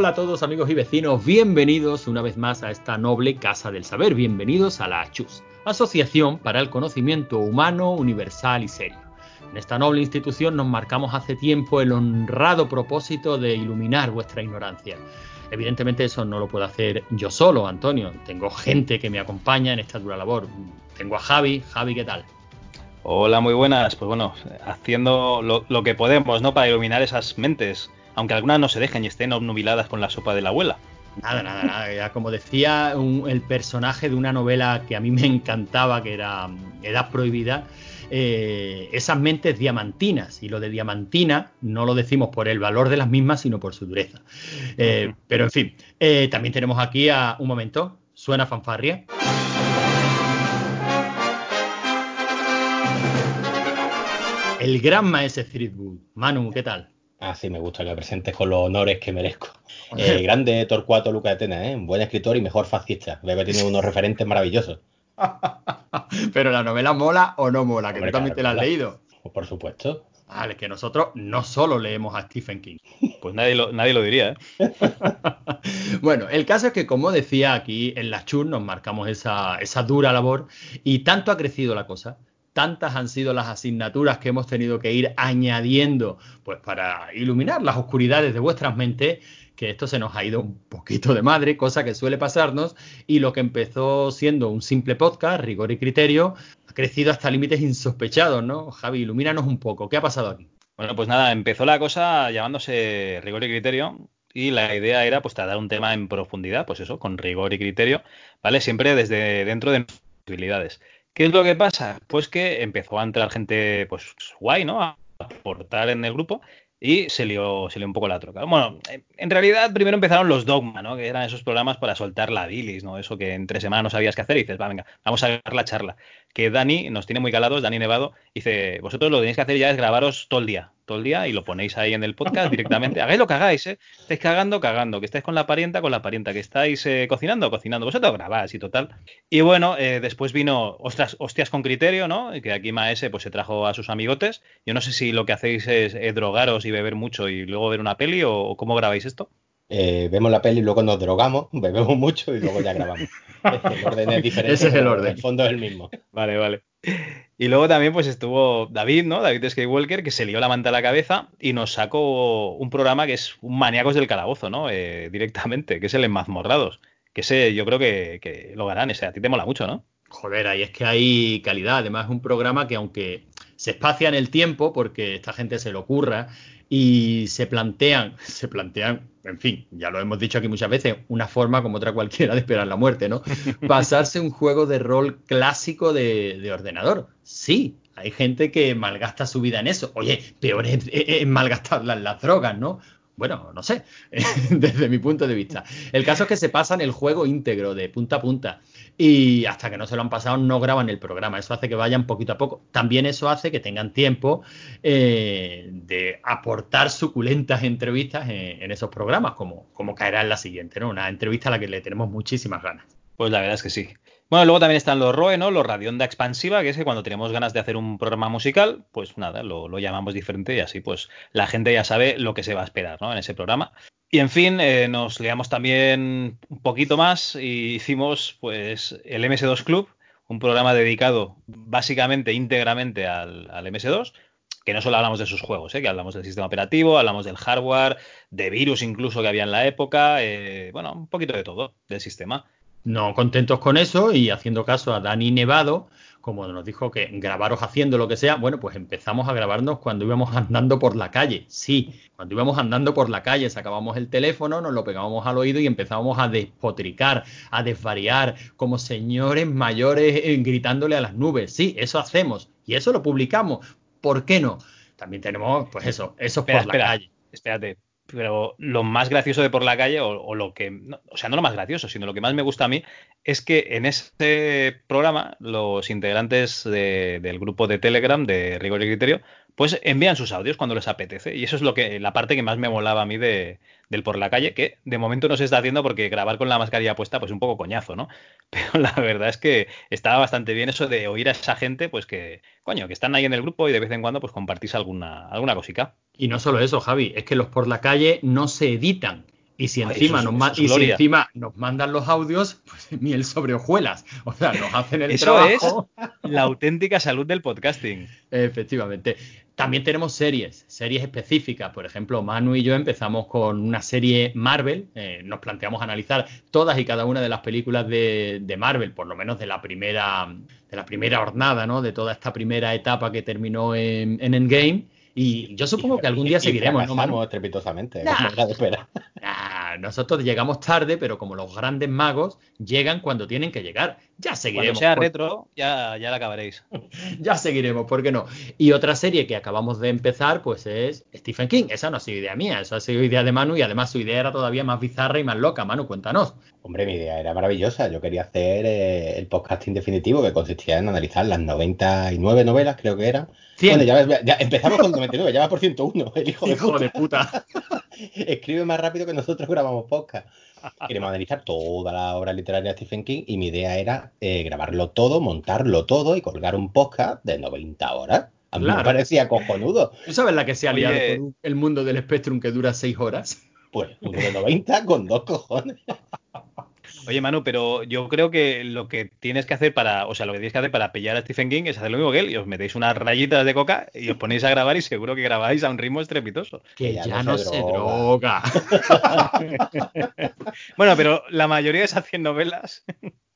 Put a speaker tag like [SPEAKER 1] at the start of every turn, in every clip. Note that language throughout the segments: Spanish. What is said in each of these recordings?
[SPEAKER 1] Hola a todos amigos y vecinos, bienvenidos una vez más a esta noble Casa del Saber, bienvenidos a la ACHUS, Asociación para el Conocimiento Humano, Universal y Serio. En esta noble institución nos marcamos hace tiempo el honrado propósito de iluminar vuestra ignorancia. Evidentemente eso no lo puedo hacer yo solo, Antonio. Tengo gente que me acompaña en esta dura labor. Tengo a Javi. Javi, ¿qué tal?
[SPEAKER 2] Hola, muy buenas. Pues bueno, haciendo lo, lo que podemos, ¿no? Para iluminar esas mentes aunque algunas no se dejen y estén obnubiladas con la sopa de la abuela.
[SPEAKER 1] Nada, nada, nada. Ya como decía el personaje de una novela que a mí me encantaba, que era Edad Prohibida, eh, esas mentes diamantinas. Y lo de diamantina no lo decimos por el valor de las mismas, sino por su dureza. Eh, pero en fin, eh, también tenemos aquí a un momento. Suena fanfarria. El gran maestro Streetwood. Manu, ¿qué tal?
[SPEAKER 3] Ah, sí, me gusta que me presentes con los honores que merezco. El grande Torcuato Luca de Tena, ¿eh? Buen escritor y mejor fascista. Veo que tiene unos referentes maravillosos.
[SPEAKER 1] Pero la novela mola o no mola, que tú también te la has leído.
[SPEAKER 3] Pues por supuesto.
[SPEAKER 1] Vale, que nosotros no solo leemos a Stephen King.
[SPEAKER 2] Pues nadie lo, nadie lo diría, ¿eh?
[SPEAKER 1] bueno, el caso es que, como decía aquí en la Chur, nos marcamos esa, esa dura labor y tanto ha crecido la cosa tantas han sido las asignaturas que hemos tenido que ir añadiendo pues para iluminar las oscuridades de vuestras mentes que esto se nos ha ido un poquito de madre, cosa que suele pasarnos, y lo que empezó siendo un simple podcast, rigor y criterio, ha crecido hasta límites insospechados, ¿no? Javi, ilumínanos un poco, ¿qué ha pasado aquí?
[SPEAKER 2] Bueno, pues nada, empezó la cosa llamándose rigor y criterio, y la idea era pues tratar un tema en profundidad, pues eso, con rigor y criterio, ¿vale? Siempre desde dentro de posibilidades. ¿Qué es lo que pasa? Pues que empezó a entrar gente, pues guay, ¿no? A aportar en el grupo y se lió, un poco la troca. Bueno, en realidad primero empezaron los dogma, ¿no? Que eran esos programas para soltar la bilis, ¿no? Eso que entre semanas no sabías qué hacer y dices, va, venga, vamos a dar la charla. Que Dani nos tiene muy calados, Dani Nevado, dice, vosotros lo que tenéis que hacer ya es grabaros todo el día todo el día y lo ponéis ahí en el podcast directamente. Hagáis lo que hagáis, ¿eh? Estáis cagando, cagando. Que estáis con la parienta, con la parienta. Que estáis eh, cocinando, cocinando. Vosotros grabáis y total. Y bueno, eh, después vino ostras, hostias con criterio, ¿no? Que aquí Maese pues se trajo a sus amigotes. Yo no sé si lo que hacéis es eh, drogaros y beber mucho y luego ver una peli o, cómo grabáis esto.
[SPEAKER 3] Vemos la peli y luego nos drogamos, bebemos mucho y luego ya grabamos. el orden es diferente.
[SPEAKER 1] Ese es el orden.
[SPEAKER 3] El fondo es el mismo.
[SPEAKER 2] Vale, vale. Y luego también pues estuvo David, ¿no? David Skywalker, que se lió la manta a la cabeza y nos sacó un programa que es un maníacos del calabozo, ¿no? Eh, directamente, que es el Enmazmorrados. Que ese yo creo que, lo harán, ese a ti te mola mucho, ¿no?
[SPEAKER 1] Joder, ahí es que hay calidad. Además es un programa que aunque se espacia en el tiempo, porque esta gente se lo ocurra, y se plantean, se plantean, en fin, ya lo hemos dicho aquí muchas veces, una forma como otra cualquiera de esperar la muerte, ¿no? Pasarse un juego de rol clásico de, ordenador. Sí, hay gente que malgasta su vida en eso. Oye, peor es, malgastar las, drogas, ¿no? Bueno, no sé, desde mi punto de vista. El caso es que se pasan el juego íntegro de punta a punta y hasta que no se lo han pasado no graban el programa. Eso hace que vayan poquito a poco. También eso hace que tengan tiempo eh, de aportar suculentas entrevistas en, esos programas, como, como caerá en la siguiente, ¿no? Una entrevista a la que le tenemos muchísimas ganas.
[SPEAKER 2] Pues la verdad es que sí. Bueno, luego también están los ROE, ¿no? Los Radionda Expansiva, que es que cuando tenemos ganas de hacer un programa musical, pues nada, lo, lo, llamamos diferente y así pues la gente ya sabe lo que se va a esperar, ¿no? En ese programa. Y en fin, eh, nos leamos también un poquito más y hicimos pues el MS2 Club, un programa dedicado básicamente, íntegramente al, MS2, que no solo hablamos de sus juegos, eh, que hablamos del sistema operativo, hablamos del hardware, de virus incluso que había en la época, eh, bueno, un poquito de todo del sistema.
[SPEAKER 1] No contentos con eso y haciendo caso a Dani Nevado, como nos dijo que grabaros haciendo lo que sea, bueno, pues empezamos a grabarnos cuando íbamos andando por la calle. Sí, cuando íbamos andando por la calle, sacábamos el teléfono, nos lo pegábamos al oído y empezábamos a despotricar, a desvariar, como señores mayores eh, gritándole a las nubes. Sí, eso hacemos y eso lo publicamos. ¿Por qué no? También tenemos, pues eso, eso por la calle.
[SPEAKER 2] Espérate, pero lo más gracioso de por la calle, o, lo que, o sea, no lo más gracioso, sino lo que más me gusta a mí, es que en este programa los integrantes del grupo de Telegram de Rigor y Criterio, pues envían sus audios cuando les apetece. Y eso es lo que, la parte que más me molaba a mí de, del por la calle, que de momento no se está haciendo porque grabar con la mascarilla puesta, pues un poco coñazo, ¿no? Pero la verdad es que estaba bastante bien eso de oír a esa gente, pues que, coño, que están ahí en el grupo y de vez en cuando pues compartís alguna, alguna cosica.
[SPEAKER 1] Y no solo eso, Javi, es que los por la calle no se editan. Y si, encima, nos, y si encima nos mandan los audios, pues miel sobre hojuelas. O sea, nos hacen el
[SPEAKER 2] eso
[SPEAKER 1] trabajo.
[SPEAKER 2] es la auténtica salud del podcasting.
[SPEAKER 1] Efectivamente. También tenemos series, series específicas. Por ejemplo, Manu y yo empezamos con una serie Marvel. Eh, nos planteamos analizar todas y cada una de las películas de, Marvel, por lo menos de la primera, de la primera jornada, ¿no? De toda esta primera etapa que terminó en, en Endgame. Y yo supongo que algún día seguiremos,
[SPEAKER 3] ¿no, Manu? estrepitosamente. Nah.
[SPEAKER 1] nosotros llegamos tarde, pero como los grandes magos llegan cuando tienen que llegar. Ya seguiremos.
[SPEAKER 2] Cuando sea retro, ya, ya la acabaréis.
[SPEAKER 1] ya seguiremos, ¿por qué no? Y otra serie que acabamos de empezar, pues es Stephen King. Esa no ha sido idea mía, esa ha sido idea de Manu y además su idea era todavía más bizarra y más loca. Manu, cuéntanos.
[SPEAKER 3] Hombre, mi idea era maravillosa. Yo quería hacer eh, el podcasting definitivo que consistía en analizar las 99 novelas, creo que eran. Bueno, ya, empezamos con 99, ya va por 101, el hijo de
[SPEAKER 1] hijo De puta.
[SPEAKER 3] Escribe más rápido que nosotros grabamos podcast. Queremos analizar toda la obra literaria de Stephen King y mi idea era eh, grabarlo todo, montarlo todo y colgar un podcast de 90 horas. A mí me parecía cojonudo.
[SPEAKER 1] ¿Tú sabes la que se ha liado con el mundo del Spectrum que dura 6 horas?
[SPEAKER 3] Pues uno de 90 con dos cojones.
[SPEAKER 2] Oye, Manu, pero yo creo que lo que tienes que hacer para, o sea, lo que tienes que hacer para pillar a Stephen King es hacer lo mismo que él y os metéis unas rayitas de coca y os ponéis a grabar y seguro que grabáis a un ritmo estrepitoso.
[SPEAKER 1] Que ya, no, se, droga.
[SPEAKER 2] bueno, pero la mayoría de esas 100 novelas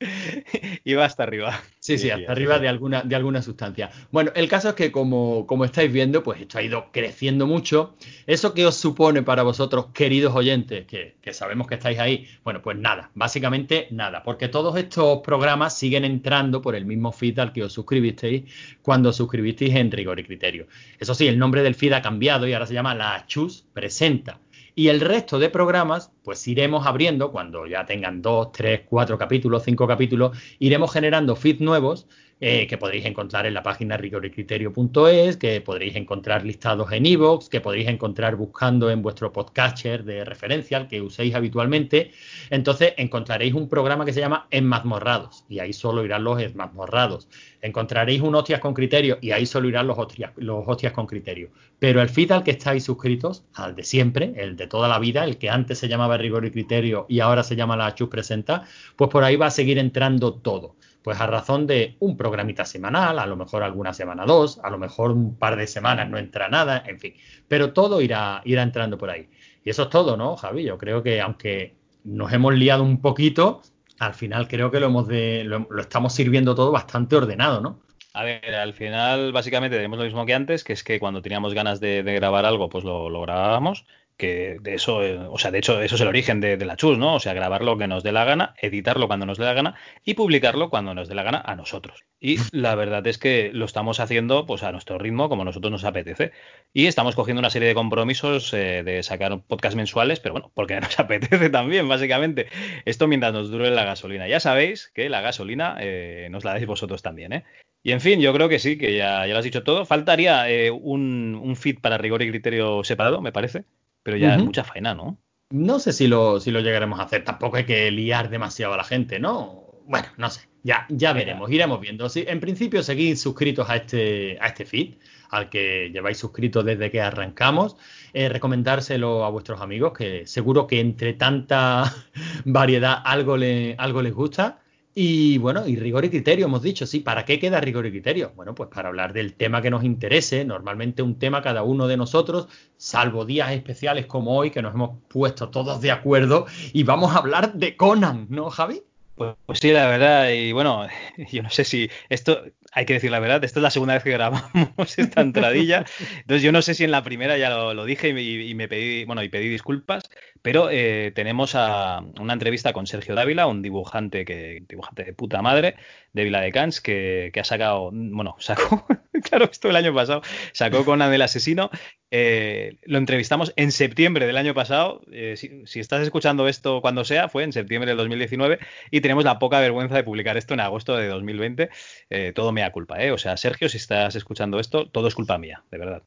[SPEAKER 2] iba hasta arriba.
[SPEAKER 1] Sí, sí, hasta arriba de alguna, de alguna sustancia. Bueno, el caso es que como, como estáis viendo, pues esto ha ido creciendo mucho. ¿Eso qué os supone para vosotros, queridos oyentes, que, que sabemos que estáis ahí? Bueno, pues nada, básicamente nada, porque todos estos programas siguen entrando por el mismo feed al que os suscribisteis cuando suscribisteis en Rigor y Criterio. Eso sí, el nombre del feed ha cambiado y ahora se llama La Chus Presenta. Y el resto de programas, pues iremos abriendo, cuando ya tengan dos, tres, cuatro capítulos, cinco capítulos, iremos generando feeds nuevos eh, que podréis encontrar en la página rigoricriterio.es, que podréis encontrar listados en iVoox, que podréis encontrar buscando en vuestro podcatcher de referencia, el que uséis habitualmente. Entonces encontraréis un programa que se llama Enmazmorrados, y ahí solo irán los Enmazmorrados. Encontraréis un Hostias con Criterio, y ahí solo irán los hostias, los hostias con Criterio. Pero el feed al que estáis suscritos, al de siempre, el de toda la vida, el que antes se llamaba Rigor y Criterio y ahora se llama La Chus Presenta, pues por ahí va a seguir entrando todo. Pues a razón de un programita semanal, a lo mejor alguna semana dos, a lo mejor un par de semanas no entra nada, en fin. Pero todo irá, irá entrando por ahí. Y eso es todo, ¿no, Javi? Yo creo que aunque nos hemos liado un poquito, al final creo que lo, hemos de, lo, estamos sirviendo todo bastante ordenado, ¿no?
[SPEAKER 2] A ver, al final básicamente tenemos lo mismo que antes, que es que cuando teníamos ganas de, grabar algo, pues lo, lo grabábamos que de eso, eh, o sea, de hecho, eso es el origen de, la chus, ¿no? O sea, grabar lo que nos dé la gana, editarlo cuando nos dé la gana y publicarlo cuando nos dé la gana a nosotros. Y la verdad es que lo estamos haciendo pues a nuestro ritmo, como a nosotros nos apetece. Y estamos cogiendo una serie de compromisos eh, de sacar podcast mensuales, pero bueno, porque nos apetece también, básicamente. Esto mientras nos dure la gasolina. Ya sabéis que la gasolina eh, nos la dais vosotros también, ¿eh? Y en fin, yo creo que sí, que ya, ya lo has dicho todo. Faltaría un, un feed para rigor y criterio separado, me parece pero ya es mucha faena, ¿no?
[SPEAKER 1] No sé si lo, si lo llegaremos a hacer. Tampoco hay que liar demasiado a la gente, ¿no? Bueno, no sé. Ya, ya veremos, iremos viendo. Sí, en principio, seguid suscritos a este, a este feed, al que lleváis suscritos desde que arrancamos. Eh, recomendárselo a vuestros amigos, que seguro que entre tanta variedad algo, le, algo les gusta. Y bueno, y rigor y criterio, hemos dicho, sí, ¿para qué queda rigor y criterio? Bueno, pues para hablar del tema que nos interese, normalmente un tema cada uno de nosotros, salvo días especiales como hoy, que nos hemos puesto todos de acuerdo y vamos a hablar de Conan, ¿no, Javi?
[SPEAKER 2] Pues, pues, sí, la verdad, y bueno, yo no sé si esto, hay que decir la verdad, esta es la segunda vez que grabamos esta entradilla, entonces yo no sé si en la primera ya lo, dije y, me pedí, bueno, y pedí disculpas, pero eh, tenemos a una entrevista con Sergio Dávila, un dibujante que, dibujante de puta madre, de Vila de Cans, que, ha sacado, bueno, sacó, claro, esto el año pasado, sacó con del asesino eh, lo entrevistamos en septiembre del año pasado. Eh, si, estás escuchando esto cuando sea, fue en septiembre del 2019 y tenemos la poca vergüenza de publicar esto en agosto de 2020. Eh, todo culpa, ¿eh? O sea, Sergio, si estás escuchando esto, todo es culpa mía, de verdad.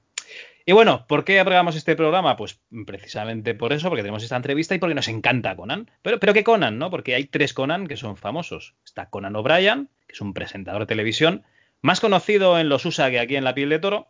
[SPEAKER 2] Y bueno, ¿por qué aprobamos este programa? Pues precisamente por eso, porque tenemos esta entrevista y porque nos encanta Conan. Pero, pero ¿qué Conan, no? Porque hay tres Conan que son famosos. Está Conan O'Brien, que es un presentador de televisión, más conocido en los USA que aquí en La Piel de Toro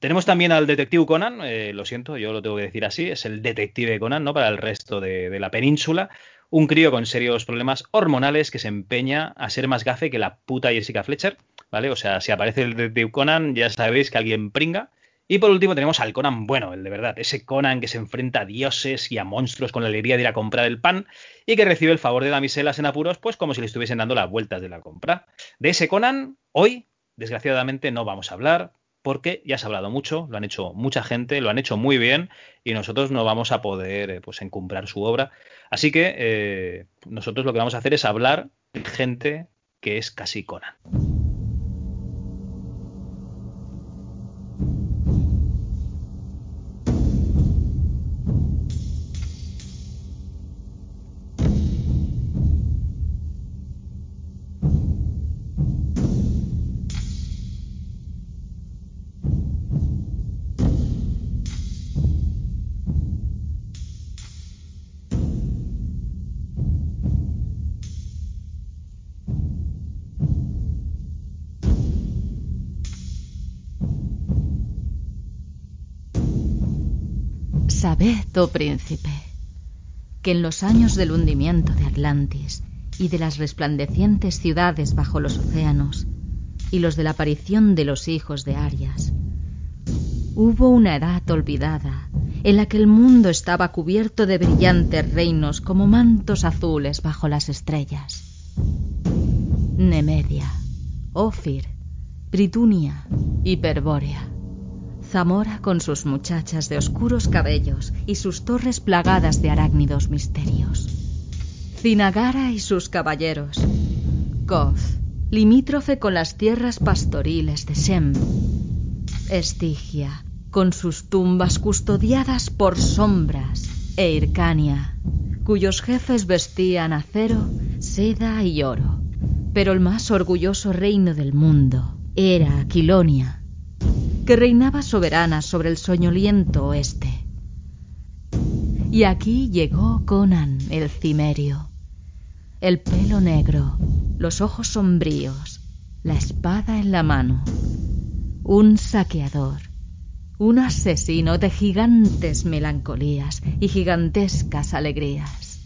[SPEAKER 2] Tenemos también al detective Conan, eh, lo siento, yo lo tengo que decir así, es el detective Conan, ¿no? Para el resto de, la península. Un crío con serios problemas hormonales que se empeña a ser más gafe que la puta Jessica Fletcher, ¿vale? O sea, si aparece el detective Conan, ya sabéis que alguien pringa. Y por último tenemos al Conan bueno, el de verdad, ese Conan que se enfrenta a dioses y a monstruos con la alegría de ir a comprar el pan y que recibe el favor de damiselas en apuros, pues como si le estuviesen dando las vueltas de la compra. De ese Conan, hoy, desgraciadamente, no vamos a hablar, porque ya se ha hablado mucho, lo han hecho mucha gente, lo han hecho muy bien y nosotros no vamos a poder eh, pues encumbrar su obra. Así que eh, nosotros lo que vamos a hacer es hablar de gente que es casi Conan.
[SPEAKER 4] Príncipe, que en los años del hundimiento de Atlantis y de las resplandecientes ciudades bajo los océanos y los de la aparición de los hijos de Arias, hubo una edad olvidada en la que el mundo estaba cubierto de brillantes reinos como mantos azules bajo las estrellas. Nemedia, Ofir, Britunia y Perbórea Zamora con sus muchachas de oscuros cabellos y sus torres plagadas de arácnidos misterios. Cinagara y sus caballeros. Koth, limítrofe con las tierras pastoriles de Sem. Estigia, con sus tumbas custodiadas por sombras. E Ircania, cuyos jefes vestían acero, seda y oro. Pero el más orgulloso reino del mundo era Aquilonia que reinaba soberana sobre el soñoliento oeste. Y aquí llegó Conan el cimerio. El pelo negro, los ojos sombríos, la espada en la mano. Un saqueador, un asesino de gigantes melancolías y gigantescas alegrías.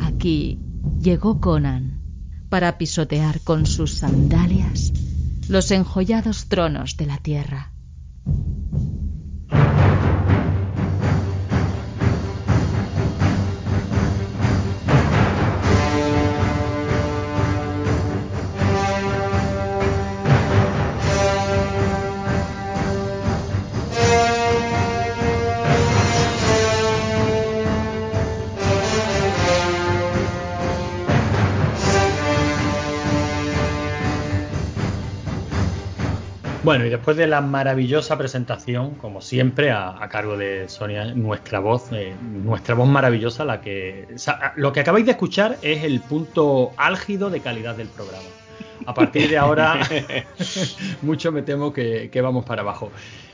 [SPEAKER 4] Aquí llegó Conan para pisotear con sus sandalias los enjollados tronos de la tierra.
[SPEAKER 1] Bueno, y después de la maravillosa presentación, como siempre, a, cargo de Sonia, nuestra voz, eh, nuestra voz maravillosa, la que lo que acabáis de escuchar es el punto álgido de calidad del programa. A partir de ahora, mucho me temo que, vamos para abajo.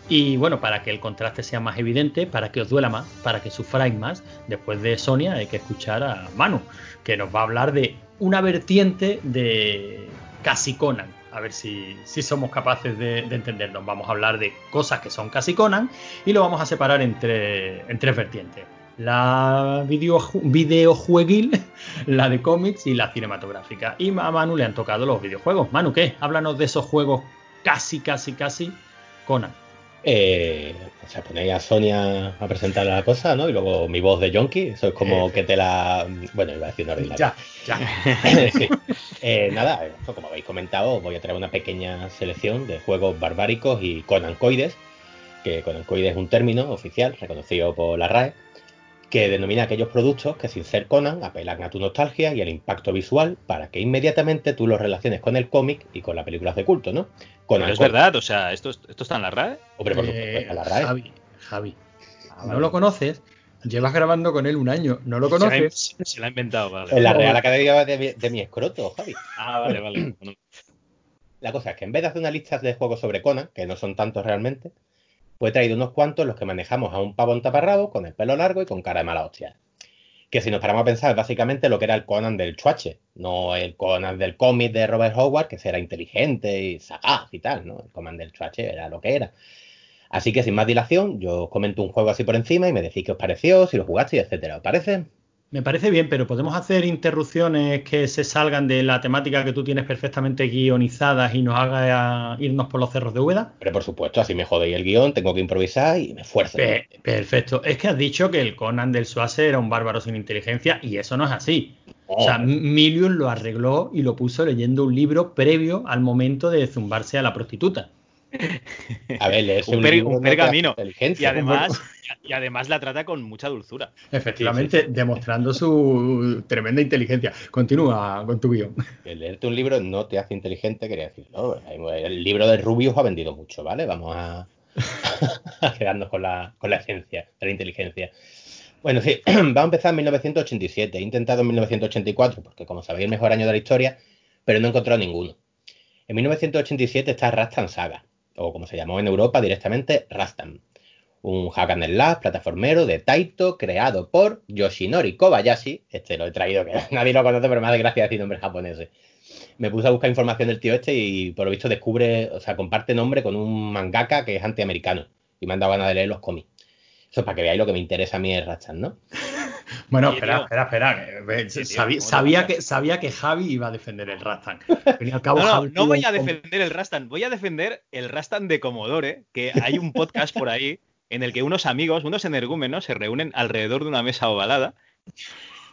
[SPEAKER 1] Y bueno, para que el contraste sea más evidente, para que os duela más, para que sufráis más, después de Sonia hay que escuchar a Manu, que nos va a hablar de una vertiente de casi Conan a ver si, somos capaces de, entendernos. Vamos a hablar de cosas que son casi Conan y lo vamos a separar en, tres vertientes. La video, videojueguil, la de cómics y la cinematográfica. Y a Manu le han tocado los videojuegos. Manu, ¿qué? Háblanos de esos juegos casi, casi, casi Conan.
[SPEAKER 3] Eh, o sea, ponéis a Sonia a presentar la cosa, ¿no? Y luego mi voz de Yonki, eso es como eh, que te la. Bueno, iba a decir una ordinaria.
[SPEAKER 1] Ya,
[SPEAKER 3] ya. sí. eh, nada, como habéis comentado, voy a traer una pequeña selección de juegos barbáricos y conancoides, que conancoides es un término oficial reconocido por la RAE que denomina aquellos productos que sin ser Conan apelan a tu nostalgia y al impacto visual para que inmediatamente tú los relaciones con el cómic y con las películas de culto, ¿no?
[SPEAKER 2] Pero es verdad, o sea, ¿esto, ¿esto está en la RAE?
[SPEAKER 1] Hombre, por supuesto, está en la RAE. Javi, Javi, ah, no lo conoces, llevas grabando con él un año, no lo conoces.
[SPEAKER 2] Se, lo ha inventado, vale.
[SPEAKER 3] En la Real Academia de, de mi escroto, Javi.
[SPEAKER 2] Ah, vale, vale.
[SPEAKER 3] La cosa es que en vez de hacer una lista de juegos sobre Conan, que no son tantos realmente, pues he traído unos cuantos los que manejamos a un pavo taparrabo con el pelo largo y con cara de mala hostia. que si nos paramos a pensar, básicamente lo que era el Conan del Chuache, no el Conan del cómic de Robert Howard, que era inteligente y sagaz y tal, ¿no? El Conan del Chuache era lo que era. Así que sin más dilación, yo os comento un juego así por encima y me decís qué os pareció, si lo jugaste, etcétera. ¿Os parece?
[SPEAKER 1] Me parece bien, pero podemos hacer interrupciones que se salgan de la temática que tú tienes perfectamente guionizadas y nos haga irnos por los cerros de Úbeda.
[SPEAKER 3] Pero por supuesto, así me jodéis el guion, tengo que improvisar y me esfuerzo.
[SPEAKER 1] perfecto. Es que has dicho que el Conan del Suase era un bárbaro sin inteligencia y eso no es así. O sea, Milius lo arregló y lo puso leyendo un libro previo al momento de zumbarse a la prostituta.
[SPEAKER 2] A ver, es un, un, pergamino. Y además, y además la trata con mucha dulzura.
[SPEAKER 1] Efectivamente, demostrando su tremenda inteligencia. Continúa con tu guion.
[SPEAKER 3] El leerte un libro no te hace inteligente, quería decir. El libro de Rubius ha vendido mucho, ¿vale? Vamos a, quedarnos con la, con la esencia de la inteligencia. Bueno, sí, va a empezar en 1987. He intentado en 1984, porque como sabéis, el mejor año de la historia, pero no he encontrado ninguno. En 1987 está Rastan Saga, o como se llamó en Europa directamente, Rastan. Un hack and slash plataformero de Taito creado por Yoshinori Kobayashi. Este lo he traído, que nadie lo conoce, pero más de gracia decir nombres japoneses. Me puse a buscar información del tío este y por lo visto descubre, o sea, comparte nombre con un mangaka que es antiamericano. Y me han dado ganas de leer los cómics. Eso es para que veáis lo que me interesa a mí es Rastan, ¿no?
[SPEAKER 1] Bueno, espera, espera, espera. sabía, que, sabía que Javi iba a defender el Rastan.
[SPEAKER 2] no, no, voy a defender el Rastan, voy a defender el Rastan de Commodore, que hay un podcast por ahí en el que unos amigos, unos energúmenos, se reúnen alrededor de una mesa ovalada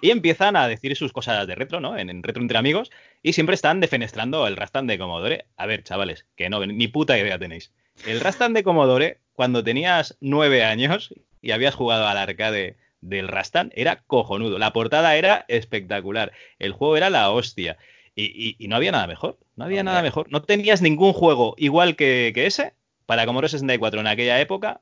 [SPEAKER 2] y empiezan a decir sus cosas de retro, ¿no? En, retro entre amigos, y siempre están defenestrando el Rastan de Commodore. A ver, chavales, que no, ni puta idea tenéis. El Rastan de Commodore, cuando tenías nueve años y habías jugado al arcade del Rastan era cojonudo. La portada era espectacular. El juego era la hostia. Y, no había nada mejor. No había nada mejor. No tenías ningún juego igual que, ese para Commodore 64 en aquella época.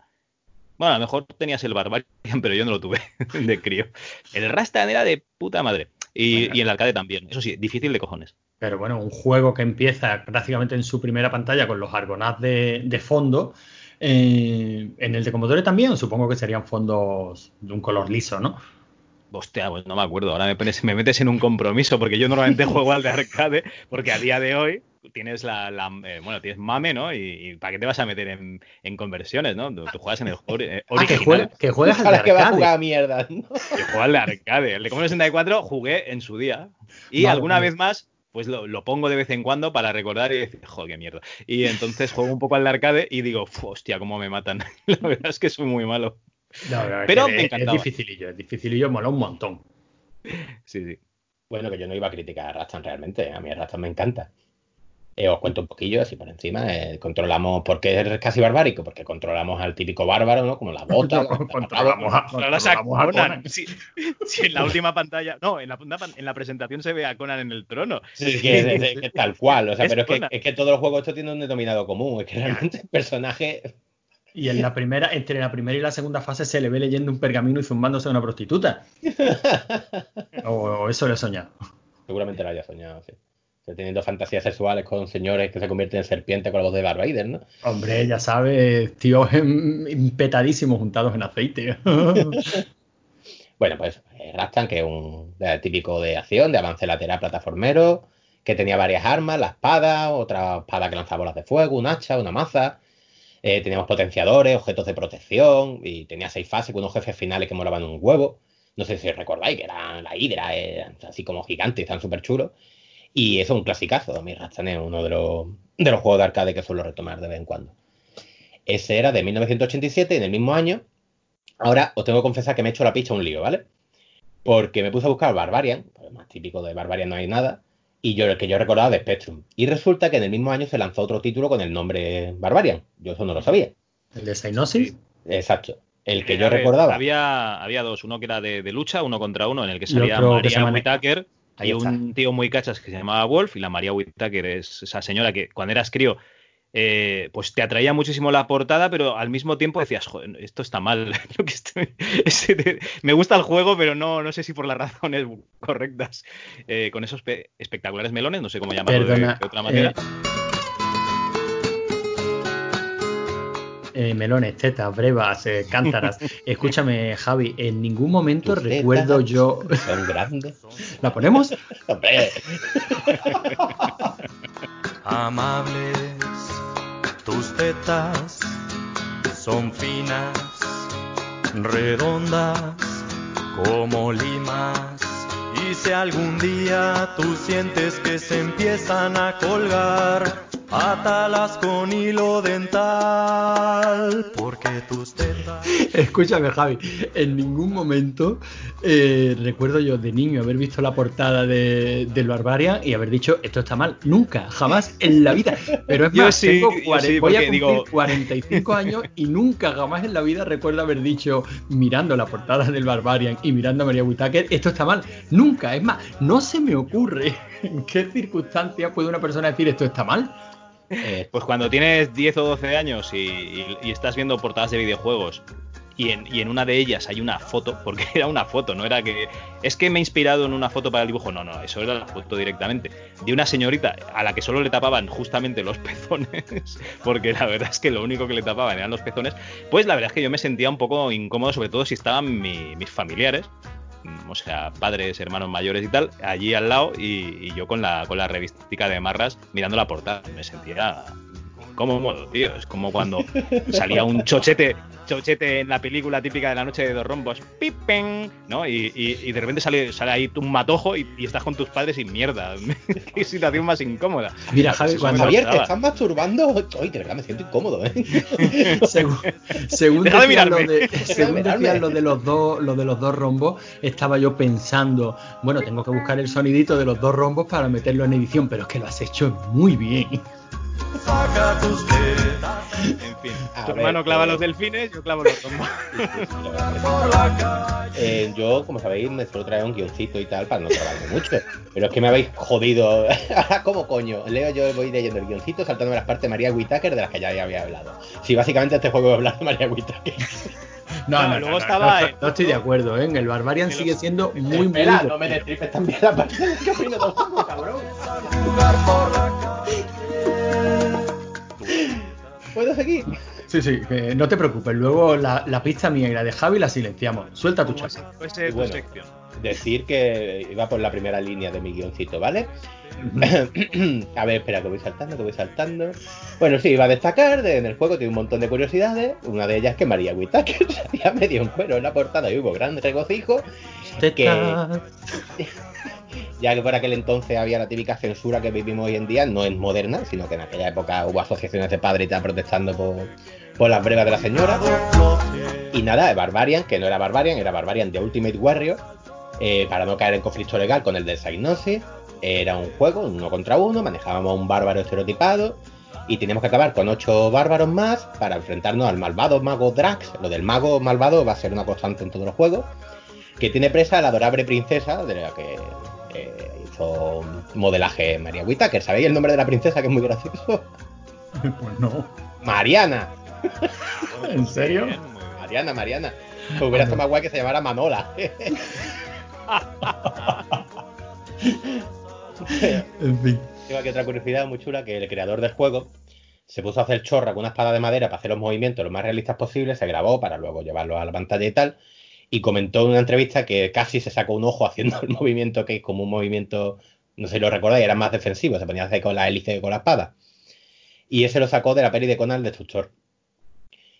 [SPEAKER 2] Bueno, a lo mejor tenías el Barbarian, pero yo no lo tuve de crío. El Rastan era de puta madre. Y, el arcade también. Eso sí, difícil de cojones.
[SPEAKER 1] Pero bueno, un juego que empieza prácticamente en su primera pantalla con los argonauts de fondo eh, en el de Commodore también, supongo que serían fondos de un color liso, ¿no?
[SPEAKER 2] Hostia, pues no me acuerdo. Ahora me, me metes en un compromiso, porque yo normalmente juego al de arcade, porque a día de hoy tienes la, eh, bueno, tienes mame, ¿no? Y, ¿para qué te vas a meter en, conversiones, no? Tú, juegas en el juego eh,
[SPEAKER 1] ah, original. que, juegas al de arcade. que va a
[SPEAKER 3] jugar a mierda, ¿no?
[SPEAKER 2] Que juega al de arcade. El de Commodore 64 jugué en su día. Y alguna vez más pues lo, pongo de vez en cuando para recordar y decir, joder, qué mierda. Y entonces juego un poco al arcade y digo, hostia, cómo me matan. La verdad es que soy muy malo.
[SPEAKER 1] Pero me es, es dificilillo, es dificilillo, mola un montón.
[SPEAKER 2] Sí, sí.
[SPEAKER 3] Bueno, que yo no iba a criticar a Rastan realmente, a mí Rastan me encanta. Eh, os cuento un poquillo así por encima. Eh, controlamos, ¿por qué es casi barbárico? Porque controlamos al típico bárbaro, ¿no? Como la bota.
[SPEAKER 2] controlamos, a, Conan. Si, en la última pantalla, no, en la, en la presentación se ve a Conan en el trono.
[SPEAKER 3] Sí, que, es, tal cual. O sea, pero es que, es que, todos los juegos estos tienen un denominado común. Es que realmente el personaje.
[SPEAKER 1] Y en la primera, entre la primera y la segunda fase se le ve leyendo un pergamino y zumbándose a una prostituta. o, o eso le he soñado.
[SPEAKER 3] Seguramente lo haya soñado, sí teniendo fantasías sexuales con señores que se convierten en serpiente con la voz de Darth ¿no?
[SPEAKER 1] Hombre, ya sabes, tíos petadísimos juntados en aceite.
[SPEAKER 3] bueno, pues eh, Rastan, que es un típico de acción, de avance lateral plataformero, que tenía varias armas, la espada, otra espada que lanzaba bolas de fuego, un hacha, una maza. Eh, teníamos potenciadores, objetos de protección, y tenía seis fases con unos jefes finales que moraban un huevo. No sé si recordáis que eran la hidra, así como gigantes, están súper chulos. Y eso es un clasicazo. Mi Rastan es uno de los, de los juegos de arcade que suelo retomar de vez en cuando. Ese era de 1987, en el mismo año. Ahora os tengo que confesar que me he hecho la picha un lío, ¿vale? Porque me puse a buscar Barbarian, pues más típico de Barbarian no hay nada, y yo el que yo recordaba de Spectrum. Y resulta que en el mismo año se lanzó otro título con el nombre Barbarian. Yo eso no lo sabía.
[SPEAKER 1] ¿El de Synosis?
[SPEAKER 3] Exacto. El que yo recordaba.
[SPEAKER 2] Había, había dos, uno que era de, lucha, uno contra uno, en el que salía María Hay un tío muy cachas que se llamaba Wolf y la María Whittaker es esa señora que cuando eras crío eh, pues te atraía muchísimo la portada, pero al mismo tiempo decías, joder, esto está mal. me gusta el juego, pero no, no sé si por las razones correctas. Eh, con esos espectaculares melones, no sé cómo llamarlo de, otra manera.
[SPEAKER 1] Eh, eh, melones, tetas, brevas, eh, cántaras. Escúchame, Javi, en ningún momento
[SPEAKER 3] Tus
[SPEAKER 1] recuerdo
[SPEAKER 3] tetas
[SPEAKER 1] yo.
[SPEAKER 3] Son grandes.
[SPEAKER 1] ¿La ponemos?
[SPEAKER 3] Hombre,
[SPEAKER 5] amables, tus tetas son finas, redondas como limas. Y si algún día tú sientes que se empiezan a colgar, átalas con hilo dental, porque tus tetas...
[SPEAKER 1] Escúchame, Javi, en ningún momento eh, recuerdo yo de niño haber visto la portada de, del Barbarian y haber dicho esto está mal. Nunca, jamás en la vida. Pero es
[SPEAKER 2] Yo
[SPEAKER 1] más,
[SPEAKER 2] sí,
[SPEAKER 1] tengo
[SPEAKER 2] yo
[SPEAKER 1] cuare-
[SPEAKER 2] sí,
[SPEAKER 1] voy a
[SPEAKER 2] porque
[SPEAKER 1] cumplir
[SPEAKER 2] digo-
[SPEAKER 1] 45 años y nunca, jamás en la vida recuerdo haber dicho, mirando la portada del Barbarian y mirando a María Whittaker, esto está mal. Nunca, es más, no se me ocurre en qué circunstancias puede una persona decir esto está mal.
[SPEAKER 3] Eh,
[SPEAKER 2] Pues cuando tienes 10 o 12 años y, estás viendo portadas de videojuegos y en, una de ellas hay una foto, porque era una foto, no era que es que me he inspirado en una foto para el dibujo, no, no, eso era la foto directamente, de una señorita a la que solo le tapaban justamente los pezones, porque la verdad es que lo único que le tapaban eran los pezones, pues la verdad es que yo me sentía un poco incómodo, sobre todo si estaban mi- mis familiares, o sea, padres, hermanos mayores y tal, allí al lado y, y yo con la, con la revistica de marras mirando la portada. Me sentía incómodo, tío. Es como cuando salía un chochete, chochete en la película típica de la noche de dos rombos, pipen, ¿no? Y, y- y de repente sale, sale ahí un matojo y, y estás con tus padres y mierda. Qué situación más incómoda.
[SPEAKER 1] Mira, Javi, cuando
[SPEAKER 3] Javier, ¿te estás masturbando? Ay, de verdad me siento incómodo, ¿eh?
[SPEAKER 1] según, según
[SPEAKER 2] Deja de
[SPEAKER 1] decían lo
[SPEAKER 2] mirarme.
[SPEAKER 1] de, según decían lo de los dos lo de los dos rombos estaba yo pensando bueno tengo que buscar el sonidito de los dos rombos para meterlo en edición pero es que lo has hecho muy bien
[SPEAKER 5] Saca tus tetas
[SPEAKER 2] En fin,
[SPEAKER 3] A
[SPEAKER 2] tu
[SPEAKER 3] ver,
[SPEAKER 2] hermano clava
[SPEAKER 3] eh,
[SPEAKER 2] los delfines, yo clavo los
[SPEAKER 5] calle.
[SPEAKER 3] Eh, yo, como sabéis, me suelo traer un guioncito y tal para no trabarme mucho. Pero es que me habéis jodido. Ahora, ¿cómo coño? Leo, yo voy leyendo el guioncito saltándome las partes de María Whittaker de las que ya había hablado. Sí, básicamente este juego va a hablar de María Whittaker.
[SPEAKER 1] no,
[SPEAKER 2] No, luego estaba
[SPEAKER 1] no, no estoy de acuerdo ¿eh? el Barbarian
[SPEAKER 2] de
[SPEAKER 1] sigue siendo muy muy
[SPEAKER 3] Espera, no me destripes también la parte de que opino del juego, cabrón. ¿Puedo seguir?
[SPEAKER 1] sí sí que no te preocupes luego la, la pista mía y la de Javi la silenciamos suelta tu chapa
[SPEAKER 2] si fuese tu
[SPEAKER 3] Bueno.
[SPEAKER 2] sección.
[SPEAKER 3] Decir que iba por la primera línea de mi guioncito, ¿vale? a ver, espera, que voy saltando, que voy saltando. Bueno, sí, iba a destacar, de- en el juego tiene un montón de curiosidades. Una de ellas que María Whittaker salía medio en cuero en la portada y hubo gran regocijo.
[SPEAKER 1] Tetas.
[SPEAKER 3] Ya que por aquel entonces había la típica censura que vivimos hoy en día, no es moderna, sino que en aquella época hubo asociaciones de padres y tal protestando por, las brevas de la señora. Y nada, Barbarian, que no era Barbarian, era Barbarian de Ultimate Warrior, eh, para no caer en conflicto legal con el de Psygnosis. Era un juego, uno contra uno, manejábamos a un bárbaro estereotipado y teníamos que acabar con ocho bárbaros más para enfrentarnos al malvado mago Drax. Lo del mago malvado va a ser una constante en todos los juegos, que tiene presa a la adorable princesa de la que eh, hizo modelaje María Whittaker. ¿Sabéis el nombre de la princesa que es muy gracioso?
[SPEAKER 1] pues no
[SPEAKER 3] Mariana.
[SPEAKER 1] ¿En serio?
[SPEAKER 2] Bien.
[SPEAKER 3] Mariana, Mariana. Pues hubiera estado más guay que se llamara Manola.
[SPEAKER 1] en fin
[SPEAKER 3] Tengo aquí otra curiosidad muy chula, que el creador del juego se puso a hacer chorra con una espada de madera para hacer los movimientos lo más realistas posibles, se grabó para luego llevarlo a la pantalla y tal, y comentó en una entrevista que casi se sacó un ojo haciendo el movimiento que es como un movimiento, no sé si lo recordáis, era más defensivo, se ponía a hacer con la hélice que con la espada. Y ese lo sacó de la peli de Conan el Destructor.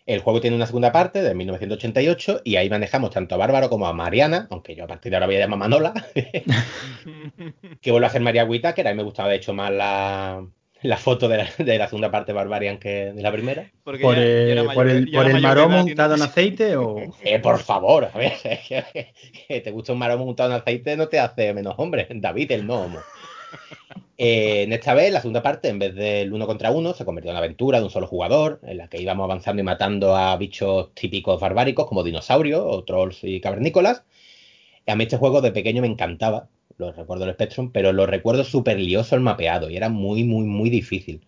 [SPEAKER 3] El juego tiene una segunda parte de 1988 y ahí manejamos tanto a Bárbaro como a Mariana, aunque yo a partir de ahora voy a llamar Manola, que vuelve a hacer María Whittaker. A mí me gustaba de hecho más la, la foto de la, de la segunda parte Barbarian que de la primera.
[SPEAKER 2] Porque
[SPEAKER 1] por
[SPEAKER 2] ya- ya
[SPEAKER 1] el,
[SPEAKER 2] era
[SPEAKER 1] por el, por el
[SPEAKER 2] no-
[SPEAKER 1] untado en aceite o
[SPEAKER 3] Eh, por favor, a ver, que te gusta un maromo untado en aceite no te hace menos hombre. David el gnomo. Eh, en esta vez, la segunda parte, en vez del uno contra uno, se convirtió en una aventura de un solo jugador, en la que íbamos avanzando y matando a bichos típicos barbáricos como dinosaurios o trolls y cavernícolas. A mí este juego de pequeño me encantaba, lo recuerdo el Spectrum, pero lo recuerdo súper lioso el mapeado y era muy, muy, muy difícil.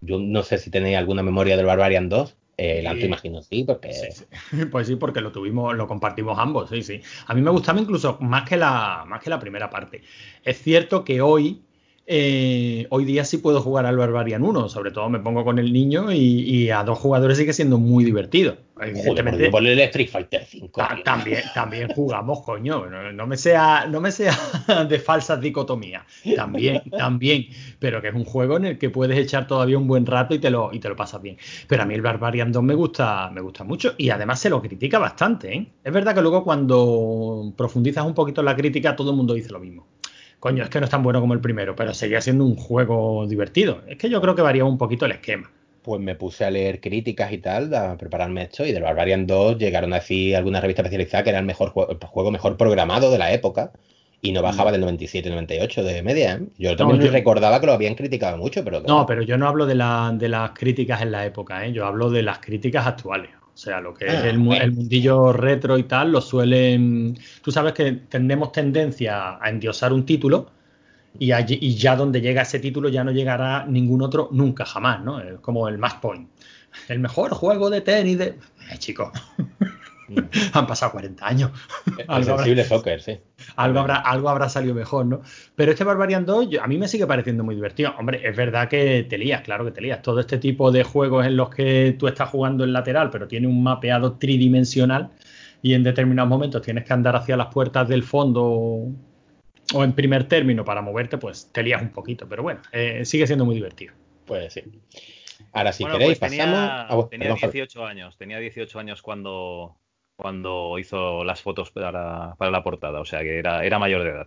[SPEAKER 3] Yo no sé si tenéis alguna memoria del Barbarian 2. Eh,
[SPEAKER 1] Sí.
[SPEAKER 3] imagino sí, porque
[SPEAKER 1] Sí, sí. Pues sí, porque lo tuvimos, lo compartimos ambos, sí, sí. A mí me gustaba incluso más que la, más que la primera parte. Es cierto que hoy eh, hoy día sí puedo jugar al Barbarian 1, sobre todo me pongo con el niño y, a dos jugadores sigue siendo muy divertido.
[SPEAKER 3] Evidentemente, por el Street Fighter 5.
[SPEAKER 1] también, también jugamos, coño. No, me sea, no me sea de falsas dicotomías. También, también. Pero que es un juego en el que puedes echar todavía un buen rato y te lo, y te lo pasas bien. Pero a mí el Barbarian 2 me gusta, me gusta mucho y además se lo critica bastante. ¿eh? Es verdad que luego cuando profundizas un poquito en la crítica, todo el mundo dice lo mismo coño, es que no es tan bueno como el primero, pero seguía siendo un juego divertido. Es que yo creo que varía un poquito el esquema.
[SPEAKER 3] Pues me puse a leer críticas y tal, a prepararme esto, y del Barbarian 2 llegaron a decir alguna revista especializada que era el mejor juego, mejor programado de la época, y no bajaba mm. del 97-98 de media. ¿eh? Yo también recordaba que lo habían criticado mucho, pero...
[SPEAKER 1] No, pero yo no hablo de, de las críticas en la época, ¿eh? yo hablo de las críticas actuales. O sea, lo que es ah, el, mundillo retro y tal, lo suelen. Tú sabes que tendemos tendencia a endiosar un título y, y, ya donde llega ese título ya no llegará ningún otro nunca, jamás, ¿no? Es como el Match Point. El mejor juego de tenis de. Eh, chicos. Han pasado 40 años.
[SPEAKER 3] El sensible soccer, sí.
[SPEAKER 1] Algo habrá, algo habrá salido mejor, ¿no? Pero este Barbarian 2 a mí me sigue pareciendo muy divertido. Hombre, es verdad que te lías, claro que te lías. Todo este tipo de juegos en los que tú estás jugando en lateral, pero tiene un mapeado tridimensional y en determinados momentos tienes que andar hacia las puertas del fondo o en primer término para moverte, pues te lías un poquito. Pero bueno, eh, sigue siendo muy divertido.
[SPEAKER 3] Pues sí. Ahora, si queréis, pues
[SPEAKER 2] pasamos. Tenía, tenía 18 años. Tenía 18 años cuando, cuando hizo las fotos para, la portada, o sea que era, era mayor de edad.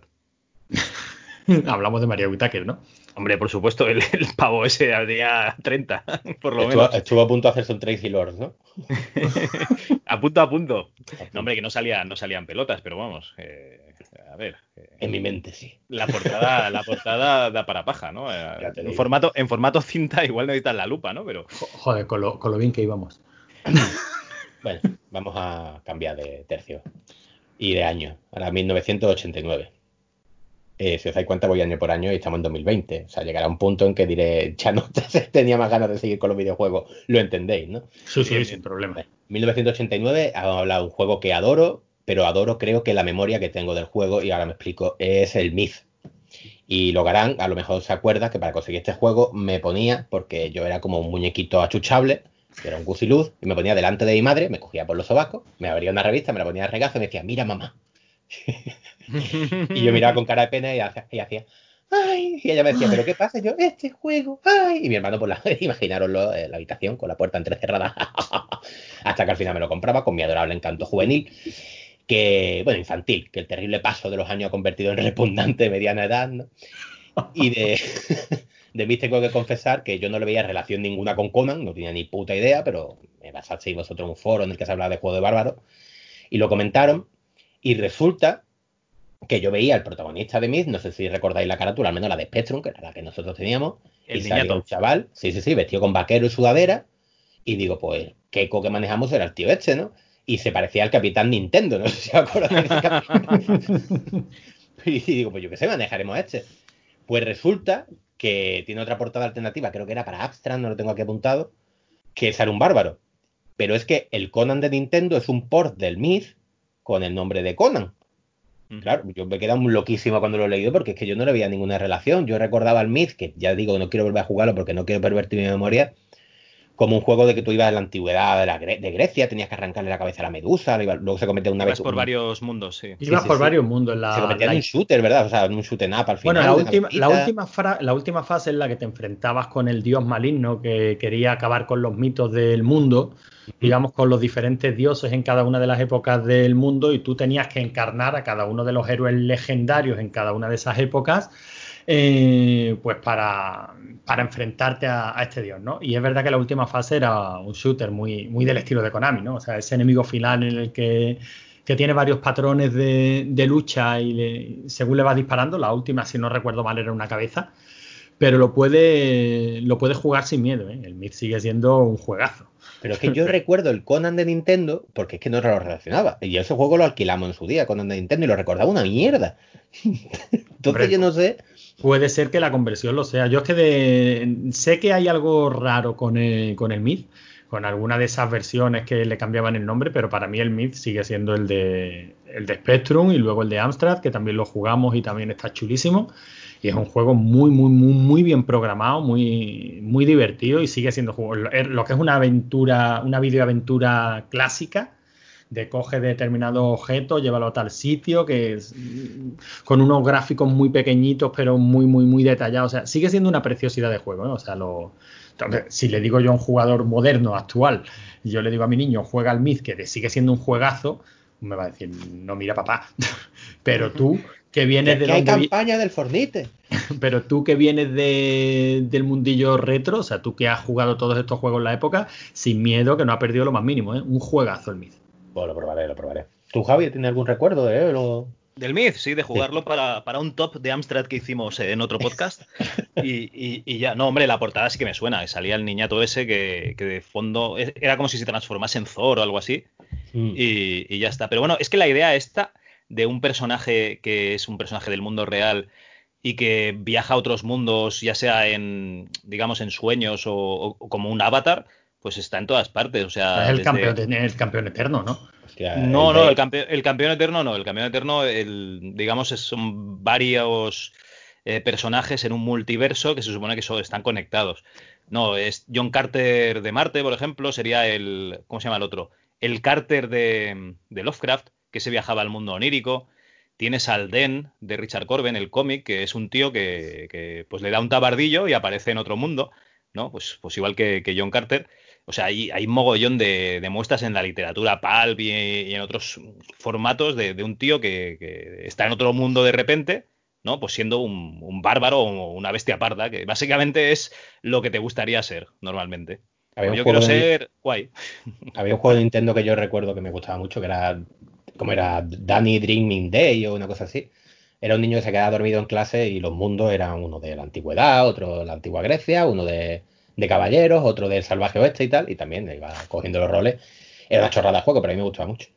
[SPEAKER 1] Hablamos de María Whitaker, ¿no?
[SPEAKER 2] Hombre, por supuesto, el, pavo ese al día 30, por lo
[SPEAKER 3] estuvo,
[SPEAKER 2] menos.
[SPEAKER 3] Estuvo a punto de hacerse un Tracy Lord, ¿no?
[SPEAKER 2] a punto a punto. No, hombre, que no, salía, no salían pelotas, pero vamos. Eh, a ver.
[SPEAKER 3] Eh, en mi mente, sí.
[SPEAKER 2] La portada, la portada da para paja, ¿no? Eh, en, formato, en formato cinta igual necesitas la lupa, ¿no? Pero...
[SPEAKER 1] Joder, con lo, con lo bien que íbamos.
[SPEAKER 3] Bueno, vamos a cambiar de tercio y de año. Ahora 1989. Eh, si os dais cuenta, voy año por año y estamos en 2020. O sea, llegará un punto en que diré, ya no tenía más ganas de seguir con los videojuegos. Lo entendéis, ¿no?
[SPEAKER 1] Sí, sí, sin problema.
[SPEAKER 3] 1989, ha hablado de un juego que adoro, pero adoro creo que la memoria que tengo del juego, y ahora me explico, es el Myth. Y lo harán, a lo mejor se acuerda que para conseguir este juego me ponía, porque yo era como un muñequito achuchable, era un gusiluz, y me ponía delante de mi madre, me cogía por los sobacos, me abría una revista, me la ponía de regazo y me decía, mira mamá. y yo miraba con cara de pena y hacía, ¡ay! Y ella me decía, ¿pero qué pasa? yo, este juego, ¡ay! Y mi hermano, por la, imaginaroslo, en la habitación con la puerta entrecerrada, hasta que al final me lo compraba con mi adorable encanto juvenil, que, bueno, infantil, que el terrible paso de los años ha convertido en repugnante mediana edad, ¿no? Y de de mí tengo que confesar que yo no le veía relación ninguna con Conan, no tenía ni puta idea, pero me basasteis vosotros en un foro en el que se hablaba de juego de bárbaro, y lo comentaron, y resulta que yo veía al protagonista de Myth, no sé si recordáis la carátula, al menos la de Spectrum, que era la que nosotros teníamos, el y salía un chaval, sí, sí, sí, vestido con vaquero y sudadera, y digo, pues, qué eco que manejamos era el tío este, ¿no? Y se parecía al Capitán Nintendo, no sé si acordáis. y digo, pues yo qué sé, manejaremos este. Pues resulta que tiene otra portada alternativa, creo que era para Abstract, no lo tengo aquí apuntado, que es un bárbaro. Pero es que el Conan de Nintendo es un port del Myth con el nombre de Conan. Claro, yo me quedado muy loquísimo cuando lo he leído porque es que yo no le veía ninguna relación. Yo recordaba el Myth, que ya digo que no quiero volver a jugarlo porque no quiero pervertir mi memoria, como un juego de que tú ibas a la antigüedad de, Grecia, tenías que arrancarle la cabeza a la medusa, luego se cometía una
[SPEAKER 2] vez. por varios mundos, sí.
[SPEAKER 1] Ibas por varios mundos. La,
[SPEAKER 3] se cometía en un shooter, ¿verdad? O sea, en un shooter up al final.
[SPEAKER 1] Bueno, la última, la, última la última fase en la que te enfrentabas con el dios maligno que quería acabar con los mitos del mundo, digamos, con los diferentes dioses en cada una de las épocas del mundo, y tú tenías que encarnar a cada uno de los héroes legendarios en cada una de esas épocas eh, pues para, enfrentarte a, este dios, ¿no? Y es verdad que la última fase era un shooter muy, muy del estilo de Konami, ¿no? O sea, ese enemigo final en el que, tiene varios patrones de, lucha y según le vas disparando, la última, si no recuerdo mal, era una cabeza, pero lo puede, lo puede jugar sin miedo, ¿eh? El Myth sigue siendo un juegazo.
[SPEAKER 3] Pero es que yo recuerdo el Conan de Nintendo, porque es que no lo relacionaba. Y ese juego lo alquilamos en su día, Conan de Nintendo, y lo recordaba una mierda. Entonces yo no sé
[SPEAKER 1] Puede ser que la conversión lo sea. Yo es que sé que hay algo raro con el, con el Myth, con alguna de esas versiones que le cambiaban el nombre, pero para mí el Myth sigue siendo el de, el de Spectrum y luego el de Amstrad, que también lo jugamos y también está chulísimo. y es un juego muy, muy, muy, muy bien programado, muy, muy divertido y sigue siendo juego. Lo que es una aventura, una videoaventura clásica de coge determinado objeto, llévalo a tal sitio, que es con unos gráficos muy pequeñitos, pero muy, muy, muy detallados. O sea, sigue siendo una preciosidad de juego, ¿no? O sea, lo, si le digo yo a un jugador moderno, actual, y yo le digo a mi niño, juega al Myth, que sigue siendo un juegazo, me va a decir, no mira papá. pero tú, que vienes de...
[SPEAKER 3] Que hay campaña del Fornite.
[SPEAKER 1] pero tú que vienes de, del mundillo retro, o sea, tú que has jugado todos estos juegos en la época, sin miedo, que no ha perdido lo más mínimo, ¿eh? Un juegazo el Myth.
[SPEAKER 3] Bueno, lo probaré, lo probaré. ¿Tú, Javi, tienes algún recuerdo de él?
[SPEAKER 2] Del Myth, sí, de jugarlo Para, para, un top de Amstrad que hicimos en otro podcast. y, y, ya, no, hombre, la portada sí que me suena. Salía el niñato ese que, que de fondo era como si se transformase en Thor o algo así. Mm. Y, y, ya está. Pero bueno, es que la idea esta de un personaje que es un personaje del mundo real y que viaja a otros mundos, ya sea en, digamos, en sueños o, o como un avatar, pues está en todas partes. O sea,
[SPEAKER 1] es el, campeón, el campeón eterno, ¿no?
[SPEAKER 2] no, no, el, campeón, el campeón eterno no. El campeón eterno, el, digamos, son varios eh, personajes en un multiverso que se supone que son, están conectados. No, es John Carter de Marte, por ejemplo, sería el. ¿Cómo se llama el otro? El Carter de, de Lovecraft, que se viajaba al mundo onírico. Tienes al Den de Richard Corben, el cómic, que es un tío que, que, pues le da un tabardillo y aparece en otro mundo, ¿no? Pues, pues igual que, que John Carter. O sea, hay, hay mogollón de, muestras en la literatura pulp y, en otros formatos de, un tío que, está en otro mundo de repente, ¿no? Pues siendo un, bárbaro o una bestia parda, que básicamente es lo que te gustaría ser normalmente. yo quiero ser guay.
[SPEAKER 3] Había un juego de Nintendo que yo recuerdo que me gustaba mucho, que era como era Danny Dreaming Day o una cosa así. Era un niño que se quedaba dormido en clase y los mundos eran uno de la antigüedad, otro de la antigua Grecia, uno de de caballeros, otro del salvaje oeste y tal, y también iba cogiendo los roles. Era una chorrada de juego, pero a mí me gustaba mucho.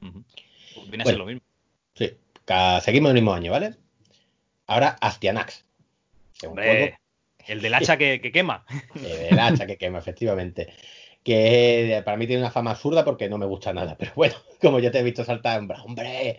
[SPEAKER 2] Viene a ser lo mismo.
[SPEAKER 3] Sí, seguimos el mismo año, ¿vale? Ahora Astianax.
[SPEAKER 2] Hombre, el del hacha que, quema.
[SPEAKER 3] El hacha que quema, efectivamente. Que para mí tiene una fama absurda porque no me gusta nada. Pero bueno, como yo te he visto saltar, hombre,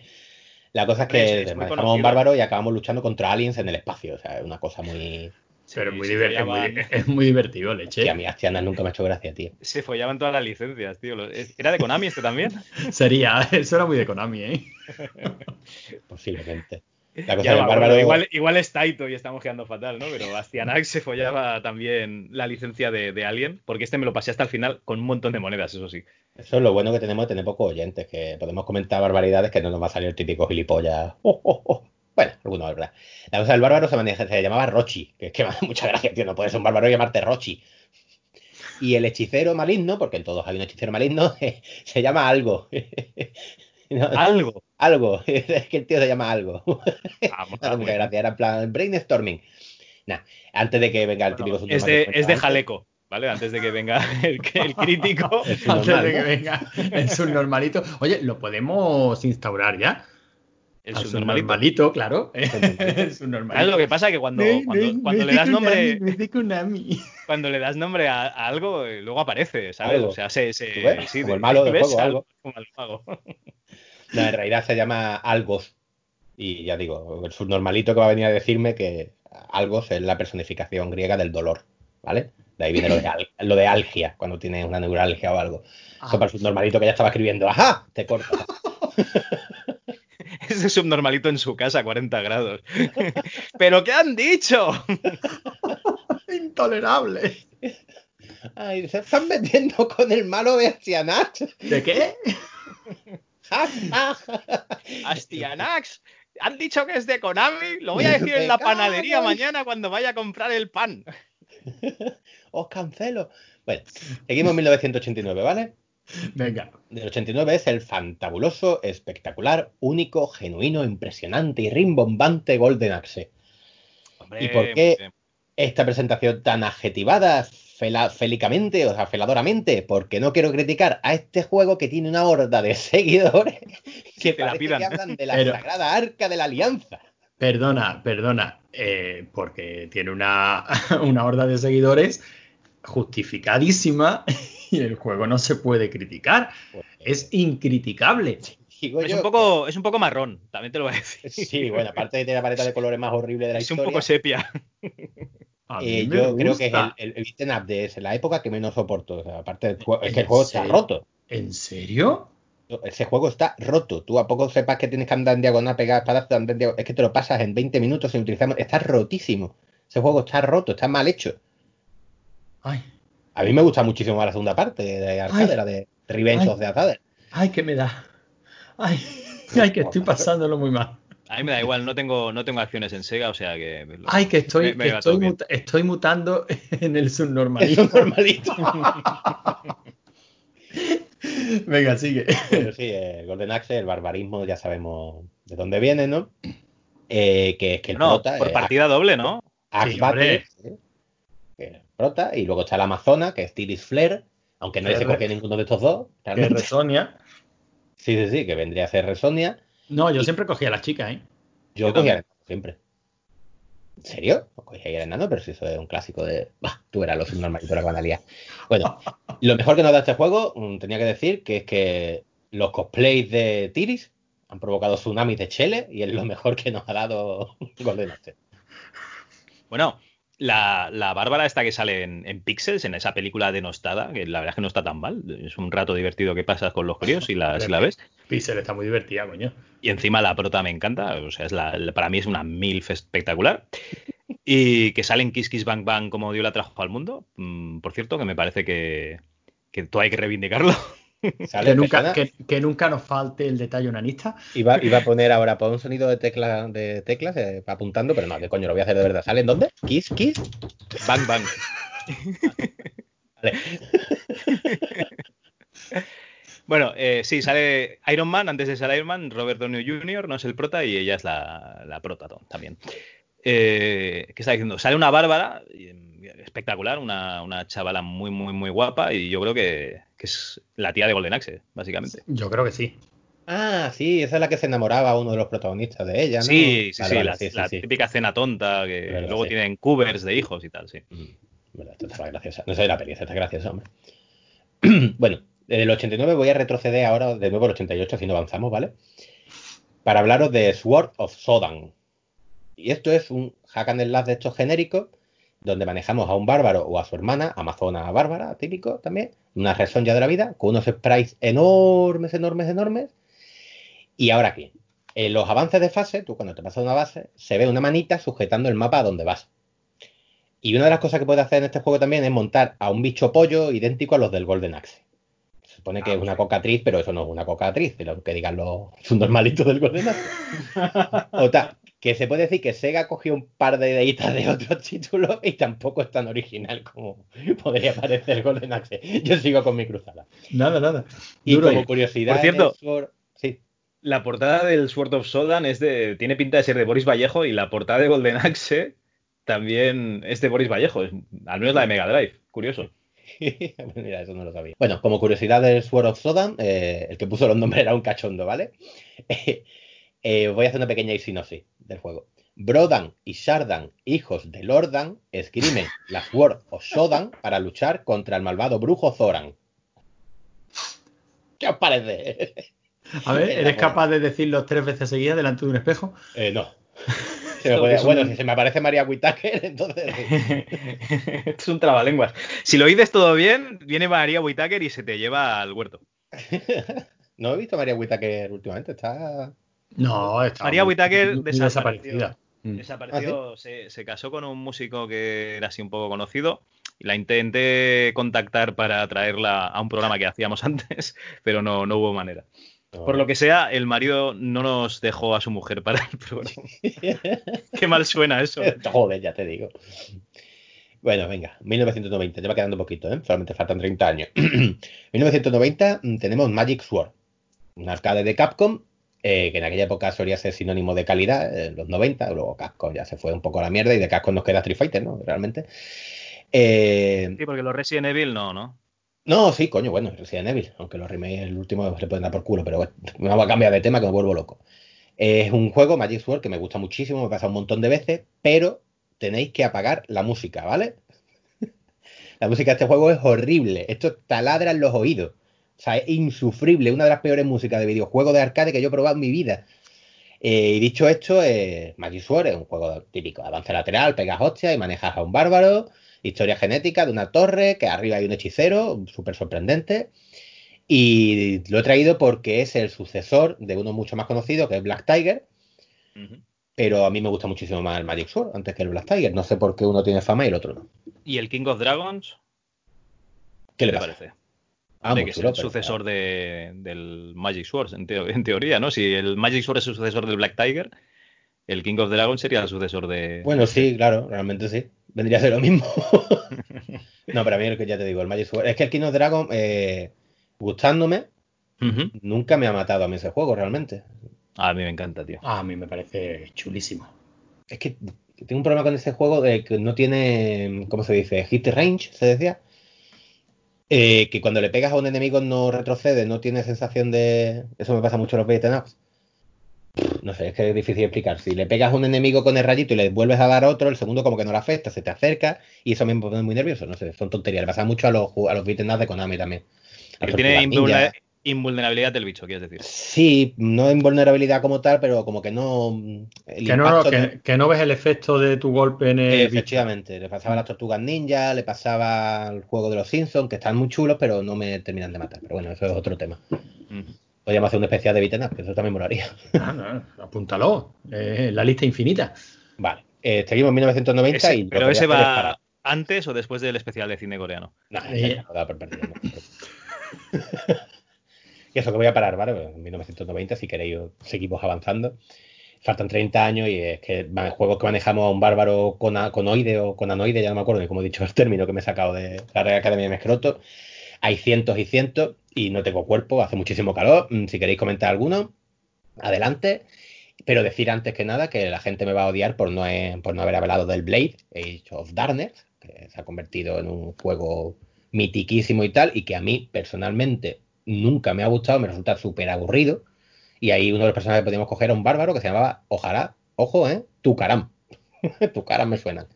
[SPEAKER 3] La cosa es que manejamos un bárbaro y acabamos luchando contra aliens en el espacio. O sea, es una cosa muy,
[SPEAKER 1] pero muy es, muy, divertido, leche.
[SPEAKER 3] Y a mí Astiana nunca me ha hecho gracia, tío.
[SPEAKER 2] Se follaban todas las licencias, tío. ¿Era de Konami este también?
[SPEAKER 1] Sería, eso era muy de Konami, ¿eh?
[SPEAKER 3] Posiblemente.
[SPEAKER 2] La cosa del bárbaro... igual, igual es Taito y estamos quedando fatal, ¿no? Pero Astianax se follaba también la licencia de, Alien, porque este me lo pasé hasta el final con un montón de monedas, eso sí.
[SPEAKER 3] Eso es lo bueno que tenemos de tener pocos oyentes, que podemos comentar barbaridades que no nos va a salir el típico gilipollas. ¡Oh, oh, oh! Bueno, alguno verdad. La cosa del bárbaro se, se llamaba Rochi, que es que mucha gracia, tío. No puedes ser un bárbaro y llamarte Rochi. Y el hechicero maligno, porque en todos hay un hechicero maligno, se llama algo.
[SPEAKER 2] algo.
[SPEAKER 3] Algo. Es que el tío se llama algo. Vamos, ah, muchas gracias. Era en plan brainstorming. Nah, antes de que venga el típico
[SPEAKER 2] Es de, es de jaleco. ¿vale? Antes de que venga el, el crítico.
[SPEAKER 1] antes de que venga el subnormalito. Oye, lo podemos instaurar ya.
[SPEAKER 2] El subnormalito,
[SPEAKER 1] claro.
[SPEAKER 2] el subnormalito. Lo que pasa es que cuando, cuando, le das nombre. cuando le das nombre a, algo, eh, luego aparece, ¿sabes? O sea, se. se
[SPEAKER 3] sí, como el malo de juego, algo. Como el mago. No, en realidad se llama Algos. Y ya digo, el subnormalito que va a venir a decirme que Algos es la personificación griega del dolor, ¿vale? De ahí viene lo de, lo de algia, cuando tienes una neuralgia o algo. Eso para el subnormalito que ya estaba escribiendo, ¡ajá! Te corta.
[SPEAKER 2] Ese subnormalito en su casa a 40 grados. ¿Pero qué han dicho?
[SPEAKER 1] Intolerable.
[SPEAKER 3] Ay, se están metiendo con el malo de Astianax.
[SPEAKER 1] ¿De qué?
[SPEAKER 2] Astianax. Han dicho que es de Konami. Lo voy a decir en la panadería mañana cuando vaya a comprar el pan.
[SPEAKER 3] Os cancelo. Bueno, seguimos en 1989, ¿vale?
[SPEAKER 1] Venga.
[SPEAKER 3] Del 89 es el fantabuloso, espectacular, único, genuino, impresionante y rimbombante Golden Axe. ¿Y por qué esta presentación tan adjetivada félicamente, o sea, feladoramente? Porque no quiero criticar a este juego que tiene una horda de seguidores que, parece que hablan de la sagrada arca de la alianza.
[SPEAKER 1] Perdona, perdona, eh, porque tiene una, una horda de seguidores justificadísima y el juego no se puede criticar. Es incriticable.
[SPEAKER 3] digo
[SPEAKER 2] Es
[SPEAKER 3] yo
[SPEAKER 2] un, poco, es un poco marrón, también te lo voy a decir.
[SPEAKER 3] Sí, bueno, aparte de tener la paleta de colores más horrible de la
[SPEAKER 2] Es un
[SPEAKER 3] historia.
[SPEAKER 2] poco sepia.
[SPEAKER 3] Eh, yo creo que es el, el, el beat'em up de la época que menos soporto. O sea, aparte del juego, es que el
[SPEAKER 1] ¿En
[SPEAKER 3] juego está
[SPEAKER 1] serio?
[SPEAKER 3] roto.
[SPEAKER 1] ¿En serio?
[SPEAKER 3] Ese juego está roto. Tú a poco sepas que tienes que andar en diagonal, pegar espadas, andar en diagonal. Es que te lo pasas en 20 minutos sin utilizar. Está rotísimo. Ese juego está roto, está mal hecho.
[SPEAKER 1] Ay,
[SPEAKER 3] A mí me gusta muchísimo más la segunda parte de Arcade,
[SPEAKER 1] Ay.
[SPEAKER 3] la de Revenge
[SPEAKER 1] Ay.
[SPEAKER 3] of the Arcade.
[SPEAKER 1] ay, que me da. Ay, ay, que estoy pasándolo muy mal.
[SPEAKER 2] A mí me da igual, no tengo, no tengo acciones en Sega, o sea que.
[SPEAKER 1] Ay, que estoy,
[SPEAKER 2] Me- me
[SPEAKER 1] que
[SPEAKER 2] va
[SPEAKER 1] estoy, muta- mutando en el
[SPEAKER 3] Eso
[SPEAKER 1] subnormalismo.
[SPEAKER 3] es normalito.
[SPEAKER 1] Venga, sigue.
[SPEAKER 3] Pero sí, el Golden Axe, el barbarismo, ya sabemos de dónde viene, ¿no? Eh, que es que el
[SPEAKER 2] No,
[SPEAKER 3] prota
[SPEAKER 2] por partida doble, ¿no?
[SPEAKER 3] Axe
[SPEAKER 1] Sí,
[SPEAKER 3] Battle, prota, y luego está el Amazona, que es Tiris Flare, aunque nadie
[SPEAKER 1] Que
[SPEAKER 3] se cogía ninguno de estos dos.
[SPEAKER 1] Que
[SPEAKER 3] realmente.
[SPEAKER 1] Resonia.
[SPEAKER 3] Sí, sí, sí, que vendría a ser Resonia.
[SPEAKER 1] No, yo siempre cogía a las chicas, ¿eh?
[SPEAKER 3] Yo,
[SPEAKER 2] Yo
[SPEAKER 3] cogía al enano siempre. ¿En serio? No cogía enano, pero si eso es un clásico de. Bah, tú eras los subnormalitos de la banalía. Bueno, lo mejor que nos da este juego, mm, tenía que decir que es que los cosplays de Tiris han provocado tsunamis de Chele y es lo mejor que nos ha dado Golden Axe.
[SPEAKER 2] Bueno, la, la Bárbara esta que sale en, en Pixels, en esa película denostada, que la verdad es que no está tan mal. Es un rato divertido que pasas con los críos si la, si la ves.
[SPEAKER 1] Pixel está muy divertida, coño.
[SPEAKER 2] Y encima la prota me encanta, o sea, es la, la- para mí es una MILF espectacular. Y que sale en Kiss Kiss Bang Bang como Dios la trajo al mundo. Mm, por cierto, que me parece que, que tú hay que reivindicarlo.
[SPEAKER 3] ¿Sale
[SPEAKER 1] Que nunca, que, que nunca nos falte el detalle unanista.
[SPEAKER 3] Iba, iba a poner ahora por un sonido de, tecla, de teclas eh, apuntando, pero no, de coño, lo voy a hacer de verdad. ¿Sale en dónde? ¿Kiss, Kiss?
[SPEAKER 2] Bang Bang.
[SPEAKER 3] Vale.
[SPEAKER 2] Bueno, eh, sí, sale Iron Man, antes de ser Iron Man, Robert Downey Jr. no es el prota y ella es la, la prota también. Eh, ¿Qué está diciendo? Sale una Bárbara, y, espectacular, una, una chavala muy, muy, muy guapa y yo creo que, que es la tía de Golden Axe, básicamente.
[SPEAKER 1] Yo creo que sí.
[SPEAKER 3] Ah, sí, esa es la que se enamoraba uno de los protagonistas de ella, ¿no?
[SPEAKER 2] Sí, sí,
[SPEAKER 3] Vale,
[SPEAKER 2] sí,
[SPEAKER 3] vale,
[SPEAKER 2] la,
[SPEAKER 3] sí, sí,
[SPEAKER 2] la
[SPEAKER 3] sí.
[SPEAKER 2] típica cena tonta que
[SPEAKER 3] Verdad,
[SPEAKER 2] luego
[SPEAKER 3] sí.
[SPEAKER 2] tienen covers de hijos y tal, sí.
[SPEAKER 3] Mm, verdad, esta estaba graciosa. No sé la peli, esta está graciosa, hombre. bueno, desde el 89 voy a retroceder ahora de nuevo al 88, si no avanzamos, ¿vale? Para hablaros de Sword of Sodan. Y esto es un hack and slash de estos genéricos, donde manejamos a un bárbaro o a su hermana, amazona bárbara, típico también, una razón ya de la vida, con unos sprites enormes, enormes, enormes. Y ahora aquí, en los avances de fase, tú cuando te pasas una base, se ve una manita sujetando el mapa a donde vas. Y una de las cosas que puedes hacer en este juego también es montar a un bicho pollo idéntico a los del Golden Axe. Se supone que
[SPEAKER 2] Ah,
[SPEAKER 3] es una
[SPEAKER 2] sí.
[SPEAKER 3] cocatriz, pero eso no es una cocatriz, de lo que digan los subnormalitos del Golden Axe. Otra, que se puede decir que Sega cogió un par de ideitas de otros títulos y tampoco es tan original como podría parecer Golden Axe. Yo sigo con mi cruzada.
[SPEAKER 1] Nada, nada.
[SPEAKER 3] Y
[SPEAKER 1] Duro
[SPEAKER 3] como curiosidad,
[SPEAKER 2] Por cierto,
[SPEAKER 3] Sword- sí.
[SPEAKER 2] La portada del Sword of Sodan es de, tiene pinta de ser de Boris Vallejo y la portada de Golden Axe también es de Boris Vallejo, es- al menos la de Mega Drive, curioso.
[SPEAKER 3] Mira, eso no lo sabía. Bueno, como curiosidad del Sword of Sodan, eh, el que puso los nombres era un cachondo, ¿vale? Eh, voy a hacer una pequeña sinopsis del juego. Brodan y Shardan, hijos de Lordan, esgrimen la Sword of Sodan para luchar contra el malvado brujo Zoran. ¿Qué os parece?
[SPEAKER 1] A ver, ¿eres capaz de decirlo tres veces seguidas delante de un espejo?
[SPEAKER 3] Eh, no. Se
[SPEAKER 1] Esto
[SPEAKER 3] puede-
[SPEAKER 1] un-
[SPEAKER 3] Bueno, si se me aparece María Whittaker, entonces sí.
[SPEAKER 2] es un trabalenguas. Si lo dices todo bien, viene María Whitaker y se te lleva al huerto.
[SPEAKER 3] No he visto a María Whittaker últimamente, está...
[SPEAKER 1] No, está
[SPEAKER 2] María Whittaker desapareció.
[SPEAKER 1] desaparecida. Mm.
[SPEAKER 2] Desapareció, se, se casó con un músico que era así un poco conocido. Y la intenté contactar para traerla a un programa que hacíamos antes, pero no, no hubo manera. Por lo que sea, el marido no nos dejó a su mujer para el programa. Qué mal suena eso.
[SPEAKER 3] Joder, ya te digo. Bueno, venga, 1990, ya va quedando poquito, ¿eh? Solamente faltan 30 años. 1990 mm, tenemos Magic Sword, un arcade de Capcom, eh, que en aquella época solía ser sinónimo de calidad, en los 90, luego Capcom ya se fue un poco a la mierda y de Capcom nos queda Street Fighter, ¿no? Realmente. Eh,
[SPEAKER 2] Sí, porque los Resident Evil no, ¿no?
[SPEAKER 3] no, sí, coño, bueno, Resident Evil, aunque los remakes el último se pueden dar por culo, pero bueno, me voy a cambiar de tema que me vuelvo loco. Es un juego, Magic Sword, que me gusta muchísimo, me pasa un montón de veces, pero tenéis que apagar la música, ¿vale? la música de este juego es horrible, esto taladra en los oídos. O sea, es insufrible, una de las peores músicas de videojuego de arcade que yo he probado en mi vida. Eh, y dicho esto, eh, Magic Sword es un juego típico, avance lateral, pegas hostia y manejas a un bárbaro, historia genética de una torre, que arriba hay un hechicero, súper sorprendente. Y lo he traído porque es el sucesor de uno mucho más conocido, que es Black Tiger. Pero a mí me gusta muchísimo más el Magic Sword antes que el Black Tiger. No sé por qué uno tiene fama y el otro no.
[SPEAKER 2] ¿Y el King of Dragons?
[SPEAKER 3] ¿Qué le
[SPEAKER 2] ¿Qué te
[SPEAKER 3] pasa?
[SPEAKER 2] parece?
[SPEAKER 3] Ah,
[SPEAKER 2] de
[SPEAKER 3] muy
[SPEAKER 2] que es el sucesor de- del Magic Sword, en, teo- en teoría, ¿no? Si el Magic Sword es el sucesor del Black Tiger, el King of Dragons sería el sucesor de.
[SPEAKER 3] Bueno, sí, claro, realmente sí. Vendría a ser lo mismo. no, pero a mí el que ya te digo, el Magic Sword. Es que el King of Dragon, eh, gustándome, nunca me ha matado a mí ese juego realmente.
[SPEAKER 2] A mí me encanta, tío.
[SPEAKER 1] Ah, a mí me parece chulísimo.
[SPEAKER 3] Es que tengo un problema con ese juego de que no tiene, ¿cómo se dice? Hit range, se decía. Eh, que cuando le pegas a un enemigo no retrocede, no tiene sensación de. Eso me pasa mucho en los beat'em ups. No sé, es que es difícil explicar. Si le pegas a un enemigo con el rayito y le vuelves a dar otro, el segundo como que no le afecta, se te acerca y eso me pone muy nervioso. No sé, son tonterías. Le pasa mucho a los, a los ups de Konami también.
[SPEAKER 2] Que tiene invulnerabilidad del bicho, quieres decir.
[SPEAKER 3] Sí, no en vulnerabilidad como tal, pero como que no. el
[SPEAKER 1] Que no,
[SPEAKER 3] impacto
[SPEAKER 1] que,
[SPEAKER 3] de-
[SPEAKER 1] que no ves el efecto de tu golpe en el bicho.
[SPEAKER 3] Efectivamente, le pasaba a las tortugas ninja, le pasaba al juego de los Simpsons, que están muy chulos, pero no me terminan de matar. Pero bueno, eso es otro tema.
[SPEAKER 2] Ujú.
[SPEAKER 3] Podríamos hacer un especial de up, que eso también molaría.
[SPEAKER 1] Ah, no, apúntalo. Eh, la lista infinita.
[SPEAKER 3] Vale, eh, seguimos en 1990
[SPEAKER 2] Ese-
[SPEAKER 3] y.
[SPEAKER 2] pero ese va antes o después del especial de cine coreano.
[SPEAKER 3] Nah,
[SPEAKER 1] Eh.
[SPEAKER 3] por perdido, no preocupes. y eso que voy a parar, ¿vale? Pues En 1990, si queréis, seguimos avanzando. Faltan 30 años y es que juegos que manejamos a un bárbaro con conoide o conanoide, ya no me acuerdo de cómo he dicho el término que me he sacado de la Real Academia de Mescroto. Hay cientos y cientos y no tengo cuerpo, hace muchísimo calor. Mm, Si queréis comentar alguno, adelante. Pero decir antes que nada que la gente me va a odiar por no, por no haber hablado del Blade, Age of Darkness, que se ha convertido en un juego mitiquísimo y tal, y que a mí personalmente nunca me ha gustado, me resulta súper aburrido. Y ahí uno de los personajes que podíamos coger era un bárbaro que se llamaba Ojalá, ojo, ¿eh? Tucaram. Tucaram me suenan.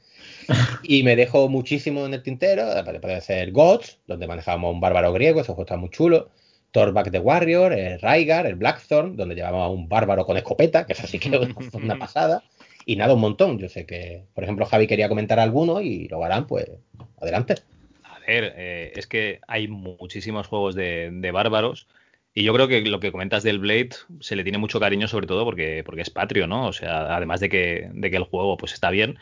[SPEAKER 3] Y me dejó muchísimo en el tintero. Puede ser Gods, donde manejábamos un bárbaro griego, ese juego está muy chulo. Thorback the Warrior, el Raigar, el Blackthorn, donde llevábamos a un bárbaro con escopeta, que eso sí que es una, una pasada. Y nada, un montón. Yo sé que, por ejemplo, Javi quería comentar alguno y lo harán, pues adelante.
[SPEAKER 2] Eh, es que hay muchísimos juegos de, de bárbaros. Y yo creo que lo que comentas del Blade se le tiene mucho cariño, sobre todo porque, porque es patrio, ¿no? O sea, además de que, de que el juego pues está bien,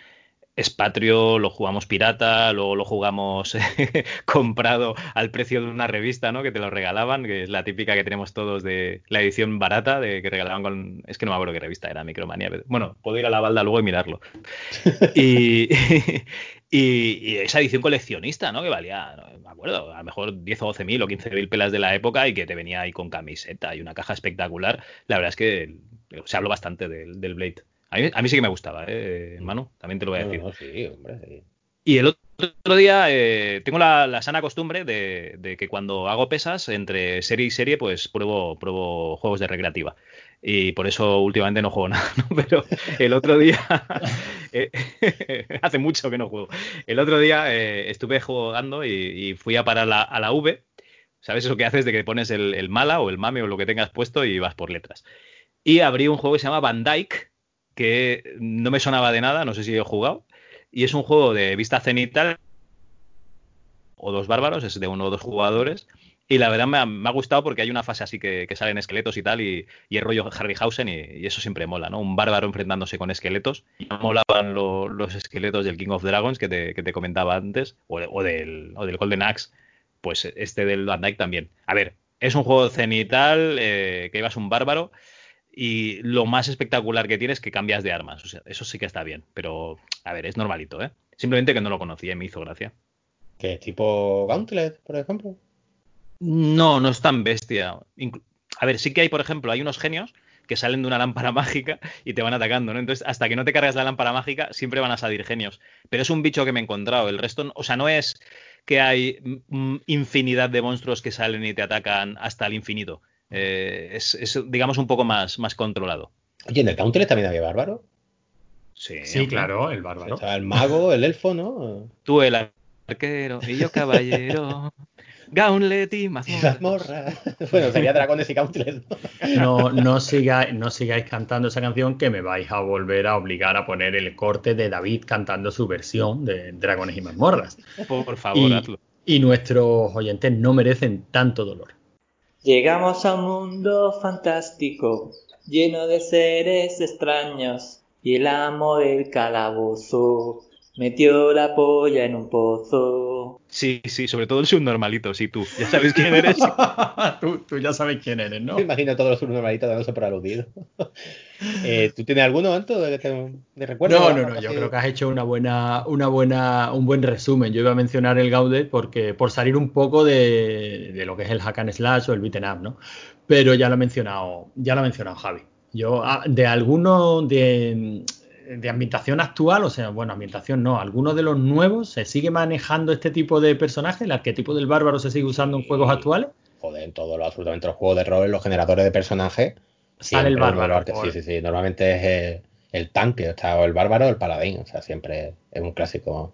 [SPEAKER 2] es patrio, lo jugamos pirata, luego lo jugamos comprado al precio de una revista, ¿no? Que te lo regalaban, que es la típica que tenemos todos de la edición barata, de que regalaban con. Es que no me acuerdo qué revista era, Micromanía. pero- Bueno, puedo ir a la balda luego y mirarlo. Y, y, y esa edición coleccionista, ¿no? Que valía, no me acuerdo, a lo mejor 10 o 12 mil o 15 mil pelas de la época y que te venía ahí con camiseta y una caja espectacular. La verdad es que se habló bastante del, del Blade. A mí, a mí sí que me gustaba, ¿eh, Manu? También te lo voy a
[SPEAKER 3] No,
[SPEAKER 2] decir.
[SPEAKER 3] no, sí, hombre, sí.
[SPEAKER 2] Y el otro día eh, tengo la, la sana costumbre de, de que cuando hago pesas, entre serie y serie, pues pruebo, pruebo juegos de recreativa. Y por eso últimamente no juego nada, ¿no? Pero el otro día, eh, hace mucho que no juego. El otro día eh, estuve jugando y, y fui a parar la- a la V. ¿Sabes eso que haces de que pones el, el mala o el mame o lo que tengas puesto y vas por letras? Y abrí un juego que se llama Van Dyke, que no me sonaba de nada, no sé si he jugado. Y es un juego de vista cenital o dos bárbaros, es de uno o dos jugadores. Y la verdad me ha, me ha gustado porque hay una fase así que, salen esqueletos y tal, y, y el rollo Harryhausen, y, eso siempre mola, ¿no? Un bárbaro enfrentándose con esqueletos. Molaban lo- los esqueletos del King of Dragons que te, que te comentaba antes, o, de- o del, o del Golden Axe, pues este del Van Dyke también. A ver, es un juego cenital, eh, que llevas un bárbaro, y lo más espectacular que tiene es que cambias de armas. O sea, eso sí que está bien, pero a ver, es normalito, ¿eh? Simplemente que no lo conocía y me hizo gracia.
[SPEAKER 3] Es tipo Gauntlet, por ejemplo.
[SPEAKER 2] No, no es tan bestia. Inclu- a ver, sí que hay, por ejemplo, hay unos genios que salen de una lámpara mágica y te van atacando, ¿no? Entonces, hasta que no te cargas la lámpara mágica, siempre van a salir genios. Pero es un bicho que me he encontrado. El resto, o sea, no es que hay infinidad de monstruos que salen y te atacan hasta el infinito. Eh, es, es, digamos, un poco más, más controlado.
[SPEAKER 3] Oye, en el Gauntlet también había bárbaro.
[SPEAKER 2] Sí,
[SPEAKER 1] Sí, claro, el bárbaro.
[SPEAKER 3] Estaba el mago, el elfo, ¿no?
[SPEAKER 2] Tú el arquero y yo caballero. Gauntlet y mazmorras.
[SPEAKER 3] Mazmorra. bueno, sería Dragones y Gauntlet.
[SPEAKER 1] No, no, sigáis, no sigáis cantando esa canción que me vais a volver a obligar a poner el corte de David cantando su versión de Dragones y mazmorras.
[SPEAKER 2] Por favor,
[SPEAKER 1] Y,
[SPEAKER 2] hazlo.
[SPEAKER 1] y nuestros oyentes no merecen tanto dolor.
[SPEAKER 6] Llegamos a un mundo fantástico, lleno de seres extraños, y el amo del calabozo metió la polla en un pozo.
[SPEAKER 2] Sí, sí, sobre todo el subnormalito, sí, tú. Ya sabes quién eres.
[SPEAKER 1] tú, tú ya sabes quién eres, ¿no?
[SPEAKER 3] Me imagino a todos los subnormalitos dándose por aludido. Eh, ¿Tú tienes alguno, Anto, de, recuerdo?
[SPEAKER 1] No, no, no, yo creo que has hecho una buena, una buena, un buen resumen. Yo iba a mencionar el Gaudet porque por salir un poco de, de lo que es el hack and slash o el beaten up, ¿no? Pero ya lo ha mencionado, ya lo ha mencionado Javi. Yo ah, de alguno de, de ambientación actual, o sea, bueno, ambientación no, alguno de los nuevos se sigue manejando este tipo de personaje, el arquetipo del bárbaro se sigue usando en juegos actuales.
[SPEAKER 3] Joder, en todos los, absolutamente los juegos de rol, los generadores de personajes.
[SPEAKER 1] Sale el
[SPEAKER 3] siempre de
[SPEAKER 1] bárbaro,
[SPEAKER 3] Sí, sí, sí. Normalmente es el tanque, o, sea, o el bárbaro o el paladín. O sea, siempre es un clásico.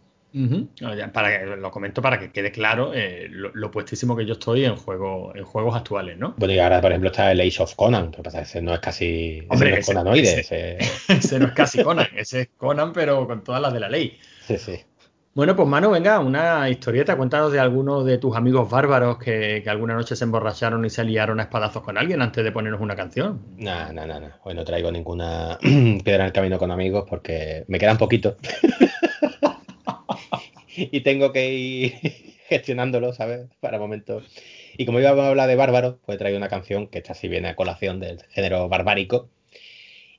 [SPEAKER 1] Para que, lo comento para que quede claro eh, lo, lo puestísimo que yo estoy en, juego, en juegos actuales, ¿no?
[SPEAKER 3] Bueno, y ahora, por ejemplo, está el Age of Conan. que pasa ese no es casi. ese
[SPEAKER 1] Hombre,
[SPEAKER 3] no es
[SPEAKER 1] ese-
[SPEAKER 3] Conanoide.
[SPEAKER 1] ese-
[SPEAKER 3] ese-
[SPEAKER 1] Ese no es casi Conan, ese es Conan, pero con todas las de la ley.
[SPEAKER 3] Sí, sí.
[SPEAKER 1] Bueno, pues Manu, venga, una historieta. Cuéntanos de alguno de tus amigos bárbaros que, que alguna noche se emborracharon y se liaron a espadazos con alguien antes de ponernos una canción.
[SPEAKER 3] Nah, nah, nah, nah. Hoy no traigo ninguna piedra en el camino con amigos porque me quedan poquitos. y tengo que ir gestionándolo, ¿sabes? Para momentos. Y como íbamos a hablar de bárbaros, pues traigo una canción que esta sí viene a colación del género barbárico.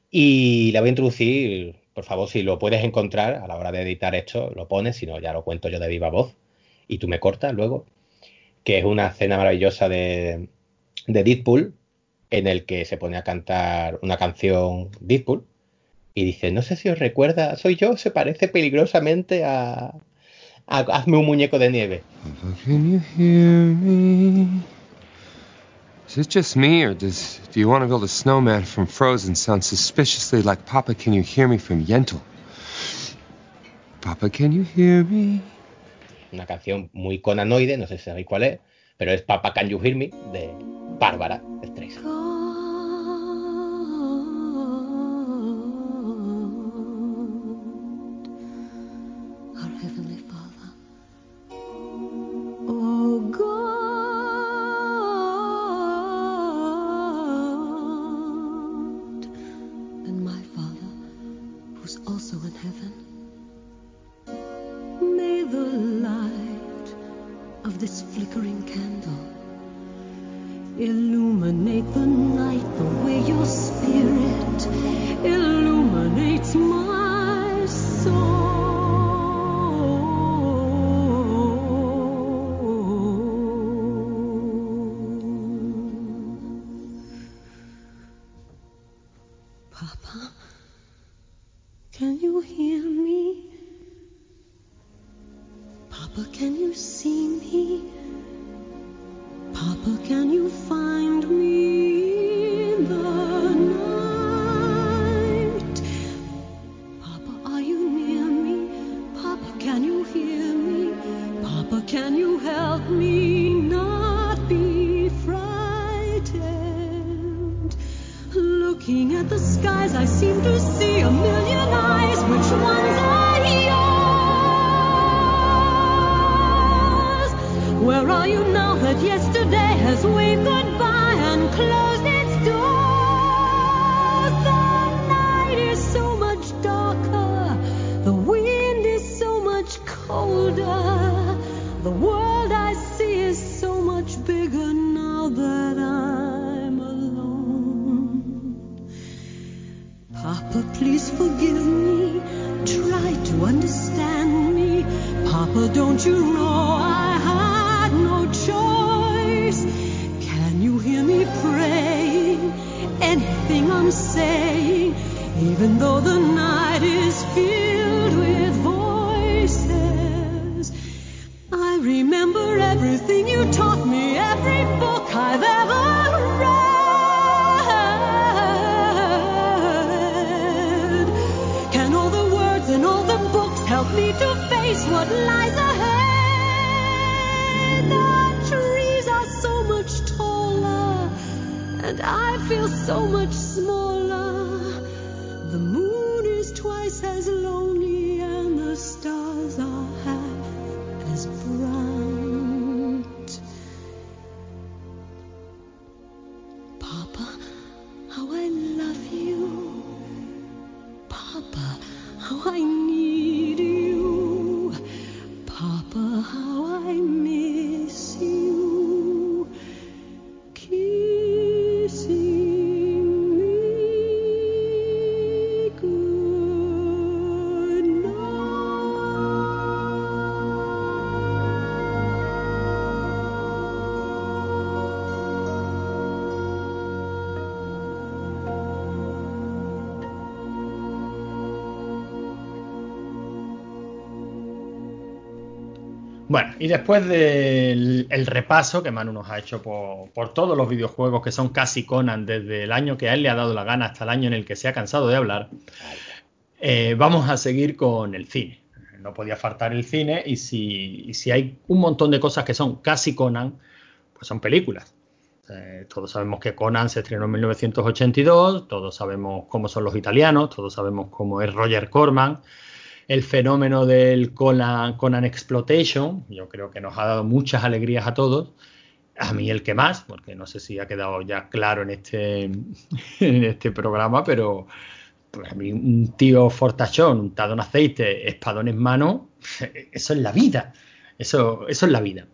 [SPEAKER 3] Y la voy a introducir, por favor, si lo puedes encontrar a la hora de editar esto, lo pones, si no, ya lo cuento yo de viva voz. Y tú me cortas luego. Que es una escena maravillosa de, de Deadpool, en el que se pone a cantar una canción Deadpool y dice, no sé si os recuerda, soy yo, se parece peligrosamente a, a Hazme un muñeco de nieve.
[SPEAKER 7] Is it just me, or does do you want to build a snowman from Frozen sound suspiciously like Papa? Can you hear me from Yentl? Papa, can you hear me?
[SPEAKER 3] Una canción muy conanoide, no sé si sabéis cuál es, pero es Papa Can You Hear Me de Bárbara
[SPEAKER 8] who's also in heaven, may the light of this flickering candle illuminate the night the way your spirit illuminates
[SPEAKER 1] y después del el repaso que Manu nos ha hecho por, todos los videojuegos que son casi Conan desde el año que a él le ha dado la gana hasta el año en el que se ha cansado de hablar, eh, vamos a seguir con el cine. No podía faltar el cine y si, y si hay un montón de cosas que son casi Conan, pues son películas. Eh, todos sabemos que Conan se estrenó en 1982, todos sabemos cómo son los italianos, todos sabemos cómo es Roger Corman. El fenómeno del Conan, Exploitation, yo creo que nos ha dado muchas alegrías a todos. A mí el que más, porque no sé si ha quedado ya claro en este, este programa, pero pues a mí un tío fortachón, untado en aceite, espadón en mano, eso es la vida. Eso, eso es la vida.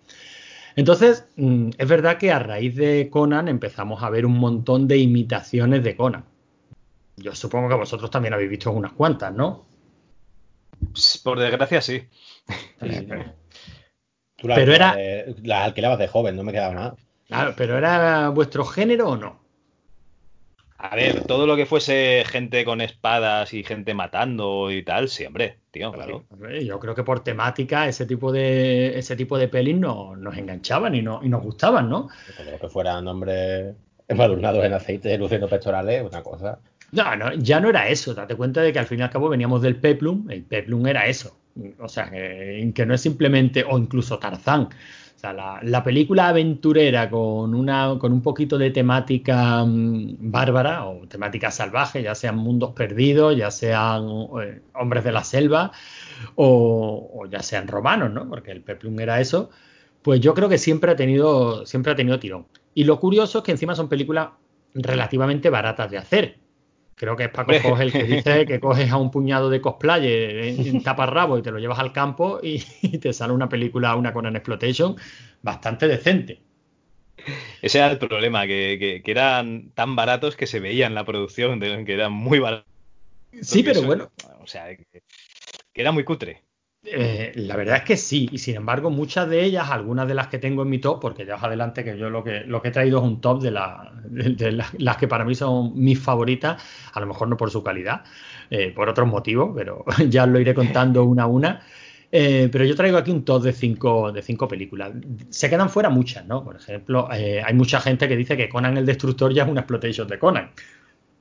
[SPEAKER 1] Entonces, mm, es verdad que a raíz de Conan empezamos a ver un montón de imitaciones de Conan. Yo supongo que vosotros también habéis visto unas cuantas, ¿no?
[SPEAKER 2] Pues, Por desgracia, sí.
[SPEAKER 3] Tú la
[SPEAKER 1] Pero era-
[SPEAKER 3] alquilabas de- las alquilabas de joven, no me quedaba nada.
[SPEAKER 1] Claro, pero ¿era vuestro género o no?
[SPEAKER 2] A ver, todo lo que fuese gente con espadas y gente matando y tal, siempre, tío, claro.
[SPEAKER 1] Yo creo que por temática ese tipo de ese tipo de pelis no- nos enganchaban y, no- y nos gustaban, ¿no?
[SPEAKER 3] Todo lo que fueran hombres embadurnados en aceite, luciendo pectorales, una cosa.
[SPEAKER 1] No, no, ya no era eso. Date cuenta de que al fin y al cabo veníamos del Peplum. El Peplum era eso. O sea, que, que no es simplemente, o incluso Tarzán. O sea, la, la película aventurera con, una, con un poquito de temática mm, bárbara o temática salvaje, ya sean mundos perdidos, ya sean eh, hombres de la selva o, o ya sean romanos, ¿no? Porque el Peplum era eso. Pues yo creo que siempre ha tenido, siempre ha tenido tirón. Y lo curioso es que encima son películas relativamente baratas de hacer. Creo que es Paco. Fox el que dice que coges a un puñado de cosplayer en, en taparrabo y te lo llevas al campo y, y te sale una película, una Conan Exploitation, bastante decente.
[SPEAKER 2] Ese era el problema, que, que- que eran tan baratos que se veía en la producción, que eran muy baratos.
[SPEAKER 1] Sí, pero bueno,
[SPEAKER 2] O sea, que, que era muy cutre.
[SPEAKER 1] Eh, la verdad es que sí, y sin embargo muchas de ellas, algunas de las que tengo en mi top, porque ya os adelante que yo lo que, lo que he traído es un top de, la- de- de la- las que para mí son mis favoritas, a lo mejor no por su calidad, eh, por otros motivos, pero ya os lo iré contando una a una. Eh, pero yo traigo aquí un top de cinco, de cinco películas. Se quedan fuera muchas, ¿no? Por ejemplo, hay mucha gente que dice que Conan el Destructor ya es una exploitation de Conan.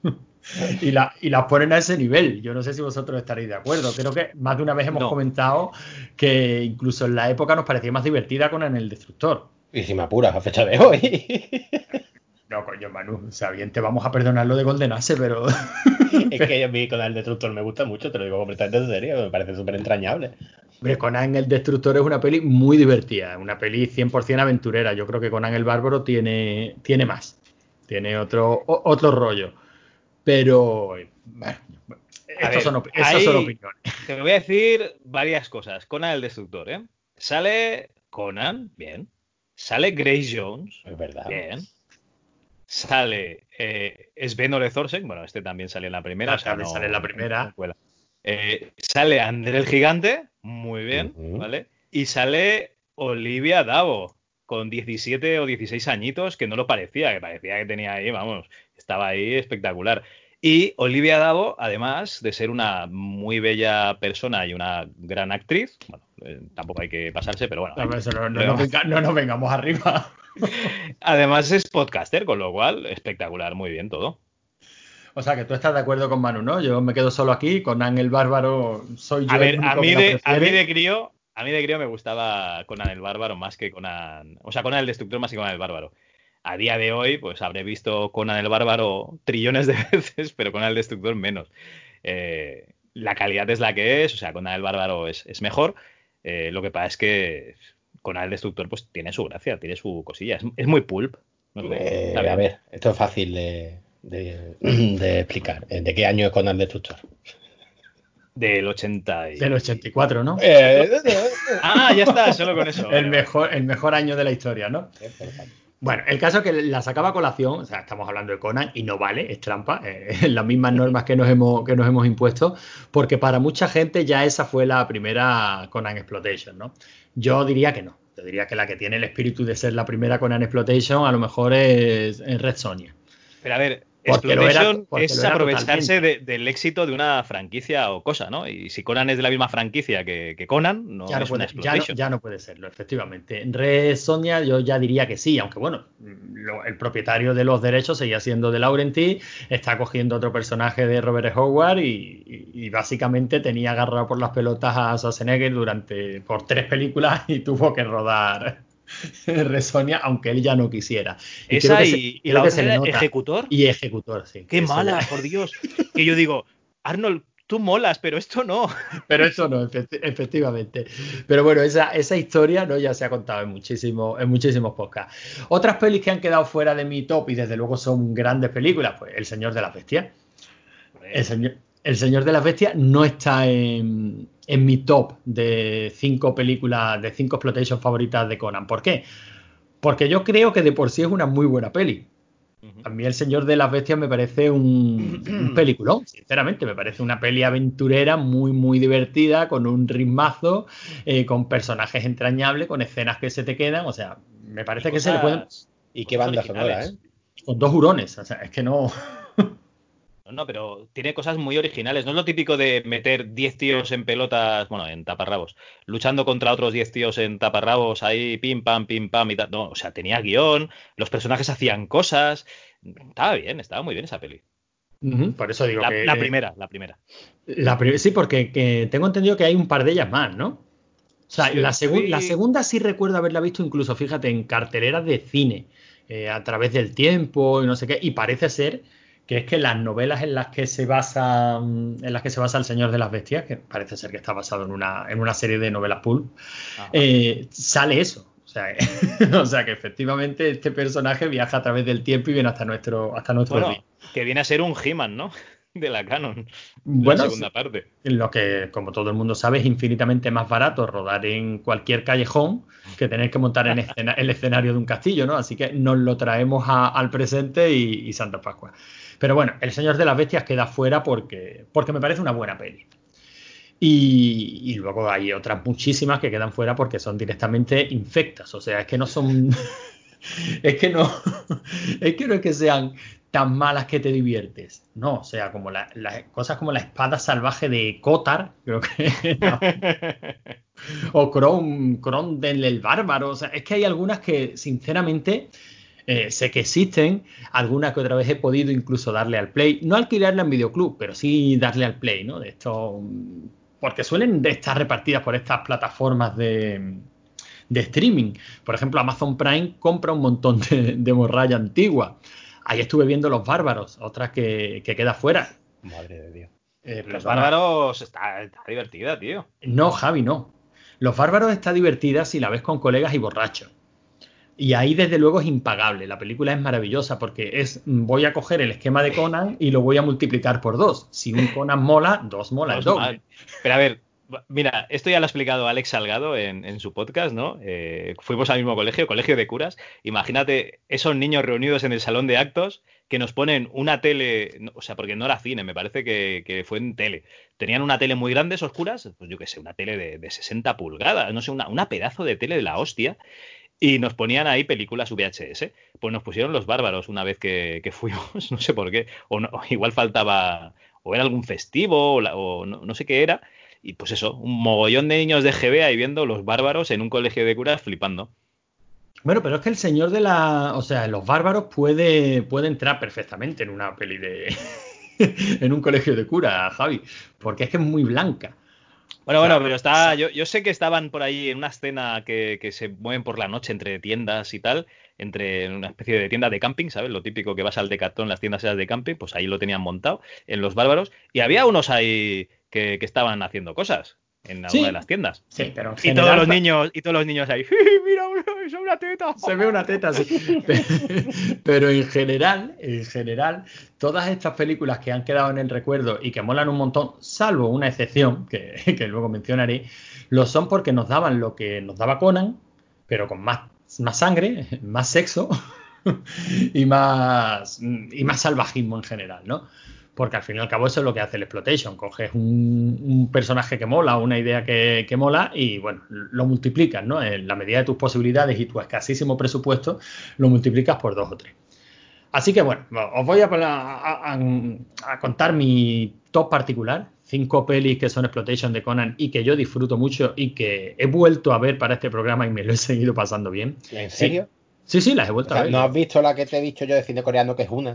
[SPEAKER 1] y, la, y las ponen a ese nivel. Yo no sé si vosotros estaréis de acuerdo. Creo que más de una vez hemos
[SPEAKER 2] No.
[SPEAKER 1] comentado que incluso en la época nos parecía más divertida Conan el Destructor.
[SPEAKER 3] Y si me apuras a fecha de hoy.
[SPEAKER 1] No, coño, Manu, o sea, bien te vamos a perdonar lo de Golden Axe, pero
[SPEAKER 3] es que a mí con el destructor me gusta mucho, te lo digo completamente en serio, me parece súper entrañable.
[SPEAKER 1] Hombre, Conan el Destructor es una peli muy divertida, una peli 100% aventurera. Yo creo que Conan el Bárbaro tiene, tiene más, tiene otro, o- otro rollo. Pero, bueno, estos
[SPEAKER 2] ver,
[SPEAKER 1] son, op- estas son opiniones.
[SPEAKER 2] Te voy a decir varias cosas. Conan el Destructor, ¿eh? Sale Conan, bien. Sale Grace Jones,
[SPEAKER 3] Es verdad.
[SPEAKER 2] bien. Sale eh, Sven Ole Thorsen, bueno, este también sale en la primera.
[SPEAKER 1] Ah,
[SPEAKER 2] o sea,
[SPEAKER 1] también
[SPEAKER 2] no-
[SPEAKER 1] sale en la primera.
[SPEAKER 2] no. Eh, sale André el Gigante, muy bien. ¿vale? Y sale Olivia Davo, con 17 o 16 añitos, que no lo parecía, que parecía que tenía ahí, vamos, estaba ahí espectacular. Y Olivia Davo, además de ser una muy bella persona y una gran actriz, bueno, eh, tampoco hay que pasarse, pero bueno.
[SPEAKER 1] No, no, nos venga- no nos vengamos arriba.
[SPEAKER 2] Además es podcaster, con lo cual, espectacular, muy bien todo.
[SPEAKER 1] O sea, que tú estás de acuerdo con Manu, ¿no? Yo me quedo solo aquí, Conan el Bárbaro soy yo.
[SPEAKER 2] A ver, a mí, de, a mí de crío, a mí de crío me gustaba Conan el Bárbaro más que Conan, o sea, Conan el Destructor más que Conan el Bárbaro. A día de hoy, pues habré visto Conan el Bárbaro trillones de veces, pero Conan el Destructor menos. Eh, la calidad es la que es, o sea, Conan el Bárbaro es, es mejor. Eh, lo que pasa es que Conan el Destructor pues tiene su gracia, tiene su cosilla. Es, es muy pulp. no sé,
[SPEAKER 3] Eh, a ver, esto es fácil de, de- de explicar. ¿De qué año es Conan el Destructor?
[SPEAKER 2] Del 80 y...
[SPEAKER 1] Del 84, ¿no?
[SPEAKER 3] Eh,
[SPEAKER 2] Ah, ya está, solo con eso.
[SPEAKER 1] El mejor, el mejor año de la historia, ¿no? Bueno, el caso es que la sacaba a colación, o sea, estamos hablando de Conan y no vale, es trampa, eh, las mismas normas que nos, hemos, que nos hemos impuesto, porque para mucha gente ya esa fue la primera Conan Exploitation, ¿no? Yo diría que no, yo diría que la que tiene el espíritu de ser la primera Conan Exploitation a lo mejor es, es Red Sonja.
[SPEAKER 2] Pero a ver,
[SPEAKER 1] Era-
[SPEAKER 2] Exploitation es aprovecharse de- del éxito de una franquicia o cosa, ¿no? Y si Conan es de la misma franquicia que, que Conan, no
[SPEAKER 1] ya, no
[SPEAKER 2] es una
[SPEAKER 1] puede, ya, no,
[SPEAKER 2] exploitation.
[SPEAKER 1] ya no puede serlo, efectivamente. Red Sonja yo ya diría que sí, aunque bueno, lo- el propietario de los derechos seguía siendo de Laurenti, está cogiendo otro personaje de Robert Howard y, y- y básicamente tenía agarrado por las pelotas a Schwarzenegger durante por tres películas y tuvo que rodar Red Sonja, aunque él ya no quisiera. Y
[SPEAKER 2] Esa y,
[SPEAKER 1] se-
[SPEAKER 2] y la otra era. Ejecutor.
[SPEAKER 1] Y ejecutor, sí.
[SPEAKER 2] Qué mala, por Dios. Que yo digo, Arnold, tú molas, pero esto no.
[SPEAKER 1] Pero eso no, efecti- efectivamente. Pero bueno, esa, esa historia ¿no? ya se ha contado en, muchísimo, en muchísimos podcasts. Otras pelis que han quedado fuera de mi top y desde luego son grandes películas, pues El Señor de las Bestias. El Señor, El Señor de las Bestias no está en, en mi top de cinco películas, de cinco exploitation favoritas de Conan. ¿Por qué? Porque yo creo que de por sí es una muy buena peli. A mí El Señor de las Bestias me parece un, un peliculón, sinceramente. Me parece una peli aventurera muy, muy divertida, con un ritmazo, eh, con personajes entrañables, con escenas que se te quedan. O sea, me parece que se le pueden.
[SPEAKER 3] Y qué banda sonora. ¿eh?
[SPEAKER 1] Con dos hurones. O sea, es que no.
[SPEAKER 2] No, no, pero tiene cosas muy originales. No es lo típico de meter 10 tíos en pelotas, bueno, en taparrabos, luchando contra otros 10 tíos en taparrabos ahí, pim, pam, pim, pam y tal. No, o sea, tenía guion, los personajes hacían cosas. Estaba bien, estaba muy bien esa peli.
[SPEAKER 1] Por eso digo
[SPEAKER 2] La,
[SPEAKER 1] que.
[SPEAKER 2] la primera, la primera.
[SPEAKER 1] La pri- sí, porque que tengo entendido que hay un par de ellas más, ¿no? O sea,
[SPEAKER 2] Sí,
[SPEAKER 1] la,
[SPEAKER 2] sí.
[SPEAKER 1] la segunda sí recuerdo haberla visto incluso, fíjate, en carteleras de cine, eh, a través del tiempo y no sé qué, y parece ser que es que las novelas en las que se basa en las que se basa El Señor de las Bestias, que parece ser que está basado en una, en una serie de novelas pulp, eh, sale eso. O sea, o sea, que efectivamente este personaje viaja a través del tiempo y viene hasta nuestro, hasta nuestro
[SPEAKER 2] bueno,
[SPEAKER 1] día.
[SPEAKER 2] que viene a ser un He-Man, ¿no? De la canon.
[SPEAKER 1] Bueno,
[SPEAKER 2] la segunda parte.
[SPEAKER 1] Lo que, como todo el mundo sabe, es infinitamente más barato rodar en cualquier callejón que tener que montar en escena- el escenario de un castillo, ¿no? Así que nos lo traemos a- al presente y, y Santa Pascua. Pero bueno, El Señor de las Bestias queda fuera porque, porque me parece una buena peli. Y, y luego hay otras muchísimas que quedan fuera porque son directamente infectas. O sea, es que no son. es que no. es que no es que sean tan malas que te diviertes. No, o sea, como la- las cosas como la espada salvaje de Kotar, creo que. o Kron, Kron del el bárbaro. O sea, es que hay algunas que, sinceramente, eh, sé que existen. Algunas que otra vez he podido incluso darle al play. No alquilarla en videoclub, pero sí darle al play, ¿no? De esto. mm, Porque suelen estar repartidas por estas plataformas de, de streaming. Por ejemplo, Amazon Prime compra un montón de, de morralla antigua. Ahí estuve viendo Los Bárbaros, otra que, que queda fuera.
[SPEAKER 3] Madre de Dios.
[SPEAKER 1] Eh,
[SPEAKER 2] Los
[SPEAKER 1] perdona.
[SPEAKER 2] bárbaros está, está divertida, tío.
[SPEAKER 1] No, Javi, no. Los Bárbaros está divertida si la ves con colegas y borrachos. Y ahí, desde luego, es impagable. La película es maravillosa porque es voy a coger el esquema de Conan y lo voy a multiplicar por dos. Si un Conan mola, dos mola el
[SPEAKER 2] Dos
[SPEAKER 1] doble.
[SPEAKER 2] Pero a ver, mira, esto ya lo ha explicado Alex Salgado en, en su podcast, ¿no? Eh, fuimos al mismo colegio, colegio de curas. Imagínate esos niños reunidos en el salón de actos que nos ponen una tele, o sea, porque no era cine, me parece que, que fue en tele. Tenían una tele muy grande, esos curas, pues yo qué sé, una tele de, de 60 pulgadas, no sé, una, una pedazo de tele de la hostia. Y nos ponían ahí películas VHS. Pues nos pusieron los bárbaros una vez que, fuimos, no sé por qué. O, igual faltaba, o era algún festivo, o no, no sé qué era. Y pues eso, un mogollón de niños de GB ahí viendo los bárbaros en un colegio de curas flipando.
[SPEAKER 1] Bueno, pero es que el señor de la. O sea, los bárbaros puede, puede entrar perfectamente en una peli de. en un colegio de cura, Javi. Porque es que es muy blanca.
[SPEAKER 2] Bueno, bueno, pero está. Yo, yo sé que estaban por ahí en una escena que, que se mueven por la noche entre tiendas y tal, entre una especie de tienda de camping, ¿sabes? Lo típico que vas al Decathlon, las tiendas esas de camping, pues ahí lo tenían montado en los bárbaros. Y había unos ahí que, que estaban haciendo cosas. En alguna
[SPEAKER 1] Sí.
[SPEAKER 2] de las tiendas.
[SPEAKER 1] Sí, pero en
[SPEAKER 2] Y
[SPEAKER 1] general,
[SPEAKER 2] todos los niños, y todos los niños ahí, mira, es una teta.
[SPEAKER 1] Se ve una teta así. Pero en general, en general, todas estas películas que han quedado en el recuerdo y que molan un montón, salvo una excepción que, que luego mencionaré, lo son porque nos daban lo que nos daba Conan, pero con más, más sangre, más sexo y más, y más salvajismo en general, ¿no? Porque al fin y al cabo eso es lo que hace el exploitation. Coges un, un personaje que mola, una idea que, que mola y bueno, lo multiplicas, ¿no? En la medida de tus posibilidades y tu escasísimo presupuesto, lo multiplicas por dos o tres. Así que bueno, os voy a, poner a- a- a contar mi top particular. Cinco pelis que son exploitation de Conan y que yo disfruto mucho y que he vuelto a ver para este programa y me lo he seguido pasando bien.
[SPEAKER 3] ¿En serio?
[SPEAKER 1] Sí, sí, las he
[SPEAKER 3] O
[SPEAKER 1] vuelto a ver.
[SPEAKER 3] ¿No has visto la que te he dicho yo de cine coreano que es una?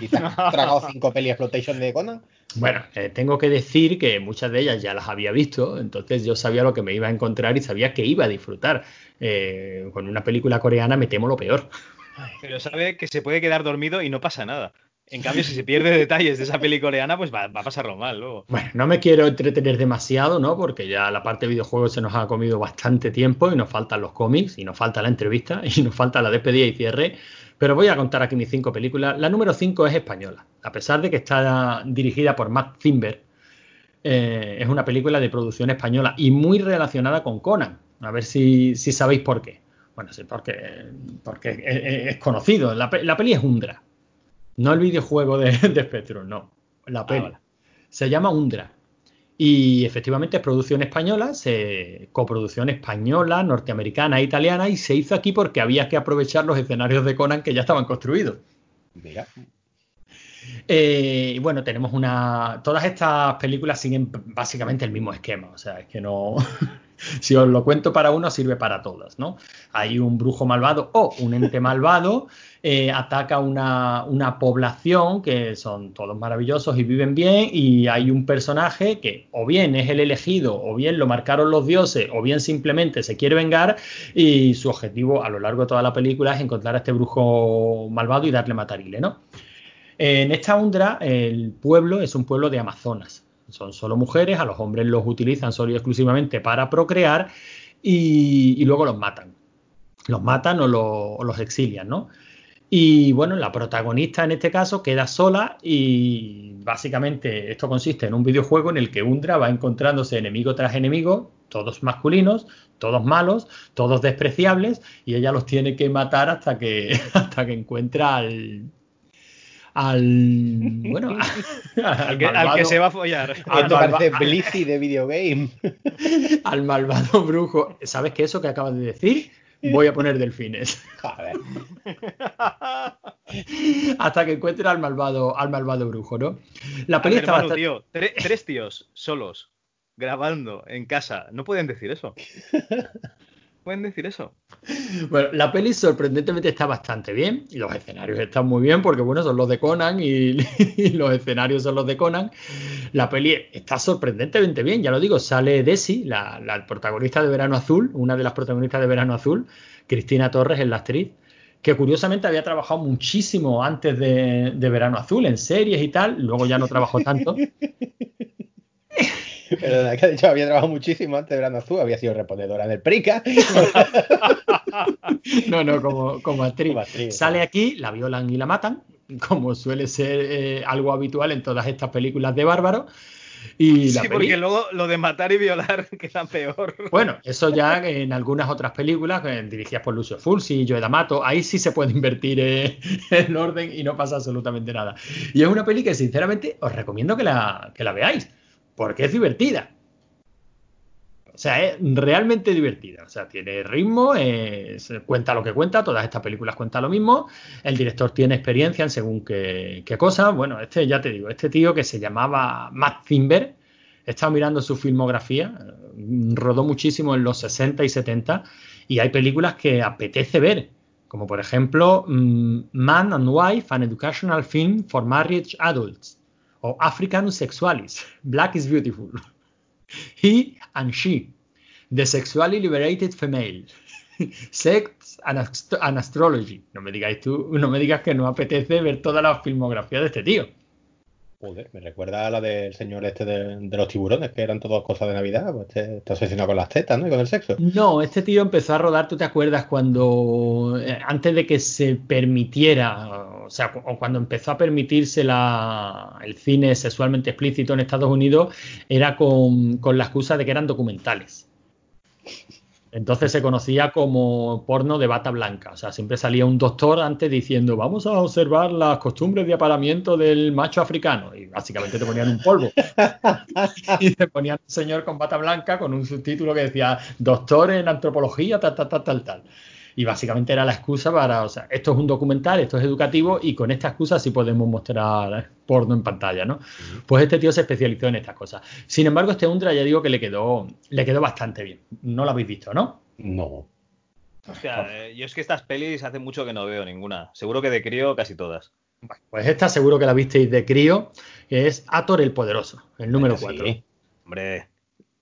[SPEAKER 3] ¿Y te has tragado cinco pelis exploitation de Conan?
[SPEAKER 1] Bueno, eh, tengo que decir que muchas de ellas ya las había visto, entonces yo sabía lo que me iba a encontrar y sabía que iba a disfrutar. Eh, con una película coreana me temo lo peor.
[SPEAKER 2] Pero sabe que se puede quedar dormido y no pasa nada. En cambio, si se pierde detalles de esa peli coreana, pues va, va a pasarlo mal luego.
[SPEAKER 1] Bueno, no me quiero entretener demasiado, ¿no? Porque ya la parte de videojuegos se nos ha comido bastante tiempo y nos faltan los cómics y nos falta la entrevista y nos falta la despedida y cierre. Pero voy a contar aquí mis cinco películas. La número cinco es española, a pesar de que está dirigida por Matt Zimber. eh, es una película de producción española y muy relacionada con Conan. A ver si, si sabéis por qué. Bueno, sí, porque, porque es, es conocido. La, la peli es Undra. No el videojuego de, de Spectrum, no. La peli.
[SPEAKER 2] vale.
[SPEAKER 1] Se llama Undra. Y efectivamente es producción española, se, coproducción española, norteamericana e italiana, y se hizo aquí porque había que aprovechar los escenarios de Conan que ya estaban construidos.
[SPEAKER 3] Mira.
[SPEAKER 1] Eh, y bueno, tenemos una. Todas estas películas siguen básicamente el mismo esquema. O sea, es que no. si os lo cuento para uno, sirve para todas, ¿no? Hay un brujo malvado o un ente malvado, eh, ataca una, una población que son todos maravillosos y viven bien, y hay un personaje que o bien es el elegido, o bien lo marcaron los dioses, o bien simplemente se quiere vengar, y su objetivo a lo largo de toda la película es encontrar a este brujo malvado y darle matarile, ¿no? En esta Undra, el pueblo es un pueblo de Amazonas. Son solo mujeres, a los hombres los utilizan solo y exclusivamente para procrear y, luego los matan. Los matan o los exilian, ¿no? Y bueno, la protagonista en este caso queda sola y básicamente esto consiste en un videojuego en el que Undra va encontrándose enemigo tras enemigo, todos masculinos, todos malos, todos despreciables y ella los tiene que matar hasta que, hasta que encuentra al... al bueno,
[SPEAKER 2] Al que, al que se va a follar.
[SPEAKER 1] Al
[SPEAKER 3] Esto
[SPEAKER 1] malva-
[SPEAKER 3] parece Blizzy de videogame.
[SPEAKER 1] al malvado brujo. ¿Sabes qué? Eso que acabas de decir, voy a poner delfines.
[SPEAKER 3] Joder.
[SPEAKER 1] Hasta que encuentre al malvado, al malvado brujo, ¿no? La peli está bastante.
[SPEAKER 2] tío, tre- tres tíos solos grabando en casa. No pueden decir eso. Pueden decir eso.
[SPEAKER 1] Bueno, la peli sorprendentemente está bastante bien. Y los escenarios están muy bien porque, bueno, son los de Conan y, y los escenarios son los de Conan. La peli está sorprendentemente bien, ya lo digo. Sale Desi, la, la protagonista de Verano Azul, una de las protagonistas de Verano Azul, Cristina Torres es la actriz, que curiosamente había trabajado muchísimo antes de, de Verano Azul en series y tal. Luego ya no trabajó tanto.
[SPEAKER 3] Pero que de hecho había trabajado muchísimo antes de Azul, había sido reponedora del Prica.
[SPEAKER 1] No, no, como, como actriz.
[SPEAKER 3] Como actriz,
[SPEAKER 1] Sale aquí, la violan y la matan, como suele ser eh, algo habitual en todas estas películas de bárbaros. Y la
[SPEAKER 2] Sí,
[SPEAKER 1] peli-
[SPEAKER 2] porque luego lo de matar y violar queda peor.
[SPEAKER 1] Bueno, eso ya en algunas otras películas eh, dirigidas por Lucio Fulci y Joe D'Amato, ahí sí se puede invertir eh, en orden y no pasa absolutamente nada. Y es una peli que sinceramente os recomiendo que la, que la veáis, porque es divertida. O sea, es realmente divertida. O sea, tiene ritmo, es- cuenta lo que cuenta, todas estas películas cuentan lo mismo. El director tiene experiencia en según qué, qué cosa. Bueno, este ya te digo, este tío que se llamaba Matt Zimber, he estado mirando su filmografía, rodó muchísimo en los 60 y 70 y hay películas que apetece ver, como por ejemplo mm, Man and Wife, an Educational Film for Married Adults, o African Sexualis, Black is Beautiful, He and She, The Sexually Liberated Female, Sex and, Ast- Astrology. No me digáis tú, no me digas que no apetece ver toda la filmografía de este tío.
[SPEAKER 3] Joder, me recuerda a la del señor este de, los tiburones, que eran todas cosas de Navidad. Pues este está con las tetas, ¿no? Y con el sexo.
[SPEAKER 1] No, este tío empezó a rodar, ¿tú te acuerdas cuando, eh, antes de que se permitiera, o sea, o cuando empezó a permitirse la- el cine sexualmente explícito en Estados Unidos, era con, con la excusa de que eran documentales. Entonces se conocía como porno de bata blanca. O sea, siempre salía un doctor antes diciendo, vamos a observar las costumbres de aparamiento del macho africano. Y básicamente te ponían un polvo. y te ponían un señor con bata blanca con un subtítulo que decía, doctor en antropología, tal, tal, tal, tal, tal. Y básicamente era la excusa para, o sea, esto es un documental, esto es educativo y con esta excusa sí podemos mostrar porno en pantalla, ¿no? Pues este tío se especializó en estas cosas. Sin embargo, este Undra ya digo que le quedó, le quedó bastante bien. No lo habéis visto, ¿no?
[SPEAKER 3] No.
[SPEAKER 2] Hostia, eh, yo es que estas pelis hace mucho que no veo ninguna. Seguro que de crío casi todas.
[SPEAKER 1] Pues esta seguro que la visteis de crío, que es Ator el Poderoso, el número
[SPEAKER 3] Sí.
[SPEAKER 1] 4.
[SPEAKER 2] Hombre.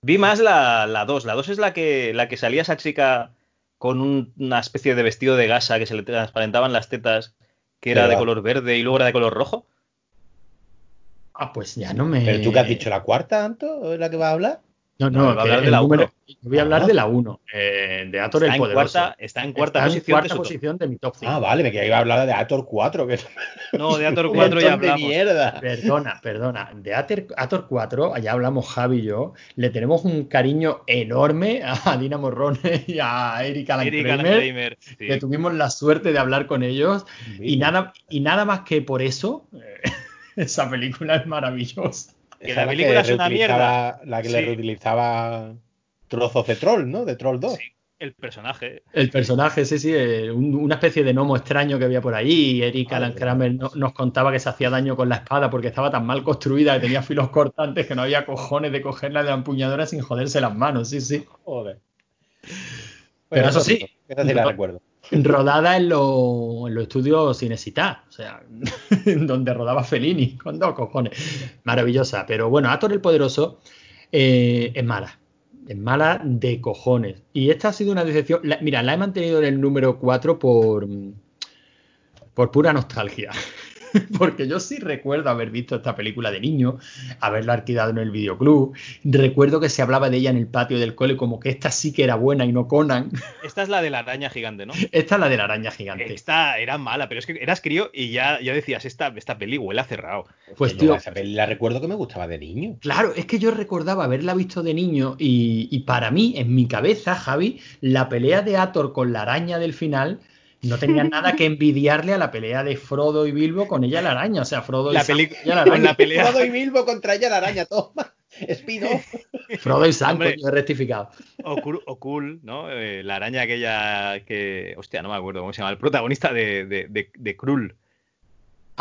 [SPEAKER 2] Vi más la 2. La 2 es la que, la que salía esa chica con un- una especie de vestido de gasa que se le transparentaban las tetas, que era de
[SPEAKER 3] va.
[SPEAKER 2] color verde y luego era de color rojo.
[SPEAKER 1] Ah, pues ya no me.
[SPEAKER 3] Pero tú que has dicho la cuarta, Anto, ¿es la que vas a hablar?
[SPEAKER 1] No,
[SPEAKER 2] No,
[SPEAKER 1] no,
[SPEAKER 2] va a
[SPEAKER 1] que
[SPEAKER 2] hablar de
[SPEAKER 1] el
[SPEAKER 2] la
[SPEAKER 1] número-
[SPEAKER 2] uno.
[SPEAKER 1] Yo voy a hablar
[SPEAKER 3] Ah.
[SPEAKER 1] de la 1, de Ator
[SPEAKER 2] Está
[SPEAKER 1] el
[SPEAKER 2] en,
[SPEAKER 1] Poderoso.
[SPEAKER 2] cuarta, está en cuarta
[SPEAKER 1] Está en
[SPEAKER 2] posición.
[SPEAKER 1] cuarta
[SPEAKER 2] de su top.
[SPEAKER 1] posición de mi top 5.
[SPEAKER 3] Ah, vale, me iba a hablar de Ator 4, que es
[SPEAKER 2] No, de Ator
[SPEAKER 3] un
[SPEAKER 2] 4 ya
[SPEAKER 3] montón de
[SPEAKER 2] hablamos.
[SPEAKER 3] mierda.
[SPEAKER 1] Perdona, perdona. De Ator, Ator 4, allá hablamos Javi y yo, le tenemos un cariño enorme a Dina Morrone y a Erika Kramer,
[SPEAKER 2] sí.
[SPEAKER 1] que tuvimos la suerte de hablar con ellos. Y nada, y nada más que por eso, eh, esa película es maravillosa.
[SPEAKER 2] Que
[SPEAKER 3] Esa
[SPEAKER 2] la película es una
[SPEAKER 3] reutilizaba- La que le reutilizaba trozos de troll, ¿no? De troll 2.
[SPEAKER 2] Sí, el personaje.
[SPEAKER 1] El personaje, sí, sí, eh, un- una especie de gnomo extraño que había por ahí. Y Eric Alan. Kramer no- nos contaba que se hacía daño con la espada porque estaba tan mal construida que tenía filos cortantes que no había cojones de cogerla de la empuñadura sin joderse las manos, sí, sí.
[SPEAKER 3] Joder.
[SPEAKER 1] Pero eso sí,
[SPEAKER 3] Esa sí la
[SPEAKER 1] no-
[SPEAKER 3] recuerdo.
[SPEAKER 1] Rodada en, lo- en los estudios Cinesita, o sea, donde rodaba Fellini, con dos cojones. Maravillosa. Pero bueno, Ator el Poderoso eh, es mala. Es mala de cojones. Y esta ha sido una decepción. Mira, la he mantenido en el número 4 por, por pura nostalgia. Porque yo sí recuerdo haber visto esta película de niño, haberla alquilado en el videoclub. Recuerdo que se hablaba de ella en el patio del cole como que esta sí que era buena y no Conan.
[SPEAKER 2] Esta es la de la araña gigante, ¿no?
[SPEAKER 1] Esta es la de la araña gigante.
[SPEAKER 2] Esta era mala, pero es que eras crío y ya, ya decías, esta, esta peli huele a cerrado.
[SPEAKER 1] Pues tío,
[SPEAKER 3] esa peli la recuerdo que me gustaba de niño.
[SPEAKER 1] claro, es que yo recordaba haberla visto de niño y, y para mí, en mi cabeza, Javi, la pelea de Ator con la araña del final no tenía nada que envidiarle a la pelea de Frodo y Bilbo con ella la araña. O sea, Frodo y
[SPEAKER 2] peli-
[SPEAKER 1] la araña.
[SPEAKER 2] la pelea.
[SPEAKER 3] Frodo y Bilbo contra ella la araña, toma. Spin-off.
[SPEAKER 1] Frodo y Sam,
[SPEAKER 2] Hombre.
[SPEAKER 1] coño, he rectificado.
[SPEAKER 2] O Kul, ¿no? Eh, la araña aquella que. Hostia, no me acuerdo cómo se llama. El protagonista de, de, de, de Krull.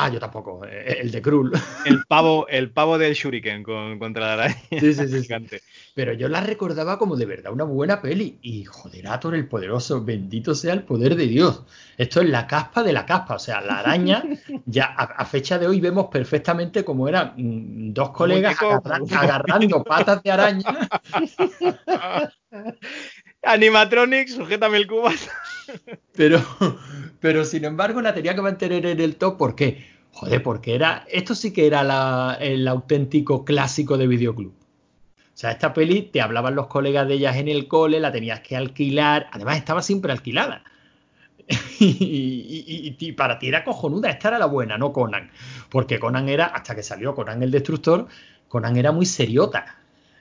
[SPEAKER 1] Ah, yo tampoco, eh, el de Krull.
[SPEAKER 2] El pavo, el pavo del Shuriken con- contra la araña
[SPEAKER 1] Sí, sí, sí,
[SPEAKER 2] gigante.
[SPEAKER 1] Pero yo la recordaba como de verdad una buena peli. Y joder, Ator el poderoso, bendito sea el poder de Dios. Esto es la caspa de la caspa. O sea, la araña, ya a, a fecha de hoy vemos perfectamente cómo eran mm, dos colegas agarra- agarrando patas de araña.
[SPEAKER 2] Animatronics, sujétame el cubo.
[SPEAKER 1] Pero, pero sin embargo la tenía que mantener en el top. ¿Por qué? Joder, porque era. Esto sí que era el auténtico clásico de videoclub. O sea, esta peli te hablaban los colegas de ellas en el cole, la tenías que alquilar. Además, estaba siempre alquilada. y- y para ti era cojonuda. Esta era la buena, no Conan. Porque Conan era, hasta que salió Conan el Destructor, Conan era muy seriota.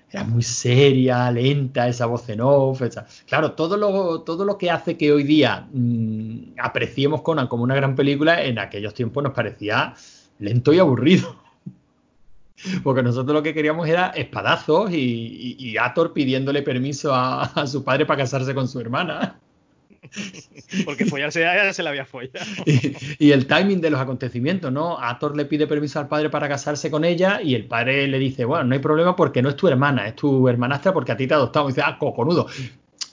[SPEAKER 1] Era muy seria, lenta, esa voz en off. esa- Claro, todo lo, todo lo que hace que hoy día mm, apreciemos Conan como una gran película, en aquellos tiempos nos parecía lento y aburrido. Porque nosotros lo que queríamos era espadazos y, y- y pidiéndole permiso a, a su padre para casarse con su hermana.
[SPEAKER 2] Porque follarse ya se la había follado.
[SPEAKER 1] Y, el timing de los acontecimientos, ¿no? Ator le pide permiso al padre para casarse con ella y el padre le dice, bueno, no hay problema porque no es tu hermana, es tu hermanastra porque a ti te ha adoptado. Y dice, ah, cojonudo.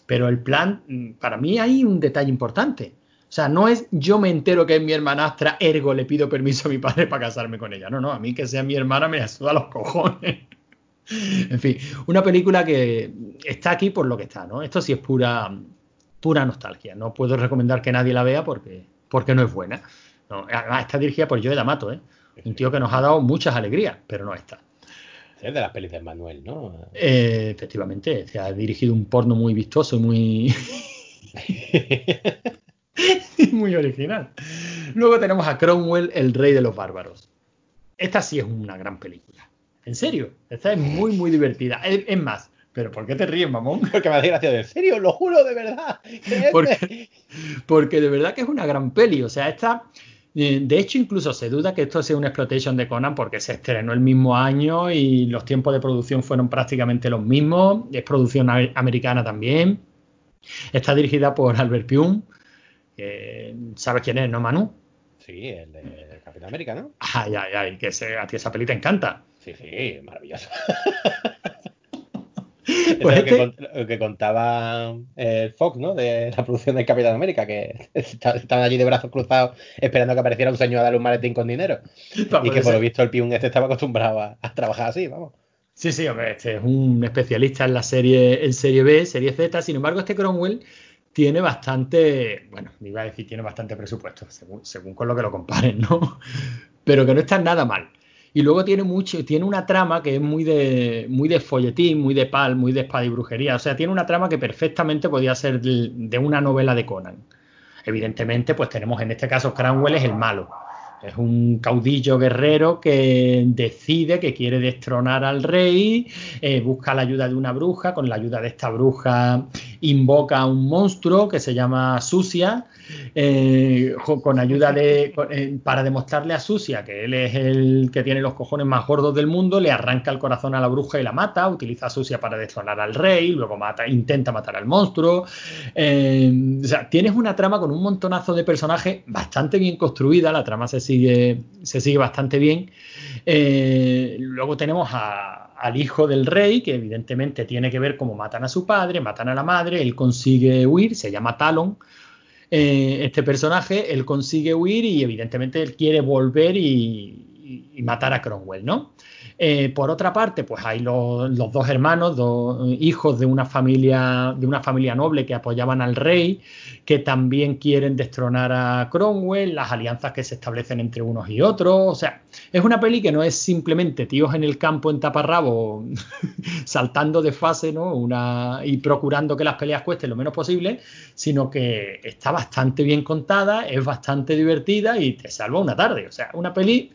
[SPEAKER 1] Pero el plan, para mí hay un detalle importante. O sea, no es yo me entero que es mi hermanastra, ergo le pido permiso a mi padre para casarme con ella. No, no, a mí que sea mi hermana me asuda los cojones. En fin, una película que está aquí por lo que está, ¿no? Esto sí es pura, pura nostalgia. No puedo recomendar que nadie la vea porque, porque no es buena. No, además, está dirigida por Joe D'Amato, ¿eh? Un tío que nos ha dado muchas alegrías, pero no está.
[SPEAKER 3] Es de las pelis de Manuel, ¿no?
[SPEAKER 1] Eh, efectivamente, se ha dirigido un porno muy vistoso y muy, muy original. Luego tenemos a Cromwell, el rey de los bárbaros. Esta sí es una gran película. En serio, esta es muy, muy divertida. Es más, pero ¿por qué te ríes, mamón?
[SPEAKER 3] Porque me hace gracia de en serio, lo juro de verdad.
[SPEAKER 1] Porque, porque de verdad que es una gran peli. O sea, esta. eh, De hecho, incluso se duda que esto sea una exploitation de Conan porque se estrenó el mismo año y los tiempos de producción fueron prácticamente los mismos. Es producción americana también. Está dirigida por Albert que ¿Sabes quién es, no, Manu?
[SPEAKER 3] Sí, el de Capitán América, ¿no?
[SPEAKER 1] Ay, ay, ay, que se- a ti esa peli te encanta.
[SPEAKER 3] Sí, sí, maravilloso.
[SPEAKER 1] Pues
[SPEAKER 3] lo, que,
[SPEAKER 1] este-
[SPEAKER 3] cont- lo que contaba eh, Fox, ¿no? De la producción del Capitán América, que esta- estaban allí de brazos cruzados esperando que apareciera un señor a darle un maletín con dinero. Y que por lo visto el piun este estaba acostumbrado a, a trabajar así, vamos.
[SPEAKER 1] Sí, sí, hombre, este es un especialista en la serie, en serie B, serie Z. Sin embargo, este Cromwell tiene bastante, bueno, iba a decir tiene bastante presupuesto, según, según con lo que lo comparen, ¿no? Pero que no está nada mal. Y luego tiene mucho, tiene una trama que es muy de, muy de folletín, muy de pal, muy de espada y brujería. O sea, tiene una trama que perfectamente podía ser de, una novela de Conan. Evidentemente, pues tenemos en este caso Cranwell es el malo. Es un caudillo guerrero que decide que quiere destronar al rey, eh, busca la ayuda de una bruja, con la ayuda de esta bruja invoca a un monstruo que se llama Susia, eh, con ayuda de, con- eh, para demostrarle a Susia que él es el que tiene los cojones más gordos del mundo, le arranca el corazón a la bruja y la mata, utiliza a Susia para destronar al rey, luego mata, intenta matar al monstruo. Eh, o sea, tienes una trama con un montonazo de personajes bastante bien construida, la trama se sigue, se sigue bastante bien. Luego tenemos a- al hijo del rey, que evidentemente tiene que ver cómo matan a su padre, matan a la madre, él consigue huir, se llama Talon. Eh, este personaje, él consigue huir y evidentemente él quiere volver y, matar a Cromwell, ¿no? Eh, por otra parte, pues hay los, dos hermanos, dos hijos de una familia, de una familia noble que apoyaban al rey, que también quieren destronar a Cromwell, las alianzas que se establecen entre unos y otros. O sea, es una peli que no es simplemente tíos en el campo en taparrabo saltando de fase, ¿no? Una, y procurando que las peleas cuesten lo menos posible, sino que está bastante bien contada, es bastante divertida y te salva una tarde. O sea, una peli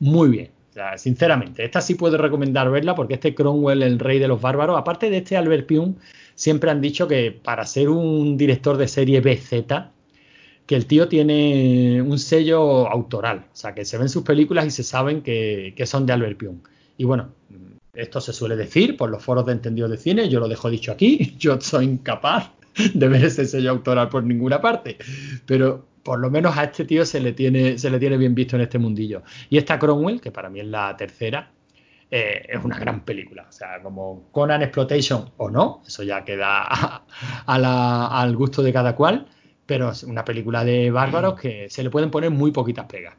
[SPEAKER 1] muy bien. Sinceramente, esta sí puedo recomendar verla porque este Cromwell, el rey de los bárbaros, aparte de este Albert Pyun, siempre han dicho que para ser un director de serie BZ, que el tío tiene un sello autoral. O sea, que se ven sus películas y se saben que, que son de Albert Pyun. Y bueno, esto se suele decir por los foros de entendidos de cine, yo lo dejo dicho aquí, yo soy incapaz de ver ese sello autoral por ninguna parte, pero por lo menos a este tío se le tiene, se le tiene bien visto en este mundillo. Y esta Cromwell, que para mí es la tercera, eh, es una gran película. O sea, como Conan Exploitation o no, eso ya queda a- a la- al gusto de cada cual, pero es una película de bárbaros que se le pueden poner muy poquitas pegas,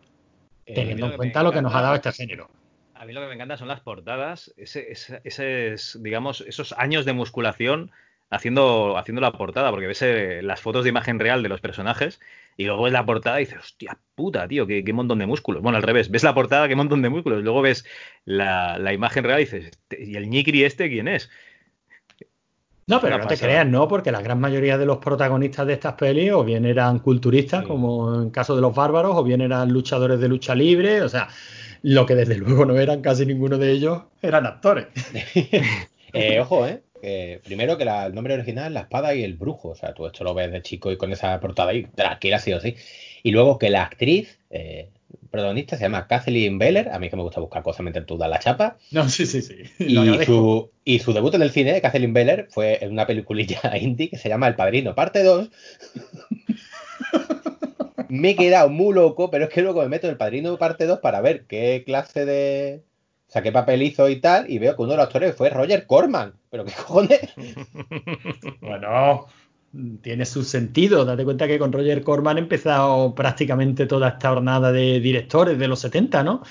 [SPEAKER 3] Eh,
[SPEAKER 1] teniendo en cuenta lo que nos ha dado este género.
[SPEAKER 2] A mí lo que me encanta son las portadas, ese, ese- ese- digamos, esos años de musculación haciendo, haciendo la portada, porque ves eh, las fotos de imagen real de los personajes y luego ves la portada y dices, hostia puta, tío, qué, qué montón de músculos. Bueno, al revés, ves la portada, qué montón de músculos, luego ves la, la imagen real y dices, "Este- ¿y el ñicri este quién es?
[SPEAKER 1] No, pero no te creas, no, porque la gran mayoría de los protagonistas de estas pelis o bien eran culturistas,
[SPEAKER 3] Sí.
[SPEAKER 1] como en caso de los bárbaros, o bien eran luchadores de lucha libre, o sea, lo que desde luego no eran casi ninguno de ellos eran actores.
[SPEAKER 3] Eh, ojo, ¿eh? Que primero que la- el nombre original es La Espada y el Brujo. O sea, tú esto lo ves de chico y con esa portada ahí, tranquila, sí o sí. Y luego que la actriz eh, protagonista se llama Kathleen Beller. A mí que me gusta buscar cosas, meter toda la chapa.
[SPEAKER 1] No, sí, sí, sí. Lo
[SPEAKER 3] Y su, y su debut en el cine Kathleen Beller fue en una peliculilla indie que se llama El Padrino, parte 2. me he quedado muy loco, pero es que luego me meto en El Padrino, parte 2 para ver qué clase de. O sea, qué papel hizo y tal, y veo que uno de los actores fue Roger Corman. Pero qué cojones.
[SPEAKER 1] Bueno, tiene su sentido. Date cuenta que con Roger Corman ha empezado prácticamente toda esta jornada de directores de los 70, ¿no? O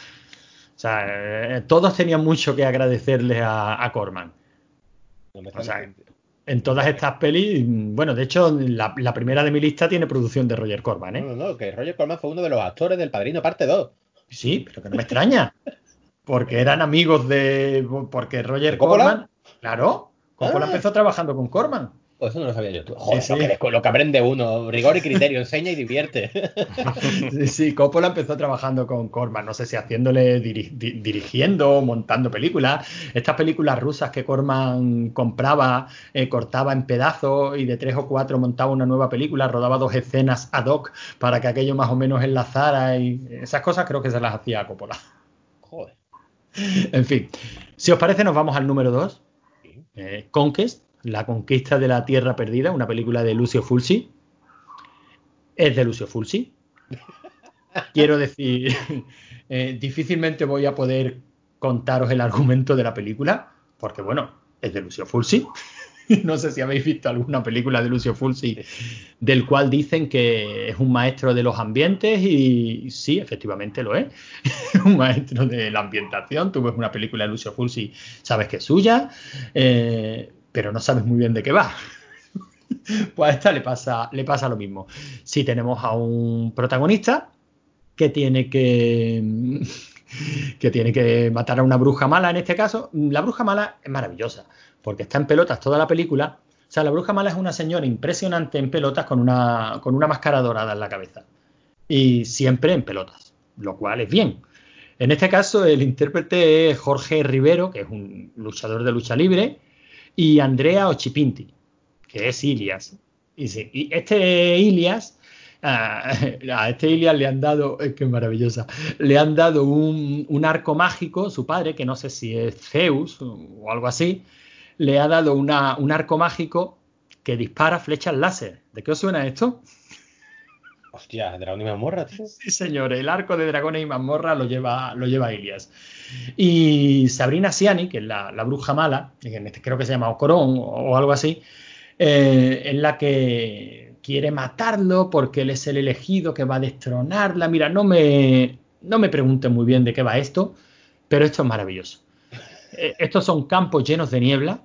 [SPEAKER 1] sea, eh, todos tenían mucho que agradecerle a, a Corman. O sea, en todas estas pelis, bueno, de hecho, la, la primera de mi lista tiene producción de Roger Corman,
[SPEAKER 3] No,
[SPEAKER 1] ¿eh?
[SPEAKER 3] no, no, que Roger Corman fue uno de los actores del Padrino, parte 2.
[SPEAKER 1] Sí, pero que no me extraña. Porque eran amigos de. Porque Roger. Corman. Claro. Coppola
[SPEAKER 3] Ah.
[SPEAKER 1] empezó trabajando con Corman.
[SPEAKER 3] Pues eso no lo sabía yo. Joder,
[SPEAKER 1] Sí,
[SPEAKER 3] Lo,
[SPEAKER 1] sí.
[SPEAKER 3] que, lo que aprende uno. Rigor y criterio. enseña y divierte.
[SPEAKER 1] Sí, sí, Coppola empezó trabajando con Corman, no sé si haciéndole diri- di- dirigiendo, montando películas. Estas películas rusas que Corman compraba, eh, cortaba en pedazos y de tres o cuatro montaba una nueva película, rodaba dos escenas ad hoc para que aquello más o menos enlazara y esas cosas creo que se las hacía a Coppola. En fin, si os parece nos vamos al número 2.
[SPEAKER 3] Sí.
[SPEAKER 1] Conquest, La conquista de la Tierra Perdida, una película de Lucio Fulci. Es de Lucio Fulci. Quiero decir, eh, difícilmente voy a poder contaros el argumento de la película, porque bueno, es de Lucio Fulci. No sé si habéis visto alguna película de Lucio Fulci del cual dicen que es un maestro de los ambientes y sí, efectivamente lo es. un maestro de la ambientación. Tú ves una película de Lucio Fulci, sabes que es suya, eh, pero no sabes muy bien de qué va. pues a esta le pasa, le pasa lo mismo. Si tenemos a un protagonista que tiene que que tiene que matar a una bruja mala en este caso, la bruja mala es maravillosa, porque está en pelotas toda la película. O sea, la bruja mala es una señora impresionante en pelotas con una, con una máscara dorada en la cabeza. Y siempre en pelotas, lo cual es bien. En este caso, el intérprete es Jorge Rivero, que es un luchador de lucha libre, y Andrea Ochipinti, que es Ilias. Y, este Ilias, a, este Ilias le han dado, es que maravillosa, le han dado un, un arco mágico, su padre, que no sé si es Zeus o algo así, le ha dado una, un arco mágico que dispara flechas láser. ¿De qué os suena esto?
[SPEAKER 3] Hostia, Dragón y Mazmorra, tío.
[SPEAKER 1] Sí, señor, el arco de dragones y mazmorra lo lleva, lo lleva Ilias. Y Sabrina Siani, que es la, la bruja mala, en este creo que se llama Ocorón o, o algo así, eh, es la que quiere matarlo porque él es el elegido que va a destronarla. Mira, no me, no me pregunten muy bien de qué va esto, pero esto es maravilloso. Eh, estos son campos llenos de niebla,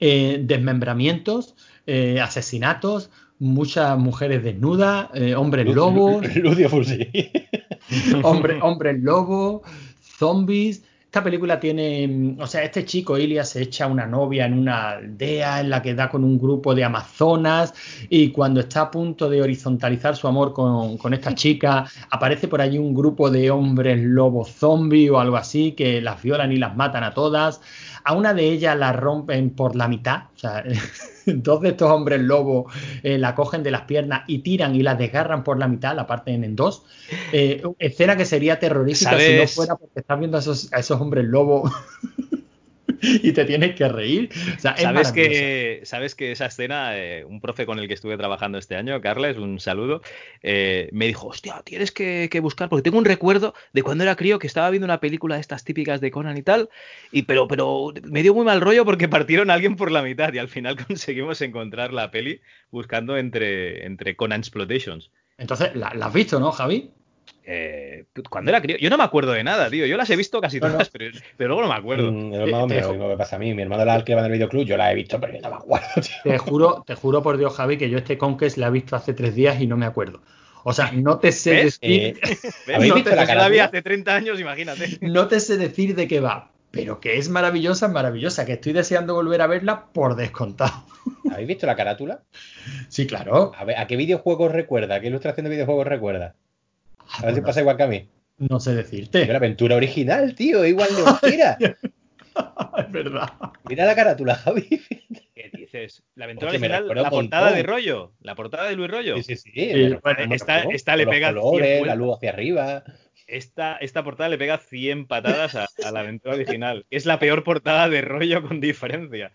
[SPEAKER 1] eh, desmembramientos, eh, asesinatos, muchas mujeres desnudas, eh, hombres lobos,
[SPEAKER 3] Lucio Fulci.
[SPEAKER 1] hombre, hombres lobo, zombies. Esta película tiene, mm, o sea, este chico Ilias se echa una novia en una aldea en la que da con un grupo de amazonas y cuando está a punto de horizontalizar su amor con, con esta chica, aparece por allí un grupo de hombres lobo zombie o algo así que las violan y las matan a todas. A una de ellas la rompen por la mitad, o sea, dos de estos hombres lobo eh, la cogen de las piernas y tiran y la desgarran por la mitad, la parten en dos. Eh, escena que sería terrorífica si no fuera porque estás viendo a esos, a esos hombres lobo y te tienes que reír. O sea, es
[SPEAKER 2] Sabes que, sabes que esa escena, eh, un profe con el que estuve trabajando este año, Carles, un saludo, eh, me dijo, hostia, tienes que, que buscar, porque tengo un recuerdo de cuando era crío que estaba viendo una película de estas típicas de Conan y tal, y pero, pero me dio muy mal rollo porque partieron a alguien por la mitad y al final conseguimos encontrar la peli buscando entre, entre Conan Explotations.
[SPEAKER 1] Entonces, ¿la, la has visto, no, Javi?
[SPEAKER 2] Eh, cuando era crío, yo no me acuerdo de nada, tío. Yo las he visto casi
[SPEAKER 1] No, no.
[SPEAKER 2] todas, pero, pero luego no me acuerdo.
[SPEAKER 3] Mm, mira,
[SPEAKER 1] te-
[SPEAKER 3] lo mismo que pasa a mí. Mi hermano la alquilaba en el videoclub, yo la he visto, pero yo no me acuerdo, tío.
[SPEAKER 1] Te juro, te juro por Dios, Javi, que yo este Conquest la he visto hace tres días y no me acuerdo. O sea, no te sé
[SPEAKER 2] ¿Ves?
[SPEAKER 1] decir.
[SPEAKER 3] ¿habéis
[SPEAKER 1] no
[SPEAKER 3] visto
[SPEAKER 1] te-
[SPEAKER 3] la
[SPEAKER 2] la vi hace 30 años, imagínate.
[SPEAKER 1] no te sé decir de qué va, pero que es maravillosa, maravillosa, que estoy deseando volver a verla por descontado.
[SPEAKER 3] ¿Habéis visto la carátula?
[SPEAKER 1] Sí, claro.
[SPEAKER 3] A, ver, ¿A qué videojuegos recuerda? ¿A qué ilustración de videojuegos recuerda? A ver si pasa igual que a mí.
[SPEAKER 1] no, sé decirte.
[SPEAKER 3] la aventura original, tío, igual de mentira.
[SPEAKER 1] es verdad.
[SPEAKER 3] Mira la carátula, Javi.
[SPEAKER 2] ¿Qué dices? La aventura original, la portada de rollo. La portada de Luis Rollo.
[SPEAKER 3] Sí, sí, sí.
[SPEAKER 2] Bueno,
[SPEAKER 3] un
[SPEAKER 2] esta- le pega 100
[SPEAKER 3] colores, la luz hacia arriba.
[SPEAKER 2] Esta, esta portada le pega 100 patadas a, a la aventura original. Es la peor portada de rollo con diferencia.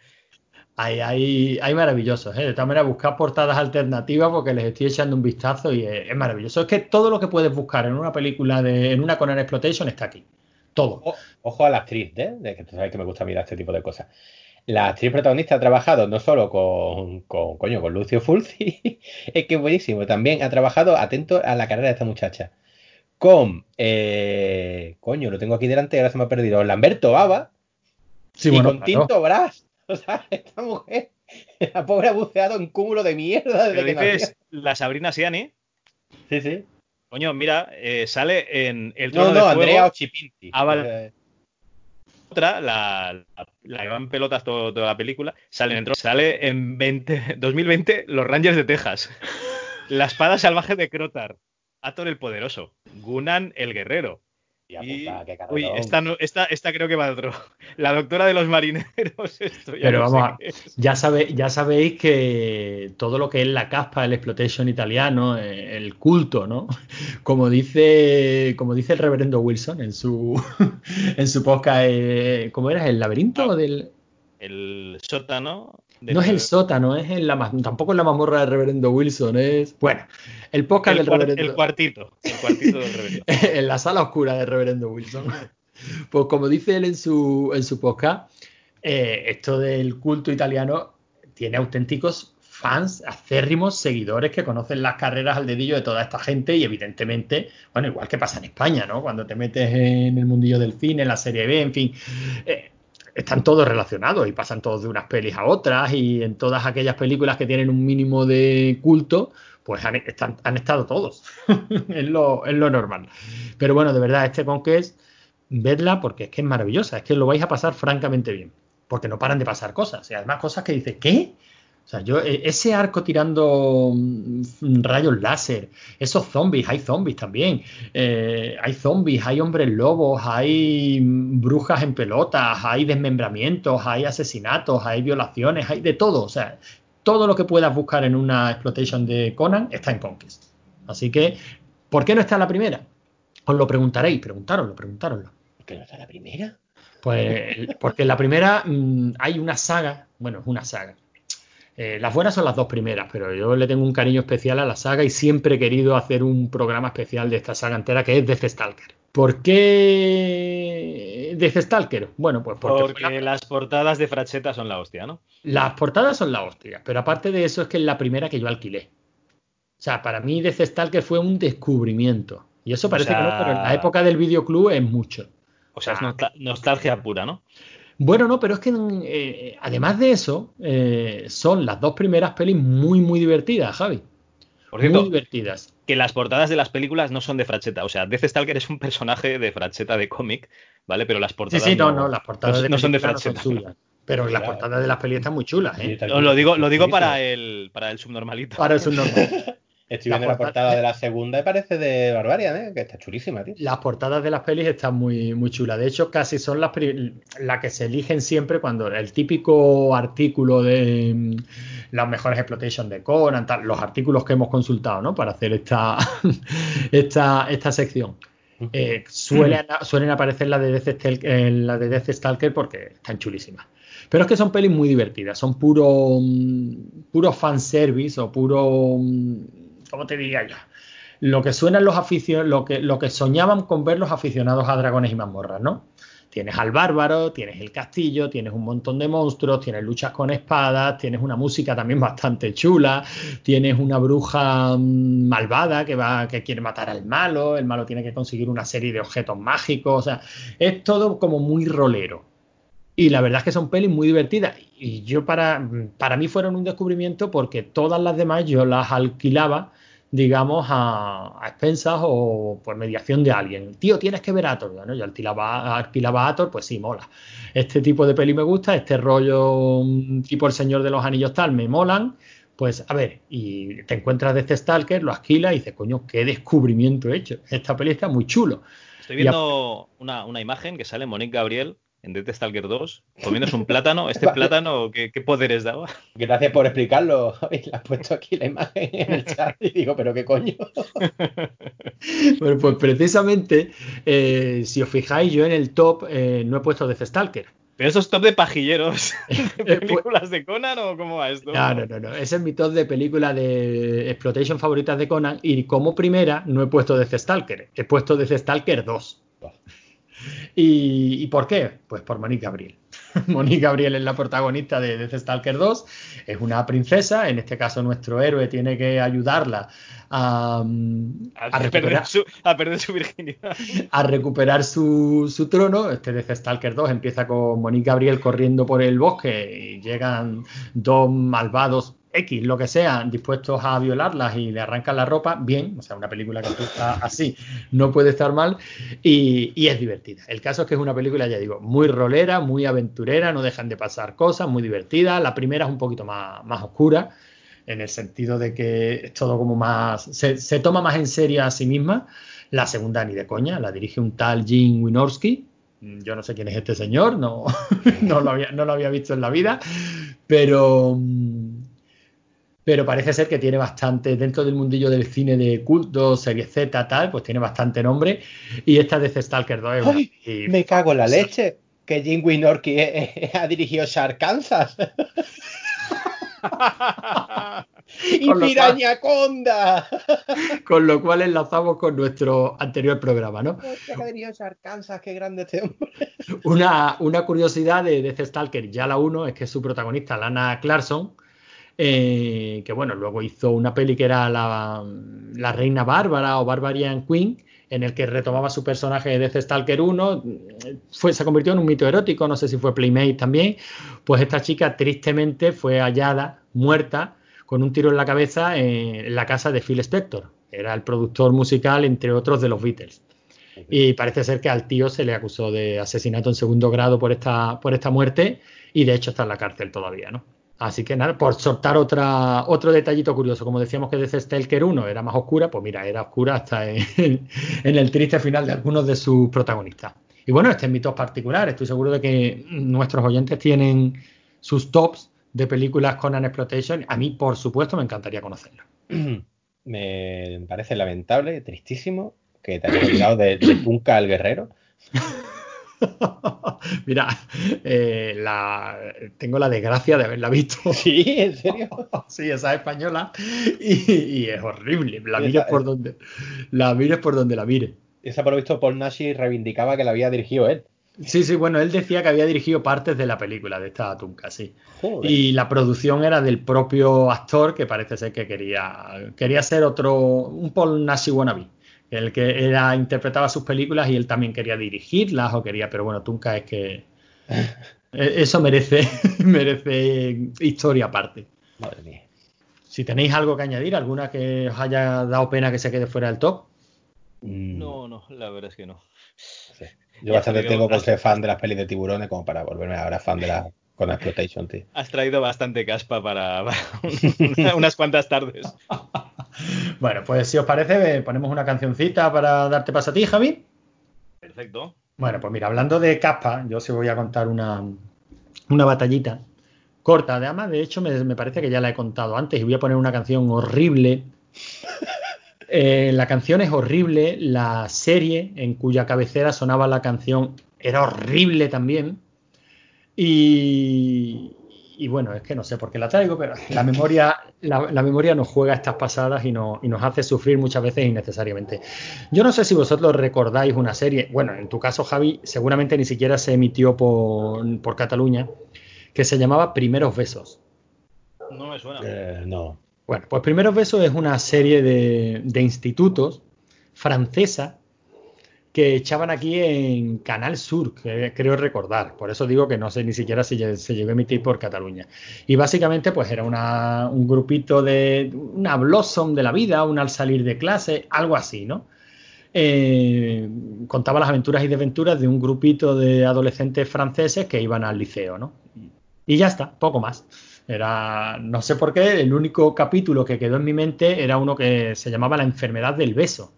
[SPEAKER 1] Hay, hay, hay maravillosos, ¿eh? De todas maneras, buscar portadas alternativas porque les estoy echando un vistazo y es, es maravilloso. Es que todo lo que puedes buscar en una película de, en una Conan Exploitation está aquí. Todo.
[SPEAKER 3] O- ojo a la actriz, ¿eh? De que tú sabes que me gusta mirar este tipo de cosas. La actriz protagonista ha trabajado no solo con, con, coño, con Lucio Fulci, es que es buenísimo. También ha trabajado, atento a la carrera de esta muchacha, con, eh, coño, lo tengo aquí delante ahora se me ha perdido, Lamberto Baba
[SPEAKER 1] Sí,
[SPEAKER 3] y
[SPEAKER 1] bueno,
[SPEAKER 3] con
[SPEAKER 1] claro.
[SPEAKER 3] Tinto Brass. O sea, esta mujer, la pobre ha buceado en cúmulo de mierda desde
[SPEAKER 2] Pero
[SPEAKER 3] que
[SPEAKER 2] dices
[SPEAKER 3] nació.
[SPEAKER 2] la Sabrina Siani.
[SPEAKER 3] Sí, sí.
[SPEAKER 2] Coño, mira, eh, sale en El
[SPEAKER 3] No,
[SPEAKER 2] Trono
[SPEAKER 3] no,
[SPEAKER 2] de Fuego.
[SPEAKER 3] Andrea Ochipinti.
[SPEAKER 2] Ah, vale.
[SPEAKER 3] Eh,
[SPEAKER 2] otra, la, la, la que va en pelotas todo- toda la película, sale en, sale en 20 2020 Los Rangers de Texas, La Espada Salvaje de Crotar, Ator el Poderoso, Gunan el Guerrero.
[SPEAKER 3] Tía
[SPEAKER 2] Y,
[SPEAKER 3] puta, qué
[SPEAKER 2] uy,
[SPEAKER 3] cabrón.
[SPEAKER 2] esta, no- esta, esta creo que va de otro. La Doctora de los Marineros. Esto ya
[SPEAKER 1] Pero
[SPEAKER 2] no sé
[SPEAKER 1] vamos a-
[SPEAKER 2] qué es.
[SPEAKER 1] Ya, sabe, ya sabéis que todo lo que es la caspa, el exploitation italiano, eh, el culto, ¿no? Como dice, como dice el reverendo Wilson en su, en su podcast, eh, ¿cómo era? ¿El laberinto?
[SPEAKER 2] Ah.
[SPEAKER 1] del...
[SPEAKER 2] El sótano.
[SPEAKER 1] No es el sótano, es en la, tampoco es la mazmorra del reverendo Wilson, es... Bueno, el podcast
[SPEAKER 2] el,
[SPEAKER 1] del reverendo...
[SPEAKER 2] el cuartito. El cuartito del reverendo.
[SPEAKER 1] en la sala oscura del reverendo Wilson. Pues como dice él en su, en su podcast, eh, esto del culto italiano tiene auténticos fans, acérrimos, seguidores que conocen las carreras al dedillo de toda esta gente y evidentemente, bueno, igual que pasa en España, ¿no? Cuando te metes en el mundillo del cine, en la serie B, en fin, eh, están todos relacionados y pasan todos de unas pelis a otras y en todas aquellas películas que tienen un mínimo de culto, pues han, estado todos. es, lo, es lo normal. Pero bueno, de verdad, este Conquest, vedla porque es que es maravillosa, es que lo vais a pasar francamente bien. Porque no paran de pasar cosas. Y además cosas que dices, ¿qué? O sea, yo, eh, ese arco tirando mm, rayos láser, esos zombies, hay zombies también. Eh, hay zombies, hay hombres lobos, hay mm, brujas en pelotas, hay desmembramientos, hay asesinatos, hay violaciones, hay de todo. O sea, todo lo que puedas buscar en una exploitation de Conan está en Conquest. Así que, ¿por qué no está la primera? Os lo preguntaréis, preguntároslo, preguntároslo.
[SPEAKER 3] ¿Que no está la primera?
[SPEAKER 1] Pues porque en la primera mm, hay una saga, bueno, es una saga. Eh, las buenas son las dos primeras, pero yo le tengo un cariño especial a la saga y siempre he querido hacer un programa especial de esta saga entera que es Death Stalker. ¿Por qué Death Stalker? Bueno, pues porque,
[SPEAKER 2] Porque
[SPEAKER 1] la-
[SPEAKER 2] las portadas de Fracheta son la hostia, ¿no?
[SPEAKER 1] las portadas son la hostia, pero aparte de eso es que es la primera que yo alquilé. O sea, para mí Death Stalker fue un descubrimiento. Y eso parece
[SPEAKER 2] sea-
[SPEAKER 1] que no, pero en la época del videoclub es mucho.
[SPEAKER 2] O sea, es
[SPEAKER 1] Ah.
[SPEAKER 2] nostal- nostalgia pura, ¿no?
[SPEAKER 1] Bueno, no, pero es que eh, además de eso, eh, son las dos primeras pelis muy, muy divertidas, Javi.
[SPEAKER 2] Por
[SPEAKER 1] Muy
[SPEAKER 2] cierto,
[SPEAKER 1] divertidas.
[SPEAKER 2] que las portadas de las películas no son de Fracheta. O sea, Death Stalker es un personaje de Fracheta de cómic, ¿vale? Pero las
[SPEAKER 1] Sí,
[SPEAKER 2] portadas
[SPEAKER 1] sí, no, no, las portadas
[SPEAKER 2] no,
[SPEAKER 1] de
[SPEAKER 2] no son de
[SPEAKER 1] no
[SPEAKER 2] Fracheta.
[SPEAKER 1] suyas. Pero las portadas de las pelis están muy chulas,
[SPEAKER 3] Sí,
[SPEAKER 1] ¿eh?
[SPEAKER 2] No, lo digo, lo digo
[SPEAKER 3] Sí,
[SPEAKER 2] para
[SPEAKER 3] sí.
[SPEAKER 2] el, para el subnormalito.
[SPEAKER 1] Para eso no.
[SPEAKER 3] Estoy viendo la
[SPEAKER 1] portada-
[SPEAKER 3] portada de la segunda y parece de Barbarian, ¿eh? Que está chulísima, tío.
[SPEAKER 1] Las portadas de las pelis están muy, muy chulas. De hecho, casi son las la que se eligen siempre cuando el típico artículo de mm, las mejores exploitation de Conan, tal, los artículos que hemos consultado, ¿no? Para hacer esta, esta, esta sección. Eh, suelen, suelen aparecer las de, Death Stalker, en la de Death Stalker porque están chulísimas. Pero es que son pelis muy divertidas, son puro, mm, puro fanservice o puro, mm, ¿cómo te diría yo? Lo que suenan los aficionados, lo que, lo que soñaban con ver los aficionados a dragones y mazmorras, ¿no? Tienes al bárbaro, tienes el castillo, tienes un montón de monstruos, tienes luchas con espadas, tienes una música también bastante chula, tienes una bruja mm, malvada que va, que quiere matar al malo, el malo tiene que conseguir una serie de objetos mágicos, o sea, es todo como muy rolero. Y la verdad es que son pelis muy divertidas. Y yo para, para mí fueron un descubrimiento porque todas las demás yo las alquilaba, digamos, a, a expensas o por mediación de alguien. Tío, tienes que ver Ator. Bueno, yo alquilaba, alquilaba Ator, pues sí, mola. Este tipo de peli me gusta, este rollo mm, tipo El Señor de los Anillos tal, me molan. Pues a ver, y te encuentras de este Stalker, lo alquilas y dices, coño, qué descubrimiento he hecho. Esta peli está muy chulo.
[SPEAKER 2] Estoy viendo una, una imagen que sale Monique Gabriel en Death Stalker 2 comiéndose un plátano. ¿Este
[SPEAKER 3] Vale.
[SPEAKER 2] plátano qué, qué poderes daba?
[SPEAKER 3] Gracias por explicarlo. Javi. Le has puesto aquí la imagen en el chat y digo, ¿pero qué coño?
[SPEAKER 1] Bueno, pues precisamente, eh, si os fijáis, yo en el top eh, no he puesto Death Stalker.
[SPEAKER 2] ¿Pero esto es top de pajilleros de
[SPEAKER 1] Eh, pues-
[SPEAKER 2] películas de Conan o cómo va esto?
[SPEAKER 1] No, no, no, no. Ese es mi top de películas de exploitation favoritas de Conan. Y como primera no he puesto Death Stalker, he puesto Death Stalker 2. ¿Y, ¿Y por qué? Pues por Monique Gabriel. Monique Gabriel es la protagonista de Death Stalker 2. Es una princesa. En este caso, nuestro héroe tiene que ayudarla a,
[SPEAKER 2] A,
[SPEAKER 1] a
[SPEAKER 2] perder
[SPEAKER 1] recuperar,
[SPEAKER 2] su, a perder su virginidad.
[SPEAKER 1] a recuperar su, su trono. Este Death Stalker 2 empieza con Monique Gabriel corriendo por el bosque y llegan dos malvados X, lo que sea, dispuestos a violarlas y le arrancan la ropa, bien, o sea, una película que está así no puede estar mal y, es divertida. El caso es que es una película, ya digo, muy rolera, muy aventurera, no dejan de pasar cosas, muy divertida. La primera es un poquito más, oscura, en el sentido de que es todo como más, se, se toma más en serio a sí misma. La segunda ni de coña, la dirige un tal Jim Wynorski, yo no sé quién es este señor, no, no, lo había, no, lo había, visto en la vida, pero, pero parece ser que tiene bastante, dentro del mundillo del cine de culto, serie Z, tal, pues tiene bastante nombre. Y esta de The Stalker 2
[SPEAKER 3] Ay, y, Me cago en la leche, que Jim Wynorski ha dirigido Shark Kansas. y Piraña Conda.
[SPEAKER 1] Con lo cual enlazamos con nuestro anterior programa, ¿no?
[SPEAKER 3] Arkansas, qué grande este hombre.
[SPEAKER 1] Una, una curiosidad de, de Stalker, ya la uno, es que su protagonista, Lana Clarkson, eh, que bueno, luego hizo una peli que era la, la Reina Bárbara o Barbarian Queen, en el que retomaba su personaje de Death Stalker 1, fue, se convirtió en un mito erótico, no sé si fue Playmate también, pues esta chica tristemente fue hallada, muerta, con un tiro en la cabeza en la casa de Phil Spector. Era el productor musical, entre otros, de los Beatles. Y parece ser que al tío se le acusó de asesinato en segundo grado por esta, por esta muerte y de hecho está en la cárcel todavía, ¿no? Así que nada, por soltar otra, otro detallito curioso, como decíamos que desde Stalker 1 era más oscura, pues mira, era oscura hasta en, en, el triste final de algunos de sus protagonistas. Y bueno, este es mi top particular, estoy seguro de que nuestros oyentes tienen sus tops de películas con An Exploitation, a mí, por supuesto, me encantaría conocerlo.
[SPEAKER 3] Me parece lamentable, tristísimo, que te hayas olvidado de, de Punka al Guerrero.
[SPEAKER 1] Mira, eh, la, tengo la desgracia de haberla visto.
[SPEAKER 3] Sí, en serio.
[SPEAKER 1] sí, esa es española y, y es horrible. La mires por donde la mires por donde la mires.
[SPEAKER 3] Esa por lo visto Paul Nashi reivindicaba que la había dirigido él.
[SPEAKER 1] Sí, sí, bueno, él decía que había dirigido partes de la película de esta Tunca, sí. Joder. Y la producción era del propio actor que parece ser que quería, quería ser otro, un Paul Nashi wannabe. El que era, interpretaba sus películas y él también quería dirigirlas o quería, pero bueno, Tunca es que eso merece, merece historia aparte.
[SPEAKER 3] Madre mía.
[SPEAKER 1] Si tenéis algo que añadir, alguna que os haya dado pena que se quede fuera del top.
[SPEAKER 2] No, no, la verdad es que no.
[SPEAKER 3] Sí. Yo bastante tengo por ser fan de las pelis de tiburones como para volverme ahora fan de la con exploitation, tío.
[SPEAKER 2] Has traído bastante caspa para, para unas cuantas tardes.
[SPEAKER 1] Bueno, pues si os parece, ponemos una cancioncita para darte paso a ti, Javi.
[SPEAKER 2] Perfecto.
[SPEAKER 1] Bueno, pues mira, hablando de caspa, yo os voy a contar una, una batallita corta. Además, de hecho, me, me, parece que ya la he contado antes y voy a poner una canción horrible. Eh, la canción es horrible, la serie en cuya cabecera sonaba la canción era horrible también. Y, y bueno, es que no sé por qué la traigo, pero la memoria, la, la memoria nos juega estas pasadas y, no, y, nos hace sufrir muchas veces innecesariamente. Yo no sé si vosotros recordáis una serie, bueno, en tu caso, Javi, seguramente ni siquiera se emitió por, por Cataluña, que se llamaba Primeros Besos.
[SPEAKER 2] No me suena.
[SPEAKER 3] Eh, no.
[SPEAKER 1] Bueno, pues Primeros Besos es una serie de, de institutos francesa que echaban aquí en Canal Sur, que creo recordar. Por eso digo que no sé ni siquiera si se llegó a emitir por Cataluña. Y básicamente, pues era una, un grupito de una blossom de la vida, un al salir de clase, algo así, ¿no? Eh, contaba las aventuras y desventuras de un grupito de adolescentes franceses que iban al liceo, ¿no? Y ya está, poco más. Era, no sé por qué, el único capítulo que quedó en mi mente era uno que se llamaba La enfermedad del beso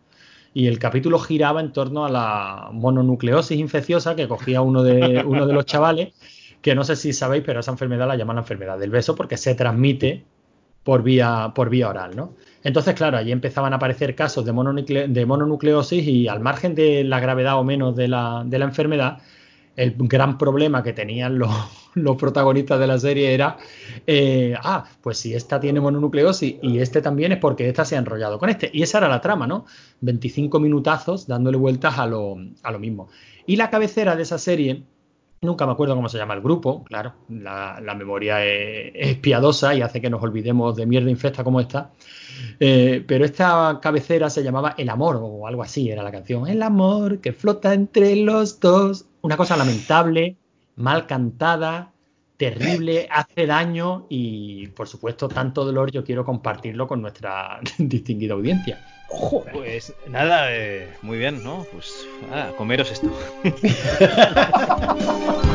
[SPEAKER 1] y el capítulo giraba en torno a la mononucleosis infecciosa que cogía uno de, uno de los chavales, que no sé si sabéis, pero esa enfermedad la llaman la enfermedad del beso porque se transmite por vía, por vía oral, ¿no? Entonces, claro, allí empezaban a aparecer casos de, de mononucleosis y al margen de la gravedad o menos de la, de la enfermedad, el gran problema que tenían los, los protagonistas de la serie era, eh, ah, pues si esta tiene mononucleosis y este también es porque esta se ha enrollado con este. Y esa era la trama, ¿no? 25 minutazos dándole vueltas a lo, a lo mismo. Y la cabecera de esa serie, nunca me acuerdo cómo se llama el grupo, claro, la, memoria es, es, piadosa y hace que nos olvidemos de mierda infesta como esta. Eh, pero esta cabecera se llamaba El amor o algo así, era la canción. El amor que flota entre los dos. Una cosa lamentable, mal cantada, terrible, hace daño y, por supuesto, tanto dolor yo quiero compartirlo con nuestra distinguida audiencia.
[SPEAKER 9] Pues nada, eh, muy bien, ¿no? Pues nada, comeros esto.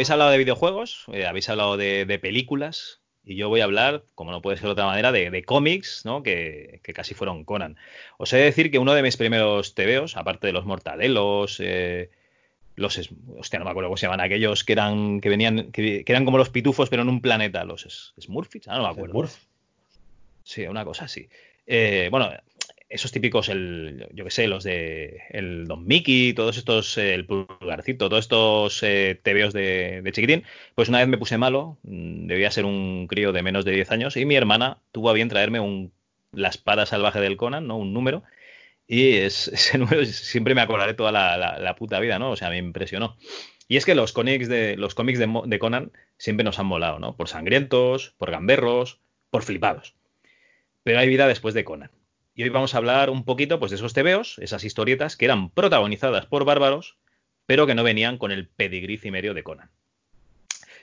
[SPEAKER 9] habéis hablado de videojuegos, eh, habéis hablado de, de películas, y yo voy a hablar, como no puede ser de otra manera, de, de cómics, ¿no? Que, que casi fueron Conan. Os he de decir que uno de mis primeros TVOs, aparte de los Mortadelos, eh, los hostia, no me acuerdo cómo se llaman aquellos que eran que venían que, que eran como los pitufos pero en un planeta, los Smurfs, ah, no me acuerdo. Sí, una cosa así. Eh, bueno, esos típicos, el, yo que sé, los de el Don Mickey, todos estos, eh, el pulgarcito, todos estos eh, tebeos de, de chiquitín, pues una vez me puse malo, mm, debía ser un crío de menos de 10 años, y mi hermana tuvo a bien traerme un, la espada salvaje del Conan, ¿no? Un número, y es, ese número siempre me acordaré toda la, la- puta vida, ¿no? O sea, me impresionó. Y es que los cómics de, los cómics de, de Conan siempre nos han molado, ¿no? Por sangrientos, por gamberros, por flipados. Pero hay vida después de Conan. Y hoy vamos a hablar un poquito pues, de esos tebeos, esas historietas que eran protagonizadas por bárbaros, pero que no venían con el pedigrí cimerio de Conan.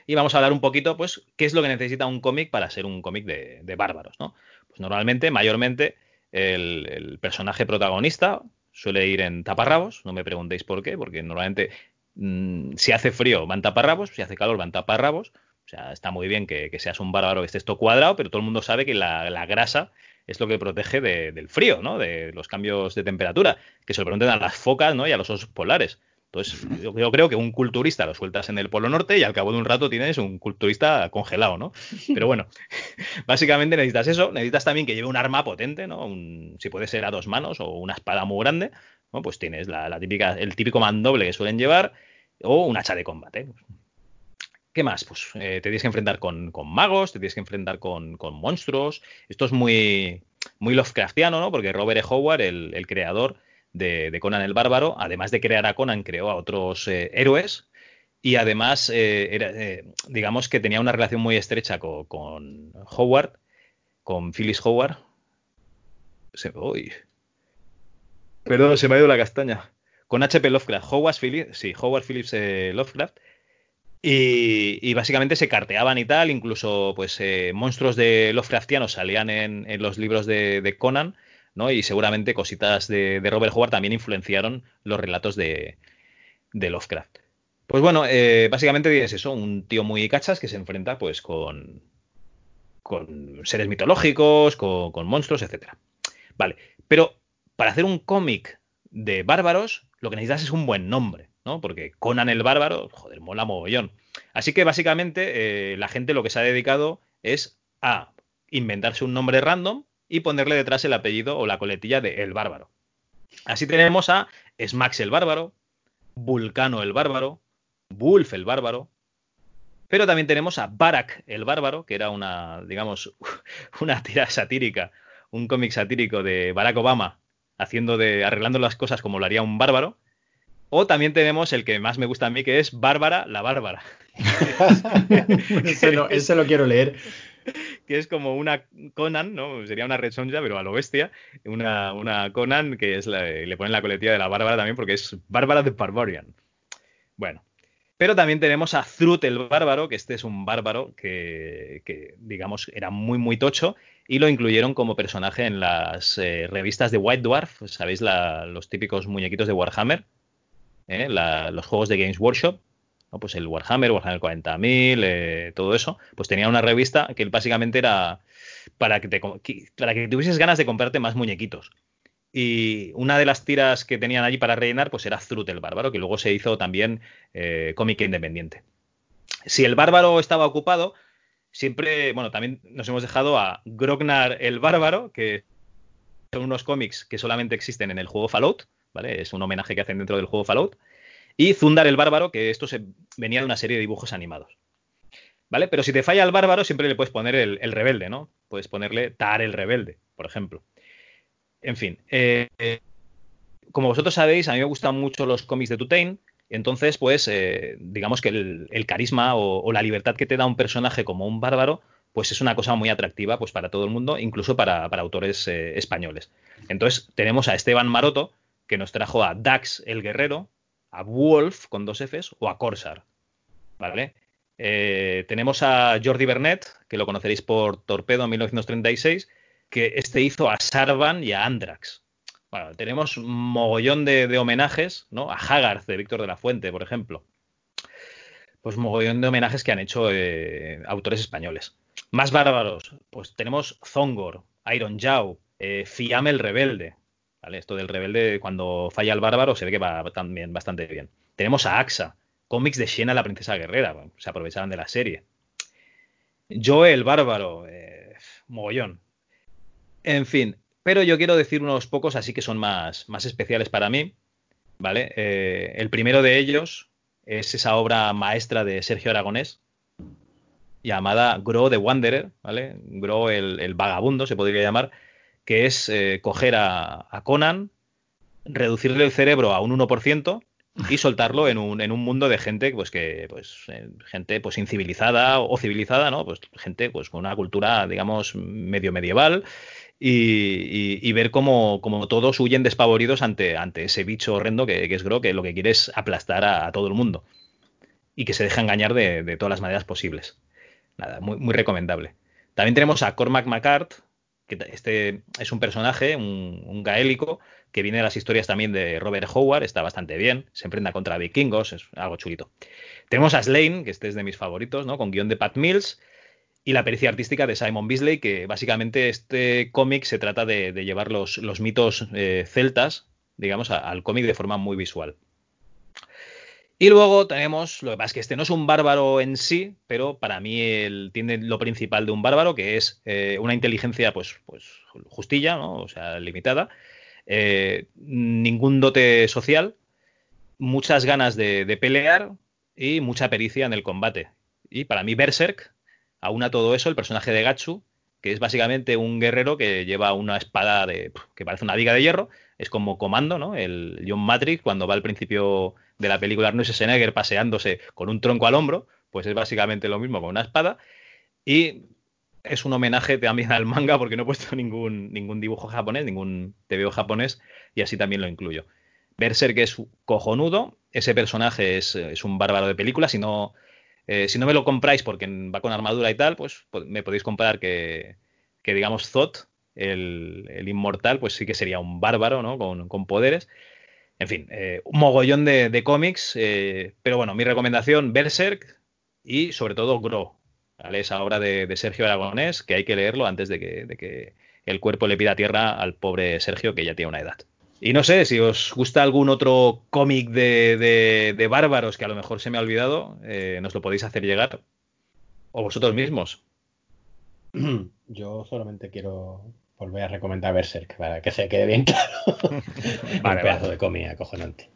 [SPEAKER 2] y vamos a hablar un poquito, pues, qué es lo que necesita un cómic para ser un cómic de, bárbaros, ¿no? Pues normalmente, mayormente, el, personaje protagonista suele ir en taparrabos, no me preguntéis por qué, porque normalmente mm, si hace frío van taparrabos, si hace calor van taparrabos, o sea, está muy bien que, seas un bárbaro que estés todo cuadrado, pero todo el mundo sabe que la grasa es lo que protege de- del frío, ¿no? De los cambios de temperatura, que se lo pregunten a las focas, ¿no? Y a los osos polares. Entonces, yo, yo creo que un culturista lo sueltas en el Polo Norte y al cabo de un rato tienes un culturista congelado, ¿no? Pero bueno, básicamente necesitas eso, necesitas también que lleve un arma potente, ¿no? Un- si puede ser a dos manos o una espada muy grande, ¿no? Pues tienes la, la típica, el típico mandoble que suelen llevar o un hacha de combate. ¿Qué más? Pues eh, te tienes que enfrentar con, con magos, te tienes que enfrentar con, con monstruos. Esto es muy, muy Lovecraftiano, ¿no? Porque Robert E. Howard, el, el creador de, de Conan el Bárbaro, además de crear a Conan, creó a otros eh, héroes. Y además, eh, era, digamos que tenía una relación muy estrecha con, con Howard, con Phyllis Howard. Se. Perdón, se me ha ido la castaña. Con H.P. Lovecraft. Howard Phillips, sí, Howard Phillips Lovecraft. Y, básicamente se carteaban y tal, incluso pues eh, monstruos de Lovecraftianos salían en, los libros de, Conan, ¿no? Y seguramente cositas de, de Robert Howard también influenciaron los relatos de, de Lovecraft. Pues bueno, eh, básicamente es eso, un tío muy cachas que se enfrenta pues con, con seres mitológicos, con, con monstruos, etcétera. Vale, pero para hacer un cómic de bárbaros, lo que necesitas es un buen nombre, Porque Conan el bárbaro, joder, mola mogollón. Así que básicamente eh, la gente lo que se ha dedicado es a inventarse un nombre random y ponerle detrás el apellido o la coletilla de el bárbaro. Así tenemos a Smax el bárbaro, Vulcano el bárbaro, Wolf el bárbaro, pero también tenemos a Barak el bárbaro, que era una, digamos, una tira satírica, un cómic satírico de Barack Obama haciendo de arreglando las cosas como lo haría un bárbaro. O también tenemos el que más me gusta a mí, que es Bárbara la Bárbara,
[SPEAKER 1] ese, lo quiero leer.
[SPEAKER 2] que es como una Conan, ¿no? Sería una Red Sonja, pero a lo bestia. Una, una Conan que es la- le ponen la coletilla de la Bárbara también porque es Bárbara the Barbarian. Bueno. Pero también tenemos a Thrut el bárbaro, que este es un bárbaro que, que, digamos, era muy, muy tocho y lo incluyeron como personaje en las eh, revistas de White Dwarf, ¿sabéis? La- los típicos muñequitos de Warhammer, ¿eh? Los juegos de Games Workshop. Pues el Warhammer, Warhammer 40.000, eh, todo eso, pues tenía una revista que básicamente era para que, te, para que tuvieses ganas de comprarte más muñequitos. Y una de las tiras que tenían allí para rellenar, pues era Thrut el Bárbaro, que luego se hizo también eh, cómic independiente. Si el Bárbaro estaba ocupado, siempre, bueno, también nos hemos dejado a Grognar el Bárbaro, que son unos cómics que solamente existen en el juego Fallout, ¿vale? Es un homenaje que hacen dentro del juego Fallout. Y Zundar el Bárbaro, que esto se venía de una serie de dibujos animados. ¿Vale? Pero si te falla el bárbaro, siempre le puedes poner el, el rebelde, ¿no? Puedes ponerle Tar el rebelde, por ejemplo. En fin, eh, como vosotros sabéis, a mí me gustan mucho los cómics de Tutain. Entonces, pues, eh, digamos que el, carisma o, la libertad que te da un personaje como un bárbaro, pues es una cosa muy atractiva pues, para todo el mundo, incluso para, para autores eh, españoles. Entonces, tenemos a Esteban Maroto, que nos trajo a Dax el Guerrero, a Wolf con dos Fs o a Corsar. ¿Vale? Eh, tenemos a Jordi Bernet, que lo conoceréis por Torpedo en 1936, que este hizo a Sarvan y a Andrax. Bueno, tenemos un mogollón de, homenajes, ¿no? A Hagarth de Víctor de la Fuente, por ejemplo. Pues mogollón de homenajes que han hecho eh, autores españoles. Más bárbaros, pues tenemos Zongor, Iron Jaw, eh, Fiam el Rebelde. ¿Vale? Esto del rebelde, cuando falla el bárbaro, se ve que va también bastante bien. Tenemos a Axa, cómics de Xena la princesa guerrera, se aprovechaban de la serie. Joe el bárbaro, eh, mogollón. En fin, pero yo quiero decir unos pocos así que son más, más especiales para mí, ¿vale? Eh, el primero de ellos es esa obra maestra de Sergio Aragonés, llamada Gro the Wanderer, ¿vale? Gro el, el vagabundo, se podría llamar, que es eh, coger a, Conan, reducirle el cerebro a un 1% y soltarlo en un, en un mundo de gente, pues que, pues, eh, gente pues incivilizada o civilizada, ¿no? Pues gente pues con una cultura, digamos, medio medieval. Y, y, ver cómo, cómo, todos huyen despavoridos ante, ante ese bicho horrendo que, que, es Gro, que lo que quiere es aplastar a, a todo el mundo. y que se deja engañar de, de todas las maneras posibles. Nada, muy, muy recomendable. También tenemos a Cormac McCart, que este es un personaje, un, gaélico, que viene de las historias también de Robert Howard, está bastante bien, se enfrenta contra vikingos, es algo chulito. Tenemos a Slane, que este es de mis favoritos, ¿no? Con guion de Pat Mills, y la pericia artística de Simon Beasley, que básicamente este cómic se trata de, de llevar los, los mitos eh, celtas, digamos, al cómic de forma muy visual. Y luego tenemos, lo que pasa es que este no es un bárbaro en sí, pero para mí él tiene lo principal de un bárbaro, que es eh, una inteligencia pues, pues justilla, ¿no? o sea, limitada, eh, ningún dote social, muchas ganas de, de pelear y mucha pericia en el combate. Y para mí Berserk aúna todo eso el personaje de Gatsu, que es básicamente un guerrero que lleva una espada de, que parece una viga de hierro, es como comando, ¿no? El John Matrix cuando va al principio de la película Arnold Schwarzenegger paseándose con un tronco al hombro, pues es básicamente lo mismo con una espada y es un homenaje también al manga porque no he puesto ningún, ningún dibujo japonés, ningún TVO japonés y así también lo incluyo. Berserk es cojonudo, ese personaje es, es un bárbaro de película, si no, eh, si no me lo compráis porque va con armadura y tal, pues me podéis comprar que, digamos Zot, el, inmortal, pues sí que sería un bárbaro, ¿no? Con, poderes. En fin, eh, un mogollón de, cómics, eh, pero bueno, mi recomendación, Berserk y sobre todo Gro. Esa obra de, Sergio Aragonés que hay que leerlo antes de que el cuerpo le pida tierra al pobre Sergio que ya tiene una edad. Y no sé, si os gusta algún otro cómic de, de- de bárbaros que a lo mejor se me ha olvidado, eh, nos lo podéis hacer llegar. O vosotros mismos.
[SPEAKER 3] Yo solamente quiero volver a recomendar Berserk para que se quede bien claro.
[SPEAKER 2] Vale,
[SPEAKER 3] un pedazo
[SPEAKER 2] vale.
[SPEAKER 3] de cómic acojonante.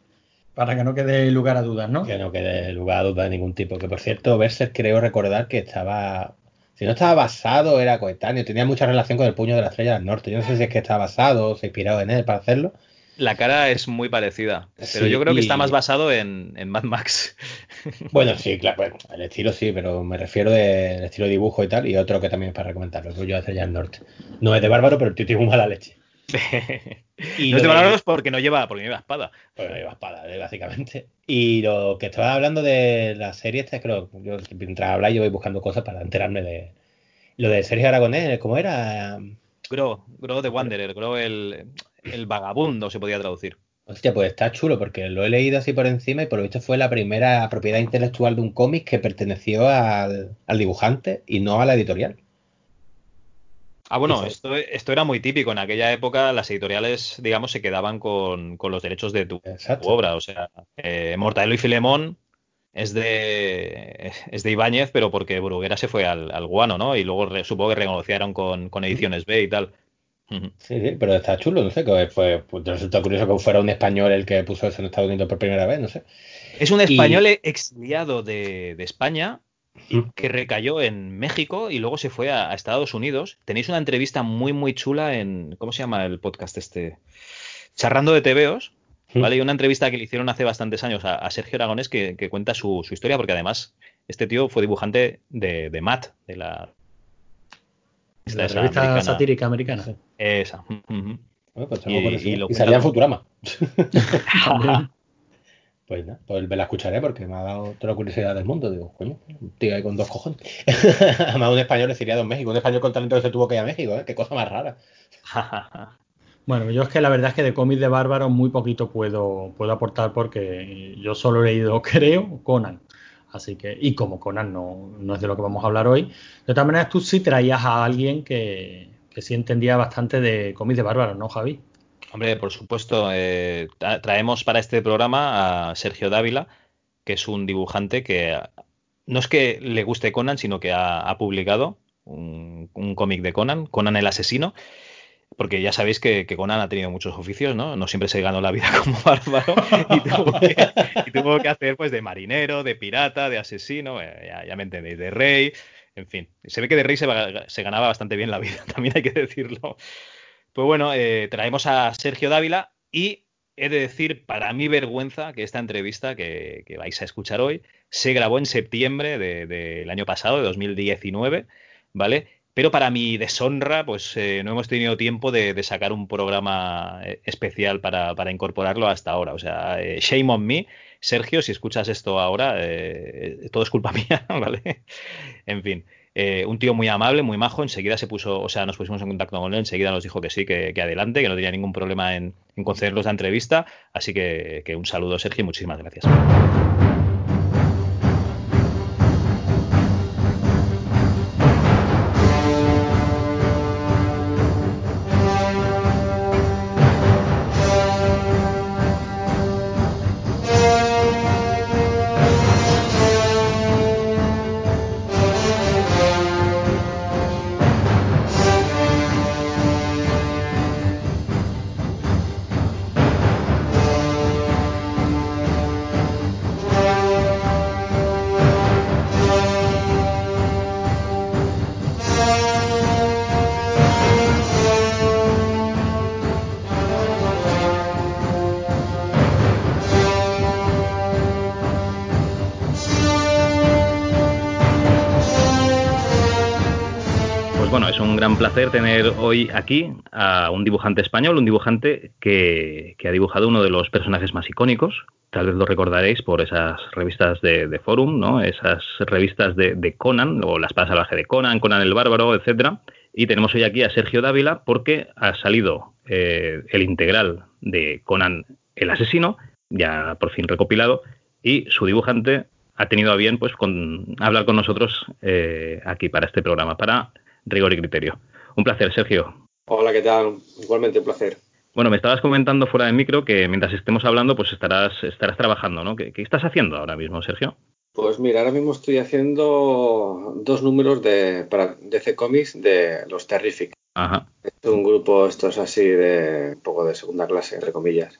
[SPEAKER 1] Para que no quede lugar a dudas, ¿no?
[SPEAKER 3] Que no quede lugar a duda de ningún tipo. Que por cierto, Berserk creo recordar que estaba. Si no estaba basado, era coetáneo. Tenía mucha relación con el puño de la estrella del norte. Yo no sé si es que está basado o se ha inspirado en él para hacerlo.
[SPEAKER 2] La cara es muy parecida, pero
[SPEAKER 3] Sí,
[SPEAKER 2] yo creo que
[SPEAKER 3] y-
[SPEAKER 2] está más basado en, en Mad Max.
[SPEAKER 3] Bueno, sí, claro, bueno, el estilo sí, pero me refiero del estilo de dibujo y tal, y otro que también es para recomendarlo, el puño de la estrella del norte. No es de bárbaro, pero el tío tiene muy mala leche. Y
[SPEAKER 2] no es de bárbaros porque no lleva, porque no lleva espada.
[SPEAKER 3] Pues no lleva espada, eh, básicamente. Y lo que estaba hablando de la serie esta, creo, yo mientras habláis yo voy buscando cosas para enterarme de lo de Sergio Aragonés, ¿cómo era?
[SPEAKER 2] Gro, Gro de Wanderer, Gro el, el vagabundo se podía traducir.
[SPEAKER 3] Hostia, pues está chulo porque lo he leído así por encima y por lo visto fue la primera propiedad intelectual de un cómic que perteneció al, al dibujante y no a la editorial.
[SPEAKER 2] Ah, bueno, esto, esto era muy típico. En aquella época las editoriales, digamos, se quedaban con, con los derechos de tu, obra. O sea, eh, Mortadelo y Filemón es de, es de Ibáñez, pero porque Bruguera se fue al, al guano, ¿no? Y luego re- supongo que renegociaron con, con Ediciones B y tal.
[SPEAKER 3] Sí, sí, pero está chulo, no sé, que fue, pues, resulta curioso que fuera un español el que puso eso en Estados Unidos por primera vez, no sé.
[SPEAKER 2] Es un
[SPEAKER 3] Y-
[SPEAKER 2] español exiliado de, de España que recayó en México y luego se fue a, a Estados Unidos. Tenéis una entrevista muy, muy chula en. ¿Cómo se llama el podcast este? Charrando de TVOs. ¿Vale? Y una entrevista que le hicieron hace bastantes años a, a Sergio Aragonés que, que cuenta su, su historia, porque además este tío fue dibujante de, de Matt, de la. esta
[SPEAKER 1] La
[SPEAKER 2] esa
[SPEAKER 1] revista
[SPEAKER 2] americana.
[SPEAKER 1] satírica americana.
[SPEAKER 2] Esa.
[SPEAKER 3] Bueno, pues
[SPEAKER 2] Y- y
[SPEAKER 3] y salía en Futurama. Pues nada, pues me la escucharé porque me ha dado toda la curiosidad del mundo. Digo, coño, un tío ahí con dos cojones. Además, un español exiliado en México, un español con talento que se tuvo que ir a México, ¿eh? Qué cosa más rara.
[SPEAKER 1] Bueno, yo es que la verdad es que de cómics de bárbaros muy poquito puedo, puedo aportar porque yo solo he leído, creo, Conan. Así que, y como Conan no, no es de lo que vamos a hablar hoy, de todas maneras tú sí traías a alguien que, que sí entendía bastante de cómics de bárbaros, ¿no, Javi?
[SPEAKER 2] Hombre, por supuesto, eh, tra- traemos para este programa a Sergio Dávila, que es un dibujante que no es que le guste Conan, sino que ha, publicado un, cómic de Conan, Conan el asesino, porque ya sabéis que, Conan ha tenido muchos oficios, ¿no? No siempre se ganó la vida como bárbaro y tuvo que, hacer pues de marinero, de pirata, de asesino, eh, ya me entendéis, de rey, en fin. Se ve que de rey se, ganaba bastante bien la vida, también hay que decirlo. Pues bueno, eh, traemos a Sergio Dávila y he de decir, para mi vergüenza, que esta entrevista que, vais a escuchar hoy se grabó en septiembre de- del año pasado, de 2019, ¿vale? pero para mi deshonra, pues eh, no hemos tenido tiempo de, de sacar un programa eh, especial para, para incorporarlo hasta ahora. O sea, eh, shame on me. Sergio, si escuchas esto ahora, eh, todo es culpa mía, ¿vale? en fin. Eh, un tío muy amable, muy majo, enseguida se puso, o sea, nos pusimos en contacto con él, enseguida nos dijo que sí, que, que adelante, que no tenía ningún problema en, en concedernos la entrevista. Así que, que un saludo, Sergio, y muchísimas gracias. Placer tener hoy aquí a un dibujante español, un dibujante que, ha dibujado uno de los personajes más icónicos. Tal vez lo recordaréis por esas revistas de, de Forum, ¿no? Esas revistas de, de Conan, o La espada salvaje de Conan, Conan el bárbaro, etcétera. Y tenemos hoy aquí a Sergio Dávila porque ha salido eh, el integral de Conan el asesino, ya por fin recopilado, y su dibujante ha tenido a bien pues con, hablar con nosotros eh, aquí para este programa, para rigor y criterio. Un placer, Sergio.
[SPEAKER 10] Hola, ¿qué tal? Igualmente un placer.
[SPEAKER 2] Bueno, me estabas comentando fuera de micro que mientras estemos hablando, pues estarás, estarás trabajando, ¿no? ¿Qué, qué estás haciendo ahora mismo, Sergio?
[SPEAKER 10] Pues mira, ahora mismo estoy haciendo dos números de para DC Comics de los Terrific.
[SPEAKER 2] Ajá.
[SPEAKER 10] Es un grupo, esto es así de un poco de segunda clase, entre comillas.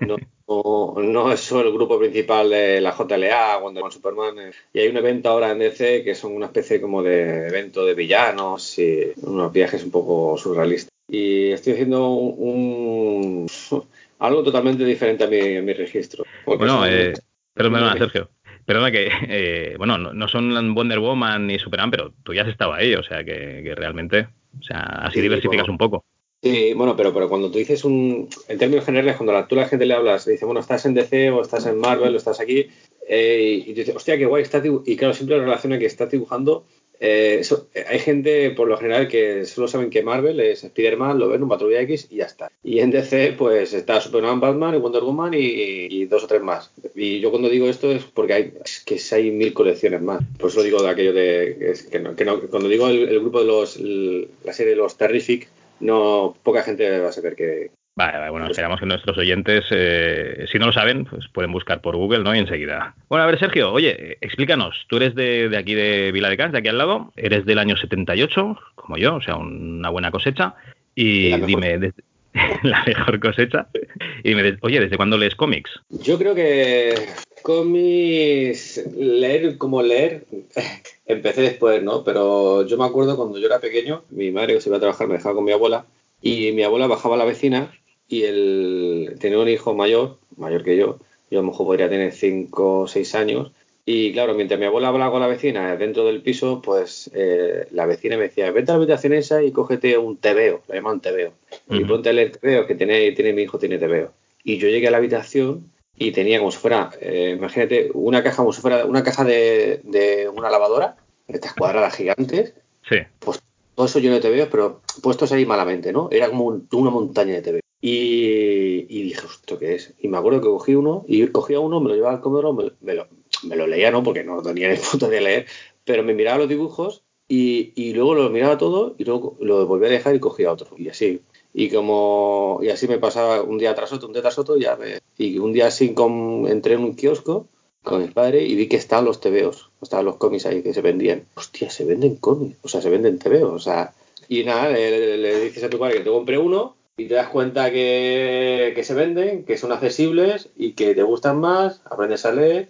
[SPEAKER 10] No, no, no es el grupo principal de la JLA, Wonder Woman, Superman. eh, Y hay un evento ahora en DC que son una especie como de evento de villanos y unos viajes un poco surrealistas. Y estoy haciendo un, un- algo totalmente diferente a mi, a mi registro.
[SPEAKER 2] Bueno,
[SPEAKER 10] son-
[SPEAKER 2] eh, perdona, Sergio. Perdona que, eh, bueno, no, no son Wonder Woman ni Superman, pero tú ya has estado ahí, o sea que, que realmente, o sea, así
[SPEAKER 10] Sí,
[SPEAKER 2] diversificas
[SPEAKER 10] bueno.
[SPEAKER 2] un poco.
[SPEAKER 10] Sí, bueno, pero, pero cuando tú dices un. En términos generales, cuando la- tú a la gente le hablas, dice, bueno, estás en DC o estás en Marvel o estás aquí, eh, y dices, hostia, qué guay, estás dibu-". Y claro, siempre lo relaciona que estás dibujando. eh, eh, hay gente, por lo general, que solo saben que Marvel es Spider-Man, lo ven, un Patrulla X y ya está. Y en DC, pues está Superman, Batman y Wonder Woman y, dos o tres más. Y yo cuando digo esto es porque hay, es que hay mil colecciones más. Por eso digo de aquello de. es- que no- que no- cuando digo el, grupo de los. la serie de los Terrific, no poca gente va a saber que
[SPEAKER 2] Vale, vale, bueno, esperamos que nuestros oyentes, eh, si no lo saben, pues pueden buscar por Google, ¿no? Y enseguida. Bueno, a ver, Sergio, oye, eh, explícanos. Tú eres de, de aquí de Vila de Cans, de aquí al lado. Eres del año 78, como yo, o sea, una buena cosecha. Y dime, la mejor cosecha. Y me de- oye, ¿desde cuándo lees cómics?
[SPEAKER 10] yo creo que cómics leer como leer empecé después no pero yo me acuerdo cuando yo era pequeño mi madre que se iba a trabajar me dejaba con mi abuela y mi abuela bajaba a la vecina y él tenía un hijo mayor mayor que yo yo a lo mejor podría tener 5 o 6 años y claro, mientras mi abuela hablaba con la vecina dentro del piso, pues eh, la vecina me decía, vete a la habitación esa y cógete un tebeo, lo llaman tebeo. Y
[SPEAKER 2] Ujú.
[SPEAKER 10] ponte a leer tebeo, que tiene, tiene mi hijo, tiene tebeo. Y yo llegué a la habitación y tenía como si fuera, eh, imagínate, una caja como si fuera una caja de, de una lavadora, estas cuadradas gigantes,
[SPEAKER 2] Sí.
[SPEAKER 10] pues todo eso lleno de tebeos, pero puestos ahí malamente, ¿no? Era como un- una montaña de tebeos. Y, y dije, ¿esto qué es? Y me acuerdo que cogí uno, y cogía uno, me lo llevaba al comedor, me, me lo, me lo leía, ¿no? Porque no tenía ni puta de leer, pero me miraba los dibujos y, y luego lo miraba todo y luego lo volvía a dejar y cogía otro. Y así. Y como y así me pasaba un día tras otro, un día tras otro, ya me, y un día así con, entré en un kiosco con mi padre y vi que estaban los tebeos, estaban los cómics ahí que se vendían. Hostia, se venden cómics, o sea, se venden tebeos, o sea. Y nada, le, le- dices a tu padre que te compre uno y te das cuenta que, que se venden, que son accesibles y que te gustan más, aprendes a leer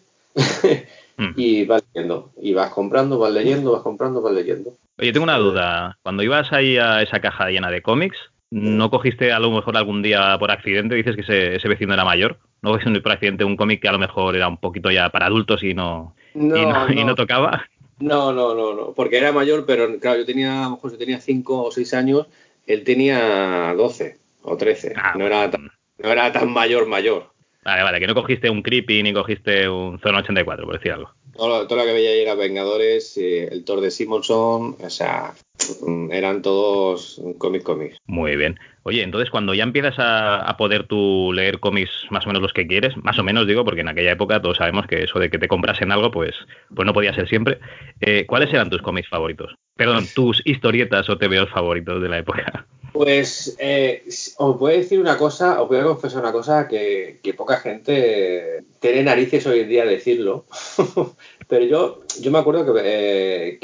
[SPEAKER 2] Mm.
[SPEAKER 10] y vas leyendo. Y vas comprando, vas leyendo, vas comprando, vas leyendo.
[SPEAKER 2] Oye, tengo una duda. Cuando ibas ahí a esa caja llena de cómics, ¿no cogiste a lo mejor algún día por accidente? Dices que ese, ese vecino era mayor. ¿No cogiste por accidente un cómic que a lo mejor era un poquito ya para adultos y no, y no, y no tocaba?
[SPEAKER 10] No, no, no, no, porque era mayor, pero claro, yo tenía, a lo mejor yo tenía 5 o 6 años, él tenía 12 o 13.
[SPEAKER 2] Ah,
[SPEAKER 10] no, era tan, no era tan mayor, mayor.
[SPEAKER 2] Vale, vale, que no cogiste un Creepy ni cogiste un Zona 84, por decir algo.
[SPEAKER 10] Todo, todo lo que veía era Vengadores, el Thor de Simonson, o sea, eran todos cómics cómics.
[SPEAKER 2] Muy bien. Oye, entonces cuando ya empiezas a, a poder tú leer cómics más o menos los que quieres, más o menos digo, porque en aquella época todos sabemos que eso de que te comprasen algo, pues, pues no podía ser siempre. Eh, ¿Cuáles eran tus cómics favoritos? Perdón, tus historietas o TVOs favoritos de la época.
[SPEAKER 10] Pues eh, os voy a decir una cosa, os voy a confesar una cosa que, poca gente tiene narices hoy en día de decirlo. Pero yo, yo me acuerdo que, eh,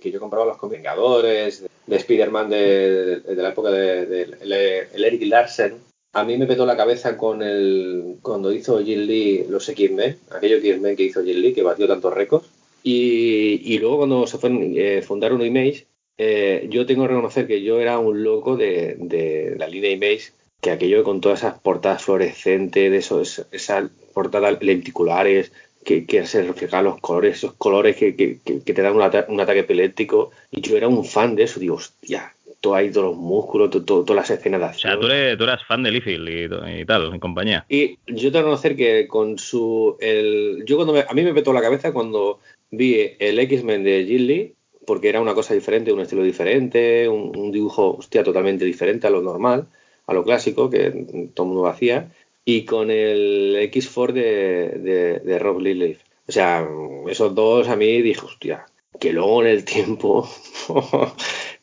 [SPEAKER 10] que, yo compraba los cómics Vengadores, de, de Spider-Man de, la época de, de- el, Eric Larsen. A mí me petó la cabeza con el cuando hizo Jim Lee los X-Men, aquello que hizo Jim Lee, que batió tantos récords. Y, y luego cuando se fueron, eh, fundaron Image, eh, yo tengo que reconocer que yo era un loco de, de la línea Image, que aquello con todas esas portadas fluorescentes, de esos, esas portadas lenticulares, que, que se reflejaban los colores, esos colores que, que- que- que te dan un, ata- un ataque epiléptico. Y yo era un fan de eso, digo, hostia, todo ahí, todos los músculos, to- to- todas las escenas de
[SPEAKER 2] O
[SPEAKER 10] acción.
[SPEAKER 2] sea, tú, eres- tú eras fan de Liefeld y, y tal, en compañía.
[SPEAKER 10] Y yo tengo que reconocer que con su. El, yo cuando me- a mí me petó la cabeza cuando vi el X-Men de Jim Lee, porque era una cosa diferente, un estilo diferente, un, un dibujo, hostia, totalmente diferente a lo normal, a lo clásico que todo el mundo hacía, y con el X4 de, de, de Rob Liefeld. O sea, esos dos a mí dije, hostia, que luego en el tiempo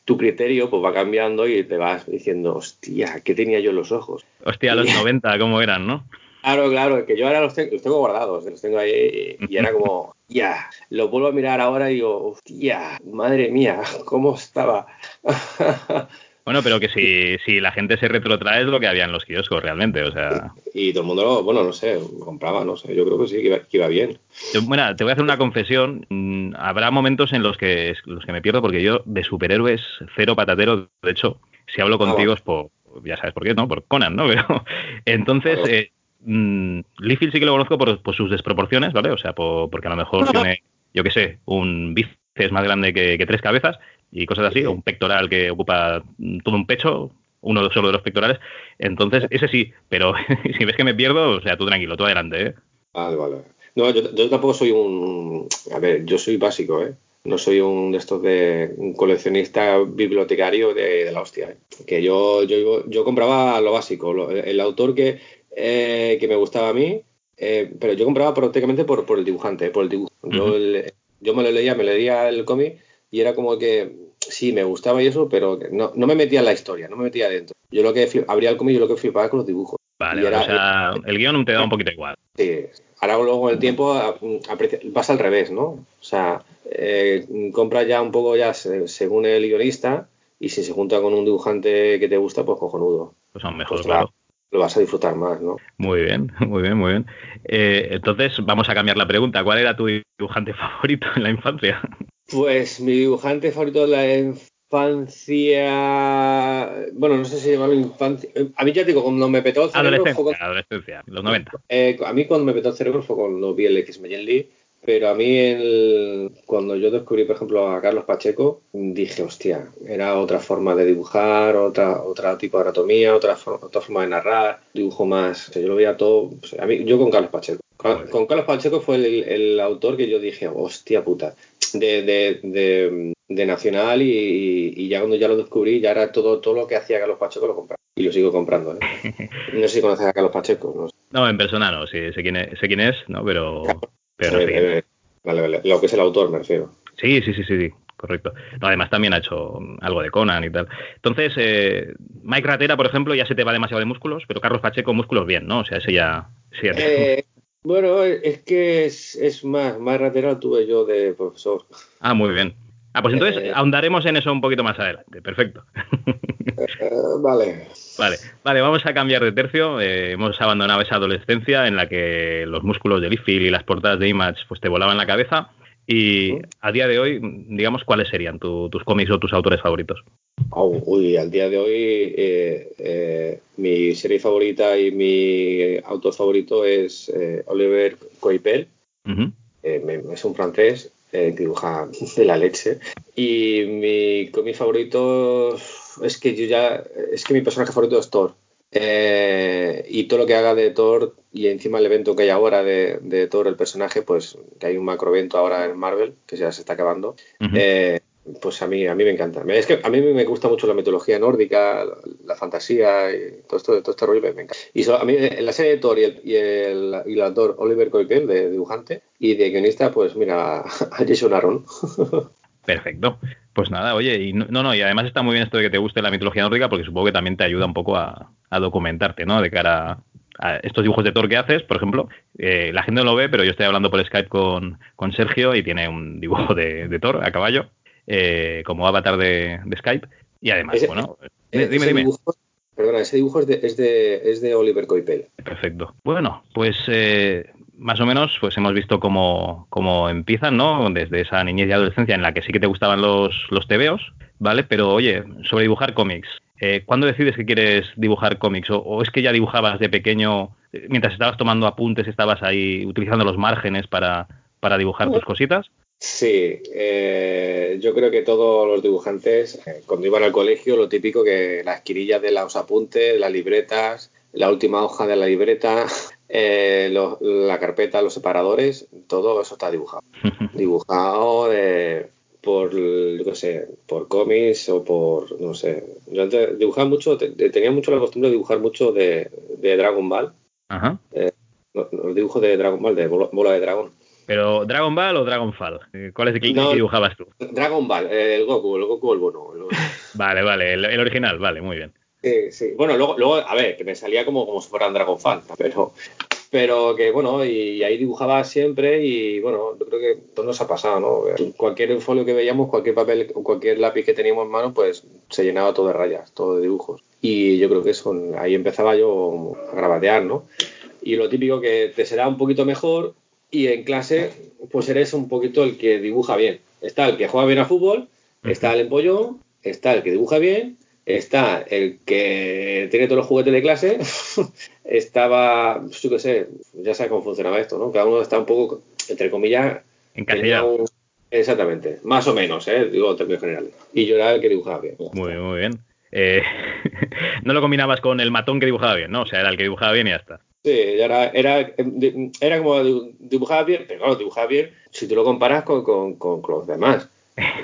[SPEAKER 10] tu criterio pues va cambiando y te vas diciendo, hostia, ¿qué tenía yo en los ojos?
[SPEAKER 2] Hostia, los 90, ¿cómo eran, no?
[SPEAKER 10] Claro, claro, que yo ahora los tengo, los tengo guardados, los tengo ahí y, era como, ya, los vuelvo a mirar ahora y digo, hostia, madre mía, ¿cómo estaba?
[SPEAKER 2] Bueno, pero que si, si la gente se retrotrae es lo que había en los kioscos realmente, o sea...
[SPEAKER 10] y todo el mundo, lo- bueno, no sé, compraba, no sé, yo creo que sí, que iba, que iba bien.
[SPEAKER 2] Yo, Bueno, te voy a hacer una confesión. Mm, Habrá momentos en los que, los que me pierdo porque yo de superhéroes cero patatero, de hecho, si hablo contigo es por, ya sabes por qué, ¿no? Por Conan, ¿no? Pero entonces, eh, mm, Liefeld sí que lo conozco por, por sus desproporciones, ¿vale? O sea, por- porque a lo mejor tiene, yo qué sé, un bíceps más grande que, que tres cabezas y cosas así, o un pectoral que ocupa mm, todo un pecho, uno solo de los pectorales. Entonces, ese sí, pero si ves que me pierdo, o sea, tú tranquilo, tú adelante, ¿eh?
[SPEAKER 10] Vale, vale. No, yo, yo tampoco soy un, a ver, yo soy básico, ¿eh? No soy un de estos de un coleccionista bibliotecario de, de la hostia, ¿eh? Que yo, yo, yo compraba lo básico, lo- el autor que, eh, que me gustaba a mí, eh, pero yo compraba prácticamente por, por el dibujante, por el dibujo. Yo, el- yo me lo leía, me leía el cómic y era como que sí, me gustaba y eso, pero no, no me metía en la historia, no me metía adentro. Yo lo que abría el cómic yo lo que flipaba con los dibujos.
[SPEAKER 2] Vale,
[SPEAKER 10] era-
[SPEAKER 2] o sea, el guion te da un poquito igual.
[SPEAKER 10] Sí. Ahora luego con el tiempo vas al revés, ¿no? O sea, eh, compras ya un poco ya se- según el guionista y si se junta con un dibujante que te gusta, pues cojonudo.
[SPEAKER 2] Pues son mejor,
[SPEAKER 10] Pues
[SPEAKER 2] claro.
[SPEAKER 10] Lo vas a disfrutar más, ¿no?
[SPEAKER 2] Muy bien, muy bien, muy bien. Eh, entonces, vamos a cambiar la pregunta. ¿Cuál era tu dibujante favorito en la infancia?
[SPEAKER 10] Pues mi dibujante favorito de la infancia. Bueno, no sé si llamarlo infancia. A mí ya te digo, cuando me petó el cerebro. fue
[SPEAKER 2] Adolescencia,
[SPEAKER 10] cuando-
[SPEAKER 2] adolescencia, los 90.
[SPEAKER 10] Eh, a mí cuando me petó el cerebro fue cuando vi el X-Men Lee, pero a mí el- cuando yo descubrí, por ejemplo, a Carlos Pacheco, dije, hostia, era otra forma de dibujar, otra, otra tipo de anatomía, otra, for- otra forma de narrar, dibujo más, o sea, yo lo veía todo, o sea, a mí, yo con Carlos Pacheco. Con, con Carlos Pacheco fue el, el autor que yo dije, hostia puta, de, de, de, de Nacional y, y ya cuando ya lo descubrí, ya era todo, todo lo que hacía Carlos Pacheco lo compraba. Y lo sigo comprando, ¿eh? No sé si conoces a Carlos Pacheco, no sé.
[SPEAKER 2] No, en persona no, sí, sé quién es, sé quién es ¿no? Pero, pero
[SPEAKER 10] Eh, eh, vale, vale. Lo que es el autor, me refiero.
[SPEAKER 2] Sí, sí, sí, sí, sí, correcto. No, además también ha hecho algo de Conan y tal. Entonces, eh, Mike Ratera, por ejemplo, ya se te va demasiado de músculos, pero Carlos Pacheco, músculos bien, ¿no? O sea, ese ya... sí, ya
[SPEAKER 10] Eh, bueno, es que es, es más, más ratero tuve yo de profesor.
[SPEAKER 2] Ah, muy bien. Ah, pues entonces
[SPEAKER 10] eh,
[SPEAKER 2] ahondaremos en eso un poquito más adelante. Perfecto.
[SPEAKER 10] Eh, vale.
[SPEAKER 2] Vale, vale, vamos a cambiar de tercio. Eh, hemos abandonado esa adolescencia en la que los músculos de Liefeld y las portadas de Image pues te volaban la cabeza. Y a día de hoy, digamos, ¿cuáles serían tu- tus cómics o tus autores favoritos?
[SPEAKER 10] Au, uy, al día de hoy eh, eh, mi serie favorita y mi autor favorito es eh, Oliver Coipel. Es un francés. Eh, dibuja de la leche. Y mi cómic favorito es que yo ya, es que mi personaje favorito es Thor. Eh, y todo lo que haga de Thor y encima el evento que hay ahora de, de Thor, el personaje, pues que hay un macroevento ahora en Marvel, que ya se está acabando, eh, pues a mí, a mí me encanta. Es que a mí me gusta mucho la mitología nórdica, la, fantasía y todo esto, todo este rollo me, encanta. Y so- a mí eh, la serie de Thor y el, y el, y actor Oliver Coipel, de dibujante, y de guionista, pues mira, a Jason Aaron.
[SPEAKER 2] Perfecto. Pues nada, oye, y no, no, y además está muy bien esto de que te guste la mitología nórdica, porque supongo que también te ayuda un poco a, a documentarte, ¿no? De cara a, a estos dibujos de Thor que haces, por ejemplo. eh, la gente no lo ve, pero yo estoy hablando por Skype con, con Sergio y tiene un dibujo de, de Thor a caballo, eh, como avatar de, de Skype. Y además,
[SPEAKER 10] Ese-
[SPEAKER 2] bueno,
[SPEAKER 10] Eh,
[SPEAKER 2] dime,
[SPEAKER 10] ese
[SPEAKER 2] dime.
[SPEAKER 10] Dibujo, perdona, ese dibujo es de, es de, es de Oliver Coipel.
[SPEAKER 2] Perfecto. Bueno, pues eh, más o menos pues hemos visto cómo, cómo empiezan, ¿no? Desde esa niñez y adolescencia en la que sí que te gustaban los, los tebeos, ¿vale? Pero oye, sobre dibujar cómics, eh, ¿cuándo decides que quieres dibujar cómics? ¿O, o es que ya dibujabas de pequeño, eh, mientras estabas tomando apuntes, estabas ahí utilizando los márgenes para, para dibujar tus cositas?
[SPEAKER 10] Sí, eh, yo creo que todos los dibujantes, eh, cuando iban al colegio, lo típico que las quirillas de los apuntes, las libretas, la última hoja de la libreta, eh, lo- la carpeta, los separadores, todo eso está dibujado. Dibujado eh, por, yo sé, por cómics o por, no sé. Yo antes dibujaba mucho, te- tenía mucho la costumbre de dibujar mucho de, de Dragon Ball,
[SPEAKER 2] Ajá.
[SPEAKER 10] los, los dibujos de Dragon Ball, de bola, bola de dragón.
[SPEAKER 2] Pero ¿Dragon Ball o Dragon Fall? Eh, ¿Cuál es el que,
[SPEAKER 10] No.
[SPEAKER 2] dibujabas tú?
[SPEAKER 10] Dragon Ball, eh, el Goku, el Goku el bueno. el-
[SPEAKER 2] Vale, vale, el, el original, vale, muy bien.
[SPEAKER 10] Sí, sí. Bueno, luego, luego, a ver, que me salía como, como si fuera un Dragon Fan, pero, pero que bueno, y, ahí dibujaba siempre y bueno, yo creo que todo nos ha pasado, ¿no? Cualquier folio que veíamos, cualquier papel, cualquier lápiz que teníamos en mano, pues se llenaba todo de rayas, todo de dibujos. Y yo creo que eso, ahí empezaba yo a grabatear, ¿no? Y lo típico que te será un poquito mejor y en clase, pues eres un poquito el que dibuja bien. Está el que juega bien a fútbol, está el empollón, está el que dibuja bien, está el que tiene todos los juguetes de clase, estaba, pues, yo qué sé, ya sabes cómo funcionaba esto, ¿no? Cada uno está un poco, entre comillas, un- Exactamente, más o menos, ¿eh? digo en términos generales. Y yo era el que dibujaba bien.
[SPEAKER 2] Muy, muy bien. Eh, no lo combinabas con el matón que dibujaba bien, ¿no? O sea, era el que dibujaba bien y ya está.
[SPEAKER 10] Sí, ya era, era, era como dibu- dibujaba bien, pero claro, dibujaba bien si tú lo comparas con, con- con- con los demás.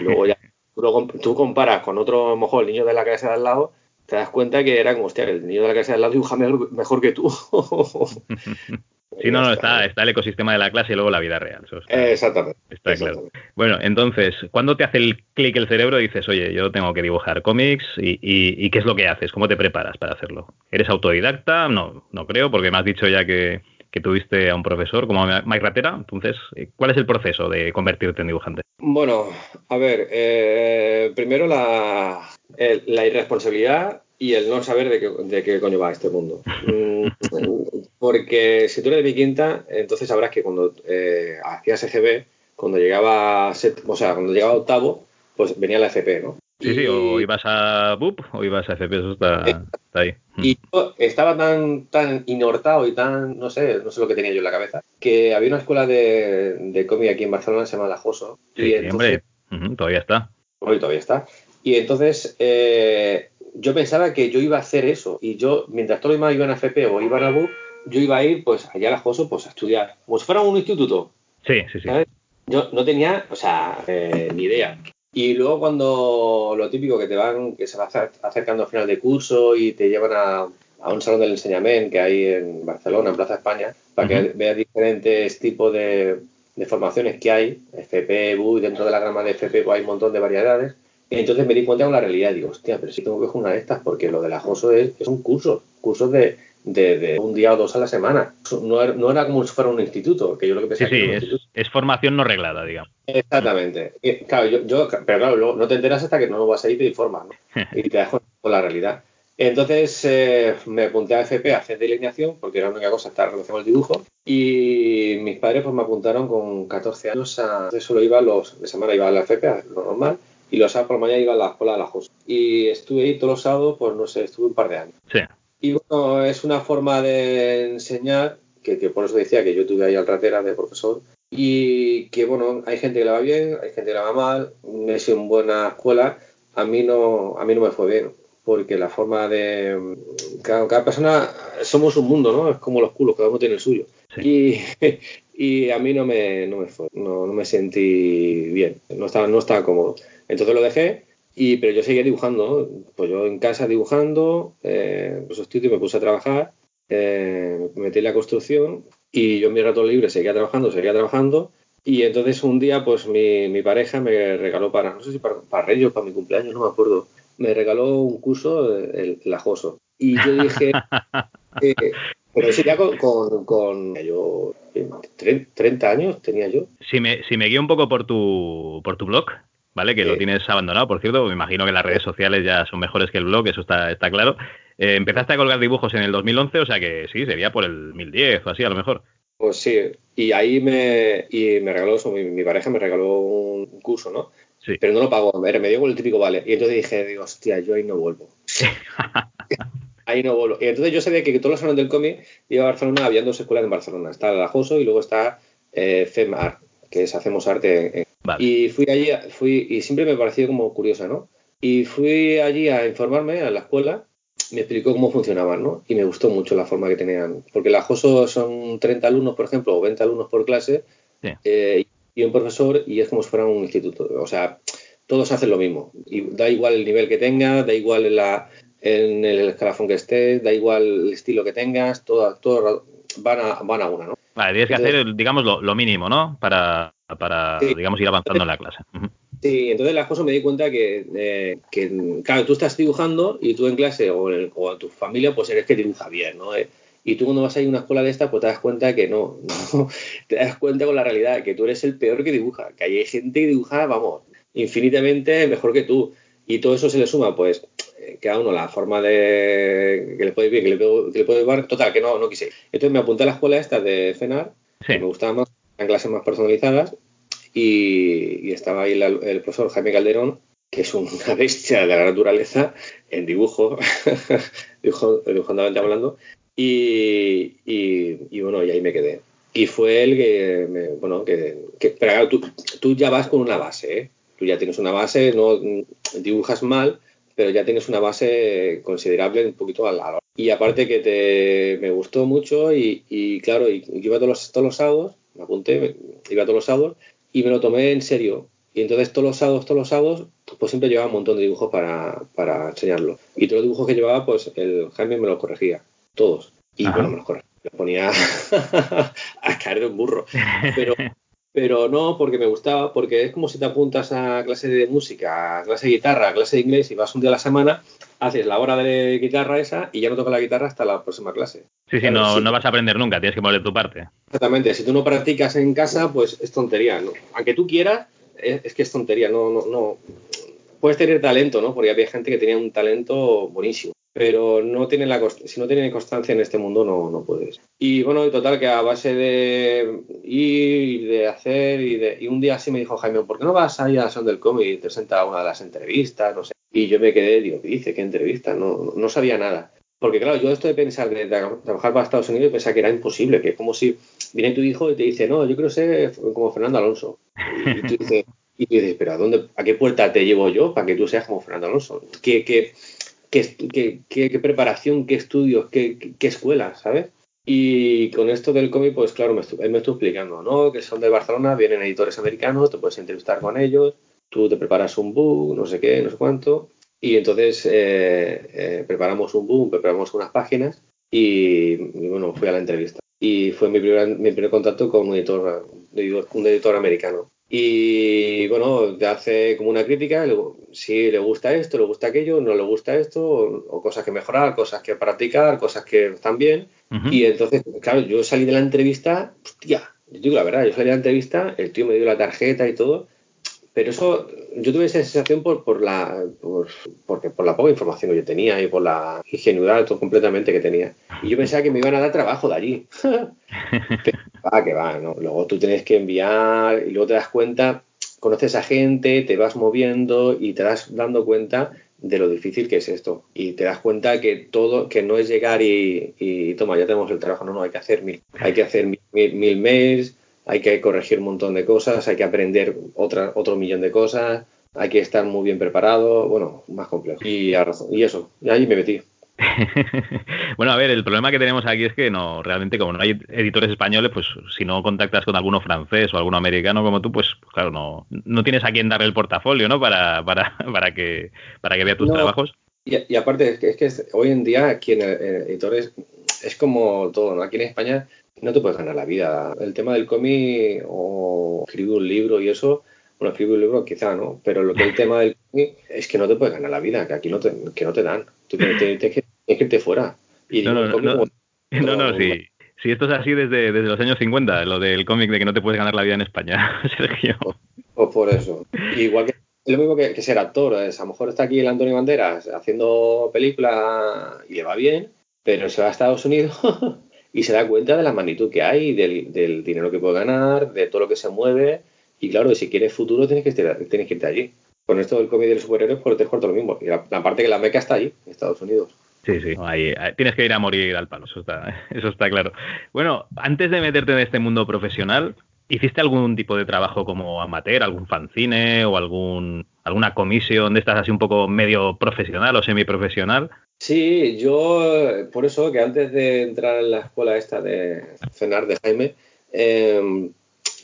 [SPEAKER 10] Luego ya tú, tú comparas con otro, mejor el niño de la clase de al lado, te das cuenta que era como, hostia, el niño de la clase de al lado dibuja mejor, mejor que tú.
[SPEAKER 2] Sí, no, no, está, está el ecosistema de la clase y luego la vida real. Eso está,
[SPEAKER 10] Exactamente.
[SPEAKER 2] está claro. Bueno, entonces, ¿cuándo te hace el clic el cerebro y dices, oye, yo tengo que dibujar cómics y, y- y qué es lo que haces? ¿Cómo te preparas para hacerlo? ¿Eres autodidacta? No, no creo, porque me has dicho ya que, que tuviste a un profesor como Mike Ratera. Entonces, eh, ¿cuál es el proceso de convertirte en dibujante?
[SPEAKER 10] Bueno, a ver, eh, primero la, el- la irresponsabilidad y el no saber de qué, de qué coño va este mundo. Mm, Porque si tú eres de mi quinta, entonces sabrás que cuando eh, hacías EGB, cuando llegaba, set- o sea, cuando llegaba octavo, pues venía la FP, ¿no?
[SPEAKER 2] Sí, sí, o ibas a BUP o ibas a FP, eso está, está ahí.
[SPEAKER 10] Y yo estaba tan, tan inortado y tan, no sé, no sé lo que tenía yo en la cabeza, que había una escuela de, de cómic aquí en Barcelona, se llama La Joso.
[SPEAKER 2] Sí,
[SPEAKER 10] y entonces-
[SPEAKER 2] hombre, todavía está.
[SPEAKER 10] Hoy todavía está. Y entonces eh, yo pensaba que yo iba a hacer eso. Y yo, mientras todos los demás iban a FP o iban a BUP, yo iba a ir pues allá a la Joso pues a estudiar. Como si fuera un instituto.
[SPEAKER 2] Sí, sí, sí.
[SPEAKER 10] ¿sabes? Yo no tenía, o sea, eh, ni idea. Y luego cuando lo típico que te van, que se va acer- acercando al final de curso y te llevan a, a un salón del enseñamiento que hay en Barcelona, en Plaza España, para que
[SPEAKER 2] Ujú.
[SPEAKER 10] veas diferentes tipos de, de formaciones que hay, FP, BU, y dentro de la gama de FP pues hay un montón de variedades. Entonces me di cuenta con la realidad, digo, hostia, pero sí tengo que coger una de estas, porque lo de la JOSO es, es un curso, cursos de, de, de un día o dos a la semana. No era, no era como si fuera un instituto, que yo lo que
[SPEAKER 2] Sí,
[SPEAKER 10] pensaba que
[SPEAKER 2] sí,
[SPEAKER 10] era un
[SPEAKER 2] es, es formación no reglada, digamos.
[SPEAKER 10] Exactamente. Y, claro, yo, yo- pero claro, luego no te enteras hasta que no vas ahí y te informas, ¿no? Y te das con con la realidad. Entonces eh, me apunté a FP a hacer delineación, porque era la única cosa estar relacionada con el dibujo. Y mis padres pues me apuntaron con 14 años a. Entonces solo iba los. De semana iba a la FP, a lo normal, y los sábados por la mañana iba a la escuela de la JOS. Y estuve ahí todos los sábados, pues no sé, estuve un par de años.
[SPEAKER 2] Sí.
[SPEAKER 10] Y bueno, es una forma de enseñar, que, que por eso decía que yo tuve ahí al ratera de profesor, y que bueno, hay gente que la va bien, hay gente que la va mal, me sido en buena escuela, a mí no, a mí no me fue bien, porque la forma de cada, cada persona somos un mundo, ¿no? Es como los culos, cada uno tiene el suyo. Y, y a mí no me, no me fue, no, no me sentí bien, no estaba, no estaba cómodo. Entonces lo dejé, y, pero yo seguía dibujando, pues yo en casa dibujando, eh, pues me puse a trabajar, eh, me metí en la construcción y yo en mi rato libre seguía trabajando, seguía trabajando y entonces un día pues mi, mi pareja me regaló para, no sé si para, para Reyes para mi cumpleaños, no me acuerdo, me regaló un curso, eh, el, el. Y yo dije, eh, pero ya con, con, con yo, 30 años tenía yo.
[SPEAKER 2] Si me, si me guío un poco por tu, por tu blog, ¿vale? Que lo
[SPEAKER 10] Sí.
[SPEAKER 2] tienes abandonado, por cierto. Me imagino que las redes sociales ya son mejores que el blog, eso está, está claro. Eh, empezaste a colgar dibujos en el 2011, o sea que sí, sería por el 2010 o así, a lo mejor.
[SPEAKER 10] Pues sí, y ahí me, y me regaló eso, mi, mi pareja me regaló un curso, ¿no?
[SPEAKER 2] Sí.
[SPEAKER 10] Pero no lo pagó, me dio con el típico vale. Y entonces dije, digo, hostia, yo ahí no vuelvo. ahí no vuelvo. Y entonces yo sabía que todos los salones del cómic iba a Barcelona, había dos escuelas en Barcelona. Está el Ajoso y luego está eh, FEMAR, que es Hacemos Arte. en-
[SPEAKER 2] Vale.
[SPEAKER 10] Y fui allí, fui, y siempre me pareció como curiosa, ¿no? Y fui allí a informarme a la escuela, me explicó cómo funcionaban, ¿no? Y me gustó mucho la forma que tenían. Porque el Ajoso son 30 alumnos, por ejemplo, o 20 alumnos por clase,
[SPEAKER 2] Sí.
[SPEAKER 10] eh, y un profesor, y es como si fuera un instituto. O sea, todos hacen lo mismo. Y da igual el nivel que tengas, da igual en, la, en el escalafón que estés, da igual el estilo que tengas, todo, todo van, a, van a una, ¿no?
[SPEAKER 2] Vale, tienes que hacer, digamos, lo, lo mínimo, ¿no? Para, para
[SPEAKER 10] Sí.
[SPEAKER 2] digamos, ir avanzando en la clase.
[SPEAKER 10] Sí, entonces las cosas me di cuenta que, eh, que, claro, tú estás dibujando y tú en clase o en, el- o tu familia, pues eres que dibuja bien, ¿no? Eh, Y tú cuando vas a ir a una escuela de esta, pues te das cuenta que no, no, te das cuenta con la realidad, que tú eres el peor que dibuja, que hay gente que dibuja, vamos, infinitamente mejor que tú. Y todo eso se le suma, pues, eh, cada uno la forma de que le puede ir bien, que le puede, que le puede llevar, total, que no, no quise. Entonces me apunté a la escuela esta de FENAR,
[SPEAKER 2] Sí.
[SPEAKER 10] que me gustaba más, en clases más personalizadas, y, y estaba ahí la- el profesor Jaime Calderón, que es una bestia de la naturaleza en dibujo, dibujo dibujandamente hablando, y, y, y bueno, y ahí me quedé. Y fue él que, me- bueno, que, que- pero claro, tú, tú ya vas con una base, ¿eh? Tú ya tienes una base, no mm, dibujas mal, pero ya tienes una base considerable un poquito al lado. Y aparte que te, me gustó mucho y, y claro, y, yo iba todos los, todos los sábados, me apunté, me- iba todos los sábados y me lo tomé en serio. Y entonces todos los sábados, todos los sábados, pues siempre llevaba un montón de dibujos para, para enseñarlo. Y todos los dibujos que llevaba, pues el Jaime me los corregía, todos. Y
[SPEAKER 2] Ajá.
[SPEAKER 10] bueno, me los corregía, los ponía a caer de un burro. Pero, pero no, porque me gustaba, porque es como si te apuntas a clase de música, a clase de guitarra, a clase de inglés y vas un día a la semana, haces la hora de guitarra esa y ya no tocas la guitarra hasta la próxima clase.
[SPEAKER 2] Sí, sí, no,
[SPEAKER 10] sí.
[SPEAKER 2] no vas a aprender nunca, tienes que poner tu parte.
[SPEAKER 10] Exactamente, si tú no practicas en casa, pues es tontería, ¿no? Aunque tú quieras, es, es que es tontería, no, no, no. Puedes tener talento, ¿no? Porque había gente que tenía un talento buenísimo, pero no tiene la si no tiene constancia en este mundo, no, no puedes. Y bueno, y total, que a base de ir y de hacer, y, de, y un día así me dijo Jaime, ¿por qué no vas ahí a la Son del Cómic y te presenta a una de las entrevistas? No sé. Y yo me quedé, digo, ¿qué dice? ¿Qué entrevista? No, no, sabía nada. Porque claro, yo esto de pensar de, trabajar para Estados Unidos pensaba que era imposible, que es como si viene tu hijo y te dice, no, yo quiero ser como Fernando Alonso. Y tú dices, y tú dices pero ¿a, dónde, ¿a qué puerta te llevo yo para que tú seas como Fernando Alonso? ¿Qué, qué, qué, preparación, qué estudios, qué, qué, qué escuela, ¿sabes? Y con esto del cómic, pues claro, me él me estuvo explicando, ¿no? Que son de Barcelona, vienen editores americanos, te puedes entrevistar con ellos, tú te preparas un book, no sé qué, no sé cuánto, y entonces eh, eh, preparamos un book, preparamos unas páginas y, y, bueno, fui a la entrevista. Y fue mi primer contacto con un editor, un editor americano. Y bueno, te hace como una crítica, si le gusta esto, le gusta aquello, no le gusta esto, o, o cosas que mejorar, cosas que practicar, cosas que están bien. Y entonces, claro, yo salí de la entrevista, hostia, yo digo la verdad, yo salí de la entrevista, el tío me dio la tarjeta y todo, pero eso, yo tuve esa sensación por, por la por, porque por la poca información que yo tenía y por la ingenuidad todo completamente que tenía. Y yo pensaba que me iban a dar trabajo de allí. Pero va, que va, ¿no? Luego tú tienes que enviar y luego te das cuenta, conoces a gente, te vas moviendo y te das dando cuenta de lo difícil que es esto. Y te das cuenta que todo, que no es llegar y, y toma, ya tenemos el trabajo, no, no, hay que hacer mil, hay que hacer mil, mil- mil mails, hay que corregir un montón de cosas, hay que aprender otra, otro millón de cosas, hay que estar muy bien preparado, bueno, más complejo. Y, a razón- y eso, y ahí me metí.
[SPEAKER 2] bueno, a ver, el problema que tenemos aquí es que no, realmente como no hay editores españoles, pues si no contactas con alguno francés o alguno americano como tú, pues, pues claro, no, no tienes a quien darle el portafolio, ¿no? Para, para, para que, para que vea tus
[SPEAKER 10] No.
[SPEAKER 2] trabajos.
[SPEAKER 10] Y, y aparte, es que, es que hoy en día aquí en, el- en editores es como todo, ¿no? Aquí en España no te puedes ganar la vida. El tema del cómic o escribir un libro y eso, bueno, escribir un libro quizá, ¿no? Pero lo que el tema del cómic es que no te puedes ganar la vida, que aquí no te, que no te dan. Tú tienes, que, tienes que irte fuera. Y
[SPEAKER 2] No, no, no, no, no, sí. Si esto es así desde, desde los años 50, lo del cómic de que no te puedes ganar la vida en España, Sergio.
[SPEAKER 10] Pues por eso. Igual que lo mismo que, que ser actor. es, a lo mejor está aquí el Antonio Banderas haciendo película y le va bien, pero se va a Estados Unidos y se da cuenta de la magnitud que hay, del, del dinero que puede ganar, de todo lo que se mueve. Y claro, si quieres futuro tienes que, estar- tienes que irte allí. Con esto del cómic de los superhéroes, por tres cuartos lo mismo. Y la, la parte que la meca está allí, en Estados Unidos.
[SPEAKER 2] Sí, sí. Ahí, ahí tienes que ir a morir al palo, eso está, eso está claro. Bueno, antes de meterte en este mundo profesional, ¿hiciste algún tipo de trabajo como amateur, algún fanzine o algún alguna comisión de estas así un poco medio profesional o semiprofesional?
[SPEAKER 10] Sí, yo, eh, por eso que antes de entrar en la escuela esta de cenar de Jaime, eh,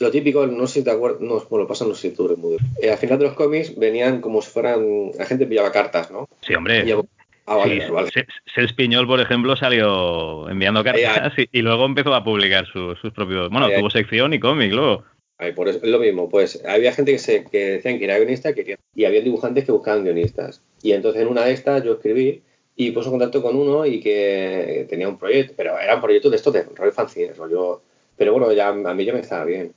[SPEAKER 10] lo típico, no sé si te acuerdas, no, bueno, pasa no sé si tú eres muy... Eh, al final de los cómics venían como si fueran, la gente pillaba cartas, ¿no?
[SPEAKER 2] Sí, hombre.
[SPEAKER 10] Y- ah, vale,
[SPEAKER 2] Sí,
[SPEAKER 10] vale.
[SPEAKER 2] Se- Sels Piñol, por ejemplo, salió enviando cartas y, y luego empezó a publicar su- sus propios. Bueno,
[SPEAKER 10] Ahí, ahí.
[SPEAKER 2] tuvo sección y cómic luego.
[SPEAKER 10] Ay, por eso, es lo mismo, pues había gente que, se, que decían que era guionista que y había dibujantes que buscaban guionistas. Y entonces en una de estas yo escribí y puse contacto con uno y que tenía un proyecto, pero eran proyectos de estos de rollo fanzine, rollo... Pero bueno, ya a mí ya me estaba bien.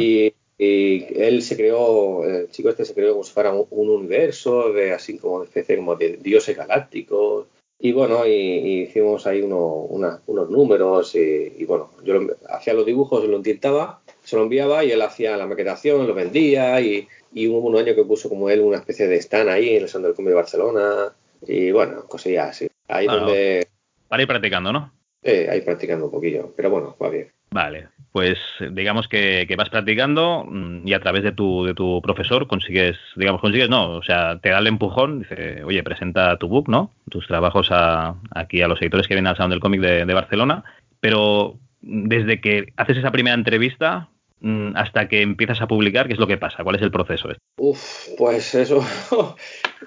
[SPEAKER 10] Y, y él se creó, el chico este se creó como si fuera un, un universo de así como de especie como de dioses galácticos. Y bueno, y, y hicimos ahí uno- una- unos números y, y bueno, yo lo- hacía los dibujos, lo intentaba, se lo enviaba y él hacía la maquetación, lo vendía y, y hubo un año que puso como él una especie de stand ahí en el Salón del Cómic de Barcelona y bueno, cosillas así. Ahí donde,
[SPEAKER 2] Para ir practicando, ¿no?
[SPEAKER 10] eh, ahí practicando un poquillo, pero bueno, va bien.
[SPEAKER 2] Vale, pues digamos que, que vas practicando mm, y a través de tu, de tu profesor consigues, digamos, consigues, no, o sea, te da el empujón, dice, oye, presenta tu book, ¿no? Tus trabajos a- aquí a los editores que vienen al Salón del Cómic de, de Barcelona, pero desde que haces esa primera entrevista hasta que empiezas a publicar, ¿qué es lo que pasa? ¿Cuál es el proceso?
[SPEAKER 10] Uf, pues eso,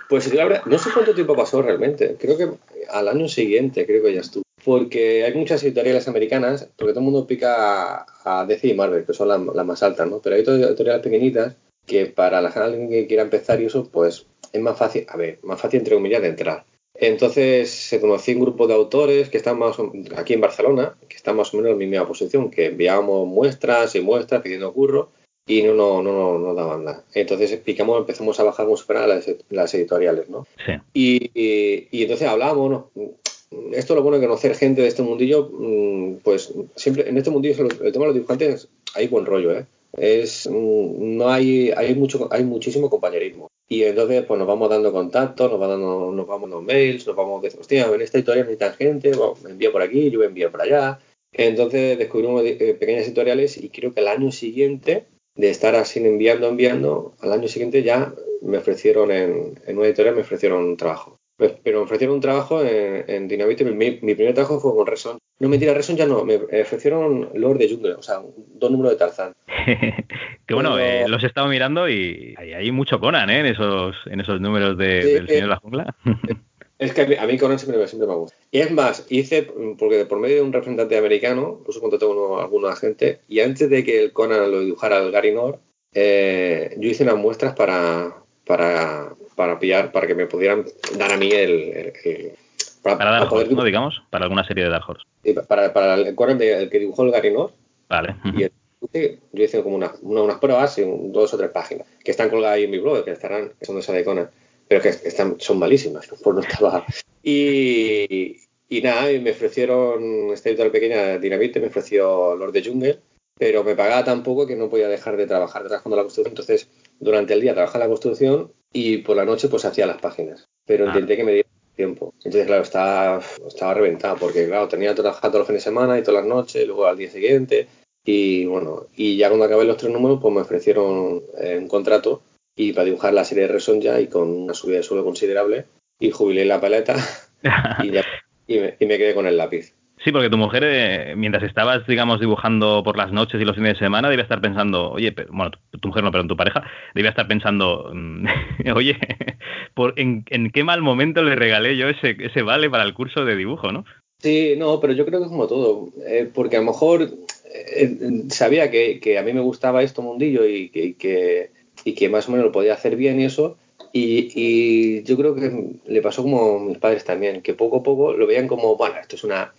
[SPEAKER 10] pues la verdad, no sé cuánto tiempo pasó realmente, creo que al año siguiente creo que ya estuvo, porque hay muchas editoriales americanas, porque todo el mundo pica a, DC y Marvel, que son las, las más altas, ¿no? Pero hay otras editoriales pequeñitas que para la gente que quiera empezar y eso, pues es más fácil, a ver, más fácil entre comillas de entrar. Entonces se conocí un grupo de autores que están más o- aquí en Barcelona, que están más o menos en mi misma posición, que enviábamos muestras y muestras pidiendo curro y no, no, no, no, no daban nada. Entonces picamos, empezamos a bajar como si fueran las, las editoriales, ¿no?
[SPEAKER 2] Sí.
[SPEAKER 10] Y, y- y entonces hablábamos, ¿no? Esto es lo bueno de conocer gente de este mundillo, mm, pues siempre en este mundillo el tema de los dibujantes hay buen rollo, ¿eh? Es, mm, no hay, hay mucho, hay muchísimo compañerismo. Y entonces pues nos vamos dando contactos, nos, va dando, nos vamos dando mails, nos vamos diciendo, hostia, en esta editorial necesitan gente, bueno, me envía por aquí, yo a enviar por allá. Entonces descubrimos eh, pequeñas editoriales y creo que al año siguiente de estar así enviando, enviando, al año siguiente ya me ofrecieron en, en una editorial, me ofrecieron un trabajo. Pues, Pero me ofrecieron un trabajo en, en Dynamite. Mi, mi primer trabajo fue con Reson. No, mentira, Reson ya no. Me ofrecieron Lord de Jungle, o sea, dos números de Tarzán.
[SPEAKER 2] que bueno,
[SPEAKER 10] Pero-
[SPEAKER 2] eh, los he estado mirando y hay, hay mucho Conan ¿eh? en, esos, en esos números de-
[SPEAKER 10] Sí,
[SPEAKER 2] del Señor
[SPEAKER 10] eh,
[SPEAKER 2] de la Jungla.
[SPEAKER 10] Es que a mí, a mí Conan siempre, me- siempre me gusta. Y es más, hice, porque por medio de un representante americano, puso contacto con alguna gente, y antes de que el Conan lo dibujara el Gary Nor, eh, yo hice unas muestras para, para, para pillar, para que me pudieran dar a mí el... el- el- para,
[SPEAKER 2] Para Dark
[SPEAKER 10] poder
[SPEAKER 2] Horse, ¿no? Digamos, para alguna serie de Dark Horse.
[SPEAKER 10] y para, para el el que dibujó el Gary Nor,
[SPEAKER 2] Vale.
[SPEAKER 10] y el- yo hice como una- una- unas pruebas en dos o tres páginas que están colgadas ahí en mi blog, que estarán, que son de esa de Conan, pero que están, son malísimas, pues no estaba. Y, y nada, y me ofrecieron, esta editorial pequeña, Dinamite, me ofreció Lord de Jungle, pero me pagaba tan poco que no podía dejar de trabajar trabajando la construcción. Entonces, durante el día trabajaba la construcción y por la noche pues hacía las páginas. Pero
[SPEAKER 2] Ah.
[SPEAKER 10] intenté que me diera tiempo. Entonces, claro, estaba, estaba reventado porque, claro, tenía que trabajar todos los fines de semana y todas las noches, luego al día siguiente. Y bueno, y ya cuando acabé los tres números, pues me ofrecieron eh, un contrato y para dibujar la serie de Reson ya y con una subida de suelo considerable y jubilé la paleta y, ya, y, me, y me quedé con el lápiz.
[SPEAKER 2] Sí, porque tu mujer, eh, mientras estabas, digamos, dibujando por las noches y los fines de semana, debía estar pensando, oye, pero- bueno, tu, mujer no, pero tu pareja, debía estar pensando, mm, oye, por, en, qué mal momento le regalé yo ese, ese vale para el curso de dibujo, ¿no?
[SPEAKER 10] Sí, no, pero yo creo que es como todo, eh, porque a lo mejor eh, sabía que, a mí me gustaba esto mundillo y que, y que, y que más o menos lo podía hacer bien y eso, y, y yo creo que le pasó como a mis padres también, que poco a poco lo veían como, bueno, esto es una,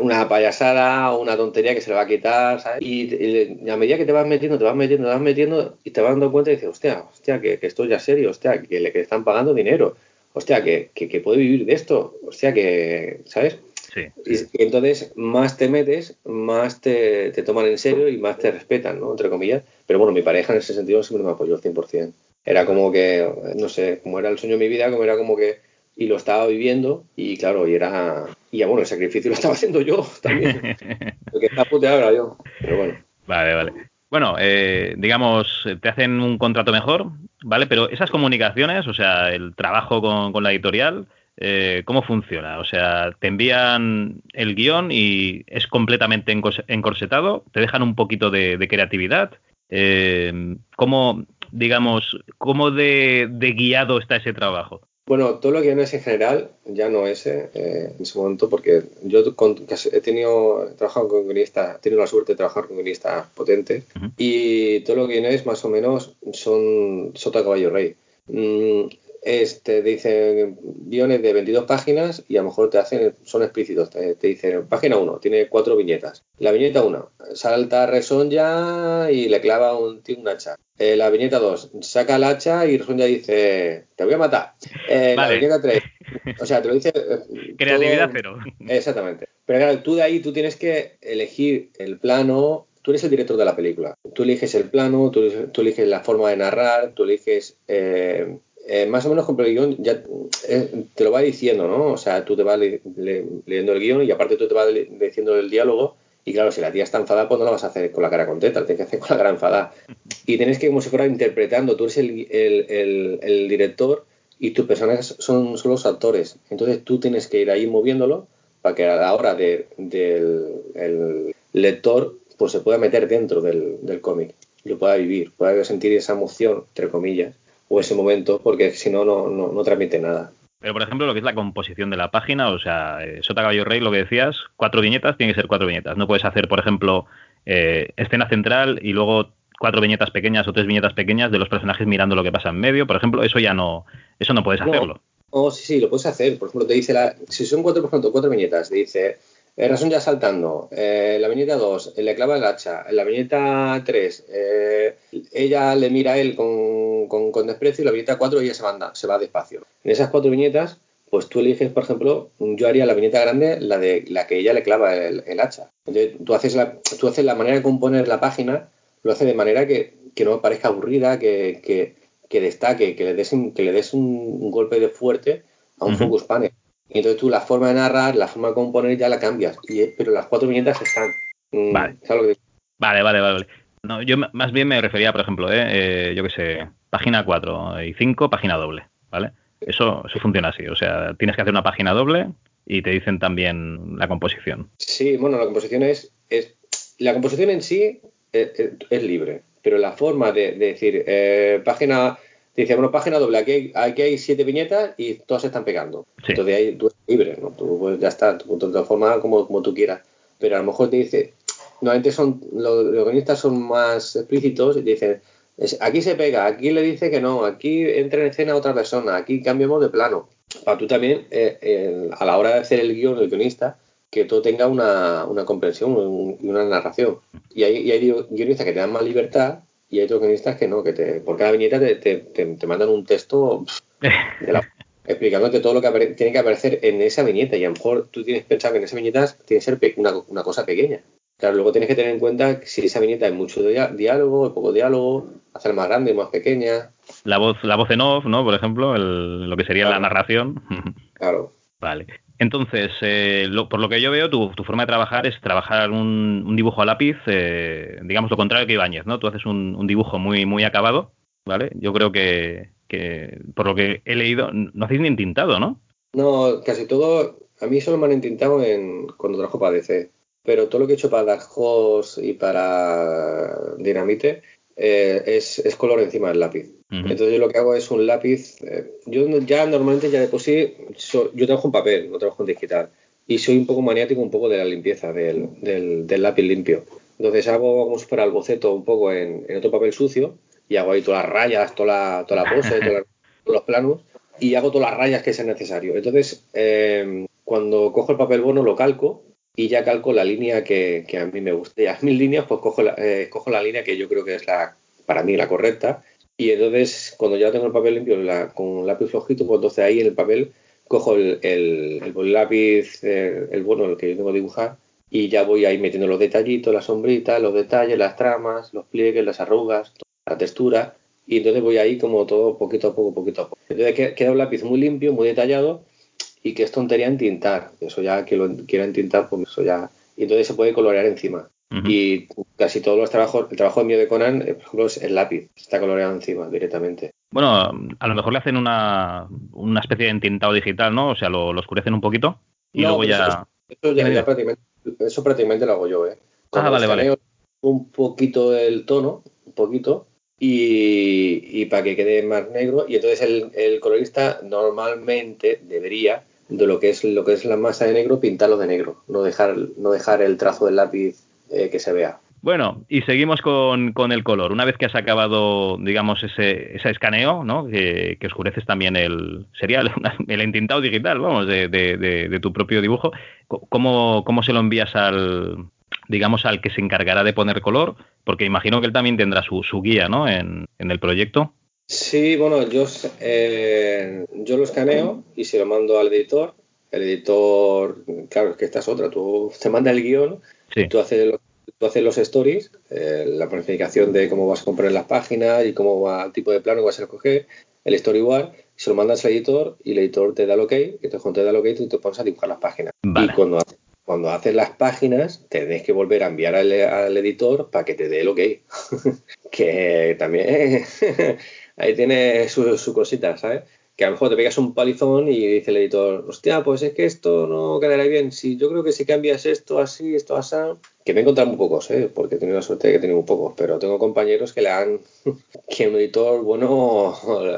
[SPEAKER 10] una payasada o una tontería que se le va a quitar, ¿sabes? Y, y a medida que te vas metiendo, te vas metiendo, te vas metiendo y te vas dando cuenta y dices, hostia, hostia, que, que esto ya es serio, hostia, que le que están pagando dinero, hostia, que, que, que puede vivir de esto, hostia, que, ¿sabes?
[SPEAKER 2] Sí.
[SPEAKER 10] Y, y entonces más te metes, más te, te toman en serio y más te respetan, ¿no? Entre comillas. Pero bueno, mi pareja en ese sentido siempre me apoyó al 100%. Era como que, no sé, como era el sueño de mi vida, como era como que... Y lo estaba viviendo y claro, y era... Y bueno, el sacrificio lo estaba haciendo yo también. Porque está puteado era yo. Pero bueno.
[SPEAKER 2] Vale, vale. Bueno, eh, digamos, te hacen un contrato mejor, ¿vale? Pero esas comunicaciones, o sea, el trabajo con, con la editorial, eh, ¿cómo funciona? O sea, te envían el guion y es completamente encorsetado, te dejan un poquito de, de creatividad. Eh, ¿Cómo, digamos, cómo de, de guiado está ese trabajo?
[SPEAKER 10] Bueno, todo lo que no es en general, ya no ese, eh, en ese momento, porque yo con- he tenido, he trabajado con guionistas, he tenido la suerte de trabajar con guionistas potentes,
[SPEAKER 2] Ujú.
[SPEAKER 10] y todo lo que no es más o menos son sota caballo rey. Mm, este, te dicen guiones de 22 páginas y a lo mejor te hacen, son explícitos, te, te dicen, página 1, tiene cuatro viñetas. La viñeta 1, salta Resonja y le clava un, un hacha. Eh, la viñeta 2, saca el hacha y Resonja dice, te voy a matar. Eh,
[SPEAKER 2] Vale.
[SPEAKER 10] La viñeta 3, o sea, te lo dice... eh,
[SPEAKER 2] Creatividad
[SPEAKER 10] todo-
[SPEAKER 2] cero.
[SPEAKER 10] Exactamente. Pero claro, tú de ahí tú tienes que elegir el plano. Tú eres el director de la película. Tú eliges el plano, tú, tú eliges la forma de narrar, tú eliges. eh, eh, más o menos con el guion ya eh, te lo va diciendo, ¿no? O sea, tú te vas le- le- leyendo el guion y aparte tú te vas le- diciendo el diálogo. Y claro, si la tía está enfadada, pues no la vas a hacer con la cara contenta, la tienes que hacer con la cara enfadada. Y tienes que, como si fuera interpretando, tú eres el, el- el- el director y tus personajes son, son los actores. Entonces tú tienes que ir ahí moviéndolo para que a la hora de- del el lector pues se pueda meter dentro del, del cómic lo pueda vivir, pueda sentir esa emoción, entre comillas, o ese momento, porque si no, no, no, no transmite nada.
[SPEAKER 2] Pero, por ejemplo, lo que es la composición de la página, o sea, eh, Sota Caballo Rey, lo que decías, cuatro viñetas, tienen que ser cuatro viñetas. No puedes hacer, por ejemplo, eh, escena central y luego cuatro viñetas pequeñas o tres viñetas pequeñas de los personajes mirando lo que pasa en medio. Por ejemplo, eso ya no, eso no puedes
[SPEAKER 10] No.
[SPEAKER 2] hacerlo.
[SPEAKER 10] Oh, sí, sí, lo puedes hacer. Por ejemplo, te dice, la, si son cuatro, por ejemplo, cuatro viñetas, te dice, eh, Razón ya saltando, eh, la viñeta 2, le clava el hacha, en la viñeta 3, ella le mira a él con, con, con desprecio y la viñeta 4 ella se va, anda- se va despacio. En esas cuatro viñetas, pues tú eliges, por ejemplo, yo haría la viñeta grande, la de la que ella le clava el, el hacha. Entonces, tú haces, la, tú haces la manera de componer la página, lo haces de manera que, que no parezca aburrida, que, que, que destaque, que le des un, que le des un, un golpe de fuerte a un focus panel. Y entonces tú la forma de narrar, la forma de componer ya la cambias. Y, pero las cuatro viñetas están. Mm,
[SPEAKER 2] Vale.
[SPEAKER 10] ¿sabes lo que-
[SPEAKER 2] Vale, vale, vale. vale. No, yo más bien me refería, por ejemplo, eh, eh, yo qué sé, página 4 y 5, página doble, ¿vale? Eso, eso funciona así. O sea, tienes que hacer una página doble y te dicen también la composición.
[SPEAKER 10] Sí, bueno, la composición es, es la composición en sí es, es- es libre, pero la forma de, de decir eh, página dice bueno página doble aquí hay, aquí hay siete viñetas y todas se están pegando.
[SPEAKER 2] Sí.
[SPEAKER 10] Entonces ahí tú eres libre, ¿no? Tú pues, ya está, tú, de forma como, como tú quieras. Pero a lo mejor te dice normalmente son los, los guionistas son más explícitos y te dicen aquí se pega, aquí le dice que no, aquí entra en escena otra persona, aquí cambiamos de plano. Para tú también, eh, eh, a la hora de hacer el guion, el guionista, que todo tenga una, una comprensión un- y una narración. Y hay, y hay guionistas que te dan más libertad y hay otros guionistas que no, que te, por cada viñeta te, te, te- te mandan un texto pff, de la- explicándote todo lo que tiene que aparecer en esa viñeta y a lo mejor tú tienes pensado que en esa viñeta tiene que ser una, una cosa pequeña. Claro, luego tienes que tener en cuenta que si esa viñeta hay mucho diálogo, hay poco diálogo, hacer más grande, más pequeña.
[SPEAKER 2] La voz, la voz en off, ¿no? Por ejemplo, el- lo que sería la narración.
[SPEAKER 10] Claro.
[SPEAKER 2] Vale. Entonces, eh, lo- por lo que yo veo, tu, tu forma de trabajar es trabajar un, dibujo a lápiz, eh, digamos lo contrario que Ibáñez, ¿no? Tú haces un, un dibujo muy, muy acabado, ¿vale? Yo creo que, que, por lo que he leído, no hacéis ni entintado, ¿no?
[SPEAKER 10] No, casi todo, a mí solo me han intentado en, cuando trabajo para DC, pero todo lo que he hecho para Dark Horse y para Dinamite eh, es, es color encima del lápiz. Entonces yo lo que hago es un lápiz, eh, yo ya normalmente ya de por sí, so- yo trabajo en papel, no trabajo en digital, y soy un poco maniático un poco de la limpieza del, del- del lápiz limpio. Entonces hago como si fuera el boceto un poco en, en otro papel sucio y hago ahí todas las rayas, toda la, toda la pose, todos los planos y hago todas las rayas que sean necesario. Entonces, eh, cuando cojo el papel bono lo calco y ya calco la línea que, que a mí me gusta. Y a mil líneas, pues cojo la, eh, cojo la línea que yo creo que es la, para mí la correcta. Y entonces, cuando ya tengo el papel limpio la- con un lápiz flojito, pues entonces ahí en el papel cojo el, el, el lápiz, eh, el bono, el que yo tengo que dibujar, y ya voy ahí metiendo los detallitos, las sombritas, los detalles, las tramas, los pliegues, las arrugas, la textura, y entonces voy ahí como todo poquito a poco, poquito a poco. Entonces que- queda un lápiz muy limpio, muy detallado, y que es tontería en tintar. Eso ya que lo quiera entintar, pues eso ya. Y entonces se puede colorear encima. Y casi todos los trabajos, el trabajo mío de Conan, eh, por ejemplo, es el lápiz, está coloreado encima directamente.
[SPEAKER 2] Bueno, a lo mejor le hacen una, una especie de entintado digital, ¿no? O sea, lo, lo oscurecen un poquito y
[SPEAKER 10] No,
[SPEAKER 2] luego ya...
[SPEAKER 10] Eso, eso ya, prácticamente, eso prácticamente lo hago yo, ¿eh?
[SPEAKER 2] Ah, vale, vale.
[SPEAKER 10] Un poquito el tono, un poquito, y, y para que quede más negro. Y entonces el, el colorista normalmente debería, de lo que es lo que es la masa de negro, pintarlo de negro, no dejar, no dejar el trazo del lápiz eh, que se vea.
[SPEAKER 2] Bueno, y seguimos con, con el color. Una vez que has acabado, digamos, ese, ese escaneo, ¿no? Que, que oscureces también el... Sería el, el entintado digital, vamos, de, de- de- de tu propio dibujo. ¿Cómo, ¿Cómo se lo envías al, digamos, al que se encargará de poner color? Porque imagino que él también tendrá su, su guía, ¿no? En, en el proyecto.
[SPEAKER 10] Sí, bueno, yo, eh, yo lo escaneo y se lo mando al editor. El editor, claro, es que esta es otra. Tú te manda el guion,
[SPEAKER 2] Sí.
[SPEAKER 10] tú haces los, tú haces los stories, eh, la planificación de cómo vas a comprar las páginas y cómo va el tipo de plano que vas a escoger, el storyboard, se lo mandas al editor y el editor te da el ok, y entonces cuando te da el ok tú te pones a dibujar las páginas.
[SPEAKER 2] Vale.
[SPEAKER 10] Y cuando, cuando haces las páginas, tenés que volver a enviar al, al editor para que te dé el ok. que también ahí tiene sus su cositas, ¿sabes? Que a lo mejor te pegas un palizón y dice el editor, hostia, pues es que esto no quedará bien. Si yo creo que si cambias esto así, esto así, que me he encontrado muy pocos, ¿eh? porque he tenido la suerte de que he tenido muy pocos, pero tengo compañeros que le han, que un editor bueno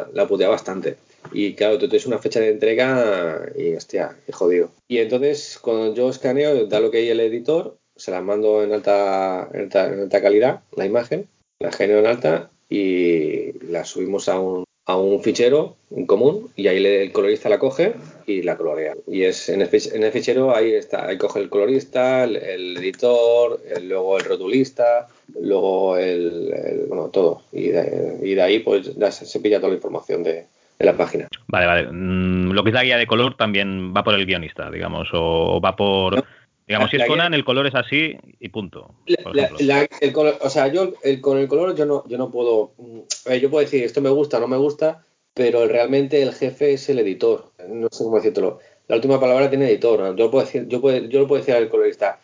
[SPEAKER 10] la putea bastante. Y claro, tú tienes una fecha de entrega y hostia, qué jodido. Y entonces, cuando yo escaneo, da lo que hay el editor, se la mando en alta, en alta, en alta calidad, la imagen, la genero en alta y la subimos a un, a un fichero en común y ahí le- el colorista la coge y la colorea. Y es en el, en el fichero ahí está, ahí coge el colorista, el, el editor, el- luego el rotulista, luego el, el- bueno, todo. Y de, y de ahí pues ya se, se pilla toda la información de, de la página.
[SPEAKER 2] Vale, vale. Mm, lo que es la guía de color también va por el guionista, digamos, o va por... Digamos, si es Conan, el color es así y punto. por
[SPEAKER 10] La-
[SPEAKER 2] ejemplo.
[SPEAKER 10] la- el color, o sea, yo el- con el color yo no, yo no puedo. mm, ver, yo puedo decir esto me gusta no me gusta, pero realmente el jefe es el editor. No sé cómo decírtelo. La última palabra tiene editor. Yo puedo decir, yo puedo, yo lo puedo decir al colorista.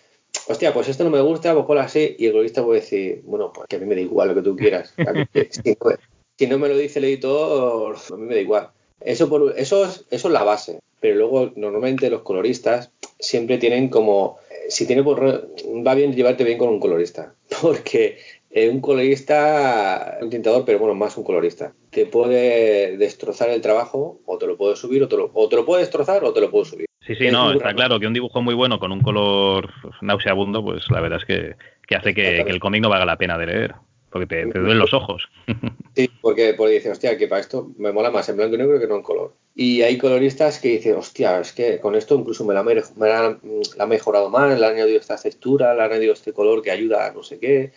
[SPEAKER 10] Hostia, pues esto no me gusta, pues ponlo así. Y el colorista puede decir, bueno, pues que a mí me da igual lo que tú quieras. A mí, que si, no, si no me lo dice el editor, a mí me da igual. Eso, por, eso, es, eso es la base. Pero luego, normalmente los coloristas siempre tienen como. eh, Si tiene por, va bien llevarte bien con un colorista. Porque eh, un colorista, un tintador, pero bueno, más un colorista, te puede destrozar el trabajo, o te lo puede subir, o te lo, o te lo puede destrozar, o te lo puede subir.
[SPEAKER 2] Sí, sí,
[SPEAKER 10] Es
[SPEAKER 2] no, está
[SPEAKER 10] raro.
[SPEAKER 2] claro que un dibujo muy bueno con un color nauseabundo, pues la verdad es que, que hace que, que el cómic no valga la pena de leer, porque te, te duelen los ojos.
[SPEAKER 10] Sí, porque, porque dicen, hostia, que para esto me mola más en blanco y negro que no en color. Y hay coloristas que dicen, hostia, es que con esto incluso me la, me la- la ha mejorado más, le ha añadido esta textura, le ha añadido este color que ayuda a no sé qué,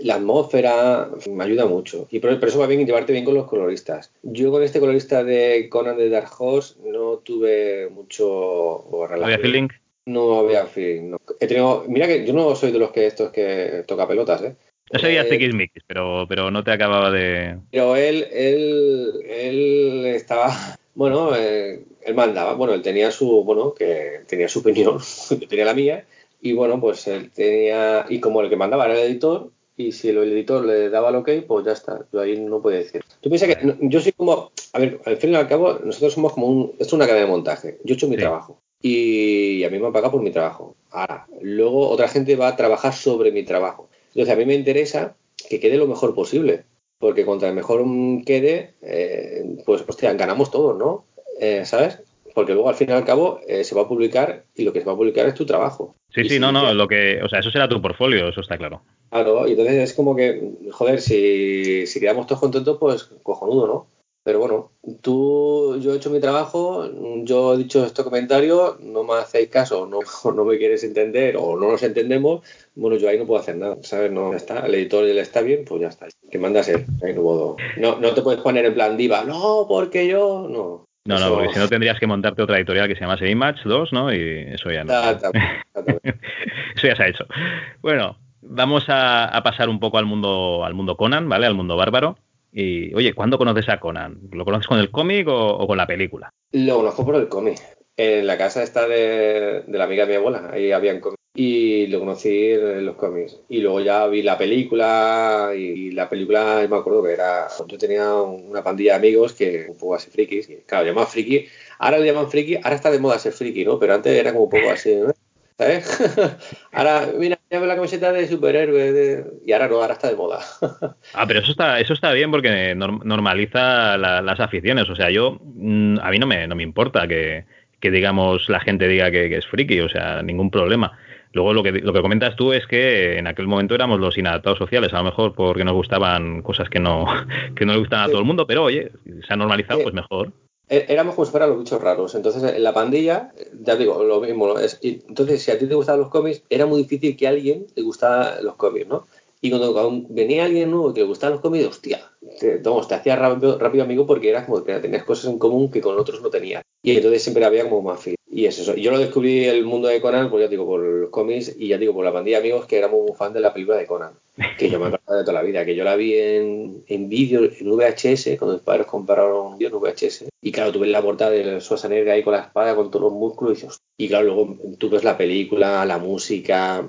[SPEAKER 10] la atmósfera, me ayuda mucho. Y por, por eso va bien llevarte bien con los coloristas. Yo con este colorista de Conan de Dark Horse no tuve mucho relación.
[SPEAKER 2] ¿Había feeling?
[SPEAKER 10] No había feeling. no. He tenido, mira que yo no soy de los que estos que toca pelotas, ¿eh?
[SPEAKER 2] No sería Tiquismiquis, pero, pero no te acababa de...
[SPEAKER 10] Pero él, él, él estaba, Bueno, eh, él mandaba, bueno, él tenía su, bueno, que tenía su opinión, yo tenía la mía, y bueno, pues él tenía, y como el que mandaba era el editor, y si el editor le daba el ok, pues ya está, yo ahí no podía decir. Tú piensas que yo soy como, a ver, al fin y al cabo, nosotros somos como un, esto es una cadena de montaje, yo he hecho mi
[SPEAKER 2] Sí.
[SPEAKER 10] trabajo, y a mí me han pagado por mi trabajo. Ahora, luego otra gente va a trabajar sobre mi trabajo. Entonces a mí me interesa que quede lo mejor posible, porque contra el mejor quede, eh, pues hostia, ganamos todos, ¿no? Eh, ¿Sabes? Porque luego al fin y al cabo eh, se va a publicar y lo que se va a publicar es tu trabajo.
[SPEAKER 2] Sí,
[SPEAKER 10] Y
[SPEAKER 2] sí,
[SPEAKER 10] si
[SPEAKER 2] no, no, lo que, o sea, eso será tu portfolio, eso está claro.
[SPEAKER 10] Claro, y entonces es como que, joder, si, si quedamos todos contentos, pues cojonudo, ¿no? Pero bueno, tú, yo he hecho mi trabajo, yo he dicho este comentario, no me hacéis caso, no, no me quieres entender o no nos entendemos, bueno, yo ahí no puedo hacer nada, ¿sabes? No, ya está, el editor le está bien, pues ya está. Que mandas él, ahí no puedo. No, no te puedes poner en plan diva, no, porque yo, no.
[SPEAKER 2] No, no, porque si no tendrías que montarte otra editorial que se llamase Image 2, ¿no? Y eso ya no. Eso ya se ha hecho. Bueno, vamos a, a pasar un poco al mundo, al mundo Conan, ¿vale? Al mundo bárbaro. Y, oye, ¿cuándo conoces a Conan? ¿Lo conoces con el cómic o, con la película?
[SPEAKER 10] Lo conozco por el cómic. En la casa esta de, la amiga de mi abuela, ahí habían cómics. Y lo conocí en los cómics. Y luego ya vi la película, y, la película, me acuerdo que era. Yo tenía una pandilla de amigos que un poco así frikis. Y, claro, llaman friki. Ahora le llaman friki, ahora está de moda ser friki, ¿no? Pero antes era como un poco así. ¿Sabes? ahora, mira, la camiseta de superhéroe. de- Y ahora no, ahora está de moda.
[SPEAKER 2] Ah, pero eso está, eso está bien porque norm- normaliza la- las aficiones. O sea, yo, mm, a mí no me, no me importa que, que, digamos, la gente diga que, que es friki, o sea, ningún problema. Luego lo que, lo que comentas tú es que en aquel momento éramos los inadaptados sociales, a lo mejor porque nos gustaban cosas que no, que no le gustan a todo el mundo, pero oye, se ha normalizado,
[SPEAKER 10] Sí.
[SPEAKER 2] pues mejor.
[SPEAKER 10] Éramos como si fueran los bichos raros. Entonces, en la pandilla, ya digo, lo mismo. Es- entonces, si a ti te gustaban los cómics, era muy difícil que a alguien le gustara los cómics, ¿no? Y cuando, venía alguien nuevo que le gustaban los cómics, hostia, te, vamos, te hacías rápido, amigo porque eras como que tenías cosas en común que con otros no tenías. Y entonces siempre había como más fin. Y es eso. Yo lo descubrí el mundo de Conan, pues ya digo, por los cómics y ya digo, por la pandilla de amigos que éramos muy fan de la película de Conan. Que yo me acuerdo de toda la vida, que yo la vi en, en vídeo, en VHS, cuando mis padres compraron vídeo en VHS. Y claro, tú la portada de Schwarzenegger ahí con la espada, con todos los músculos, y y claro, luego tú ves la película, la música,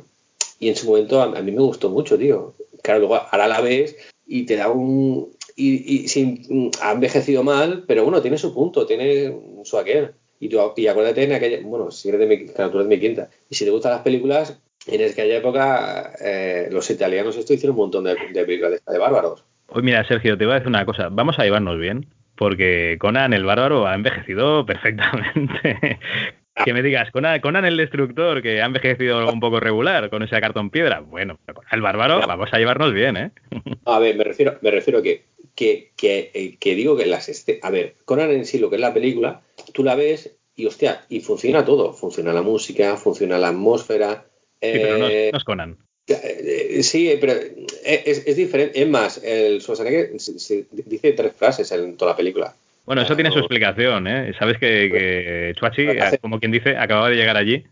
[SPEAKER 10] y en su momento a, mí me gustó mucho, tío. Claro, luego ahora la ves y te da un... Y, y ha envejecido mal, pero bueno, tiene su punto, tiene su aquel. Y, tú, y acuérdate en aquella... Bueno, si eres de mi, claro, de mi quinta. Y si te gustan las películas, en aquella época eh, los italianos esto hicieron un montón de, películas de, de bárbaros.
[SPEAKER 2] Hoy mira, Sergio, te voy a decir una cosa, vamos a llevarnos bien, porque Conan el bárbaro ha envejecido perfectamente. Que me digas, Conan, Conan el destructor, que ha envejecido un poco regular con ese cartón piedra. Bueno, Conan el bárbaro, vamos a llevarnos bien, ¿eh?
[SPEAKER 10] A ver, me refiero, me refiero que, que, que, eh, que digo que las... Este, a ver, Conan en sí, lo que es la película, tú la ves y hostia, y funciona todo. Funciona la música, funciona la atmósfera.
[SPEAKER 2] Sí, pero no,
[SPEAKER 10] eh,
[SPEAKER 2] es- no es Conan.
[SPEAKER 10] eh, sí, pero es, es diferente. Es más, el Schwarzenegger dice tres frases en toda la película.
[SPEAKER 2] Bueno, eso tiene su explicación, ¿eh? Sabes que, que Chuachi, como quien dice, acababa de llegar allí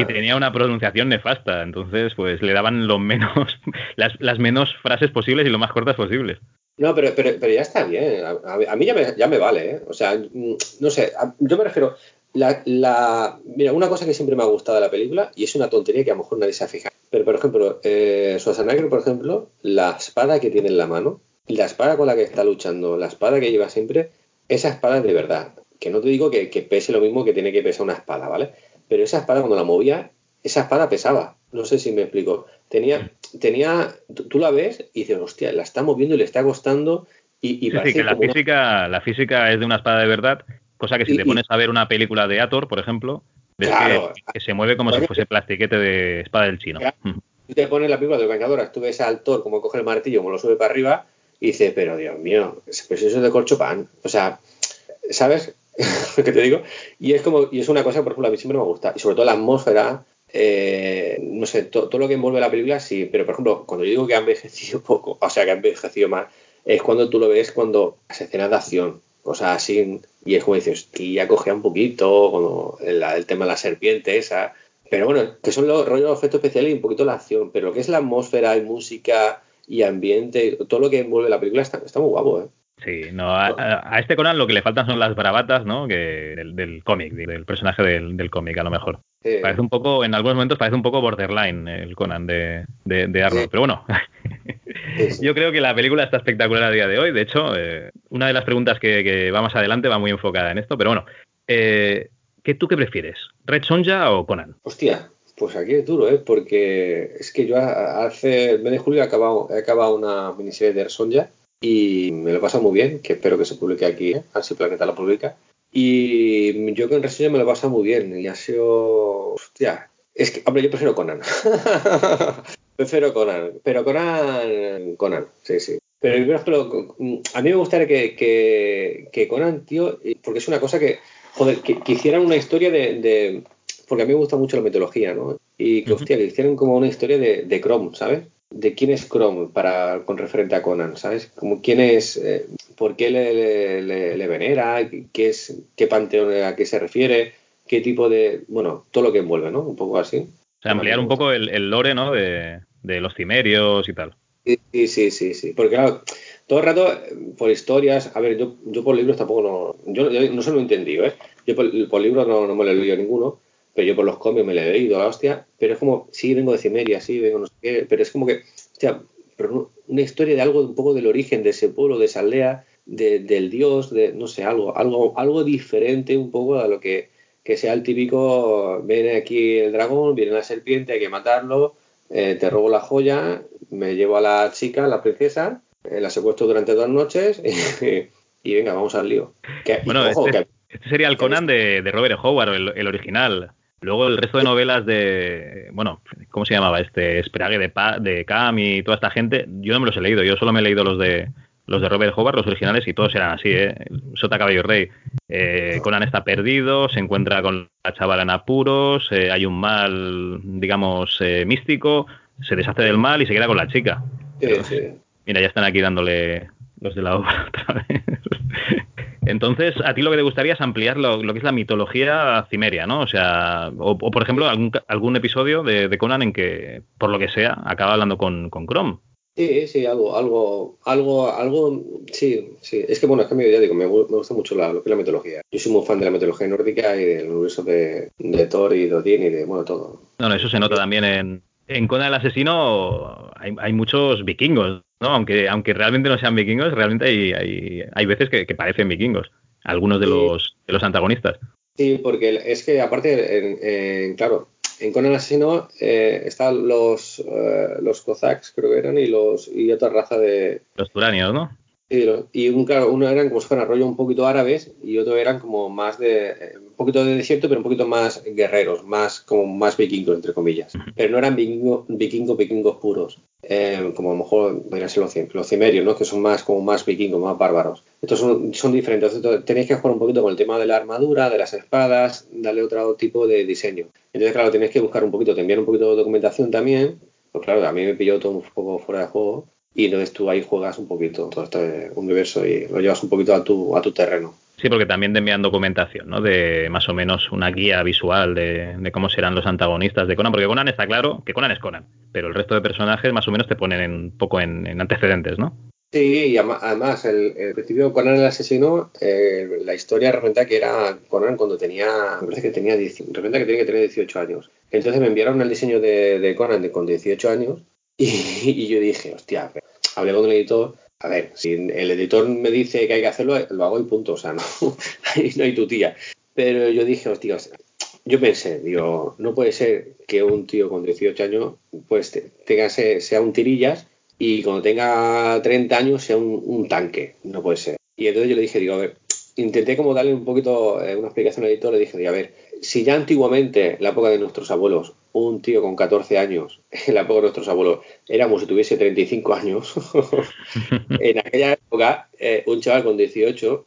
[SPEAKER 2] y tenía una pronunciación nefasta. Entonces, pues le daban lo menos, las, las menos frases posibles y lo más cortas posibles.
[SPEAKER 10] No, pero, pero, pero ya está bien. A, a- mí ya me, ya me vale, ¿eh? O sea, mm, no sé, a- yo me refiero. La, la, mira, una cosa que siempre me ha gustado de la película, y es una tontería que a lo mejor nadie se ha fijado. Pero, por ejemplo, eh, Schwarzenegger, por ejemplo, la espada que tiene en la mano, la espada con la que está luchando, la espada que lleva siempre, esa espada es de verdad. Que no te digo que, que pese lo mismo que tiene que pesar una espada, ¿vale? Pero esa espada, cuando la movía, esa espada pesaba. No sé si me explico. Tenía, tenía, tú, la ves y dices, hostia, la está moviendo y le está costando. Y, y
[SPEAKER 2] Sí, sí,
[SPEAKER 10] parece
[SPEAKER 2] que la
[SPEAKER 10] una-
[SPEAKER 2] física, la física es de una espada de verdad, cosa que si
[SPEAKER 10] Y-
[SPEAKER 2] te pones a ver una película de Ator, por ejemplo, ves
[SPEAKER 10] Claro.
[SPEAKER 2] que, que se mueve como si fuese plastiquete de espada del chino.
[SPEAKER 10] Claro. Tú te pones la película de los Vengadores, tú ves al Thor como coge el martillo, como lo sube para arriba, y dices, pero Dios mío, pues eso es de corcho pan. O sea, ¿sabes lo que te digo? Y es como, y es una cosa por ejemplo, a mí siempre me gusta. Y sobre todo la atmósfera, eh, no sé, to- todo lo que envuelve la película, sí. Pero, por ejemplo, cuando yo digo que ha envejecido poco, o sea, que ha envejecido mal, es cuando tú lo ves cuando las escenas de acción, sea, así, y es como dices, y ya cogea un poquito, como el, el tema de la serpiente esa. Pero bueno, que son los rollos de efectos especiales y un poquito la acción. Pero lo que es la atmósfera y música y ambiente, todo lo que envuelve la película está, está muy guapo, ¿eh?
[SPEAKER 2] Sí, no, a, este Conan lo que le faltan son las bravatas, ¿no? Que, del, del cómic, del personaje del, del cómic, a lo mejor.
[SPEAKER 10] Sí.
[SPEAKER 2] Parece un poco, en algunos momentos parece un poco borderline el Conan de, de, de Arnold,
[SPEAKER 10] Sí.
[SPEAKER 2] pero bueno.
[SPEAKER 10] Sí.
[SPEAKER 2] Yo creo que la película está espectacular a día de hoy. De hecho, eh, una de las preguntas que, que va más adelante va muy enfocada en esto, pero bueno. Eh, ¿qué, ¿Tú qué prefieres? ¿Red Sonja o Conan?
[SPEAKER 10] Hostia, pues aquí es duro, ¿eh? Porque es que yo hace el mes de julio he acabado, he acabado una miniserie de Sonja y me lo he pasado muy bien, que espero que se publique aquí, ¿eh? a ver si Planeta lo publica. Y yo con Sonja me lo he pasado muy bien y ha sido... Hostia, es que, hombre, yo prefiero Conan. prefiero Conan, pero Conan... Conan, sí, sí. Pero que a mí me gustaría que, que, que Conan, tío, porque es una cosa que, joder, que, que hicieran una historia de, de- porque a mí me gusta mucho la mitología, ¿no? Y que,
[SPEAKER 2] Ujú.
[SPEAKER 10] hostia, que hicieran como una historia de, de Chrome, ¿sabes? De quién es Chrome para, con referente a Conan, ¿sabes? Como quién es, eh, por qué le, le- le- le venera, qué es, qué panteón a qué se refiere, qué tipo de, bueno, todo lo que envuelve, ¿no? Un poco así.
[SPEAKER 2] O sea, ampliar un poco el, el lore, ¿no? De, de los cimerios y tal.
[SPEAKER 10] Sí, sí, sí, sí. Porque claro, todo el rato por historias, a ver, yo, yo por libros tampoco no, yo, yo no se lo he entendido, ¿eh? Yo por, por libros no, no me lo he leído ninguno, pero yo por los cómics me lo he leído, la hostia, pero es como, sí, vengo de Cimeria, sí, vengo no sé qué, pero es como que, hostia, pero una historia de algo, un poco del origen de ese pueblo, de esa aldea, de- del dios, de, no sé, algo, algo, algo diferente un poco a lo que, que sea el típico, viene aquí el dragón, viene la serpiente, hay que matarlo, eh, te robo la joya, me llevo a la chica, la princesa, eh, la secuestro durante dos noches y, venga, vamos al lío. Que,
[SPEAKER 2] Bueno,
[SPEAKER 10] ojo,
[SPEAKER 2] este,
[SPEAKER 10] que-
[SPEAKER 2] este sería el Conan de, de Robert Howard, el, el original. Luego el resto de novelas de, bueno, ¿cómo se llamaba este? Sprague de, Pa- de Cam y toda esta gente, yo no me los he leído, yo solo me he leído los de los de Robert Howard, los originales, y todos eran así, ¿eh? Sota Caballo Rey. Eh, Conan está perdido, se encuentra con la chavala en apuros, eh, hay un mal, digamos, eh, místico, se deshace del mal y se queda con la chica.
[SPEAKER 10] sí, sí.
[SPEAKER 2] Mira, ya están aquí dándole los de la obra otra vez. Entonces, a ti lo que te gustaría es ampliar lo, lo que es la mitología cimeria, ¿no? O sea, o, o, por ejemplo, algún, algún episodio de, de Conan en que, por lo que sea, acaba hablando con, con Chrome.
[SPEAKER 10] Sí, sí, algo, algo, algo, algo, sí, sí. Es que bueno, es que a mí, ya digo, me, gu- me gusta mucho la, lo que es la mitología. Yo soy muy fan de la mitología nórdica y del universo de, de Thor y de Odín y de, bueno, todo.
[SPEAKER 2] No, no, eso se nota también en, en Conan el asesino. Hay, hay muchos vikingos, ¿no? Aunque, aunque realmente no sean vikingos, realmente hay, hay, hay veces que, que parecen vikingos. Algunos de
[SPEAKER 10] Sí.
[SPEAKER 2] los, de los antagonistas.
[SPEAKER 10] Sí, porque es que aparte, en, en- claro, en Conan asesino eh, están los, eh, los Cossacks, creo que eran, y los y otra raza de,
[SPEAKER 2] Los turanios, ¿no?
[SPEAKER 10] Sí, y un, claro, uno eran como si fueran rollo un poquito árabes y otro eran como más de un poquito de desierto pero un poquito más guerreros más como más vikingos entre comillas pero no eran vikingos vikingos vikingos puros eh, como a lo mejor podrían ser los, los cimerios ¿no? que son más como más vikingos más bárbaros. Estos son, son diferentes. Entonces, tenéis que jugar un poquito con el tema de la armadura de las espadas darle otro tipo de diseño. Entonces claro tenéis que buscar un poquito te envían un poquito de documentación también. Pues claro a mí me pilló todo un poco fuera de juego. Y entonces tú ahí juegas un poquito todo este universo y lo llevas un poquito a tu, a tu terreno.
[SPEAKER 2] Sí, porque también te envían documentación, ¿no? De más o menos una guía visual de, cómo serán los antagonistas de Conan, porque Conan está claro que Conan es Conan, pero el resto de personajes más o menos te ponen un poco en, en antecedentes, ¿no?
[SPEAKER 10] Sí, y además, el, el principio Conan el asesino, eh, la historia representa que era Conan cuando tenía, me parece que tenía, 10 representa que tenía que tener 18 años. Entonces me enviaron el diseño de, Conan de, con 18 años y, y yo dije, hostia, hablé con el editor, a ver, si el editor me dice que hay que hacerlo, lo hago y punto, o sea, no, no hay tu tía. Pero yo dije, hostia, yo pensé, digo, no puede ser que un tío con 18 años pues te- tenga sea un tirillas y cuando tenga 30 años sea un, un tanque, no puede ser. Y entonces yo le dije, digo, a ver, intenté como darle un poquito eh, una explicación al editor, le dije, digo, a ver, si ya antiguamente, en la época de nuestros abuelos, un tío con 14 años, en la época de nuestros abuelos, como si tuviese 35 años, en aquella época, eh, un chaval con 18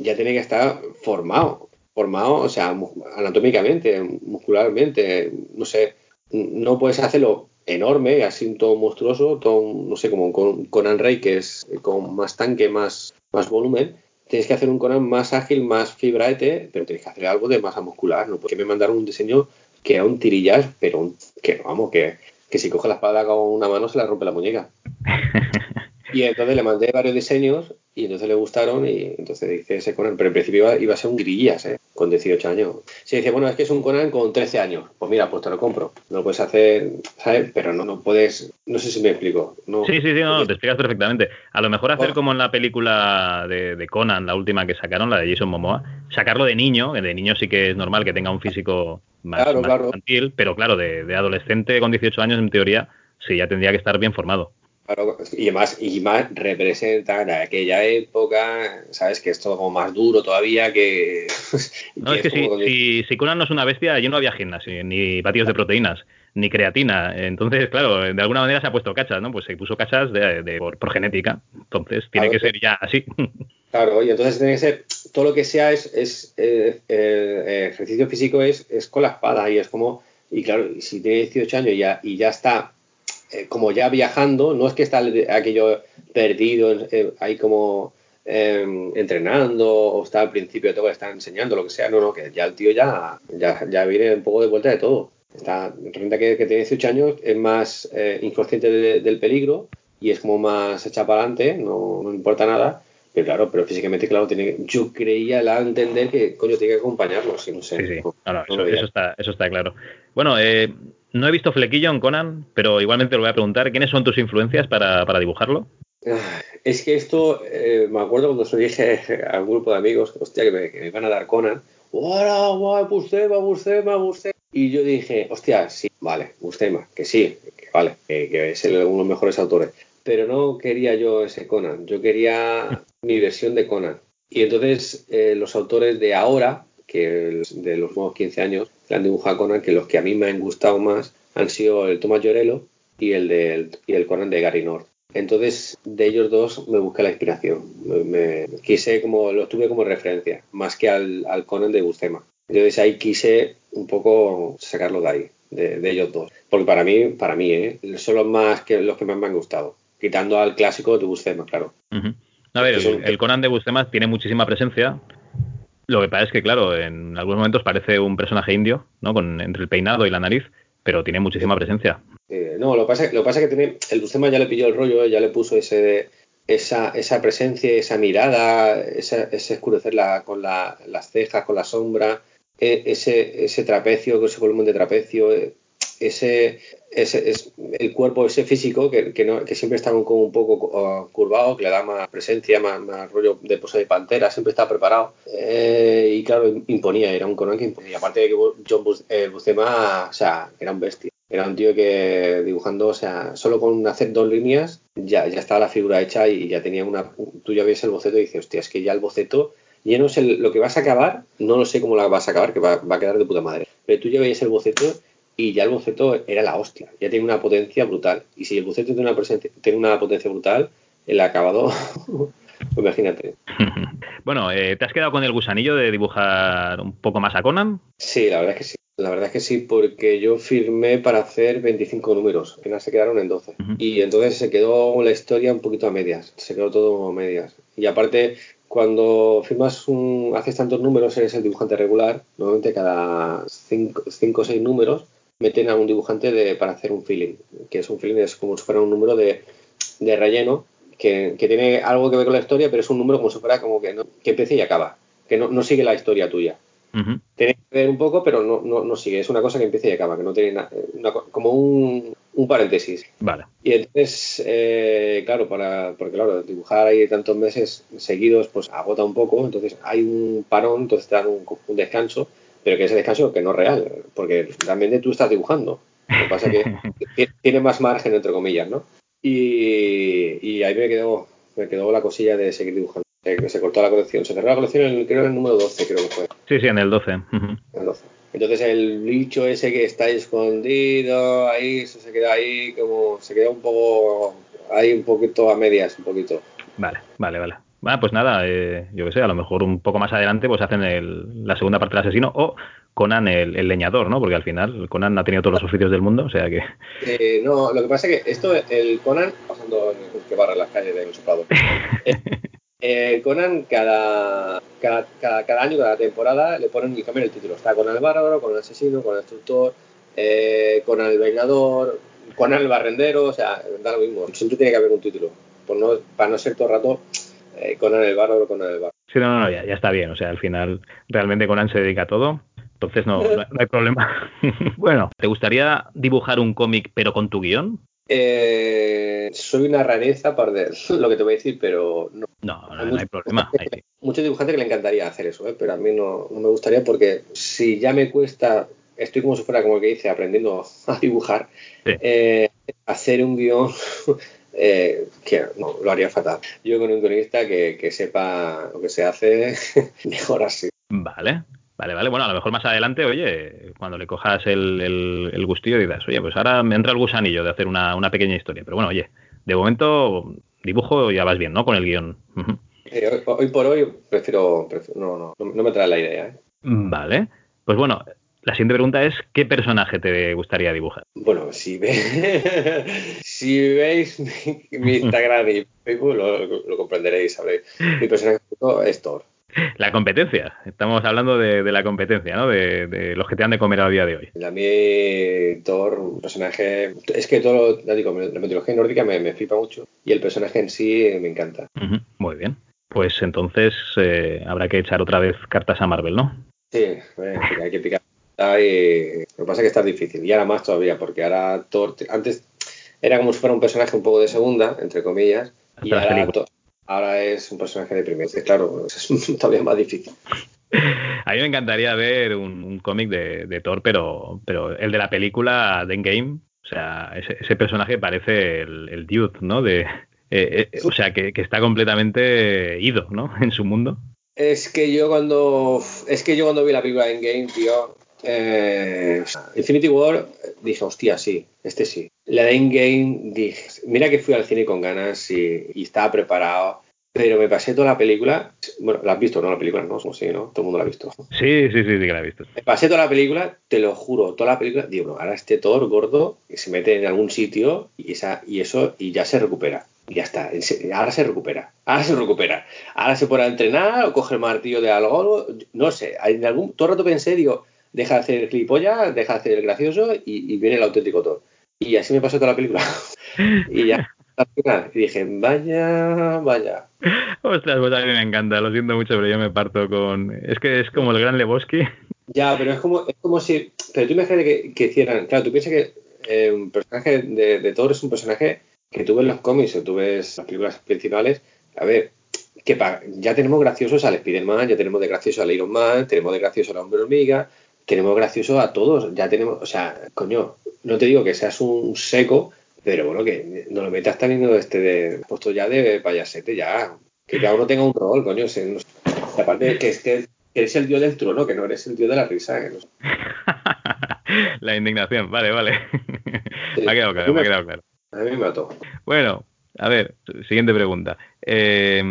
[SPEAKER 10] ya tenía que estar formado, formado, o sea, anatómicamente, muscularmente, no sé, no puedes hacerlo enorme, así todo monstruoso, todo, no sé, como con Conan Rey, que es con más tanque, más, más volumen, tienes que hacer un Conan más ágil, más fibraete, pero tienes que hacer algo de masa muscular, ¿no? Porque me mandaron un diseño que era un tirillas, pero un- que vamos, que, que si coge la espada con una mano se la rompe la muñeca. Y entonces le mandé varios diseños y entonces le gustaron y entonces dice ese Conan, pero en principio iba, iba a ser un grillas, ¿eh? con 18 años. Se dice, bueno, es que es un Conan con 13 años. Pues mira, pues te lo compro. No lo puedes hacer, ¿sabes? Pero no, no puedes, no sé si me explico. No,
[SPEAKER 2] Sí, sí, sí, no, te explicas perfectamente. A lo mejor hacer como en la película de, de Conan, la última que sacaron, la de Jason Momoa, sacarlo de niño, que de niño sí que es normal que tenga un físico más,
[SPEAKER 10] Claro,
[SPEAKER 2] más
[SPEAKER 10] claro.
[SPEAKER 2] infantil, pero claro, de, de adolescente con 18 años, en teoría, sí, ya tendría que estar bien formado.
[SPEAKER 10] Claro, y más, y más representan a aquella época, ¿sabes? Que es todo como más duro todavía, que...
[SPEAKER 2] No, es que si,
[SPEAKER 10] donde-
[SPEAKER 2] si, si Conan no es una bestia, allí no había gimnasio, ni batidos de proteínas, ni creatina. Entonces, claro, de alguna manera se ha puesto cachas, ¿no? Pues se puso cachas de, de- por, por genética. Entonces, tiene
[SPEAKER 10] Claro,
[SPEAKER 2] que ser ya así.
[SPEAKER 10] Claro, y entonces tiene que ser, todo lo que sea es, es eh, eh, ejercicio físico es, es con la espada y es como, y claro, si tiene 18 años y ya, y ya está eh, como ya viajando, no es que está el- aquello perdido eh, ahí como eh, entrenando o está al principio de todo, está enseñando lo que sea, no, no, que ya el tío ya, ya, ya viene un poco de vuelta de todo. Está, resulta que, que tiene 18 años, es más eh, inconsciente de- del peligro y es como más hecha para adelante, no, no importa nada. Pero claro, pero físicamente, claro, tiene, yo creía la entender que coño tiene que acompañarnos, sí, no sé.
[SPEAKER 2] Sí, sí.
[SPEAKER 10] no-
[SPEAKER 2] No, eso, eso está, eso está claro. Bueno, eh, no he visto flequillo en Conan, pero igualmente lo voy a preguntar. ¿Quiénes son tus influencias para, para dibujarlo?
[SPEAKER 10] Ah, Es que esto, eh, me acuerdo cuando se dije a un grupo de amigos, hostia, que me, que iban a dar Conan. ¡Hola, guay, Bustema, Bustema, Bustema! Y yo dije, hostia, sí, vale, Bustema, que sí, que vale, que, es uno de los mejores autores. Pero no quería yo ese Conan, yo quería mi versión de Conan. Y entonces eh, los autores de ahora, que el- de los nuevos 15 años, han dibujado a Conan, que los que a mí me han gustado más han sido el Thomas Llorello y el, del, y el Conan de Gary North. Entonces, de ellos dos me busqué la inspiración. Me, me- quise como, lo tuve como referencia, más que al, al Conan de Bustema. Entonces ahí quise un poco sacarlo de ahí, de, de ellos dos. Porque para mí, para mí, ¿eh? son los más que los que más me han gustado. Quitando al clásico de Bustema, claro.
[SPEAKER 2] A ver, el, el Conan de Buscema tiene muchísima presencia. Lo que pasa es que, claro, en algunos momentos parece un personaje indio, ¿no? Con, entre el peinado y la nariz, pero tiene muchísima presencia.
[SPEAKER 10] Eh, no, lo que pasa, lo pasa es que tiene, el Bustema ya le pilló el rollo, ya le puso ese, esa, esa presencia, esa mirada, esa, ese escurecer la- con la- las cejas, con la sombra, e- ese, ese trapecio, ese volumen de trapecio, eh, ese, ese es el cuerpo, ese físico que, que, no- que siempre está como un poco uh, curvado, que le da más presencia, más, más rollo de pose de pantera, siempre está preparado. Eh, y claro, imponía, era un Conan que imponía. Y aparte de que John Bus, eh, Buscema, o sea, era un bestia. Era un tío que dibujando, o sea, solo con hacer dos líneas ya, ya estaba la figura hecha y ya tenía una. Tú ya ves el boceto y dices, hostia, es que ya el boceto, ya no sé lo que vas a acabar, no lo sé cómo la vas a acabar, que va, va a quedar de puta madre. Pero tú ya veías el boceto y ya el boceto era la hostia, ya tiene una potencia brutal. Y si el boceto tiene una, presencia, tiene una potencia brutal, el acabado, pues imagínate.
[SPEAKER 2] bueno, eh, ¿te has quedado con el gusanillo de dibujar un poco más a Conan?
[SPEAKER 10] Sí, la verdad es que sí. La verdad es que sí, porque yo firmé para hacer 25 números, al final se quedaron en 12.
[SPEAKER 2] Ujú.
[SPEAKER 10] Y entonces se quedó la historia un poquito a medias, se quedó todo a medias. Y aparte, cuando firmas un, haces tantos números, eres el dibujante regular, normalmente cada 5 o 6 números meten a un dibujante de, para hacer un feeling, que es un feeling, es como si fuera un número de, de relleno, que, que tiene algo que ver con la historia, pero es un número como si fuera como que, no- que empieza y acaba, que no, no sigue la historia tuya tiene que ver un poco, pero no, no, no sigue. Es una cosa que empieza y acaba, que no tiene nada. como un, un paréntesis.
[SPEAKER 2] Vale.
[SPEAKER 10] Y entonces, eh, claro, para, porque claro, dibujar ahí tantos meses seguidos, pues agota un poco. Entonces hay un parón, entonces te dan un, un descanso, pero que ese descanso que no es real, porque realmente tú estás dibujando. Lo que pasa es que tiene más margen, entre comillas, ¿no? Y, y ahí me quedó, me quedó la cosilla de seguir dibujando. Se, se cortó la colección, se cerró la colección, en, creo en el número 12, creo que fue.
[SPEAKER 2] Sí, sí, en el 12. Ujú.
[SPEAKER 10] el 12. Entonces el bicho ese que está escondido, ahí se, se queda ahí como, se queda un poco, ahí un poquito a medias, un poquito.
[SPEAKER 2] Vale, vale, vale. Bueno, pues nada, eh, yo qué sé, a lo mejor un poco más adelante pues hacen el- la segunda parte del asesino o Conan el, el leñador, ¿no? Porque al final Conan ha tenido todos los oficios del mundo, o sea que...
[SPEAKER 10] Eh, no, lo que pasa es que esto, el Conan, pasando que barra las calles de Soplador. Eh, eh, Conan cada, cada, cada, cada año, cada temporada, le ponen y cambian el título. Está Conan el bárbaro, Conan el asesino, Conan el destructor, eh, Conan el vengador, Conan el barrendero, o sea, da lo mismo. Siempre tiene que haber un título. Por no, para no ser todo el rato Eh, Conan el Bárbaro, Conan el Bárbaro.
[SPEAKER 2] Sí, no, no, ya, ya está bien. O sea, al final realmente Conan se dedica a todo. Entonces no, no, no hay problema. bueno, ¿te gustaría dibujar un cómic pero con tu guion?
[SPEAKER 10] Eh, soy una rareza para de- lo que te voy a decir, pero no.
[SPEAKER 2] No, no, no hay problema.
[SPEAKER 10] Muchos dibujantes que le encantaría hacer eso, ¿eh? pero a mí no, no me gustaría porque si ya me cuesta, estoy como si fuera como el que dice, aprendiendo a dibujar,
[SPEAKER 2] Sí.
[SPEAKER 10] eh, hacer un guion eh, que no, lo haría fatal. Yo con un guionista que, que sepa lo que se hace, mejor así.
[SPEAKER 2] Vale, vale, vale. Bueno, a lo mejor más adelante, oye, cuando le cojas el, el, el gustillo digas, oye, pues ahora me entra el gusanillo de hacer una, una pequeña historia. Pero bueno, oye, de momento dibujo ya vas bien, ¿no? Con el guion.
[SPEAKER 10] Eh, hoy, hoy por hoy prefiero, no, no, no me trae la idea. ¿eh?
[SPEAKER 2] Vale. Pues bueno, la siguiente pregunta es, ¿qué personaje te gustaría dibujar?
[SPEAKER 10] Bueno, si, ve- si veis mi, mi Instagram y Facebook lo, lo comprenderéis, sabréis. Mi personaje es Thor.
[SPEAKER 2] La competencia. Estamos hablando de, de la competencia, ¿no? De, de los que te han de comer a día de hoy.
[SPEAKER 10] A mí Thor, un personaje... Es que todo, ya digo, la mitología nórdica me, me flipa mucho y el personaje en sí me encanta.
[SPEAKER 2] Muy bien. Pues entonces eh, habrá que echar otra vez cartas a Marvel, ¿no?
[SPEAKER 10] Sí, eh, hay que picar. Y lo que pasa es que está difícil. Y ahora más todavía, porque ahora Thor... Antes era como si fuera un personaje un poco de segunda, entre comillas, y ahora, ahora es un personaje de primera. Entonces, claro, es todavía más difícil.
[SPEAKER 2] A mí me encantaría ver un, un cómic de, de Thor, pero, pero el de la película The Endgame. O sea, ese, ese personaje parece el, el Dude, ¿no? De, eh, eh, o sea, que, que está completamente ido, ¿no? En su mundo.
[SPEAKER 10] Es que yo cuando es que yo cuando vi la película en Game, tío, eh, Infinity War, dije, hostia, sí, este sí. La de Endgame, dije, mira que fui al cine con ganas y, y estaba preparado, pero me pasé toda la película, bueno, la has visto, ¿no? La película, ¿no? Como sí, ¿no? Todo el mundo la ha visto.
[SPEAKER 2] Sí, sí, sí, sí que la he visto.
[SPEAKER 10] Me pasé toda la película, te lo juro, toda la película, digo, no, ahora este Thor gordo que se mete en algún sitio y, esa, y eso, y ya se recupera. Y ya está, ahora se recupera, ahora se recupera. Ahora se a entrenar o coge el martillo de algo, no sé, en algún, todo el rato pensé, digo, deja de hacer el gilipollas, deja de hacer el gracioso y, y viene el auténtico Thor. Y así me pasó toda la película. y ya, y dije, vaya, vaya.
[SPEAKER 2] Ostras, pues a mí me encanta, lo siento mucho, pero yo me parto con... Es que es como el gran Lebowski.
[SPEAKER 10] Ya, pero es como, es como si. Pero tú imagínate que, que hicieran. Claro, tú piensas que eh, un personaje de, de Thor es un personaje que tú ves en los cómics o tú ves las películas principales. A ver, que pa- ya tenemos graciosos al Spider-Man, ya tenemos de gracioso al Iron Man, tenemos de gracioso al Hombre Hormiga, tenemos gracioso a todos. Ya tenemos. O sea, coño, no te digo que seas un seco, pero bueno, que no lo metas también este de. puesto ya de payasete, ya. Que cada uno tenga un rol, coño. no aparte, que es que eres el dios del trono, que no eres el dios de la risa. que no sé.
[SPEAKER 2] la indignación, vale, vale.
[SPEAKER 10] Sí.
[SPEAKER 2] me ha quedado claro, me ha quedado claro.
[SPEAKER 10] A mí me mató.
[SPEAKER 2] Bueno, a ver, siguiente pregunta. Eh,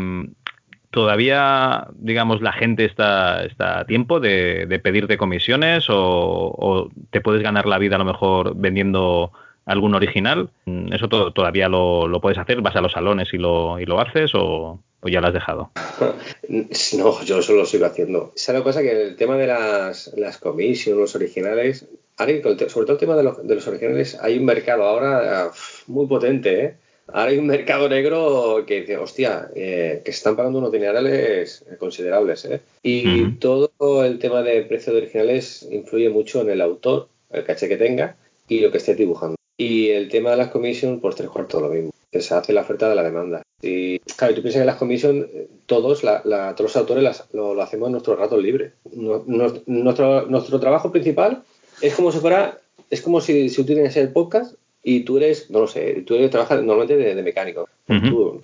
[SPEAKER 2] ¿Todavía, digamos, la gente está, está a tiempo de, pedirte comisiones o, o te puedes ganar la vida a lo mejor vendiendo algún original? ¿Eso to- todavía lo, lo puedes hacer? ¿Vas a los salones y lo, y lo haces o, o ya lo has dejado?
[SPEAKER 10] No, yo eso lo sigo haciendo. ¿Sabes lo que pasa? Que el tema de las, las commissions, los originales, sobre todo el tema de los, de los originales, hay un mercado ahora uf, muy potente, ¿eh? Ahora hay un mercado negro que dice, hostia, eh, que están pagando unos dinerales considerables, ¿eh? Y
[SPEAKER 2] Ujú.
[SPEAKER 10] todo el tema de precio de originales influye mucho en el autor, el caché que tenga y lo que esté dibujando. Y el tema de las commissions, pues tres cuartos lo mismo. Se hace la oferta de la demanda. Y claro, tú piensas que las commissions, eh, todos, la- la- todos los autores las- lo, lo hacemos en nuestro rato libre. No- nuestro, nuestro trabajo principal es como si fuera, es como si, si tienes el podcast y tú eres, no lo sé, tú eres, trabajas normalmente de, de mecánico. Pues tú,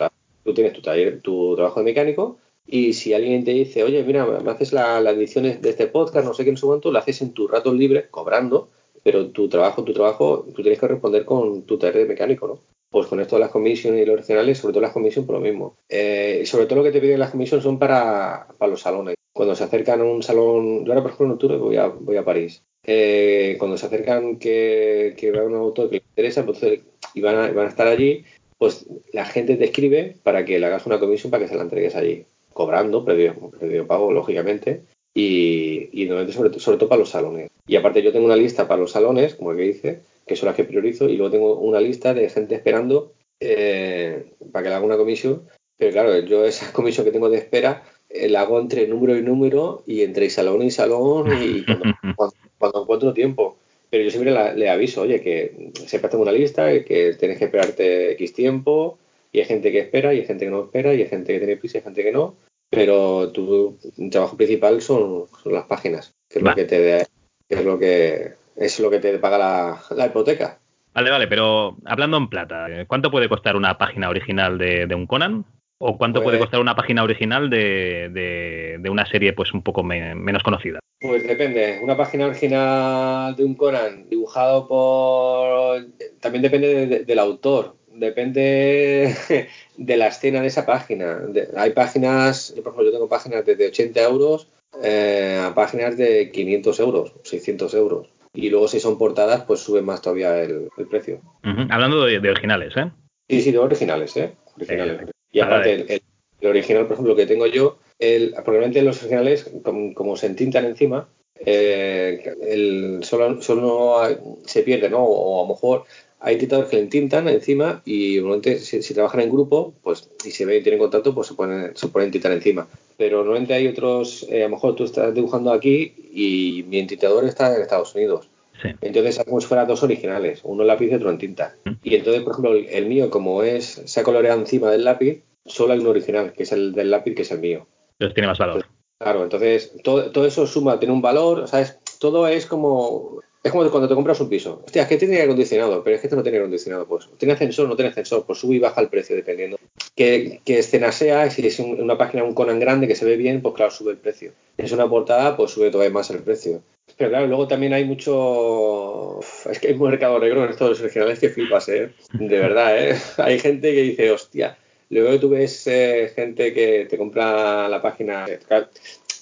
[SPEAKER 10] tienes tu taller, tu trabajo de mecánico y si alguien te dice, oye, mira, me haces la, la edición de este podcast, no sé qué, no sé cuánto, lo haces en tu rato libre, cobrando, pero tu trabajo, tu trabajo, tú tienes que responder con tu taller de mecánico, ¿no? Pues con esto de las comisiones y los originales, sobre todo las comisiones, por lo mismo. Eh, sobre todo lo que te piden las comisiones son para, para los salones. Cuando se acercan a un salón, yo ahora por ejemplo en octubre voy a, voy a París. Eh, cuando se acercan que, que va un autor que le interesa, y van a, van a estar allí, pues la gente te escribe para que le hagas una comisión para que se la entregues allí, cobrando, previo, pago, lógicamente, y, y sobre, sobre todo para los salones. Y aparte yo tengo una lista para los salones, como el que dice, que son las que priorizo, y luego tengo una lista de gente esperando eh, para que le haga una comisión Pero claro, yo esa comisión que tengo de espera eh, la hago entre número y número y entre salón y salón y cuando- cuando encuentro tiempo. Pero yo siempre la- le aviso, oye, que siempre tengo una lista y que tienes que esperarte X tiempo y hay gente que espera y hay gente que no espera y hay gente que tiene prisa y hay gente que no. Pero tu trabajo principal son, son las páginas, que es lo que te que es lo que es lo que te paga la, la hipoteca.
[SPEAKER 2] Vale, vale, pero hablando en plata. ¿cuánto puede costar una página original de, de un Conan? ¿O cuánto
[SPEAKER 10] Pues-
[SPEAKER 2] puede costar una página original de, de- de una serie pues un poco me- menos conocida?
[SPEAKER 10] Pues depende. Una página original de un Conan dibujado por. También depende de- de- del autor. Depende de la escena de esa página. Hay páginas, yo por ejemplo, yo tengo páginas desde 80 euros eh, a páginas de 500 euros, 600 euros. Y luego si son portadas, pues sube más todavía el, el precio.
[SPEAKER 2] Hablando de, de originales, ¿eh?
[SPEAKER 10] Sí, sí, de originales, ¿eh? Originales.
[SPEAKER 2] Eh,
[SPEAKER 10] y aparte, el, original, por ejemplo, que tengo yo, el, probablemente los originales, como, como se entintan encima, eh, el, solo, solo hay- se pierde, ¿no? O a lo mejor hay tintadores que le entintan encima y normalmente si, si trabajan en grupo, pues y se ven y tienen contacto, pues se ponen, se ponen tintar encima. Pero normalmente hay otros, eh, a lo mejor tú estás dibujando aquí y mi entintador está en Estados Unidos.
[SPEAKER 2] Sí.
[SPEAKER 10] Entonces es como si fueran dos originales, uno en lápiz y otro en tinta. Y entonces, por ejemplo, el, mío, como es se ha coloreado encima del lápiz, solo hay un original, que es el del lápiz, que es el mío.
[SPEAKER 2] Entonces tiene más valor.
[SPEAKER 10] Claro, entonces todo, todo eso suma, tiene un valor, ¿sabes? Todo es como es como cuando te compras un piso. Hostia, es que tiene aire acondicionado, pero es que este no tiene aire acondicionado. Pues tiene ascensor, no tiene ascensor, pues sube y baja el precio dependiendo. Que, que escena sea, si es un- una página, un Conan grande que se ve bien, pues claro, sube el precio. Si es una portada, pues sube todavía más el precio. Pero claro, luego también hay mucho. Es que hay un mercado negro en estos originales que flipas, ¿eh? De verdad, ¿eh? Hay gente que dice, hostia. Luego tú ves eh, gente que te compra la página.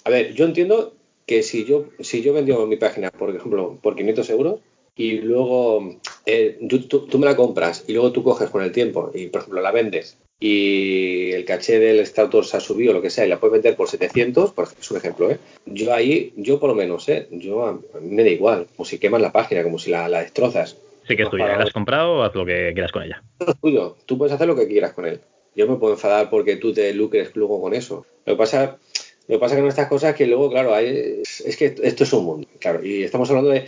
[SPEAKER 10] A ver, yo entiendo que si yo si yo mi página, por ejemplo, por 500 euros y luego eh, tú, tú- tú me la compras y luego tú coges con el tiempo y, por ejemplo, la vendes y el caché del autor se ha subido, lo que sea, y la puedes vender por 700, por ejemplo, es un ejemplo, ¿eh? Yo ahí, yo por lo menos, ¿eh? Yo a, mí me da igual, como si quemas la página, como si la, la destrozas.
[SPEAKER 2] Sí que es tuya, la has comprado, haz lo que quieras con ella.
[SPEAKER 10] Es tuyo, tú puedes hacer lo que quieras con él. Yo me puedo enfadar porque tú te lucres luego con eso. Lo que pasa, lo que pasa con estas cosas que luego, claro, hay- es que esto es un mundo, claro, y estamos hablando de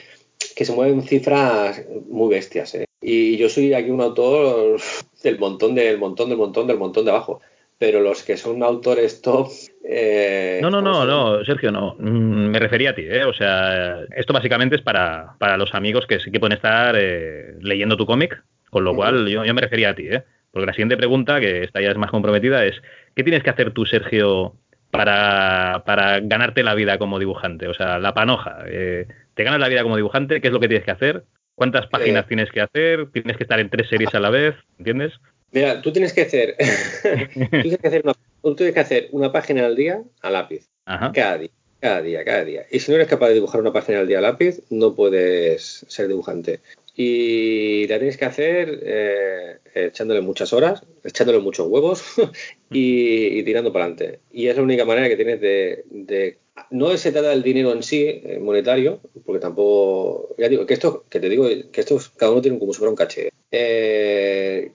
[SPEAKER 10] que se mueven cifras muy bestias, ¿eh? Y yo soy aquí un autor del montón del montón del montón del montón de abajo. Pero los que son autores top. eh,
[SPEAKER 2] No, no, no, no, Sergio, no. Mm, Me refería a ti, ¿eh? O sea, esto básicamente es para, para los amigos que sí que pueden estar eh, leyendo tu cómic, con lo cual yo, yo me refería a ti, ¿eh? Porque la siguiente pregunta, que esta ya es más comprometida, es ¿qué tienes que hacer tú, Sergio, para, para ganarte la vida como dibujante? O sea, la panoja. eh, ¿Te ganas la vida como dibujante? ¿Qué es lo que tienes que hacer? ¿Cuántas páginas
[SPEAKER 10] Eh.
[SPEAKER 2] tienes que hacer? ¿Tienes que estar en tres series a la vez? ¿Entiendes?
[SPEAKER 10] Mira, tú tienes que hacer. tú tienes que hacer, una, tú tienes que hacer una página al día a lápiz.
[SPEAKER 2] Ajá.
[SPEAKER 10] Cada día, cada día, cada día. Y si no eres capaz de dibujar una página al día a lápiz, no puedes ser dibujante. Y la tienes que hacer eh, echándole muchas horas, echándole muchos huevos y, tirando para adelante. Y es la única manera que tienes de, de- No se trata del dinero en sí, eh, monetario, porque tampoco... Ya digo, que esto, que te digo, que esto es- cada uno tiene como si fuera un caché. Eh,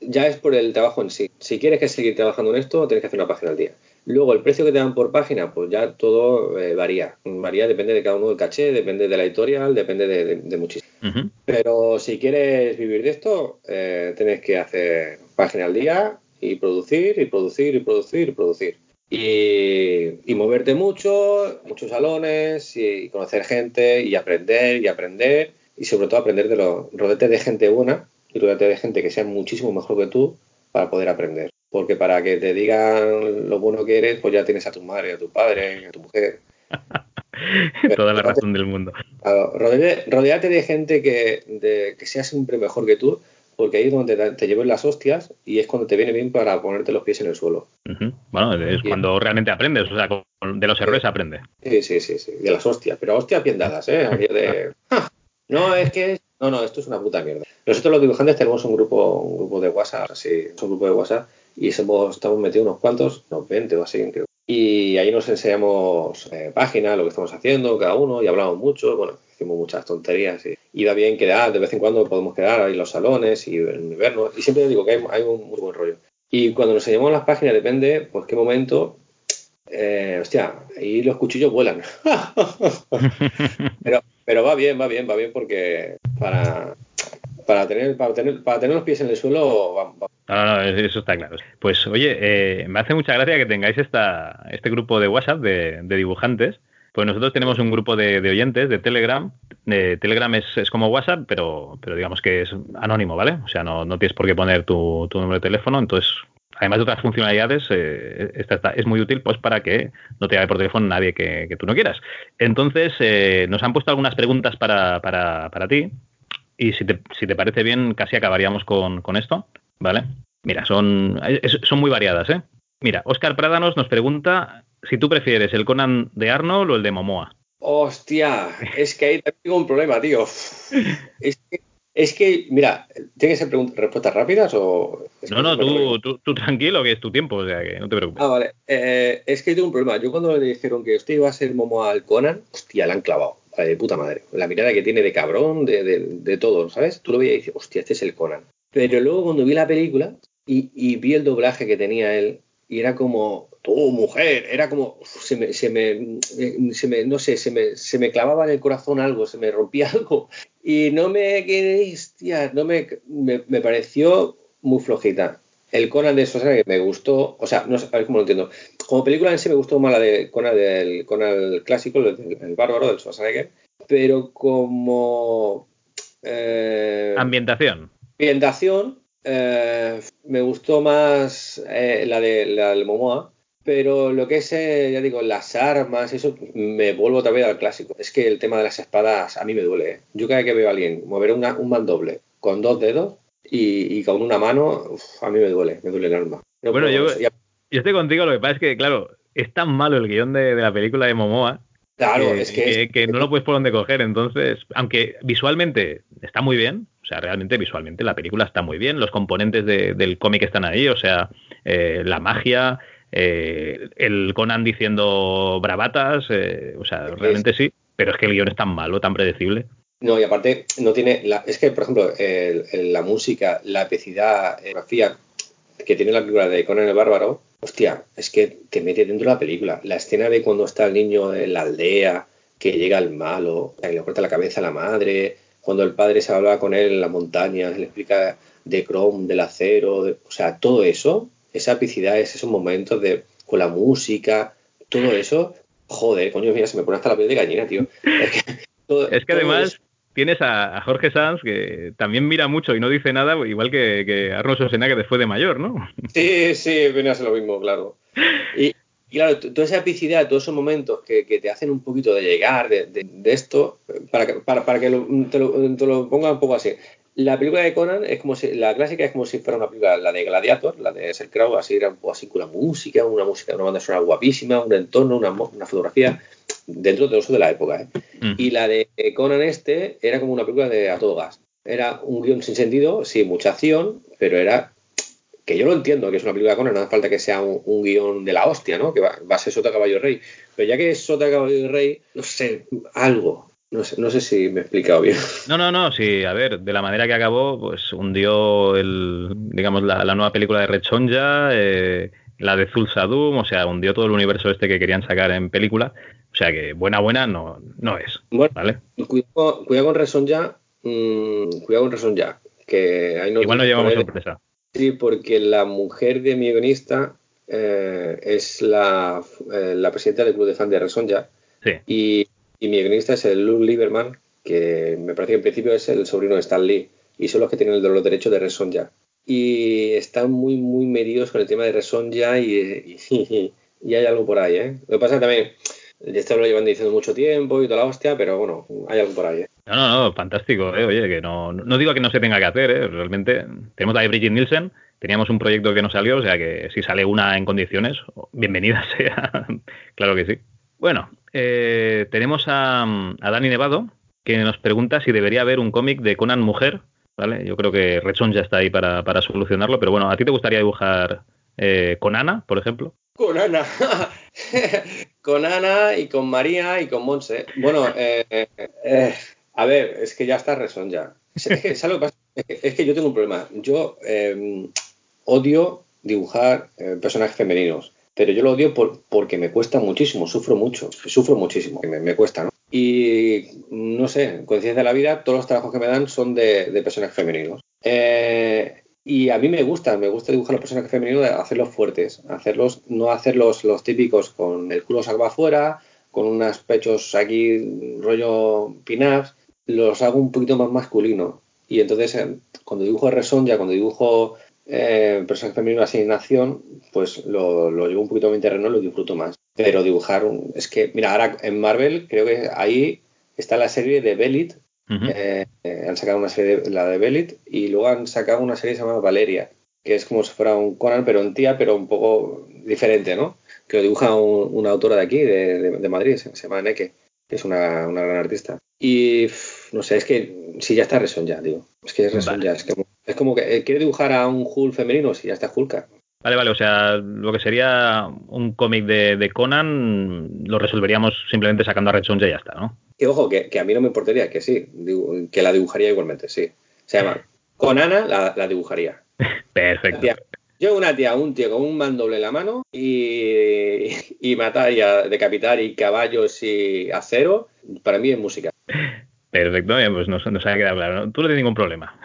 [SPEAKER 10] ya es por el trabajo en sí. Si quieres que seguir trabajando en esto, tienes que hacer una página al día. Luego, el precio que te dan por página, pues ya todo eh, varía. Varía, depende de cada uno del caché, depende de la editorial, depende de, de- de muchísimo. Pero si quieres vivir de esto, eh, tienes que hacer página al día y producir, y producir, y producir, y producir. Y, y moverte mucho, muchos salones, y conocer gente, y aprender, y aprender, y sobre todo aprender de lo, rodete de gente buena, y rodete de gente que sea muchísimo mejor que tú para poder aprender. Porque para que te digan lo bueno que eres, pues ya tienes a tu madre, a tu padre, a tu mujer.
[SPEAKER 2] Toda la razón del mundo.
[SPEAKER 10] Claro, rodeate de gente que, de- que sea siempre mejor que tú, porque ahí es donde te, te lleven las hostias y es cuando te viene bien para ponerte los pies en el suelo.
[SPEAKER 2] Bueno, es
[SPEAKER 10] Sí.
[SPEAKER 2] cuando realmente aprendes, o sea, con- de los errores aprende.
[SPEAKER 10] Sí, sí, sí, sí, de las hostias, pero hostias bien dadas, ¿eh? De, "Ah, no, es que, no, no, esto es una puta mierda. Nosotros los dibujantes tenemos un grupo, un grupo de WhatsApp, es un grupo de WhatsApp, y somos, estamos metidos unos cuantos, unos 20 o así, creo. Y ahí nos enseñamos eh, páginas, lo que estamos haciendo, cada uno, y hablamos mucho, bueno, hicimos muchas tonterías, y, y va bien quedar, de vez en cuando podemos quedar ahí en los salones y vernos, y siempre digo que hay, hay un muy buen rollo. Y cuando nos enseñamos las páginas, depende, pues qué momento, eh, hostia, ahí los cuchillos vuelan. pero, pero va bien, va bien, va bien porque para, para tener, para tener, para tener los pies en el suelo, va, va.
[SPEAKER 2] No, no, eso está claro. Pues oye, eh, me hace mucha gracia que tengáis esta, este grupo de WhatsApp de, dibujantes. Pues nosotros tenemos un grupo de, oyentes de Telegram. De Telegram es, es, como WhatsApp, pero, pero digamos que es anónimo, ¿vale? O sea, no, no tienes por qué poner tu, tu número de teléfono. Entonces, además de otras funcionalidades, eh, esta, esta, es muy útil pues para que no te llame por teléfono nadie que, que tú no quieras. Entonces, eh, nos han puesto algunas preguntas para, para, para ti. Y si te, si te, parece bien, casi acabaríamos con, con esto, ¿vale? Mira, son, son muy variadas, ¿eh? Mira, Oscar Prádanos nos pregunta si tú prefieres el Conan de Arnold o el de Momoa.
[SPEAKER 10] Hostia, es que ahí tengo un problema, tío. Es que, es que mira, ¿tienes que ser respuestas rápidas o...? Es
[SPEAKER 2] no, no, tú, tú, tú, tranquilo, que es tu tiempo, o sea, que no te preocupes.
[SPEAKER 10] Ah, vale. Eh, es que tengo un problema. Yo cuando le dijeron que este iba a ser Momoa al Conan, hostia, la han clavado. De puta madre. La mirada que tiene de cabrón, de, de, de todo, ¿sabes? Tú lo veías y dices, hostia, este es el Conan. Pero luego cuando vi la película y, vi el doblaje que tenía él, y era como, tú, mujer, era como, se me, se me, se me, no sé, se me, se me clavaba en el corazón algo, se me rompía algo. Y no me hostia, no me, me, me pareció muy flojita. El Conan de Schwarzenegger me gustó, o sea, no sé, a ver cómo lo entiendo. Como película en sí me gustó más la de Conan del Conan el clásico, el, el bárbaro del Schwarzenegger, pero como
[SPEAKER 2] eh, ambientación.
[SPEAKER 10] Ambientación, eh, me gustó más eh, la, de, la del Momoa, pero lo que es, eh, ya digo, las armas, eso, me vuelvo otra vez al clásico. Es que el tema de las espadas a mí me duele. ¿eh? Yo cada vez que veo a alguien mover una, un mandoble con dos dedos y, y con una mano, uf, a mí me duele, me duele el alma.
[SPEAKER 2] No bueno, yo, yo, estoy contigo, lo que pasa es que, claro, es tan malo el guion de, de la película de Momoa
[SPEAKER 10] Claro,
[SPEAKER 2] que,
[SPEAKER 10] es que,
[SPEAKER 2] que, no lo puedes por dónde coger. Entonces, aunque visualmente está muy bien, o sea, realmente visualmente la película está muy bien, los componentes de, del cómic están ahí, o sea, eh, la magia, eh, el Conan diciendo bravatas, eh, o sea, realmente sí, pero es que el guion es tan malo, tan predecible.
[SPEAKER 10] No, y aparte, no tiene. La, es que, por ejemplo, el, el, la música, la epicidad, la grafía que tiene la película de Conan el Bárbaro, hostia, es que te mete dentro de la película. La escena de cuando está el niño en la aldea, que llega el malo, que le corta la cabeza a la madre, cuando el padre se habla con él en la montaña, le explica de Chrome, del acero, de, o sea, todo eso, esa epicidad, esos momentos de con la música, todo eso, joder, coño, mira, se me pone hasta la piel de gallina, tío.
[SPEAKER 2] Es que, todo, es que además tienes a, Jorge Sanz que también mira mucho y no dice nada, igual que, que Arnold Schwarzenegger después de mayor, ¿no?
[SPEAKER 10] Sí, sí, viene a ser lo mismo, claro. Y, claro, toda esa epicidad, todos esos momentos que, te hacen un poquito de llegar de, esto, para que, para, que te, lo, te, lo, ponga un poco así. La película de Conan es como si, la clásica es como si fuera una película, la de Gladiator, la de Ser Crow, así era así con la música, una música, una banda sonora guapísima, un entorno, una, una fotografía dentro de eso de la época. ¿eh? Mm. Y la de Conan este era como una película de a todo gas. Era un guion sin sentido, sí, mucha acción, pero era que yo lo entiendo, que es una película de Conan, no hace falta que sea un, un guion de la hostia, ¿no? Que va, va, a ser Sota Caballo Rey. Pero ya que es Sota Caballo Rey, no sé, algo. No sé, no sé si me he explicado bien.
[SPEAKER 2] No, no, no, sí, a ver, de la manera que acabó, pues hundió el, digamos, la, la nueva película de Red Sonja, eh, la de Zulsa Doom, o sea, hundió todo el universo este que querían sacar en película. O sea que buena, buena no, no es.
[SPEAKER 10] Bueno,
[SPEAKER 2] ¿vale?
[SPEAKER 10] Cuidado, cuidado con Red Sonja, mmm, cuidado con Red Sonja, que ahí no
[SPEAKER 2] Igual no llevamos sorpresa.
[SPEAKER 10] Sí, porque la mujer de mi guionista eh, es la, eh, la, presidenta del club de fan de Red Sonja.
[SPEAKER 2] Sí.
[SPEAKER 10] Y, y, mi guionista es el Luke Lieberman, que me parece que en principio es el sobrino de Stan Lee. Y son los que tienen los derechos de Red Sonja. Y están muy, muy medidos con el tema de Red Sonja y, y, hay algo por ahí, ¿eh? Lo que pasa también, esto lo llevan diciendo mucho tiempo y toda la hostia, pero bueno, hay algo por ahí, ¿eh?
[SPEAKER 2] No, no, no, fantástico, ¿eh? Oye, que no, no digo que no se tenga que hacer, ¿eh? Realmente tenemos a Bridget Nielsen, teníamos un proyecto que no salió, o sea que si sale una en condiciones, bienvenida sea, claro que sí. Bueno, eh, tenemos a, a, Dani Nevado, que nos pregunta si debería haber un cómic de Conan Mujer, ¿vale? Yo creo que Redson ya está ahí para, para solucionarlo, pero bueno, ¿a ti te gustaría dibujar eh, con Ana, por ejemplo?
[SPEAKER 10] Con Ana. con Ana y con María y con Monse. Bueno, eh, eh, a ver, es que ya está Resón ya. Es que. Es es que yo tengo un problema. Yo eh, odio dibujar eh, personajes femeninos. Pero yo lo odio por, porque me cuesta muchísimo, sufro mucho, sufro muchísimo, me, me cuesta. Y no sé, conciencia de la vida, todos los trabajos que me dan son de, de personajes femeninos. Eh, y a mí me gusta, me gusta dibujar los personajes femeninos, hacerlos fuertes, hacerlos, no hacerlos los típicos con el culo salva afuera, con unos pechos aquí rollo pin-ups, los hago un poquito más masculino. Y entonces, eh, cuando dibujo Reson, ya cuando dibujo eh, personajes femeninos así en acción, pues lo, lo llevo un poquito a mi terreno y lo disfruto más. Pero dibujar, un- es que, mira, ahora en Marvel creo que ahí está la serie de Belit, eh, eh, han sacado una serie, de- la de Belit, y luego han sacado una serie que se llama Valeria, que es como si fuera un Conan, pero en tía, pero un poco diferente, ¿no? Que lo dibuja un- una autora de aquí, de, de- de Madrid, se, se llama Neke, que es una, una gran artista. Y no sé, es que si ya está Reson ya, digo. Es que es Reson
[SPEAKER 2] Vale.
[SPEAKER 10] ya, es, que, es como que eh, quiere dibujar a un Hulk femenino, si ya está Hulka.
[SPEAKER 2] Vale, vale, o sea, lo que sería un cómic de, de Conan lo resolveríamos simplemente sacando a Red Sonja y ya está, ¿no?
[SPEAKER 10] Y ojo, que, que a mí no me importaría, que sí, que la dibujaría igualmente, sí. Se llama Conana, la, la dibujaría.
[SPEAKER 2] Perfecto.
[SPEAKER 10] Yo una tía, un tío con un mandoble en la mano y, y matar y a- decapitar y caballos y acero, para mí es música.
[SPEAKER 2] Perfecto, bien, pues nos, nos ha quedado claro. ¿no? Tú no tienes ningún problema.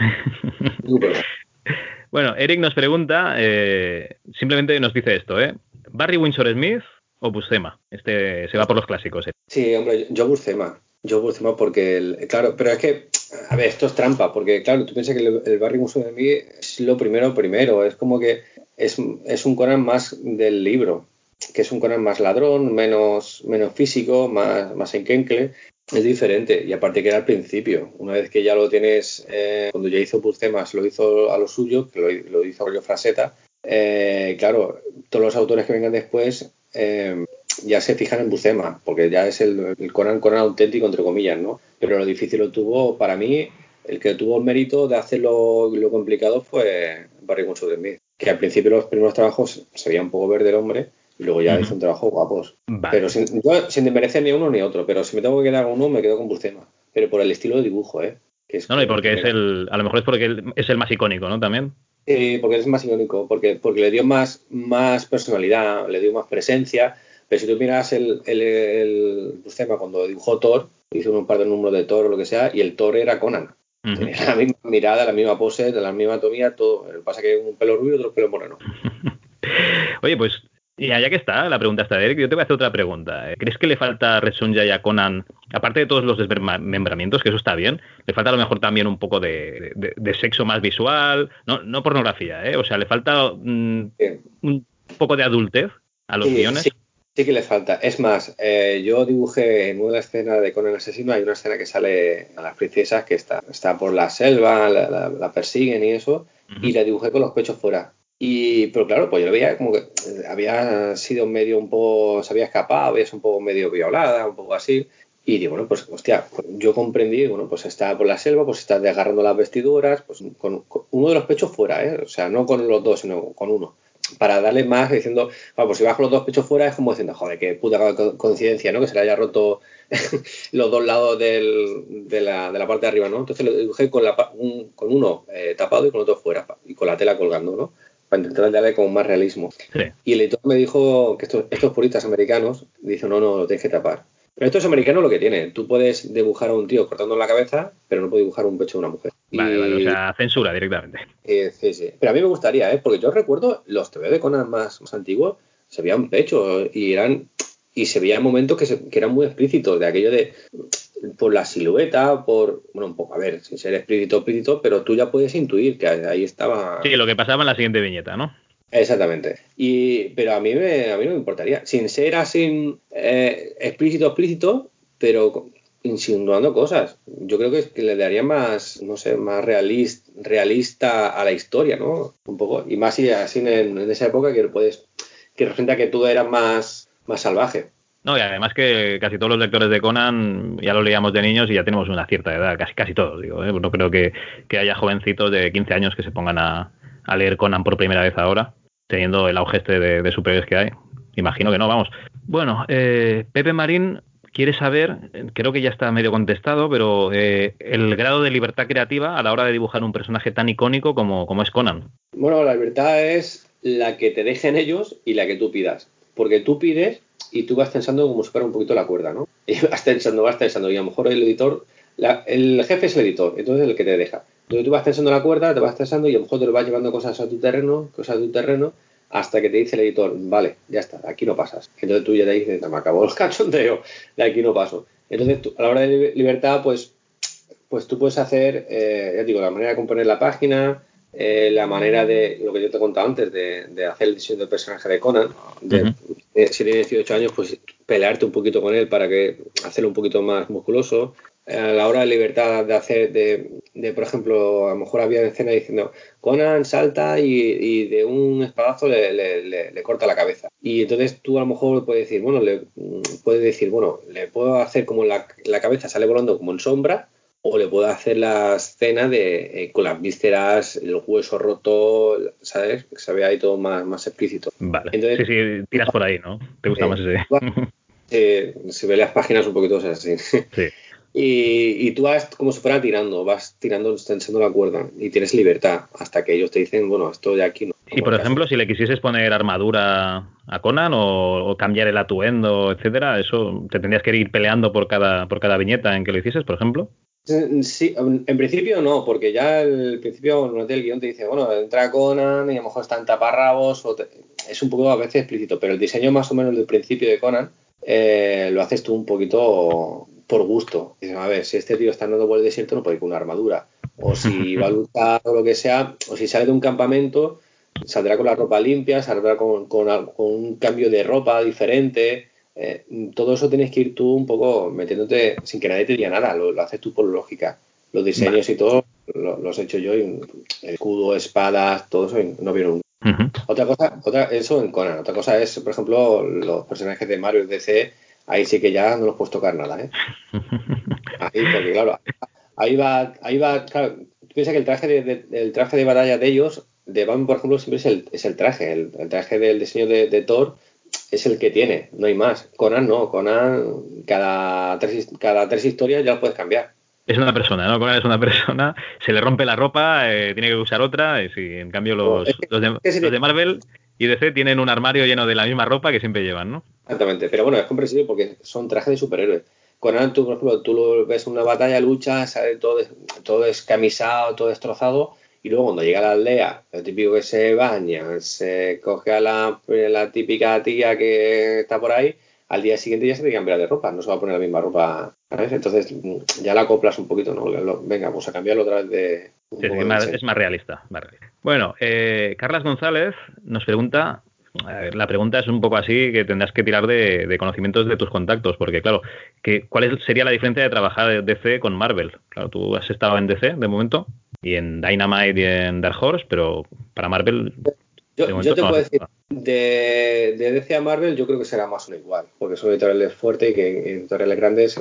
[SPEAKER 10] Ningún problema.
[SPEAKER 2] bueno, Eric nos pregunta, eh, simplemente nos dice esto, ¿eh? ¿Barry Windsor Smith o Buscema? Este se va por los clásicos. ¿eh?
[SPEAKER 10] Sí, hombre, yo Burcema. Yo Burcema porque, el, claro, pero es que, a ver, esto es trampa, porque claro, tú piensas que el, el Barry Muso de mí es lo primero primero, es como que es, es un Conan más del libro, que es un Conan más ladrón, menos, menos físico, más, más enquencle, es diferente, y aparte que era al principio, una vez que ya lo tienes, eh, cuando ya hizo Burcemas, lo hizo a lo suyo, que lo, lo hizo rollo fraseta, eh, claro, todos los autores que vengan después eh, ya se fijan en Bucema, porque ya es el, el Conan, Conan auténtico, entre comillas, ¿no? Pero lo difícil lo tuvo, para mí, el que tuvo el mérito de hacerlo lo complicado fue Barry de Smith, que al principio los primeros trabajos se veía un poco verde el hombre, y luego ya hizo un trabajo guapos.
[SPEAKER 2] Vale.
[SPEAKER 10] Pero sin, yo, sin desmerecer ni uno ni otro, pero si me tengo que quedar con uno, me quedo con Bucema. Pero por el estilo de dibujo, ¿eh? Que es
[SPEAKER 2] No, no, y porque
[SPEAKER 10] que
[SPEAKER 2] es el, a lo mejor es porque es el más icónico, ¿no? También.
[SPEAKER 10] Sí, porque es más icónico, porque, porque le dio más, más personalidad, le dio más presencia. Pero si tú miras el, el, el Buscema cuando dibujó Thor, hizo un par de números de Thor o lo que sea, y el Thor era Conan.
[SPEAKER 2] Ujú.
[SPEAKER 10] Tenía la misma mirada, la misma pose, la misma anatomía, todo. Lo que pasa que un pelo rubio y otro pelo moreno.
[SPEAKER 2] Oye, pues ya, ya que está la pregunta está de Eric, yo te voy a hacer otra pregunta. ¿Crees que le falta a Red Sonja y a Conan, aparte de todos los desmembramientos, que eso está bien, le falta a lo mejor también un poco de, de- de sexo más visual, no, no pornografía, ¿eh? O sea, le falta mm, un poco de adultez a los
[SPEAKER 10] Sí,
[SPEAKER 2] guiones.
[SPEAKER 10] sí, sí que le falta. Es más, eh, yo dibujé en una escena de Conan el Asesino, hay una escena que sale a las princesas que está, está por la selva, la, la- la persiguen y eso, y la dibujé con los pechos fuera. Y, pero claro, pues yo lo veía como que eh, había sido medio un poco, se había escapado, había sido un poco medio violada, un poco así. Y digo, bueno, pues hostia, pues yo comprendí, bueno, pues está por la selva, pues está desgarrando las vestiduras, pues con, con uno de los pechos fuera, ¿eh? O sea, no con los dos, sino con uno. Para darle más, diciendo, bueno, pues si bajo los dos pechos fuera es como diciendo, joder, qué puta co- coincidencia, ¿no? Que se le haya roto los dos lados del- de, la, de la parte de arriba, ¿no? Entonces lo dibujé con, la, un- con uno eh, tapado y con otro fuera, y con la tela colgando, ¿no? Para intentar darle como más realismo.
[SPEAKER 2] Sí.
[SPEAKER 10] Y el editor me dijo que estos, estos puristas americanos dicen, no, no, lo tienes que tapar. Pero esto es americano lo que tiene. Tú puedes dibujar a un tío cortando la cabeza, pero no puedes dibujar un pecho de una mujer.
[SPEAKER 2] Vale,
[SPEAKER 10] Y-
[SPEAKER 2] vale, o sea, censura directamente.
[SPEAKER 10] eh, sí, sí. Pero a mí me gustaría, ¿eh? Porque yo recuerdo los TV de Conan más, más antiguos, se veían pechos y eran y se veían momentos que, se- que eran muy explícitos, de aquello de por la silueta, por, bueno, un poco, a ver, sin ser explícito, explícito, pero tú ya puedes intuir que ahí estaba.
[SPEAKER 2] Sí, lo que pasaba en la siguiente viñeta, ¿no?
[SPEAKER 10] Exactamente. Y, pero a mí, me, a mí no me importaría. Sin ser así eh, explícito, explícito, pero insinuando cosas. Yo creo que, que le daría más, no sé, más realista, realista a la historia, ¿no? Un poco. Y más así en, en esa época que puedes, que representa que tú eras más, más salvaje.
[SPEAKER 2] No, y además que casi todos los lectores de Conan ya lo leíamos de niños y ya tenemos una cierta edad, casi casi todos, digo. ¿eh? No creo que, que haya jovencitos de 15 años que se pongan a, a leer Conan por primera vez ahora, teniendo el auge este de, de superhéroes que hay. Imagino que no, vamos. Bueno, eh, Pepe Marín quiere saber, creo que ya está medio contestado, pero eh, el grado de libertad creativa a la hora de dibujar un personaje tan icónico como, como es Conan.
[SPEAKER 10] Bueno, la libertad es la que te dejen ellos y la que tú pidas. Porque tú pides y tú vas tensando como si un poquito la cuerda, ¿no? Y vas tensando, vas tensando. Y a lo mejor el editor, la- el jefe es el editor, entonces es el que te deja. Entonces tú vas tensando la cuerda, te vas tensando y a lo mejor te lo vas llevando cosas a tu terreno, cosas a tu terreno, hasta que te dice el editor, vale, ya está, aquí no pasas. Entonces tú ya te dices, "No, me acabó el cachondeo, de aquí no paso. Entonces tú, a la hora de li- libertad, pues, pues tú puedes hacer, eh, ya digo, la manera de componer la página, eh, la manera de, lo que yo te he contado antes, de, de hacer el diseño del personaje de Conan, de, si tiene 18 años, pues pelearte un poquito con él para que hacerlo un poquito más musculoso. A la hora de libertad de hacer, de, de, por ejemplo, a lo mejor había escena diciendo Conan salta y, y de un espadazo le, le- le- le corta la cabeza. Y entonces tú a lo mejor puedes decir, bueno, le, puedes decir, bueno, le puedo hacer como la, la cabeza sale volando como en sombra, o le puedo hacer la escena de eh, con las vísceras, el hueso roto, ¿sabes? Que se vea ahí todo más, más explícito.
[SPEAKER 2] Vale.
[SPEAKER 10] Entonces-
[SPEAKER 2] sí, sí, tiras por ahí, ¿no? Te gusta
[SPEAKER 10] Eh,
[SPEAKER 2] más ese.
[SPEAKER 10] Eh, se ve las páginas un poquito así.
[SPEAKER 2] Sí.
[SPEAKER 10] Y, y tú vas como si fuera tirando, vas tirando, tensando la cuerda y tienes libertad hasta que ellos te dicen, bueno, esto de aquí no.
[SPEAKER 2] Y por ejemplo, si le quisieses poner armadura a Conan o, o cambiar el atuendo, etcétera, eso te tendrías que ir peleando por cada, por cada viñeta en que lo hicieses, por ejemplo.
[SPEAKER 10] Sí, en principio no, porque ya al principio normalmente el guion te dice, bueno, entra Conan y a lo mejor está en taparrabos, o te- es un poco a veces explícito, pero el diseño más o menos del principio de Conan eh, lo haces tú un poquito por gusto. Dices, a ver, si este tío está andando por el desierto no puede ir con una armadura, o si va a luchar o lo que sea, o si sale de un campamento, saldrá con la ropa limpia, saldrá con, con un cambio de ropa diferente. Eh, todo eso tienes que ir tú un poco metiéndote sin que nadie te diga nada, lo, lo haces tú por lógica. Los diseños y todo lo- los he hecho yo, y escudo, espadas, todo eso, y no vieron.
[SPEAKER 2] Ujú.
[SPEAKER 10] Otra cosa, otra, eso en Conan. Otra cosa es, por ejemplo, los personajes de Mario y DC, ahí sí que ya no los puedes tocar nada, ¿eh? Ahí, porque claro, ahí va, ahí va, claro, tú piensas que el traje de, de- el traje de batalla de ellos, de Batman, por ejemplo, siempre es el, es el traje, el, el traje del diseño de, de Thor es el que tiene, no hay más. Conan no, Conan cada tres, cada tres historias ya lo puedes cambiar.
[SPEAKER 2] Es una persona, ¿no? Conan es una persona, se le rompe la ropa, eh, tiene que usar otra, y sí, en cambio los,
[SPEAKER 10] Es que-
[SPEAKER 2] los, de, los de Marvel y DC tienen un armario lleno de la misma ropa que siempre llevan, ¿no?
[SPEAKER 10] Exactamente, pero bueno, es comprensible porque son trajes de superhéroes. Conan, tú, por ejemplo, tú lo ves en una batalla, lucha, sale todo, todo descamisado, todo destrozado, y luego cuando llega la aldea, el típico que se baña, se coge a la, la típica tía que está por ahí, al día siguiente ya se tiene que cambiar de ropa, no se va a poner la misma ropa, ¿sabes? Entonces ya la acoplas un poquito, ¿no? Venga, pues a cambiarlo otra vez de... un
[SPEAKER 2] Sí,
[SPEAKER 10] poco de
[SPEAKER 2] más- es más realista, más realista. Bueno, eh, Carlas González nos pregunta, la pregunta es un poco así que tendrás que tirar de, de conocimientos de tus contactos, porque claro, que, ¿cuál sería la diferencia de trabajar de DC con Marvel? Claro, tú has estado en DC de momento y en Dynamite y en Dark Horse, pero para Marvel
[SPEAKER 10] Yo, te
[SPEAKER 2] no
[SPEAKER 10] puedo decir, de, de DC a Marvel yo creo que será más o menos igual, porque son editoriales fuertes y que editoriales grandes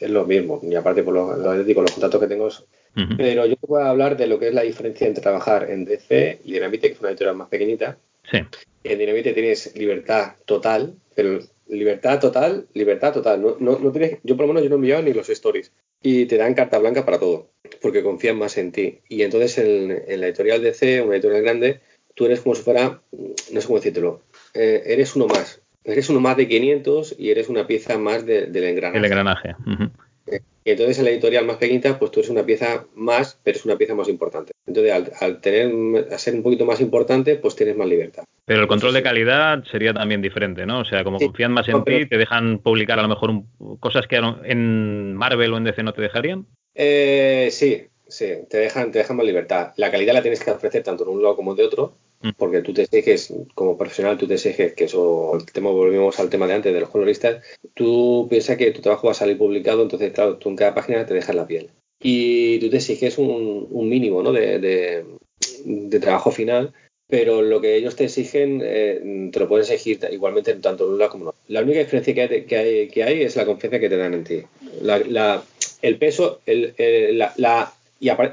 [SPEAKER 10] es lo mismo. Y aparte, por lo, lo digo, los contactos que tengo. es-. Pero yo te puedo hablar de lo que es la diferencia entre trabajar en DC y Dynamite, que es una editorial más pequeñita.
[SPEAKER 2] Sí,
[SPEAKER 10] En Dynamite tienes libertad total, pero libertad total, libertad total. No, no, no tienes, yo por lo menos yo no he enviado ni los stories. Y te dan carta blanca para todo, porque confían más en ti. Y entonces en, en la editorial DC, una editorial grande, tú eres como si fuera, no sé cómo decírtelo, eh, eres uno más. Eres uno más de 500 y eres una pieza más de- del engranaje.
[SPEAKER 2] el engranaje. Ujú.
[SPEAKER 10] Y entonces en la editorial más pequeñita, pues tú eres una pieza más, pero es una pieza más importante. Entonces al, al tener, a ser un poquito más importante, pues tienes más libertad.
[SPEAKER 2] Pero el control de calidad sería también diferente, ¿no? O sea, como
[SPEAKER 10] Sí,
[SPEAKER 2] confían más en
[SPEAKER 10] no,
[SPEAKER 2] ti, te dejan publicar a lo mejor un- cosas que en Marvel o en DC no te dejarían.
[SPEAKER 10] Eh, sí, sí, te dejan, te dejan más libertad. La calidad la tienes que ofrecer tanto en un lado como de otro. Porque tú te exiges, como profesional, tú te exiges, que eso, el volvemos al tema de antes de los coloristas, tú piensas que tu trabajo va a salir publicado, entonces, claro, tú en cada página te dejas la piel. Y tú te exiges un, mínimo, ¿no? De, trabajo final, pero lo que ellos te exigen eh, te lo pueden exigir igualmente tanto en lado como otro. La única diferencia que hay, que hay, que hay es la confianza que te dan en ti. El peso y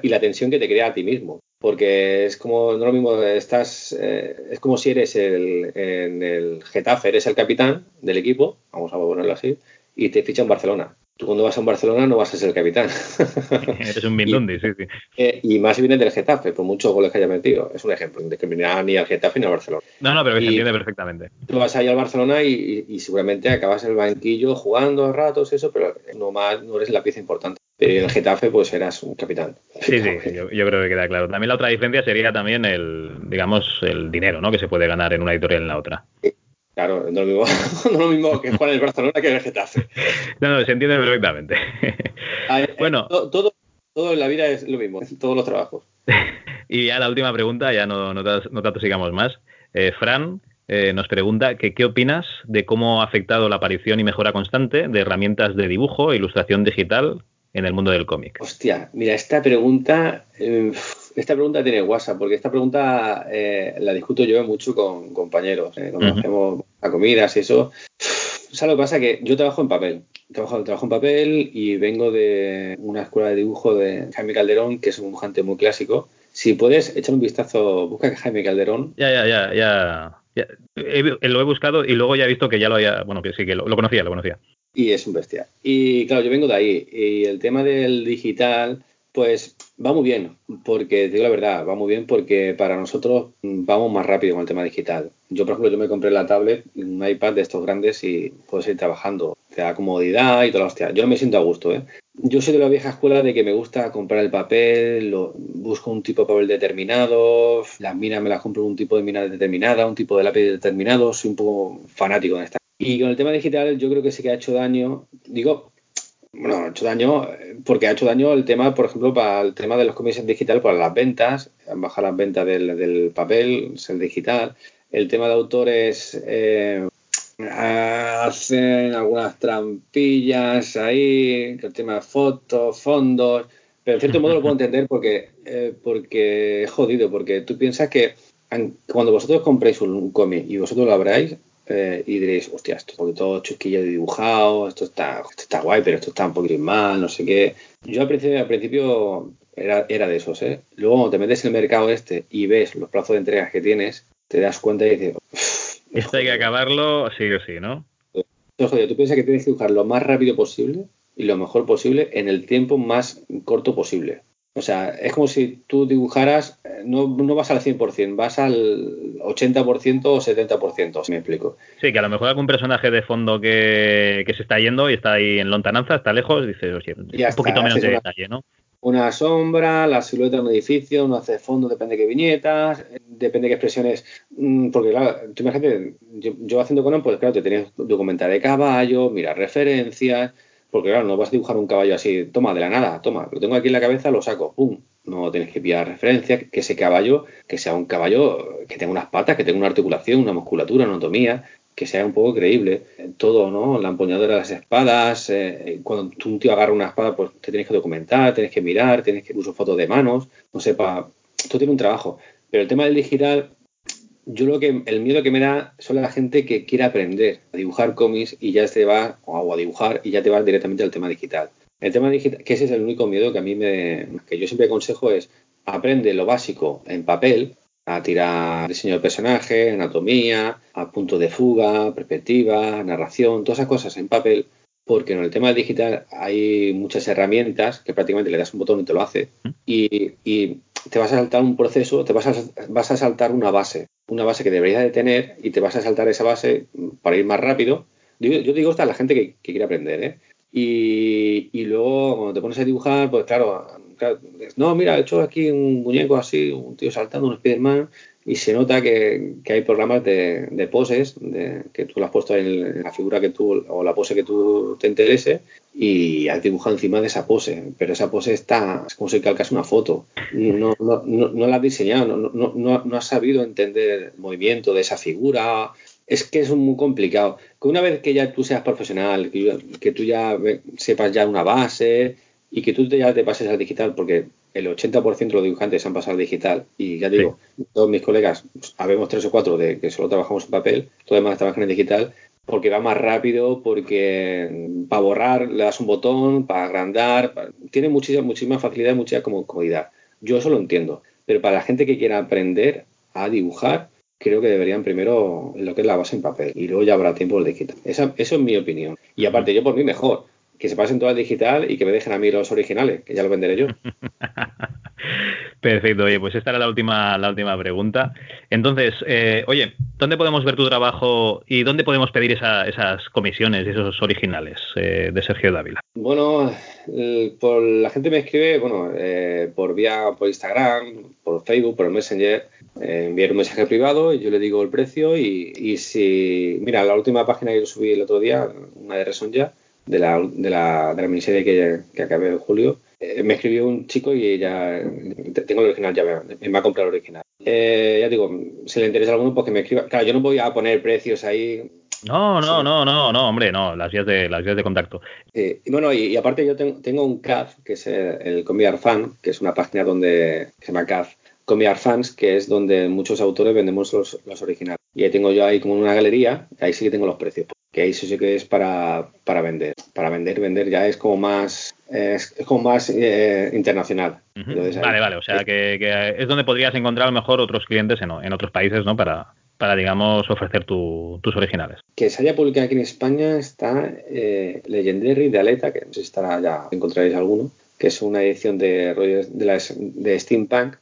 [SPEAKER 10] la tensión que te crea a ti mismo. Porque es como, no lo mismo, estás, eh, es como si eres el, en el Getafe, eres el capitán del equipo, vamos a ponerlo así, y te ficha en Barcelona. Tú cuando vas a un Barcelona no vas a ser el capitán.
[SPEAKER 2] Eres un Mindundi, sí, sí.
[SPEAKER 10] Eh, y más viene del Getafe, por muchos goles que haya metido. Es un ejemplo, sin discriminar ni al Getafe ni al Barcelona.
[SPEAKER 2] No, no, pero que se entiende perfectamente.
[SPEAKER 10] Tú vas ahí al Barcelona y, y- y seguramente acabas en el banquillo jugando a ratos, eso, pero no más, no eres la pieza importante. En el Getafe, pues eras un capitán.
[SPEAKER 2] Sí, sí, yo, yo creo que queda claro. También la otra diferencia sería también el, digamos, el dinero, ¿no? Que se puede ganar en una editorial y en la otra.
[SPEAKER 10] Claro, no es lo mismo, no es lo mismo que jugar en el Barcelona que en el Getafe.
[SPEAKER 2] No, no, se entiende perfectamente.
[SPEAKER 10] Eh,
[SPEAKER 2] Bueno.
[SPEAKER 10] to- todo, todo en la vida es lo mismo, todos los trabajos.
[SPEAKER 2] Y ya la última pregunta, ya no, no, te atosigamos más. Eh, Fran eh, nos pregunta que qué opinas de cómo ha afectado la aparición y mejora constante de herramientas de dibujo e ilustración digital en el mundo del cómic.
[SPEAKER 10] Hostia, mira, esta pregunta, eh, esta pregunta tiene WhatsApp, porque esta pregunta eh, la discuto yo mucho con compañeros, eh, cuando
[SPEAKER 2] Ujú.
[SPEAKER 10] hacemos a comidas y eso. ¿Sabes lo que pasa? Que yo trabajo en papel, trabajo, trabajo en papel y vengo de una escuela de dibujo de Jaime Calderón, que es un dibujante muy clásico. Si puedes echar un vistazo, busca Jaime Calderón.
[SPEAKER 2] Ya, ya, ya, ya. Ya. Lo he buscado y luego ya he visto que ya lo había, bueno, que sí, que lo, conocía, lo conocía.
[SPEAKER 10] Y es un bestia. Y claro, yo vengo de ahí. Y el tema del digital, pues va muy bien. Porque, te digo la verdad, va muy bien porque para nosotros mm, vamos más rápido con el tema digital. Yo, por ejemplo, yo me compré la tablet, un iPad de estos grandes y puedo seguir trabajando. Te da comodidad y toda la hostia. Yo no me siento a gusto, ¿eh? Yo soy de la vieja escuela de que me gusta comprar el papel, lo- busco un tipo de papel determinado, las minas me las compro un tipo de mina determinada, un tipo de lápiz determinado, soy un poco fanático de esta. Y con el tema digital yo creo que sí que ha hecho daño, digo, bueno, ha hecho daño porque ha hecho daño el tema, por ejemplo, para el tema de los cómics en digital, para las ventas, han bajado las ventas del, del papel, es el digital. El tema de autores eh, hacen algunas trampillas ahí, el tema de fotos, fondos, pero en cierto modo lo puedo entender porque, eh, porque es jodido, porque tú piensas que an- cuando vosotros compréis un, un cómic y vosotros lo abráis eh, y diréis, hostia, esto es un poquito chusquillo de dibujado, esto está, esto está guay, pero esto está un poquito mal, no sé qué. Yo al principio, al principio era, era de esos, ¿eh? Luego cuando te metes en el mercado este y ves los plazos de entregas que tienes, te das cuenta y dices,
[SPEAKER 2] Esto hay que acabarlo sí o sí, ¿no?
[SPEAKER 10] no, joder, tú piensas que tienes que dibujar lo más rápido posible y lo mejor posible en el tiempo más corto posible. O sea, es como si tú dibujaras, eh, no, no vas al 100%, vas al 80% o 70%, si me explico.
[SPEAKER 2] Sí, que a lo mejor algún personaje de fondo que, que se está yendo y está ahí en lontananza, está lejos, dices, oye, un
[SPEAKER 10] está,
[SPEAKER 2] poquito menos de
[SPEAKER 10] una-
[SPEAKER 2] detalle, ¿no?
[SPEAKER 10] Una sombra, la silueta de un edificio, no hace fondo, depende de qué viñetas, depende de qué expresiones. mm, Porque, claro, tú imagínate, yo, yo haciendo Conan, pues claro, te que documentar de caballo, mirar referencias, porque claro, no vas a dibujar un caballo así, toma, de la nada, toma, lo tengo aquí en la cabeza, lo saco, pum. No tienes que pillar referencias, que ese caballo, que sea un caballo que tenga unas patas, que tenga una articulación, una musculatura, una anatomía, que sea un poco creíble. Todo, ¿no? La empuñadura de las espadas, eh, cuando tú, un tío agarra una espada, pues te tienes que documentar, tienes que mirar, tienes que usar fotos de manos, no sé, pa... Esto tiene un trabajo. Pero el tema del digital, yo lo que el miedo que me da son la gente que quiere aprender a dibujar cómics y ya se va o a dibujar y ya te va directamente al tema digital. El tema digital, que ese es el único miedo que a mí me que yo siempre aconsejo es aprende lo básico en papel, a tirar diseño de personaje, anatomía, a punto de fuga, perspectiva, narración, todas esas cosas en papel, porque en el tema digital hay muchas herramientas que prácticamente le das un botón y te lo hace y, y te vas a saltar un proceso, te vas a, vas a saltar una base, una base que deberías de tener y te vas a saltar esa base para ir más rápido. Yo, yo digo esto a la gente que, que quiere aprender, ¿eh? Y, y luego cuando te pones a dibujar, pues claro, no, mira, he hecho aquí un muñeco así, un tío saltando, un Spiderman, y se nota que, hay programas de, poses, que tú lo has puesto en la figura que tú, o la pose que tú te interese, y has dibujado encima de esa pose, pero esa pose está, es como si calcas una foto, no, la has diseñado, no, has sabido entender el movimiento de esa figura, es que es muy complicado. Que una vez que ya tú seas profesional, que, tú ya sepas ya una base y que tú ya te pases al digital, porque el 80% de los dibujantes han pasado al digital y ya digo, todos mis colegas, pues, habemos tres o cuatro de que solo trabajamos en papel, todos demás trabajan en digital porque va más rápido, porque para borrar le das un botón, para agrandar, tiene muchísima, muchísima facilidad y mucha como- comodidad. Yo eso lo entiendo, pero para la gente que quiera aprender a dibujar, creo que deberían primero lo que es la base en papel y luego ya habrá tiempo el digital. Esa, eso es mi opinión. Y aparte, yo por mí mejor. Que se pasen todo al digital y que me dejen a mí los originales, que ya los venderé yo.
[SPEAKER 2] Perfecto, oye, pues esta era la última, la última pregunta. Entonces, eh, oye, ¿dónde podemos ver tu trabajo y dónde podemos pedir esa- esas comisiones, esos originales eh, de Sergio Dávila?
[SPEAKER 10] Bueno, el- por, la gente me escribe, bueno, eh, por vía, por Instagram, por Facebook, por el Messenger, eh, enviar un mensaje privado y yo le digo el precio y, y si, mira, la última página que yo subí el otro día, una de Reson ya, de la, de la, de la miniserie que, que acabé en julio, eh, me escribió un chico y ya te- tengo el original, ya me, me va a comprar el original. Eh, ya digo, si le interesa a alguno, pues que me escriba. Claro, yo no voy a poner precios ahí,
[SPEAKER 2] No, no,
[SPEAKER 10] Sí.
[SPEAKER 2] no, no, no, hombre, no, las vías de, las vías de contacto.
[SPEAKER 10] Sí, y bueno, y, y aparte yo tengo, tengo un CAF, que es el, el Comic Art Fan, que es una página donde que se llama CAF, Comic Art Fans, que es donde muchos autores vendemos los, los originales. Y ahí tengo yo ahí como una galería, ahí sí que tengo los precios, que ahí sí, que es para, para vender. Para vender, vender ya es como más, es, es como más eh, internacional.
[SPEAKER 2] Ujú.
[SPEAKER 10] Entonces, ahí-
[SPEAKER 2] Vale, vale, o sea que, que es donde podrías encontrar a lo mejor otros clientes en, en otros países, ¿no? Para, para digamos, ofrecer tu- tus originales.
[SPEAKER 10] que se haya publicado aquí en España está eh, Legendary de Aleta, que no sé si estará ya, encontraréis alguno, que es una edición de, de, la, de Steampunk.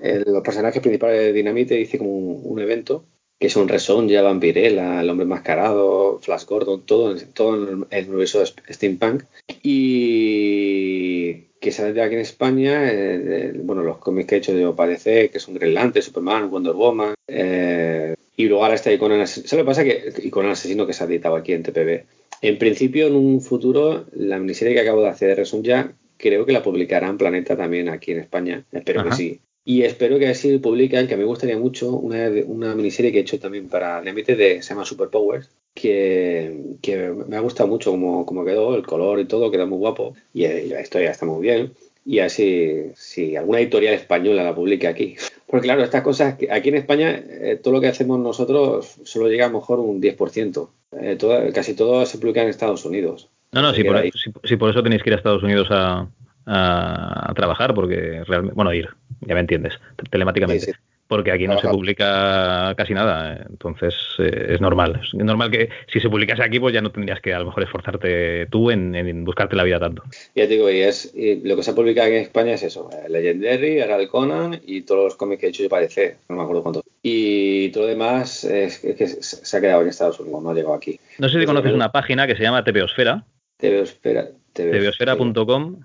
[SPEAKER 10] El- los personajes principales de Dynamite hice como un, un evento, que son Resonja, Vampirella, El Hombre Enmascarado, Flash Gordon, todo, en- todo en el universo de Steampunk. Y que sale de aquí en España, eh, de- bueno, los cómics que he hecho yo para DC, que son Green Lantern, Superman, Wonder Woman, eh, y luego ahora está Iconan Asesino. ¿Sabes lo que pasa? Que Asesino que se ha editado aquí en TPB. En principio, en un futuro, la miniserie que acabo de hacer de Resonja, creo que la publicarán Planeta también aquí en España. Espero
[SPEAKER 2] Ajá.
[SPEAKER 10] que sí. Y espero que así publican, que me gustaría mucho, una, una miniserie que he hecho también para de, se llama Superpowers, que, que me ha gustado mucho como, como quedó, el color y todo, queda muy guapo, y eh, la historia está muy bien. Y así, si alguna editorial española la publica aquí. Porque claro, estas cosas, aquí en España, eh, todo lo que hacemos nosotros solo llega a lo mejor un 10%. Eh, todo- casi todo se publica en Estados Unidos.
[SPEAKER 2] No, no, si por, si- si por eso tenéis que ir a Estados Unidos a, a- a trabajar, porque realmente, bueno, ir, ya me entiendes, te- telemáticamente.
[SPEAKER 10] Sí, sí.
[SPEAKER 2] Porque aquí no se publica casi nada, entonces eh, es normal. Es normal que si se publicase aquí, pues ya no tendrías que a lo mejor esforzarte tú en, en buscarte la vida tanto.
[SPEAKER 10] Ya te digo, y es y lo que se ha publicado aquí en España es eso, eh, Legendary, el Conan y todos los cómics que he hecho yo para DC, no me acuerdo cuántos. Y todo lo demás es, es que se ha quedado en Estados Unidos, no ha llegado aquí.
[SPEAKER 2] No sé si conoces una página que se llama TVosfera,
[SPEAKER 10] TVosfera,
[SPEAKER 2] tvosfera.com,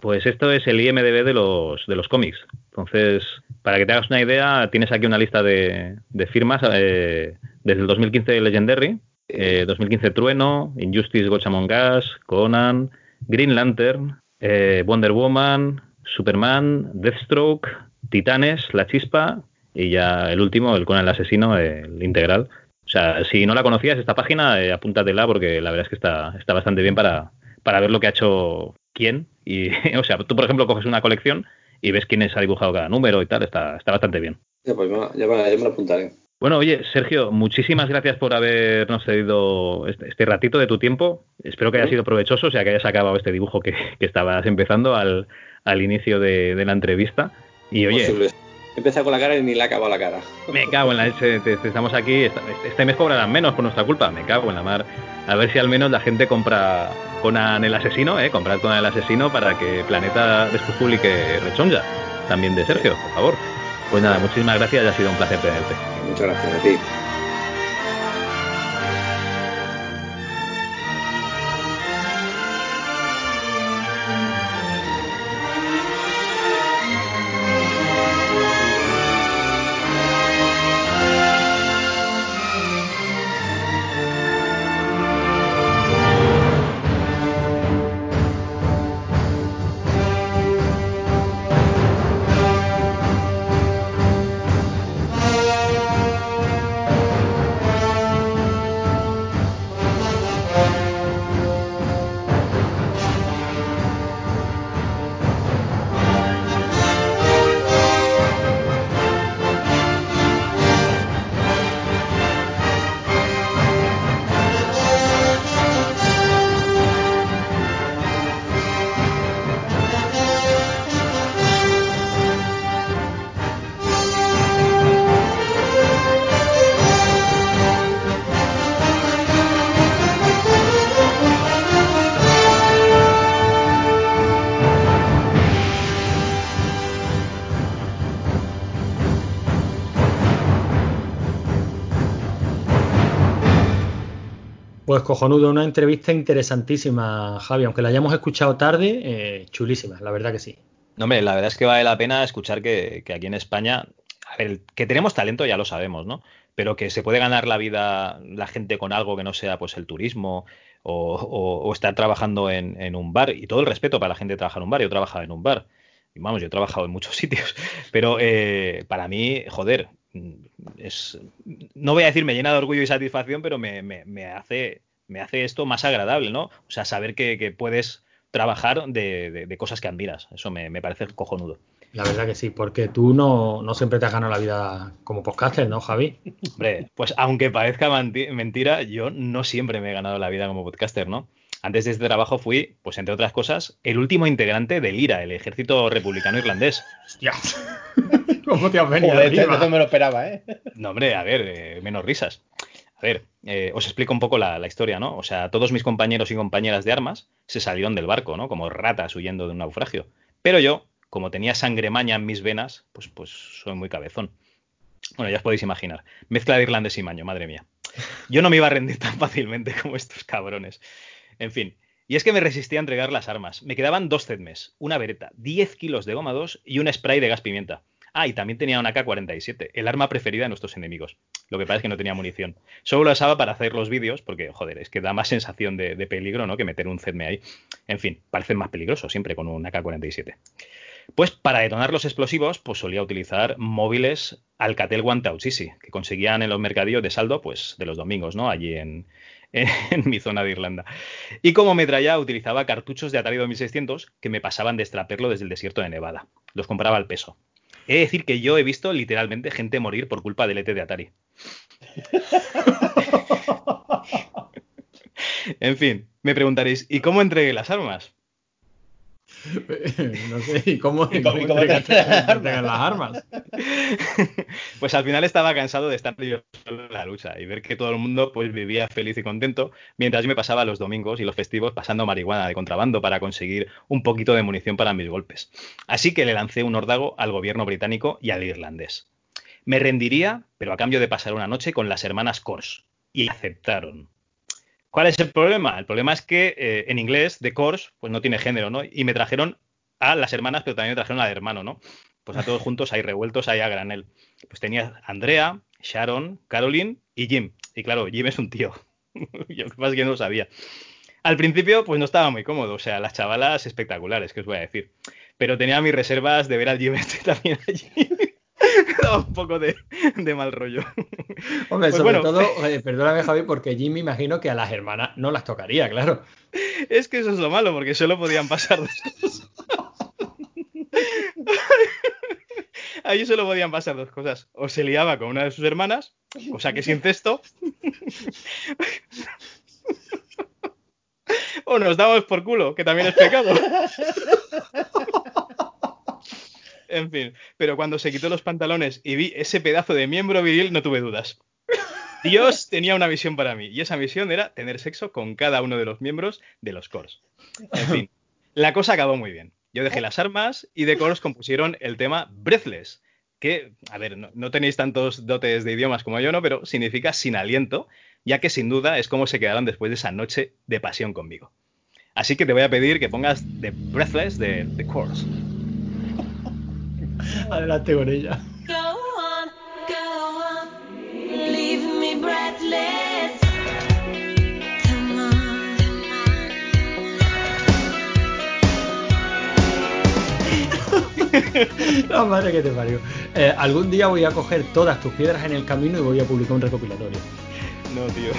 [SPEAKER 2] Pues esto es el IMDB de los, de los cómics. Entonces, para que te hagas una idea, tienes aquí una lista de, de firmas eh, desde el 2015 Legendary, eh, 2015 Trueno, Injustice Gods Among Us, Conan, Green Lantern, eh, Wonder Woman, Superman, Deathstroke, Titanes, La Chispa y ya el último, el Conan el Asesino, el integral. O sea, si no la conocías, esta página, eh, apúntatela porque la verdad es que está, está bastante bien para, para ver lo que ha hecho quién. Y, o sea, tú, por ejemplo, coges una colección y ves quiénes ha dibujado cada número y tal, está, está bastante bien.
[SPEAKER 10] Ya, pues ya, me- ya me lo apuntaré.
[SPEAKER 2] Bueno, oye, Sergio, muchísimas gracias por habernos cedido este, este ratito de tu tiempo. Espero que haya sido provechoso, o sea, que hayas acabado este dibujo que, que estabas empezando al, al inicio de, de la entrevista. Y oye,
[SPEAKER 10] Posible. He empezado con la cara y ni le ha acabado la cara.
[SPEAKER 2] me cago en la leche, te- te- estamos aquí, este mes cobrarán menos por nuestra culpa, me cago en la mar. A ver si al menos la gente compra Conan el asesino, ¿eh? Comprad Conan el asesino para que Planeta después publique Rechonja, también de Sergio, por favor. Pues nada, muchísimas gracias y ha sido un placer tenerte.
[SPEAKER 10] Muchas gracias a ti.
[SPEAKER 1] Cojonudo, una entrevista interesantísima, Javi. Aunque la hayamos escuchado tarde, eh, chulísima, la verdad que sí.
[SPEAKER 2] No, hombre, la verdad es que vale la pena escuchar que, aquí en España, a ver, que tenemos talento ya lo sabemos, ¿no? Pero que se puede ganar la vida la gente con algo que no sea pues el turismo o, estar trabajando en, un bar. Y todo el respeto para la gente que trabaja en un bar. Yo he trabajado en un bar. Y vamos, yo he trabajado en muchos sitios. Pero eh, para mí, joder, es, no voy a decir me llena de orgullo y satisfacción, pero me- me hace, me hace esto más agradable, ¿no? O sea, saber que, que puedes trabajar de, de- de cosas que admiras. Eso me, me parece cojonudo.
[SPEAKER 1] La verdad que sí, porque tú no, no siempre te has ganado la vida como podcaster, ¿no, Javi?
[SPEAKER 2] Hombre, pues aunque parezca mentira, yo no siempre me he ganado la vida como podcaster, ¿no? Antes de este trabajo fui, pues entre otras cosas, el último integrante del IRA, el Ejército Republicano Irlandés.
[SPEAKER 1] Hostia. ¿Cómo te has venido
[SPEAKER 3] Joder, este no me lo esperaba, ¿eh?
[SPEAKER 2] No, hombre, a ver, eh, menos risas. A ver, eh, os explico un poco la, historia, ¿no? O sea, todos mis compañeros y compañeras de armas se salieron del barco, ¿no? Como ratas huyendo de un naufragio. Pero yo, como tenía sangre maña en mis venas, pues, pues soy muy cabezón. Bueno, ya os podéis imaginar. Mezcla de irlandés y maño, madre mía. Yo no me iba a rendir tan fácilmente como estos cabrones. En fin. Y es que me resistí a entregar las armas. Me quedaban dos CEDMES, una vereta, 10 kilos de goma 2 y un spray de gas pimienta. Ah, y también tenía una K-47, el arma preferida de nuestros enemigos. Lo que pasa es que no tenía munición. Solo lo usaba para hacer los vídeos, porque, joder, es que da más sensación de, peligro, ¿no? Que meter un CEDME ahí. En fin, parece más peligroso siempre con un AK-47. Pues para detonar los explosivos, pues solía utilizar móviles Alcatel Easy, que conseguían en los mercadillos de saldo, pues de los domingos, ¿no? Allí en mi zona de Irlanda. Y como metralla utilizaba cartuchos de Atari 2600 que me pasaban de extraperlo desde el desierto de Nevada. Los compraba al peso. He de decir que yo he visto literalmente gente morir por culpa del ET de Atari. En fin, me preguntaréis, ¿y cómo entregué las armas?
[SPEAKER 1] no sé, ¿y cómo,
[SPEAKER 3] ¿Y cómo- y cómo te las
[SPEAKER 1] armas?
[SPEAKER 2] Pues al final estaba cansado de estar yo solo en la lucha y ver que todo el mundo pues vivía feliz y contento, mientras yo me pasaba los domingos y los festivos pasando marihuana de contrabando para conseguir un poquito de munición para mis golpes. Así que le lancé un ordago al gobierno británico y al irlandés. Me rendiría, pero a cambio de pasar una noche con las hermanas Kors. Y aceptaron. ¿Cuál es el problema? El problema es que eh, en inglés, de Kors, pues no tiene género, ¿no? Y me trajeron a las hermanas, pero también me trajeron al hermano, ¿no? Pues a todos juntos ahí revueltos ahí a granel. Pues tenía Andrea, Sharon, Caroline y Jim. Y claro, Jim es un tío. Yo es que no lo sabía. Al principio, pues no estaba muy cómodo. O sea, las chavalas espectaculares, que os voy a decir. Pero tenía mis reservas de ver al Jim este también allí. Un poco de, de mal rollo.
[SPEAKER 1] Hombre,
[SPEAKER 2] Pues
[SPEAKER 1] sobre
[SPEAKER 2] bueno.
[SPEAKER 1] todo, eh, perdóname Javi, porque Jim me imagino que a las hermanas no las tocaría, claro.
[SPEAKER 2] Es que eso es lo malo, porque solo podían pasar dos cosas. Ahí solo podían pasar dos cosas. O se liaba con una de sus hermanas, cosa que es incesto. o nos damos por culo, que también es pecado. En fin, pero cuando se quitó los pantalones y vi ese pedazo de miembro viril, no tuve dudas. Dios tenía una misión para mí, y esa misión era tener sexo con cada uno de los miembros de los Cors. En fin, la cosa acabó muy bien. Yo dejé las armas y de Cors compusieron el tema Breathless, que, a ver, no, no tenéis tantos dotes de idiomas como yo, ¿no? Pero significa sin aliento, ya que sin duda es como se quedaron después de esa noche de pasión conmigo. Así que te voy a pedir que pongas The Breathless de The Cors.
[SPEAKER 1] Adelante con ella.
[SPEAKER 8] Go on, go on, leave me breathless. Come on,
[SPEAKER 1] La madre que te parió. Eh, algún día voy a coger todas tus piedras en el camino y voy a publicar un recopilatorio.
[SPEAKER 2] No, tío.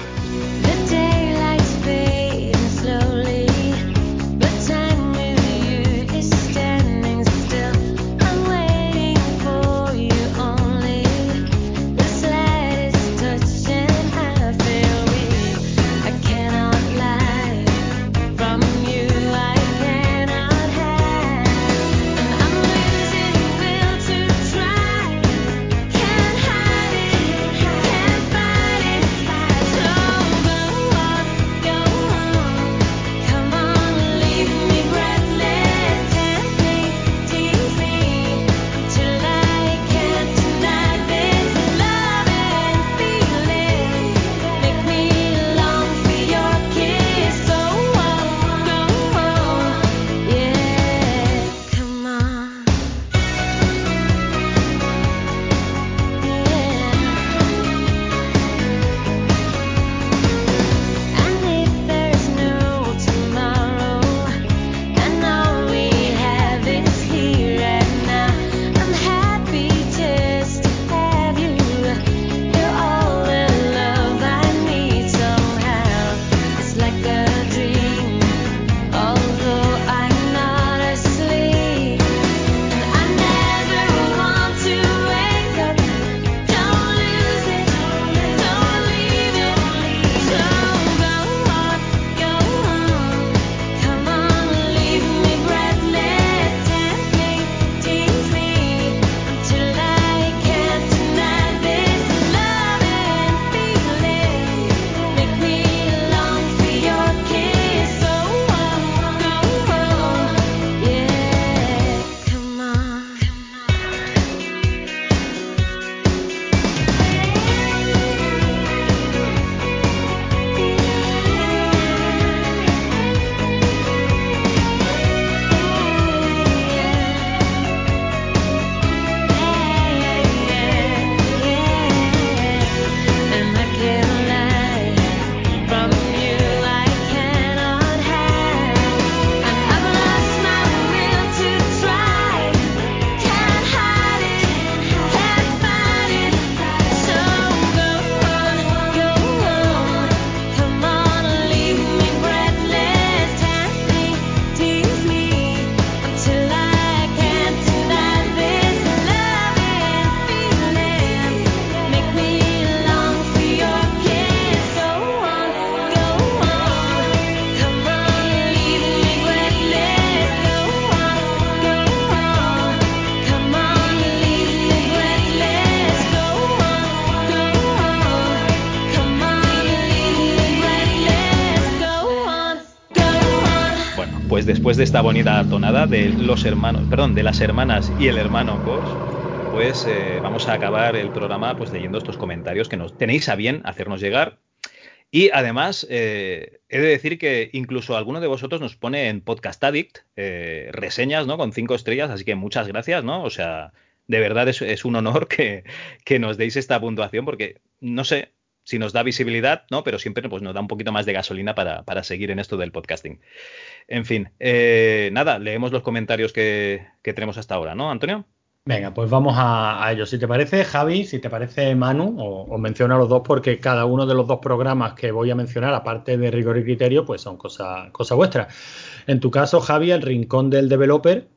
[SPEAKER 2] Después de esta bonita tonada de los hermanos, perdón, de las hermanas y el hermano Kors, pues eh, vamos a acabar el programa pues leyendo estos comentarios que nos tenéis a bien hacernos llegar. Y además, eh, he de decir que incluso alguno de vosotros nos pone en Podcast Addict eh, reseñas, ¿no? Con cinco estrellas, así que muchas gracias, ¿no? O sea, de verdad es, es un honor que, que nos deis esta puntuación porque, no sé, si nos da visibilidad, ¿no? Pero siempre pues, nos da un poquito más de gasolina para, para seguir en esto del podcasting. En fin, eh, nada, leemos los comentarios que, que, tenemos hasta ahora, ¿no, Antonio?
[SPEAKER 1] Venga, pues vamos a, a ello. Si te parece, Javi, si te parece, Manu, os menciono a los dos porque cada uno de los dos programas que voy a mencionar, aparte de rigor y criterio, pues son cosa vuestras. En tu caso, Javi, el rincón del developer,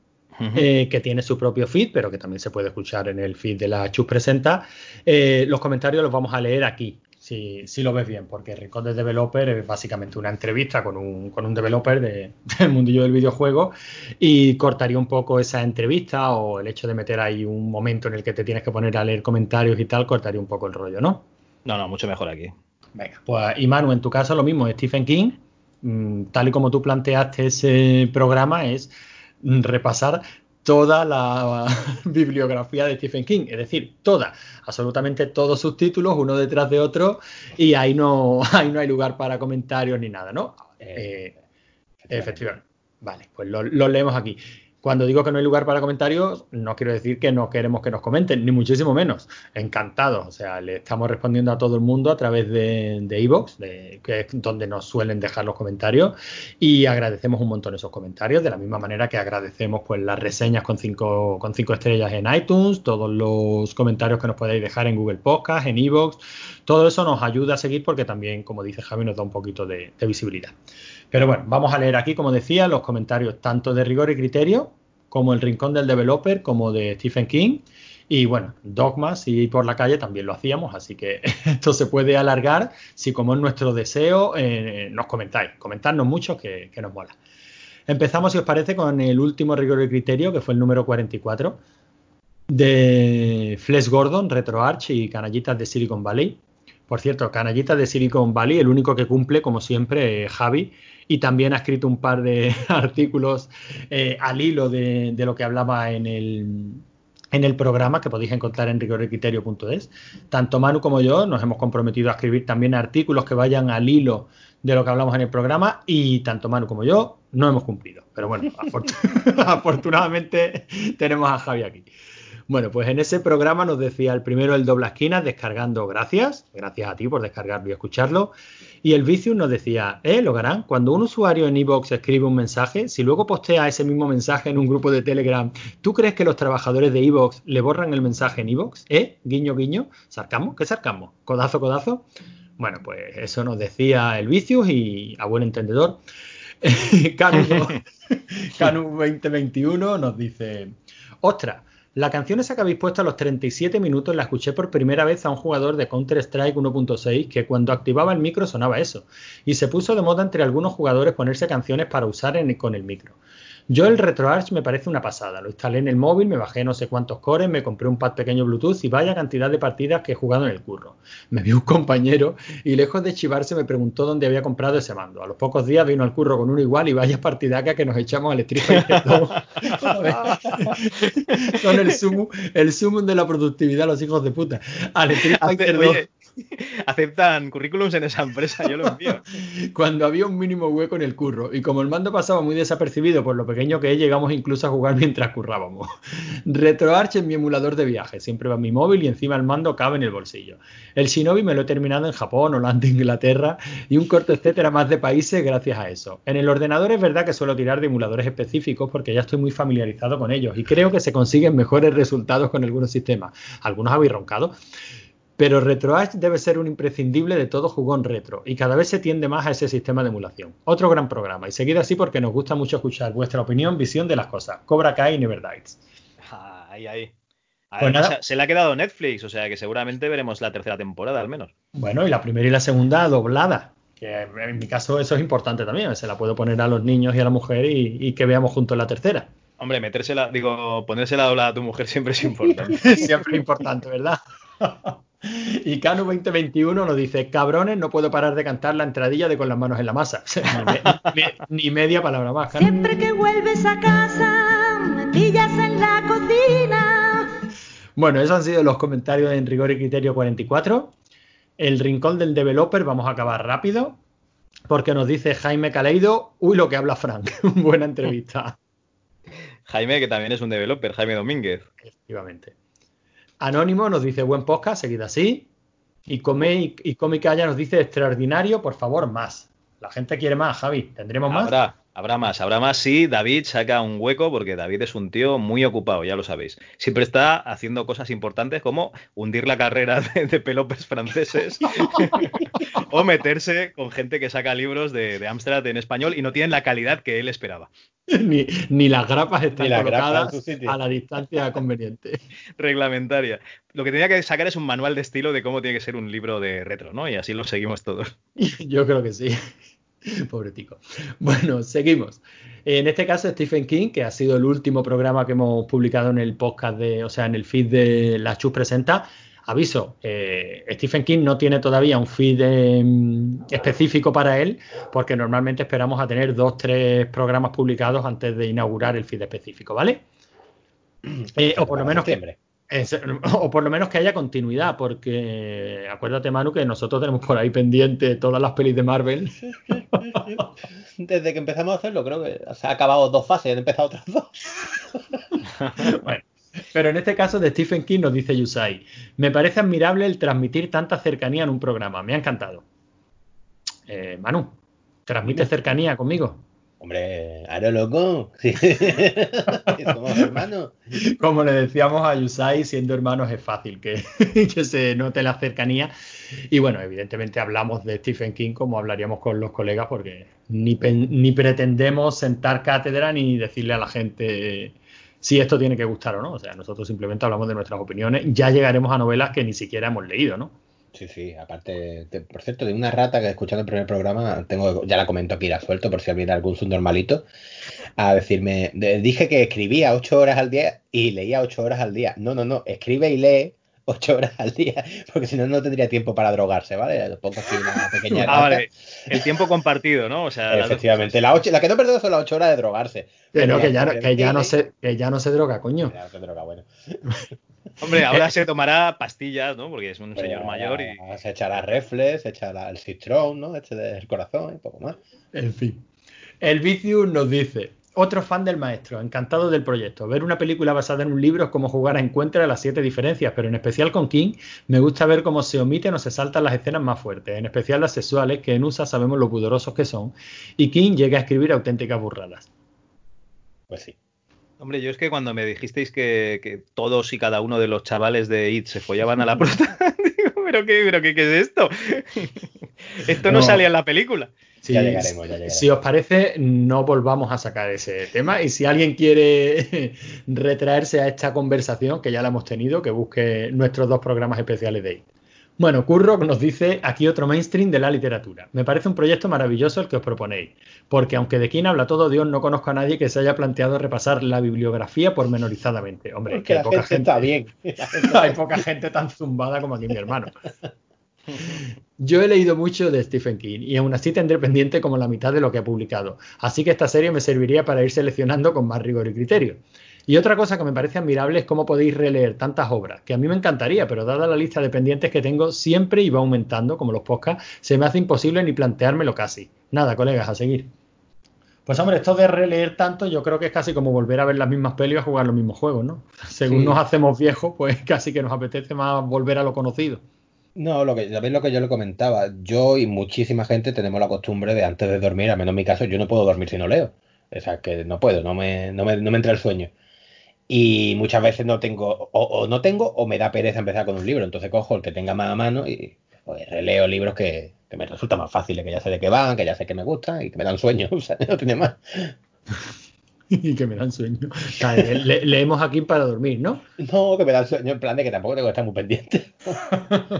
[SPEAKER 1] Uh -huh. eh, que tiene su propio feed, pero que también se puede escuchar en el feed de la Chus Presenta. Eh, los comentarios los vamos a leer aquí, si, si, lo ves bien, porque Rincón del Developer es básicamente una entrevista con un, con un developer de, del mundillo del videojuego y cortaría un poco esa entrevista o el hecho de meter ahí un momento en el que te tienes que poner a leer comentarios y tal, cortaría un poco el rollo, ¿no?
[SPEAKER 2] No, no, mucho mejor aquí.
[SPEAKER 1] Venga, pues y Manu, en tu caso lo mismo, Stephen King, mmm, tal y como tú planteaste ese programa, es repasar toda la bibliografía de Stephen King, es decir, toda, absolutamente todos sus títulos, uno detrás de otro, y ahí no, ahí no hay lugar para comentarios ni nada, ¿no? Eh, efectivamente. Vale, pues lo, lo, leemos aquí. Cuando digo que no hay lugar para comentarios, no quiero decir que no queremos que nos comenten, ni muchísimo menos. Encantados. O sea, le estamos respondiendo a todo el mundo a través de Evox, de, de, que es donde nos suelen dejar los comentarios. Y agradecemos un montón esos comentarios, de la misma manera que agradecemos pues las reseñas con cinco, con cinco estrellas en iTunes, todos los comentarios que nos podéis dejar en Google Podcast, en Evox. Todo eso nos ayuda a seguir porque también, como dice Javi, nos da un poquito de visibilidad. Pero bueno, vamos a leer aquí, como decía, los comentarios tanto de rigor y criterio, como el rincón del developer, como de Stephen King. Y bueno, dogmas y por la calle también lo hacíamos, así que esto se puede alargar si como es nuestro deseo eh, nos comentáis. Comentadnos mucho que, nos mola. Empezamos, si os parece, con el último rigor y criterio, que fue el número 44, de Flesh Gordon, RetroArch y Canallitas de Silicon Valley. Por cierto, Canallitas de Silicon Valley, el único que cumple, como siempre, Javi, y también ha escrito un par de artículos eh, al hilo de, lo que hablaba en el, en el programa que podéis encontrar en rigorecriterio.es. Tanto Manu como yo nos hemos comprometido a escribir también artículos que vayan al hilo de lo que hablamos en el programa y tanto Manu como yo no hemos cumplido. Pero bueno, afortunadamente tenemos a Javi aquí. Bueno, pues en ese programa nos decía el primero el doble esquina descargando gracias, gracias a ti por descargarlo y escucharlo. Y el Vicius nos decía, eh, Logarán, cuando un usuario en Evox escribe un mensaje, si luego postea ese mismo mensaje en un grupo de Telegram, ¿tú crees que los trabajadores de Evox le borran el mensaje en Evox? ¿Eh? Guiño, guiño. ¿Sarcasmo? ¿Qué sarcasmo? ¿Codazo, codazo? Bueno, pues eso nos decía el Vicius y a buen entendedor. Canu, Canu 2021 nos dice, ostras, la canción esa que habéis puesto a los 37 minutos la escuché por primera vez a un jugador de Counter-Strike 1.6 que cuando activaba el micro sonaba eso. Y se puso de moda entre algunos jugadores ponerse canciones para usar en, con el micro. Yo el RetroArch me parece una pasada. Lo instalé en el móvil, me bajé no sé cuántos cores, me compré un pad pequeño Bluetooth y vaya cantidad de partidas que he jugado en el curro. Me vio un compañero y lejos de chivarse me preguntó dónde había comprado ese mando. A los pocos días vino al curro con uno igual y vaya partidaca que nos echamos al Street Fighter 2. Son el sumo, el sumo de la productividad los hijos de puta. Al Street Fighter 2.
[SPEAKER 2] aceptan currículums en esa empresa, yo lo envío.
[SPEAKER 1] Cuando había un mínimo hueco en el curro y como el mando pasaba muy desapercibido por lo pequeño que es, llegamos incluso a jugar mientras currábamos. RetroArch es mi emulador de viaje, siempre va en mi móvil y encima el mando cabe en el bolsillo. El Shinobi me lo he terminado en Japón, Holanda, Inglaterra y un corto etcétera más de países gracias a eso. En el ordenador es verdad que suelo tirar de emuladores específicos porque ya estoy muy familiarizado con ellos y creo que se consiguen mejores resultados con algunos sistemas. Algunos habéis roncado. Pero RetroArch debe ser un imprescindible de todo jugón retro y cada vez se tiende más a ese sistema de emulación. Otro gran programa y seguid así porque nos gusta mucho escuchar vuestra opinión, visión de las cosas. Cobra Kai y Never Dies.
[SPEAKER 2] Ah, ahí, ahí. Pues se, se le ha quedado Netflix, o sea que seguramente veremos la tercera temporada al menos.
[SPEAKER 1] Bueno, y la primera y la segunda doblada. Que en mi caso eso es importante también. Se la puedo poner a los niños y a la mujer y, y que veamos juntos la tercera.
[SPEAKER 2] Hombre, metérsela, digo, ponérsela doblada a tu mujer siempre es importante.
[SPEAKER 1] siempre es importante, ¿verdad? Y Canu 2021 nos dice, cabrones, no puedo parar de cantar la entradilla de con las manos en la masa. ni, me- ni- ni media palabra más, Canu.
[SPEAKER 8] Siempre que vuelves a casa, me pillas en la cocina.
[SPEAKER 1] Bueno, esos han sido los comentarios en Rigor y Criterio 44. El rincón del developer, vamos a acabar rápido, porque nos dice Jaime Caleido, uy, lo que habla Frank. Buena entrevista,
[SPEAKER 2] Jaime, que también es un developer, Jaime Domínguez.
[SPEAKER 1] efectivamente. Anónimo nos dice, buen podcast, seguid así. Y Come y, y Comicaya nos dice, extraordinario, por favor, más. La gente quiere más, Javi. ¿Tendremos más?
[SPEAKER 2] Habrá, más, habrá más si David saca un hueco, porque David es un tío muy ocupado, ya lo sabéis. Siempre está haciendo cosas importantes como hundir la carrera de, de pelopes franceses o meterse con gente que saca libros de, de Amstrad en español y no tienen la calidad que él esperaba.
[SPEAKER 1] ni, ni las grapas están colocadas a la distancia conveniente.
[SPEAKER 2] Reglamentaria. Lo que tenía que sacar es un manual de estilo de cómo tiene que ser un libro de retro, ¿no? Y así lo seguimos todos.
[SPEAKER 1] Yo creo que sí. Pobre tico. Bueno, seguimos. En este caso, Stephen King, que ha sido el último programa que hemos publicado en el podcast de, o sea, en el feed de La Chus Presenta. Aviso, eh, Stephen King no tiene todavía un feed eh, específico para él, porque normalmente esperamos a tener dos, tres programas publicados antes de inaugurar el feed específico, ¿vale? Eh, o por lo menos que. Es- o por lo menos que haya continuidad, porque acuérdate, Manu, que nosotros tenemos por ahí pendiente todas las pelis de Marvel.
[SPEAKER 3] Desde que empezamos a hacerlo, creo que se ha acabado dos fases, han empezado otras dos.
[SPEAKER 1] Bueno, pero en este caso de Stephen King nos dice Yusai, me parece admirable el transmitir tanta cercanía en un programa, me ha encantado. Eh, Manu, ¿transmite cercanía conmigo?
[SPEAKER 3] Hombre, aro loco. Sí. Somos hermanos.
[SPEAKER 1] Como le decíamos a Yusai, siendo hermanos es fácil que, que se note la cercanía. Y bueno, evidentemente hablamos de Stephen King como hablaríamos con los colegas, porque ni, ni pretendemos sentar cátedra ni decirle a la gente si esto tiene que gustar o no. O sea, nosotros simplemente hablamos de nuestras opiniones. Ya llegaremos a novelas que ni siquiera hemos leído, ¿no?
[SPEAKER 3] Sí, sí, aparte, por cierto, de una rata que escuchando el primer programa, tengo, ya la comento aquí, la suelto por si alguien algún subnormalito, a decirme, de- dije que escribía ocho horas al día y leía ocho horas al día. No, no, no, escribe y lee ocho horas al día, porque si no, no tendría tiempo para drogarse, ¿vale? Pongo aquí una pequeña
[SPEAKER 2] Ah, vale. El tiempo compartido, ¿no? O sea,
[SPEAKER 3] Efectivamente, la, ocho, la que no perdido son las ocho horas de drogarse.
[SPEAKER 1] Que, no, que, ya, no- que, ya no se, que ya no se droga, coño.
[SPEAKER 3] Ya no se droga, bueno.
[SPEAKER 2] Hombre, ahora se tomará pastillas, ¿no? Porque es un
[SPEAKER 3] Pero
[SPEAKER 2] señor mayor y.
[SPEAKER 3] Se echará reflex, se echará el citrón, ¿no? Este del corazón y poco más.
[SPEAKER 1] En fin. El Vicius nos dice, otro fan del maestro, encantado del proyecto. Ver una película basada en un libro es como jugar a Encuentra las siete diferencias, pero en especial con King me gusta ver cómo se omiten o se saltan las escenas más fuertes, en especial las sexuales, que en USA sabemos lo pudorosos que son, y King llega a escribir auténticas burradas.
[SPEAKER 3] Pues sí.
[SPEAKER 2] Hombre, yo es que cuando me dijisteis que, que todos y cada uno de los chavales de IT se follaban a la prota, digo, ¿pero qué, pero qué, qué es esto? esto no,
[SPEAKER 1] No.
[SPEAKER 2] salía en la película.
[SPEAKER 1] Si,
[SPEAKER 3] Ya llegaremos, ya llegaremos.
[SPEAKER 1] si os parece, no volvamos a sacar ese tema. Y si alguien quiere retraerse a esta conversación, que ya la hemos tenido, que busque nuestros dos programas especiales de IT. Bueno, Curro nos dice aquí otro mainstream de la literatura. Me parece un proyecto maravilloso el que os proponéis, porque aunque de quién habla todo Dios, no conozco a nadie que se haya planteado repasar la bibliografía pormenorizadamente. Hombre,
[SPEAKER 3] Porque
[SPEAKER 1] que
[SPEAKER 3] la
[SPEAKER 1] poca
[SPEAKER 3] gente
[SPEAKER 1] gente,
[SPEAKER 3] está bien.
[SPEAKER 1] hay poca gente tan zumbada como aquí mi hermano. Yo he leído mucho de Stephen King y aún así tendré pendiente como la mitad de lo que ha publicado, así que esta serie me serviría para ir seleccionando con más rigor y criterio. Y otra cosa que me parece admirable es cómo podéis releer tantas obras, que a mí me encantaría, pero dada la lista de pendientes que tengo siempre y va aumentando, como los podcasts, se me hace imposible ni planteármelo casi. Nada, colegas, a seguir. Pues hombre, esto de releer tanto yo creo que es casi como volver a ver las mismas pelis o a jugar los mismos juegos, ¿no? Según
[SPEAKER 3] Sí.
[SPEAKER 1] nos hacemos viejos, pues casi que nos apetece más volver a lo conocido.
[SPEAKER 3] No, lo que, ¿sabéis lo que yo le comentaba? Yo y muchísima gente tenemos la costumbre de antes de dormir, al menos en mi caso, yo no puedo dormir si no leo. O sea, que no puedo, no me, no me, no me entra el sueño. Y muchas veces no tengo, o, o no tengo, o me da pereza empezar con un libro. Entonces cojo el que tenga más a mano y pues, releo libros que, que me resultan más fáciles, que ya sé de qué van, que ya sé que me gustan y que me dan sueño. O sea, no tiene más.
[SPEAKER 1] Y que me dan sueño. Le- leemos aquí para dormir, ¿no?
[SPEAKER 3] No, que me da sueño en plan de que tampoco tengo que estar muy pendiente.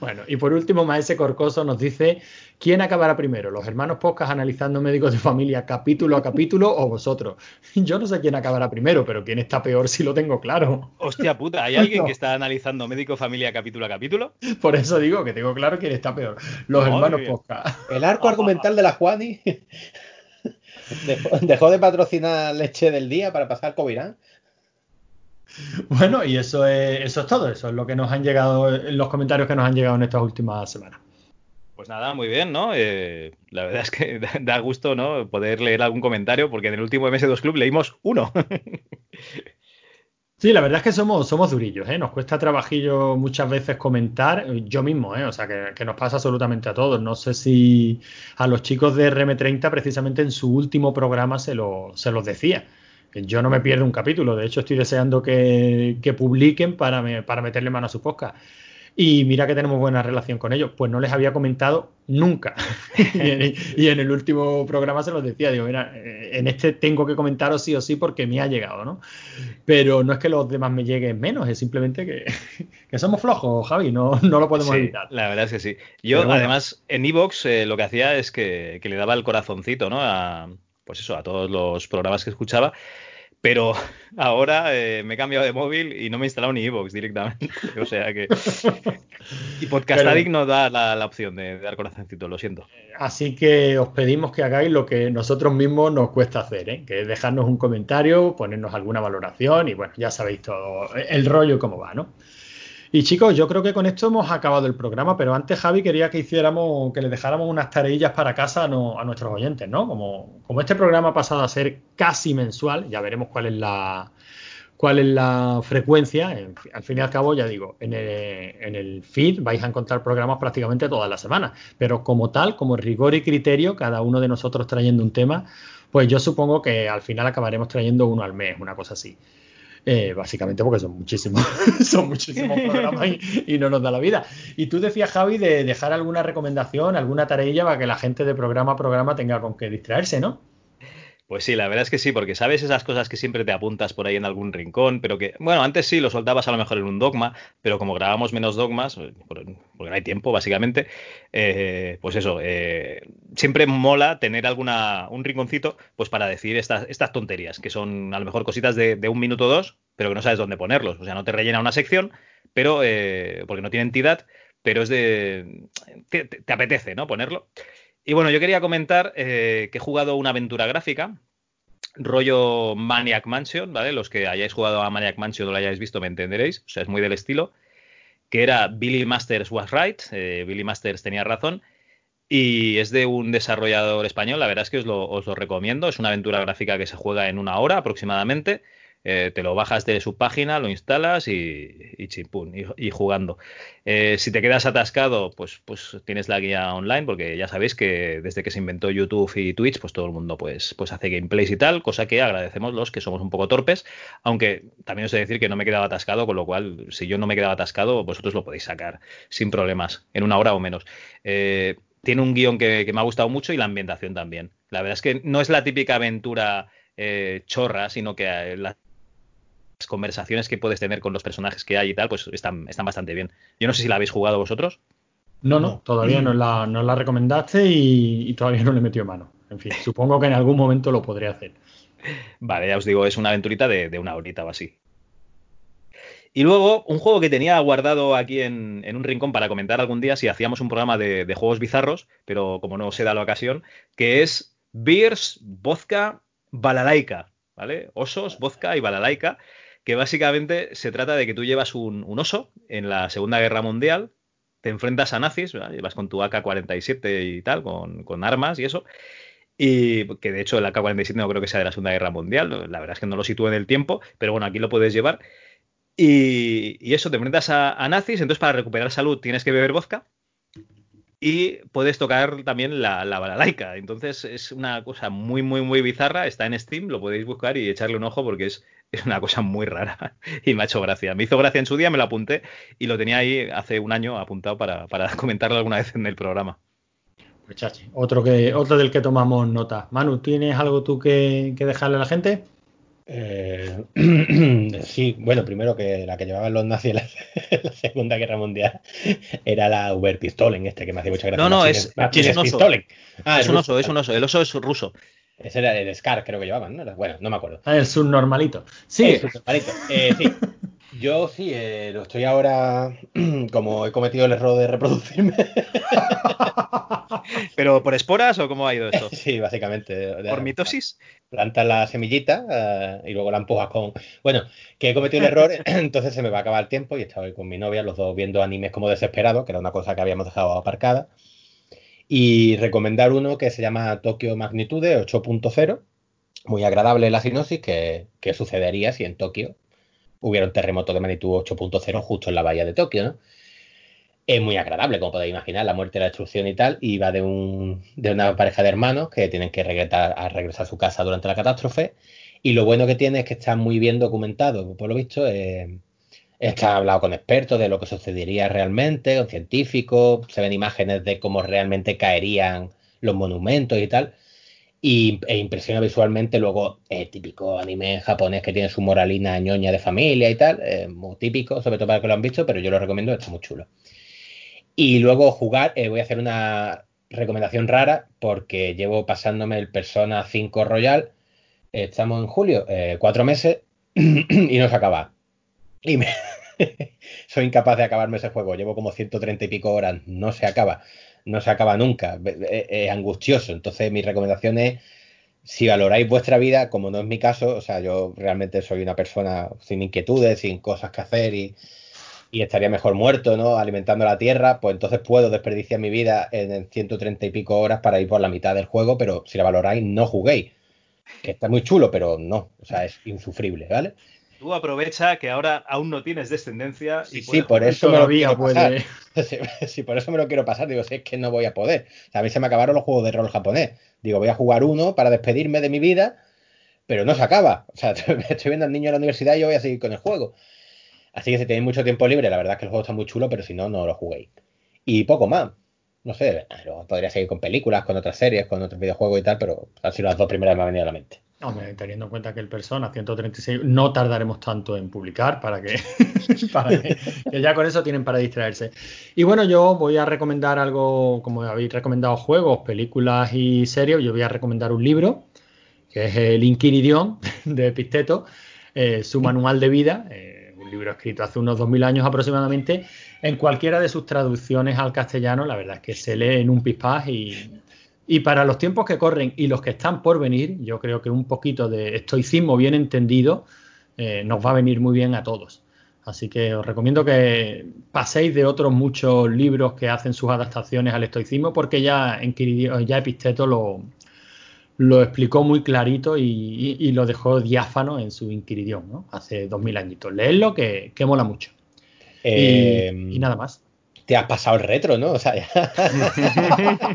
[SPEAKER 1] Bueno, y por último, Maese Corcoso nos dice: ¿Quién acabará primero? ¿Los hermanos Podcast analizando médicos de familia capítulo a capítulo o vosotros? Yo no sé quién acabará primero, pero quién está peor si lo tengo claro.
[SPEAKER 2] Hostia puta, ¿hay alguien
[SPEAKER 1] No.
[SPEAKER 2] que está analizando médico familia capítulo a capítulo?
[SPEAKER 1] Por eso digo que tengo claro quién está peor. Los
[SPEAKER 2] Madre
[SPEAKER 1] hermanos. Podcast.
[SPEAKER 3] El arco argumental de la Juani dejó, dejó de patrocinar leche del día para pasar Covirán.
[SPEAKER 1] Bueno, y eso es, eso es todo. Eso es lo que nos han llegado, los comentarios que nos han llegado en estas últimas semanas.
[SPEAKER 2] Pues nada, muy bien, ¿no? Eh, la verdad es que da- da gusto, ¿no? Poder leer algún comentario, porque en el último MS2 Club leímos uno.
[SPEAKER 1] Sí, la verdad es que somos, somos durillos, ¿eh? Nos cuesta trabajillo muchas veces comentar, yo mismo, ¿eh? O sea, que, que nos pasa absolutamente a todos. No sé si a los chicos de RM30 precisamente en su último programa se, lo, se los decía. Yo no me pierdo un capítulo, de hecho estoy deseando que, que publiquen para, me- para meterle mano a su podcast. Y mira que tenemos buena relación con ellos, pues no les había comentado nunca. y, en, y en el último programa se los decía, digo, mira, eh, en este tengo que comentaros sí o sí porque me ha llegado, ¿no? Pero no es que los demás me lleguen menos, es simplemente que, que somos flojos, Javi, no, no lo podemos
[SPEAKER 2] Sí,
[SPEAKER 1] evitar.
[SPEAKER 2] la verdad es que sí. Yo,
[SPEAKER 1] bueno.
[SPEAKER 2] además, en Evox lo que hacía es que, que le daba el corazoncito, ¿no? A, pues eso, a todos los programas que escuchaba. Pero ahora eh, me he cambiado de móvil y no me he instalado ni Evox directamente. O sea que. Y Podcast
[SPEAKER 1] Pero-
[SPEAKER 2] Addict no da la, la opción de dar corazoncito, lo siento.
[SPEAKER 1] Así que os pedimos que hagáis lo que nosotros mismos nos cuesta hacer, ¿eh? que es dejarnos un comentario, ponernos alguna valoración y bueno, ya sabéis todo el rollo y cómo va, ¿no? Y chicos, yo creo que con esto hemos acabado el programa, pero antes Javi quería que hiciéramos, que le dejáramos unas tareillas para casa a, no- a nuestros oyentes, ¿no? Como, como este programa ha pasado a ser casi mensual, ya veremos cuál es la cuál es la frecuencia. Al fin y al cabo, ya digo, en el, en el feed vais a encontrar programas prácticamente todas las semanas, pero como tal, como rigor y criterio, cada uno de nosotros trayendo un tema, pues yo supongo que al final acabaremos trayendo uno al mes, una cosa así. Eh, básicamente porque son muchísimos, son muchísimos programas y, no nos da la vida. Y tú decías, Javi, de dejar alguna recomendación, alguna tareilla para que la gente de programa a programa tenga con qué distraerse, ¿no?
[SPEAKER 2] Pues sí, la verdad es que sí, porque sabes esas cosas que siempre te apuntas por ahí en algún rincón, pero que, bueno, antes sí lo soltabas a lo mejor en un dogma, pero como grabamos menos dogmas, eh, por- porque no hay tiempo, básicamente, eh, pues eso, eh, siempre mola tener alguna, un rinconcito, pues para decir estas, estas tonterías, que son a lo mejor cositas de, de un minuto o dos, pero que no sabes dónde ponerlos. O sea, no te rellena una sección, pero, eh, porque no tiene entidad, pero es de, te- te apetece, ¿no? Ponerlo. Y bueno, yo quería comentar eh, que he jugado una aventura gráfica, rollo Maniac Mansion, ¿vale? Los que hayáis jugado a Maniac Mansion o lo hayáis visto me entenderéis, o sea, es muy del estilo, que era Billy Masters was right, eh, Billy Masters tenía razón, y es de un desarrollador español, la verdad es que lo, os lo recomiendo, es una aventura gráfica que se juega en una hora aproximadamente, eh, te lo bajas de su página, lo instalas y, y chimpún, y, jugando. Eh, si te quedas atascado, pues, pues tienes la guía online, porque ya sabéis que desde que se inventó YouTube y Twitch, pues todo el mundo pues, pues hace gameplays y tal, cosa que agradecemos los que somos un poco torpes, aunque también os he de decir que no me quedaba atascado, con lo cual, si yo no me quedaba atascado, vosotros lo podéis sacar sin problemas, en una hora o menos. Eh, tiene un guion que, me ha gustado mucho y la ambientación también. La verdad es que no es la típica aventura chorra, sino que las conversaciones que puedes tener con los personajes que hay y tal, pues están, están bastante bien. Yo no sé si la habéis jugado vosotros.
[SPEAKER 1] No, no, todavía no la, no la recomendaste y, y todavía no le metió mano. En fin, supongo que en algún momento lo podré hacer.
[SPEAKER 2] Vale, ya os digo, es una aventurita de, de una horita o así. Y luego, un juego que tenía guardado aquí en, en un rincón para comentar algún día si hacíamos un programa de, de juegos bizarros, pero como no se da la ocasión, que es Beers, Vodka, Balalaika, ¿vale? Osos, vodka y balalaika, que básicamente se trata de que tú llevas un, oso en la Segunda Guerra Mundial, te enfrentas a nazis, ¿vale? vas con tu AK-47 y tal, con, armas y eso, y que de hecho el AK-47 no creo que sea de la Segunda Guerra Mundial, la verdad es que no lo sitúo en el tiempo, pero bueno, aquí lo puedes llevar. Y, eso, te enfrentas a, a nazis, entonces para recuperar salud tienes que beber vodka y puedes tocar también la, la balalaika. Entonces es una cosa muy, muy, muy bizarra, está en Steam, lo podéis buscar y echarle un ojo porque es, es una cosa muy rara y me ha hecho gracia. Me hizo gracia en su día, me lo apunté y lo tenía ahí hace un año apuntado para, para comentarlo alguna vez en el programa.
[SPEAKER 1] Chachi, otro, que, otro del que tomamos nota. Manu, ¿tienes algo tú que, que dejarle a la gente?
[SPEAKER 3] Eh, sí, bueno, primero que la que llevaban los nazis en la, en la Segunda Guerra Mundial era la Uber Pistolen, este que me hace mucha gracia.
[SPEAKER 2] No, no,
[SPEAKER 3] Machines-
[SPEAKER 2] es-
[SPEAKER 3] Machines
[SPEAKER 2] es un oso.
[SPEAKER 3] Pistolen. Ah,
[SPEAKER 2] es
[SPEAKER 3] el
[SPEAKER 2] un
[SPEAKER 3] ruso.
[SPEAKER 2] oso, es un oso. El oso es ruso.
[SPEAKER 3] Ese era el Scar, creo que llevaban, ¿no? Bueno, no me acuerdo.
[SPEAKER 1] Ah, El subnormalito. Sí,
[SPEAKER 3] Eh, subnormalito. Eh, sí. Yo sí, eh, lo estoy ahora, como he cometido el error de reproducirme.
[SPEAKER 2] ¿Pero por esporas o cómo ha ido esto?
[SPEAKER 3] sí, básicamente. de- de-
[SPEAKER 2] ¿Por mitosis?
[SPEAKER 3] plantas la semillita eh, y luego la empujas con. Bueno, que he cometido el error, entonces se me va a acabar el tiempo y estaba ahí con mi novia, los dos viendo animes como desesperados, que era una cosa que habíamos dejado aparcada. Y recomendar uno que se llama Tokio Magnitude 8.0. Muy agradable la sinopsis, que, que sucedería si en Tokio hubiera un terremoto de magnitud 8.0 justo en la bahía de Tokio, ¿no? Es muy agradable, como podéis imaginar, la muerte, la destrucción y tal, y va de, un, de una pareja de hermanos que tienen que regresar a, regresar a su casa durante la catástrofe. Y lo bueno que tiene es que está muy bien documentado, por lo visto. eh, está hablado con expertos de lo que sucedería realmente, con científicos, se ven imágenes de cómo realmente caerían los monumentos y tal. Y, e impresiona visualmente luego el típico anime japonés que tiene su moralina ñoña de familia y tal, eh, muy típico, sobre todo para que lo han visto, pero yo lo recomiendo, está muy chulo. Y luego jugar, eh, voy a hacer una recomendación rara porque llevo pasándome el Persona 5 Royal, estamos en julio, eh, cuatro meses y no se acaba. Soy incapaz de acabarme ese juego, llevo como 130 y pico horas, no se acaba, no se acaba nunca, es angustioso. Entonces mi recomendación es, si valoráis vuestra vida, como no es mi caso, o sea, yo realmente soy una persona sin inquietudes, sin cosas que hacer y, y estaría mejor muerto, ¿no? Alimentando la tierra, pues entonces puedo desperdiciar mi vida en 130 y pico horas para ir por la mitad del juego, pero si la valoráis, no juguéis. Que está muy chulo, pero no, o sea, es insufrible, ¿vale?
[SPEAKER 2] Tú aprovecha que ahora aún no tienes descendencia. Y
[SPEAKER 3] sí, por eso me lo quiero pasar. Sí, sí, por eso me lo quiero pasar. Digo, si es que no voy a poder. O sea, a mí se me acabaron los juegos de rol japonés. Digo, voy a jugar uno para despedirme de mi vida, pero no se acaba. O sea, estoy viendo al niño en la universidad y yo voy a seguir con el juego. Así que si tenéis mucho tiempo libre, la verdad es que el juego está muy chulo, pero si no, no lo juguéis. Y poco más. No sé, podría seguir con películas, con otras series, con otros videojuegos y tal, pero han sido las dos primeras que me han venido a la mente.
[SPEAKER 1] Hombre, teniendo en cuenta que el Persona 136 no tardaremos tanto en publicar para que, ya con eso tienen para distraerse. Y bueno, yo voy a recomendar algo, como habéis recomendado juegos, películas y series, yo voy a recomendar un libro, que es el Inquiridión de Episteto, eh, su manual de vida, eh, un libro escrito hace unos 2000 años aproximadamente, en cualquiera de sus traducciones al castellano, la verdad es que se lee en un pispás y, y para los tiempos que corren y los que están por venir, yo creo que un poquito de estoicismo bien entendido eh, nos va a venir muy bien a todos. Así que os recomiendo que paséis de otros muchos libros que hacen sus adaptaciones al estoicismo, porque ya, en ya Episteto lo, lo explicó muy clarito y, y- y lo dejó diáfano en su Inquiridión, ¿no? Hace dos mil añitos. Leedlo que, que mola mucho. Y-
[SPEAKER 3] Eh,
[SPEAKER 1] y nada más.
[SPEAKER 3] Te has pasado el retro, ¿no? O sea, ya-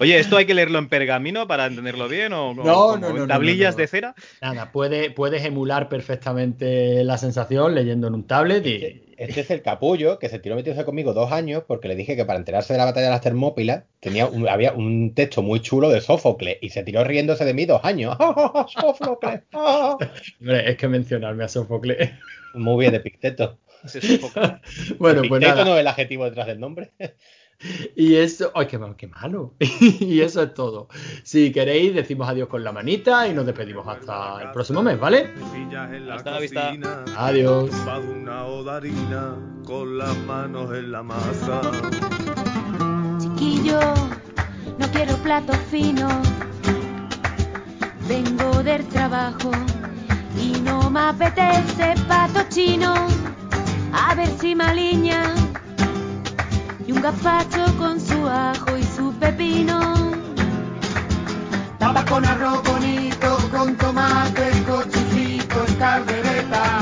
[SPEAKER 2] Oye, ¿esto hay que leerlo en pergamino para entenderlo bien o
[SPEAKER 1] No, no, no,
[SPEAKER 2] tablillas
[SPEAKER 1] no, no.
[SPEAKER 2] de cera?
[SPEAKER 1] Nada, puede, puedes emular perfectamente la sensación leyendo en un tablet y,
[SPEAKER 3] Este es el capullo que se tiró metiéndose conmigo dos años porque le dije que para enterarse de la batalla de las Termópilas tenía un- había un texto muy chulo de Sófocles y se tiró riéndose de mí dos años. ¡Sófocles! ¡Ah!
[SPEAKER 1] Hombre, es que mencionarme a Sófocles.
[SPEAKER 3] Muy bien, Epicteto.
[SPEAKER 2] Ese es un poco-
[SPEAKER 1] bueno, pues nada.
[SPEAKER 3] no es el adjetivo detrás del nombre.
[SPEAKER 1] Y eso, ¡ay, qué, mal- qué malo! y eso es todo. Si queréis, decimos adiós con la manita y nos despedimos hasta el próximo mes, ¿vale?
[SPEAKER 2] Hasta la vista.
[SPEAKER 1] Adiós.
[SPEAKER 5] Una odarina con las manos en la masa.
[SPEAKER 8] Chiquillo, no quiero plato fino. Vengo del trabajo y no me apetece pato chino. A ver si maliña y un gazpacho con su ajo y su pepino.
[SPEAKER 11] Papa con arroz bonito, con tomate, cochifrito, caldereta,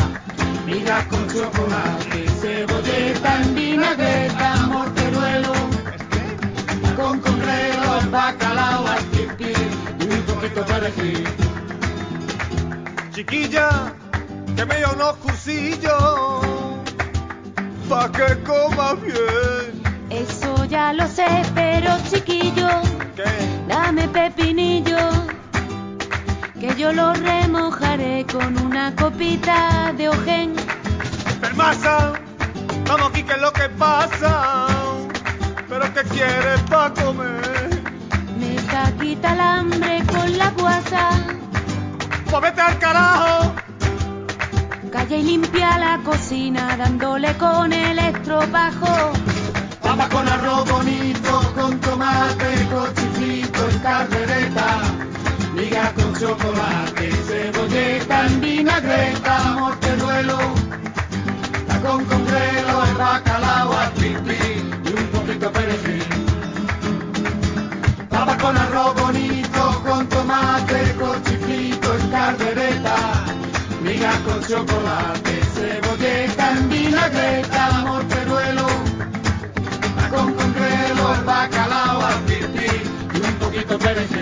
[SPEAKER 11] migas con chocolate, cebolleta en vinagreta, morteruelo, con conrero, bacalao, al pipi y un poquito de perejil.
[SPEAKER 5] Chiquilla, que me dio unos cursillos pa' que coma bien.
[SPEAKER 8] Eso ya lo sé, pero chiquillo, dame pepinillo, que
[SPEAKER 12] yo lo remojaré con una copita de ojen.
[SPEAKER 13] Permasa, vamos aquí que es lo que pasa, pero que quieres pa' comer.
[SPEAKER 12] Me saquita el hambre con la guasa.
[SPEAKER 13] Pues vete al carajo
[SPEAKER 12] Calla y limpia la cocina dándole con el estropajo.
[SPEAKER 13] Papa con arroz bonito, con tomate, cochifrito y caldereta. Miga con chocolate, cebolleta en vinagreta, morteruelo. Tacón con grelo, el bacalao a pipi y un poquito de perejil. Con chocolate, cebolleta en vinagreta, morteruelo. Tacón con grelo, el bacalao al y un poquito de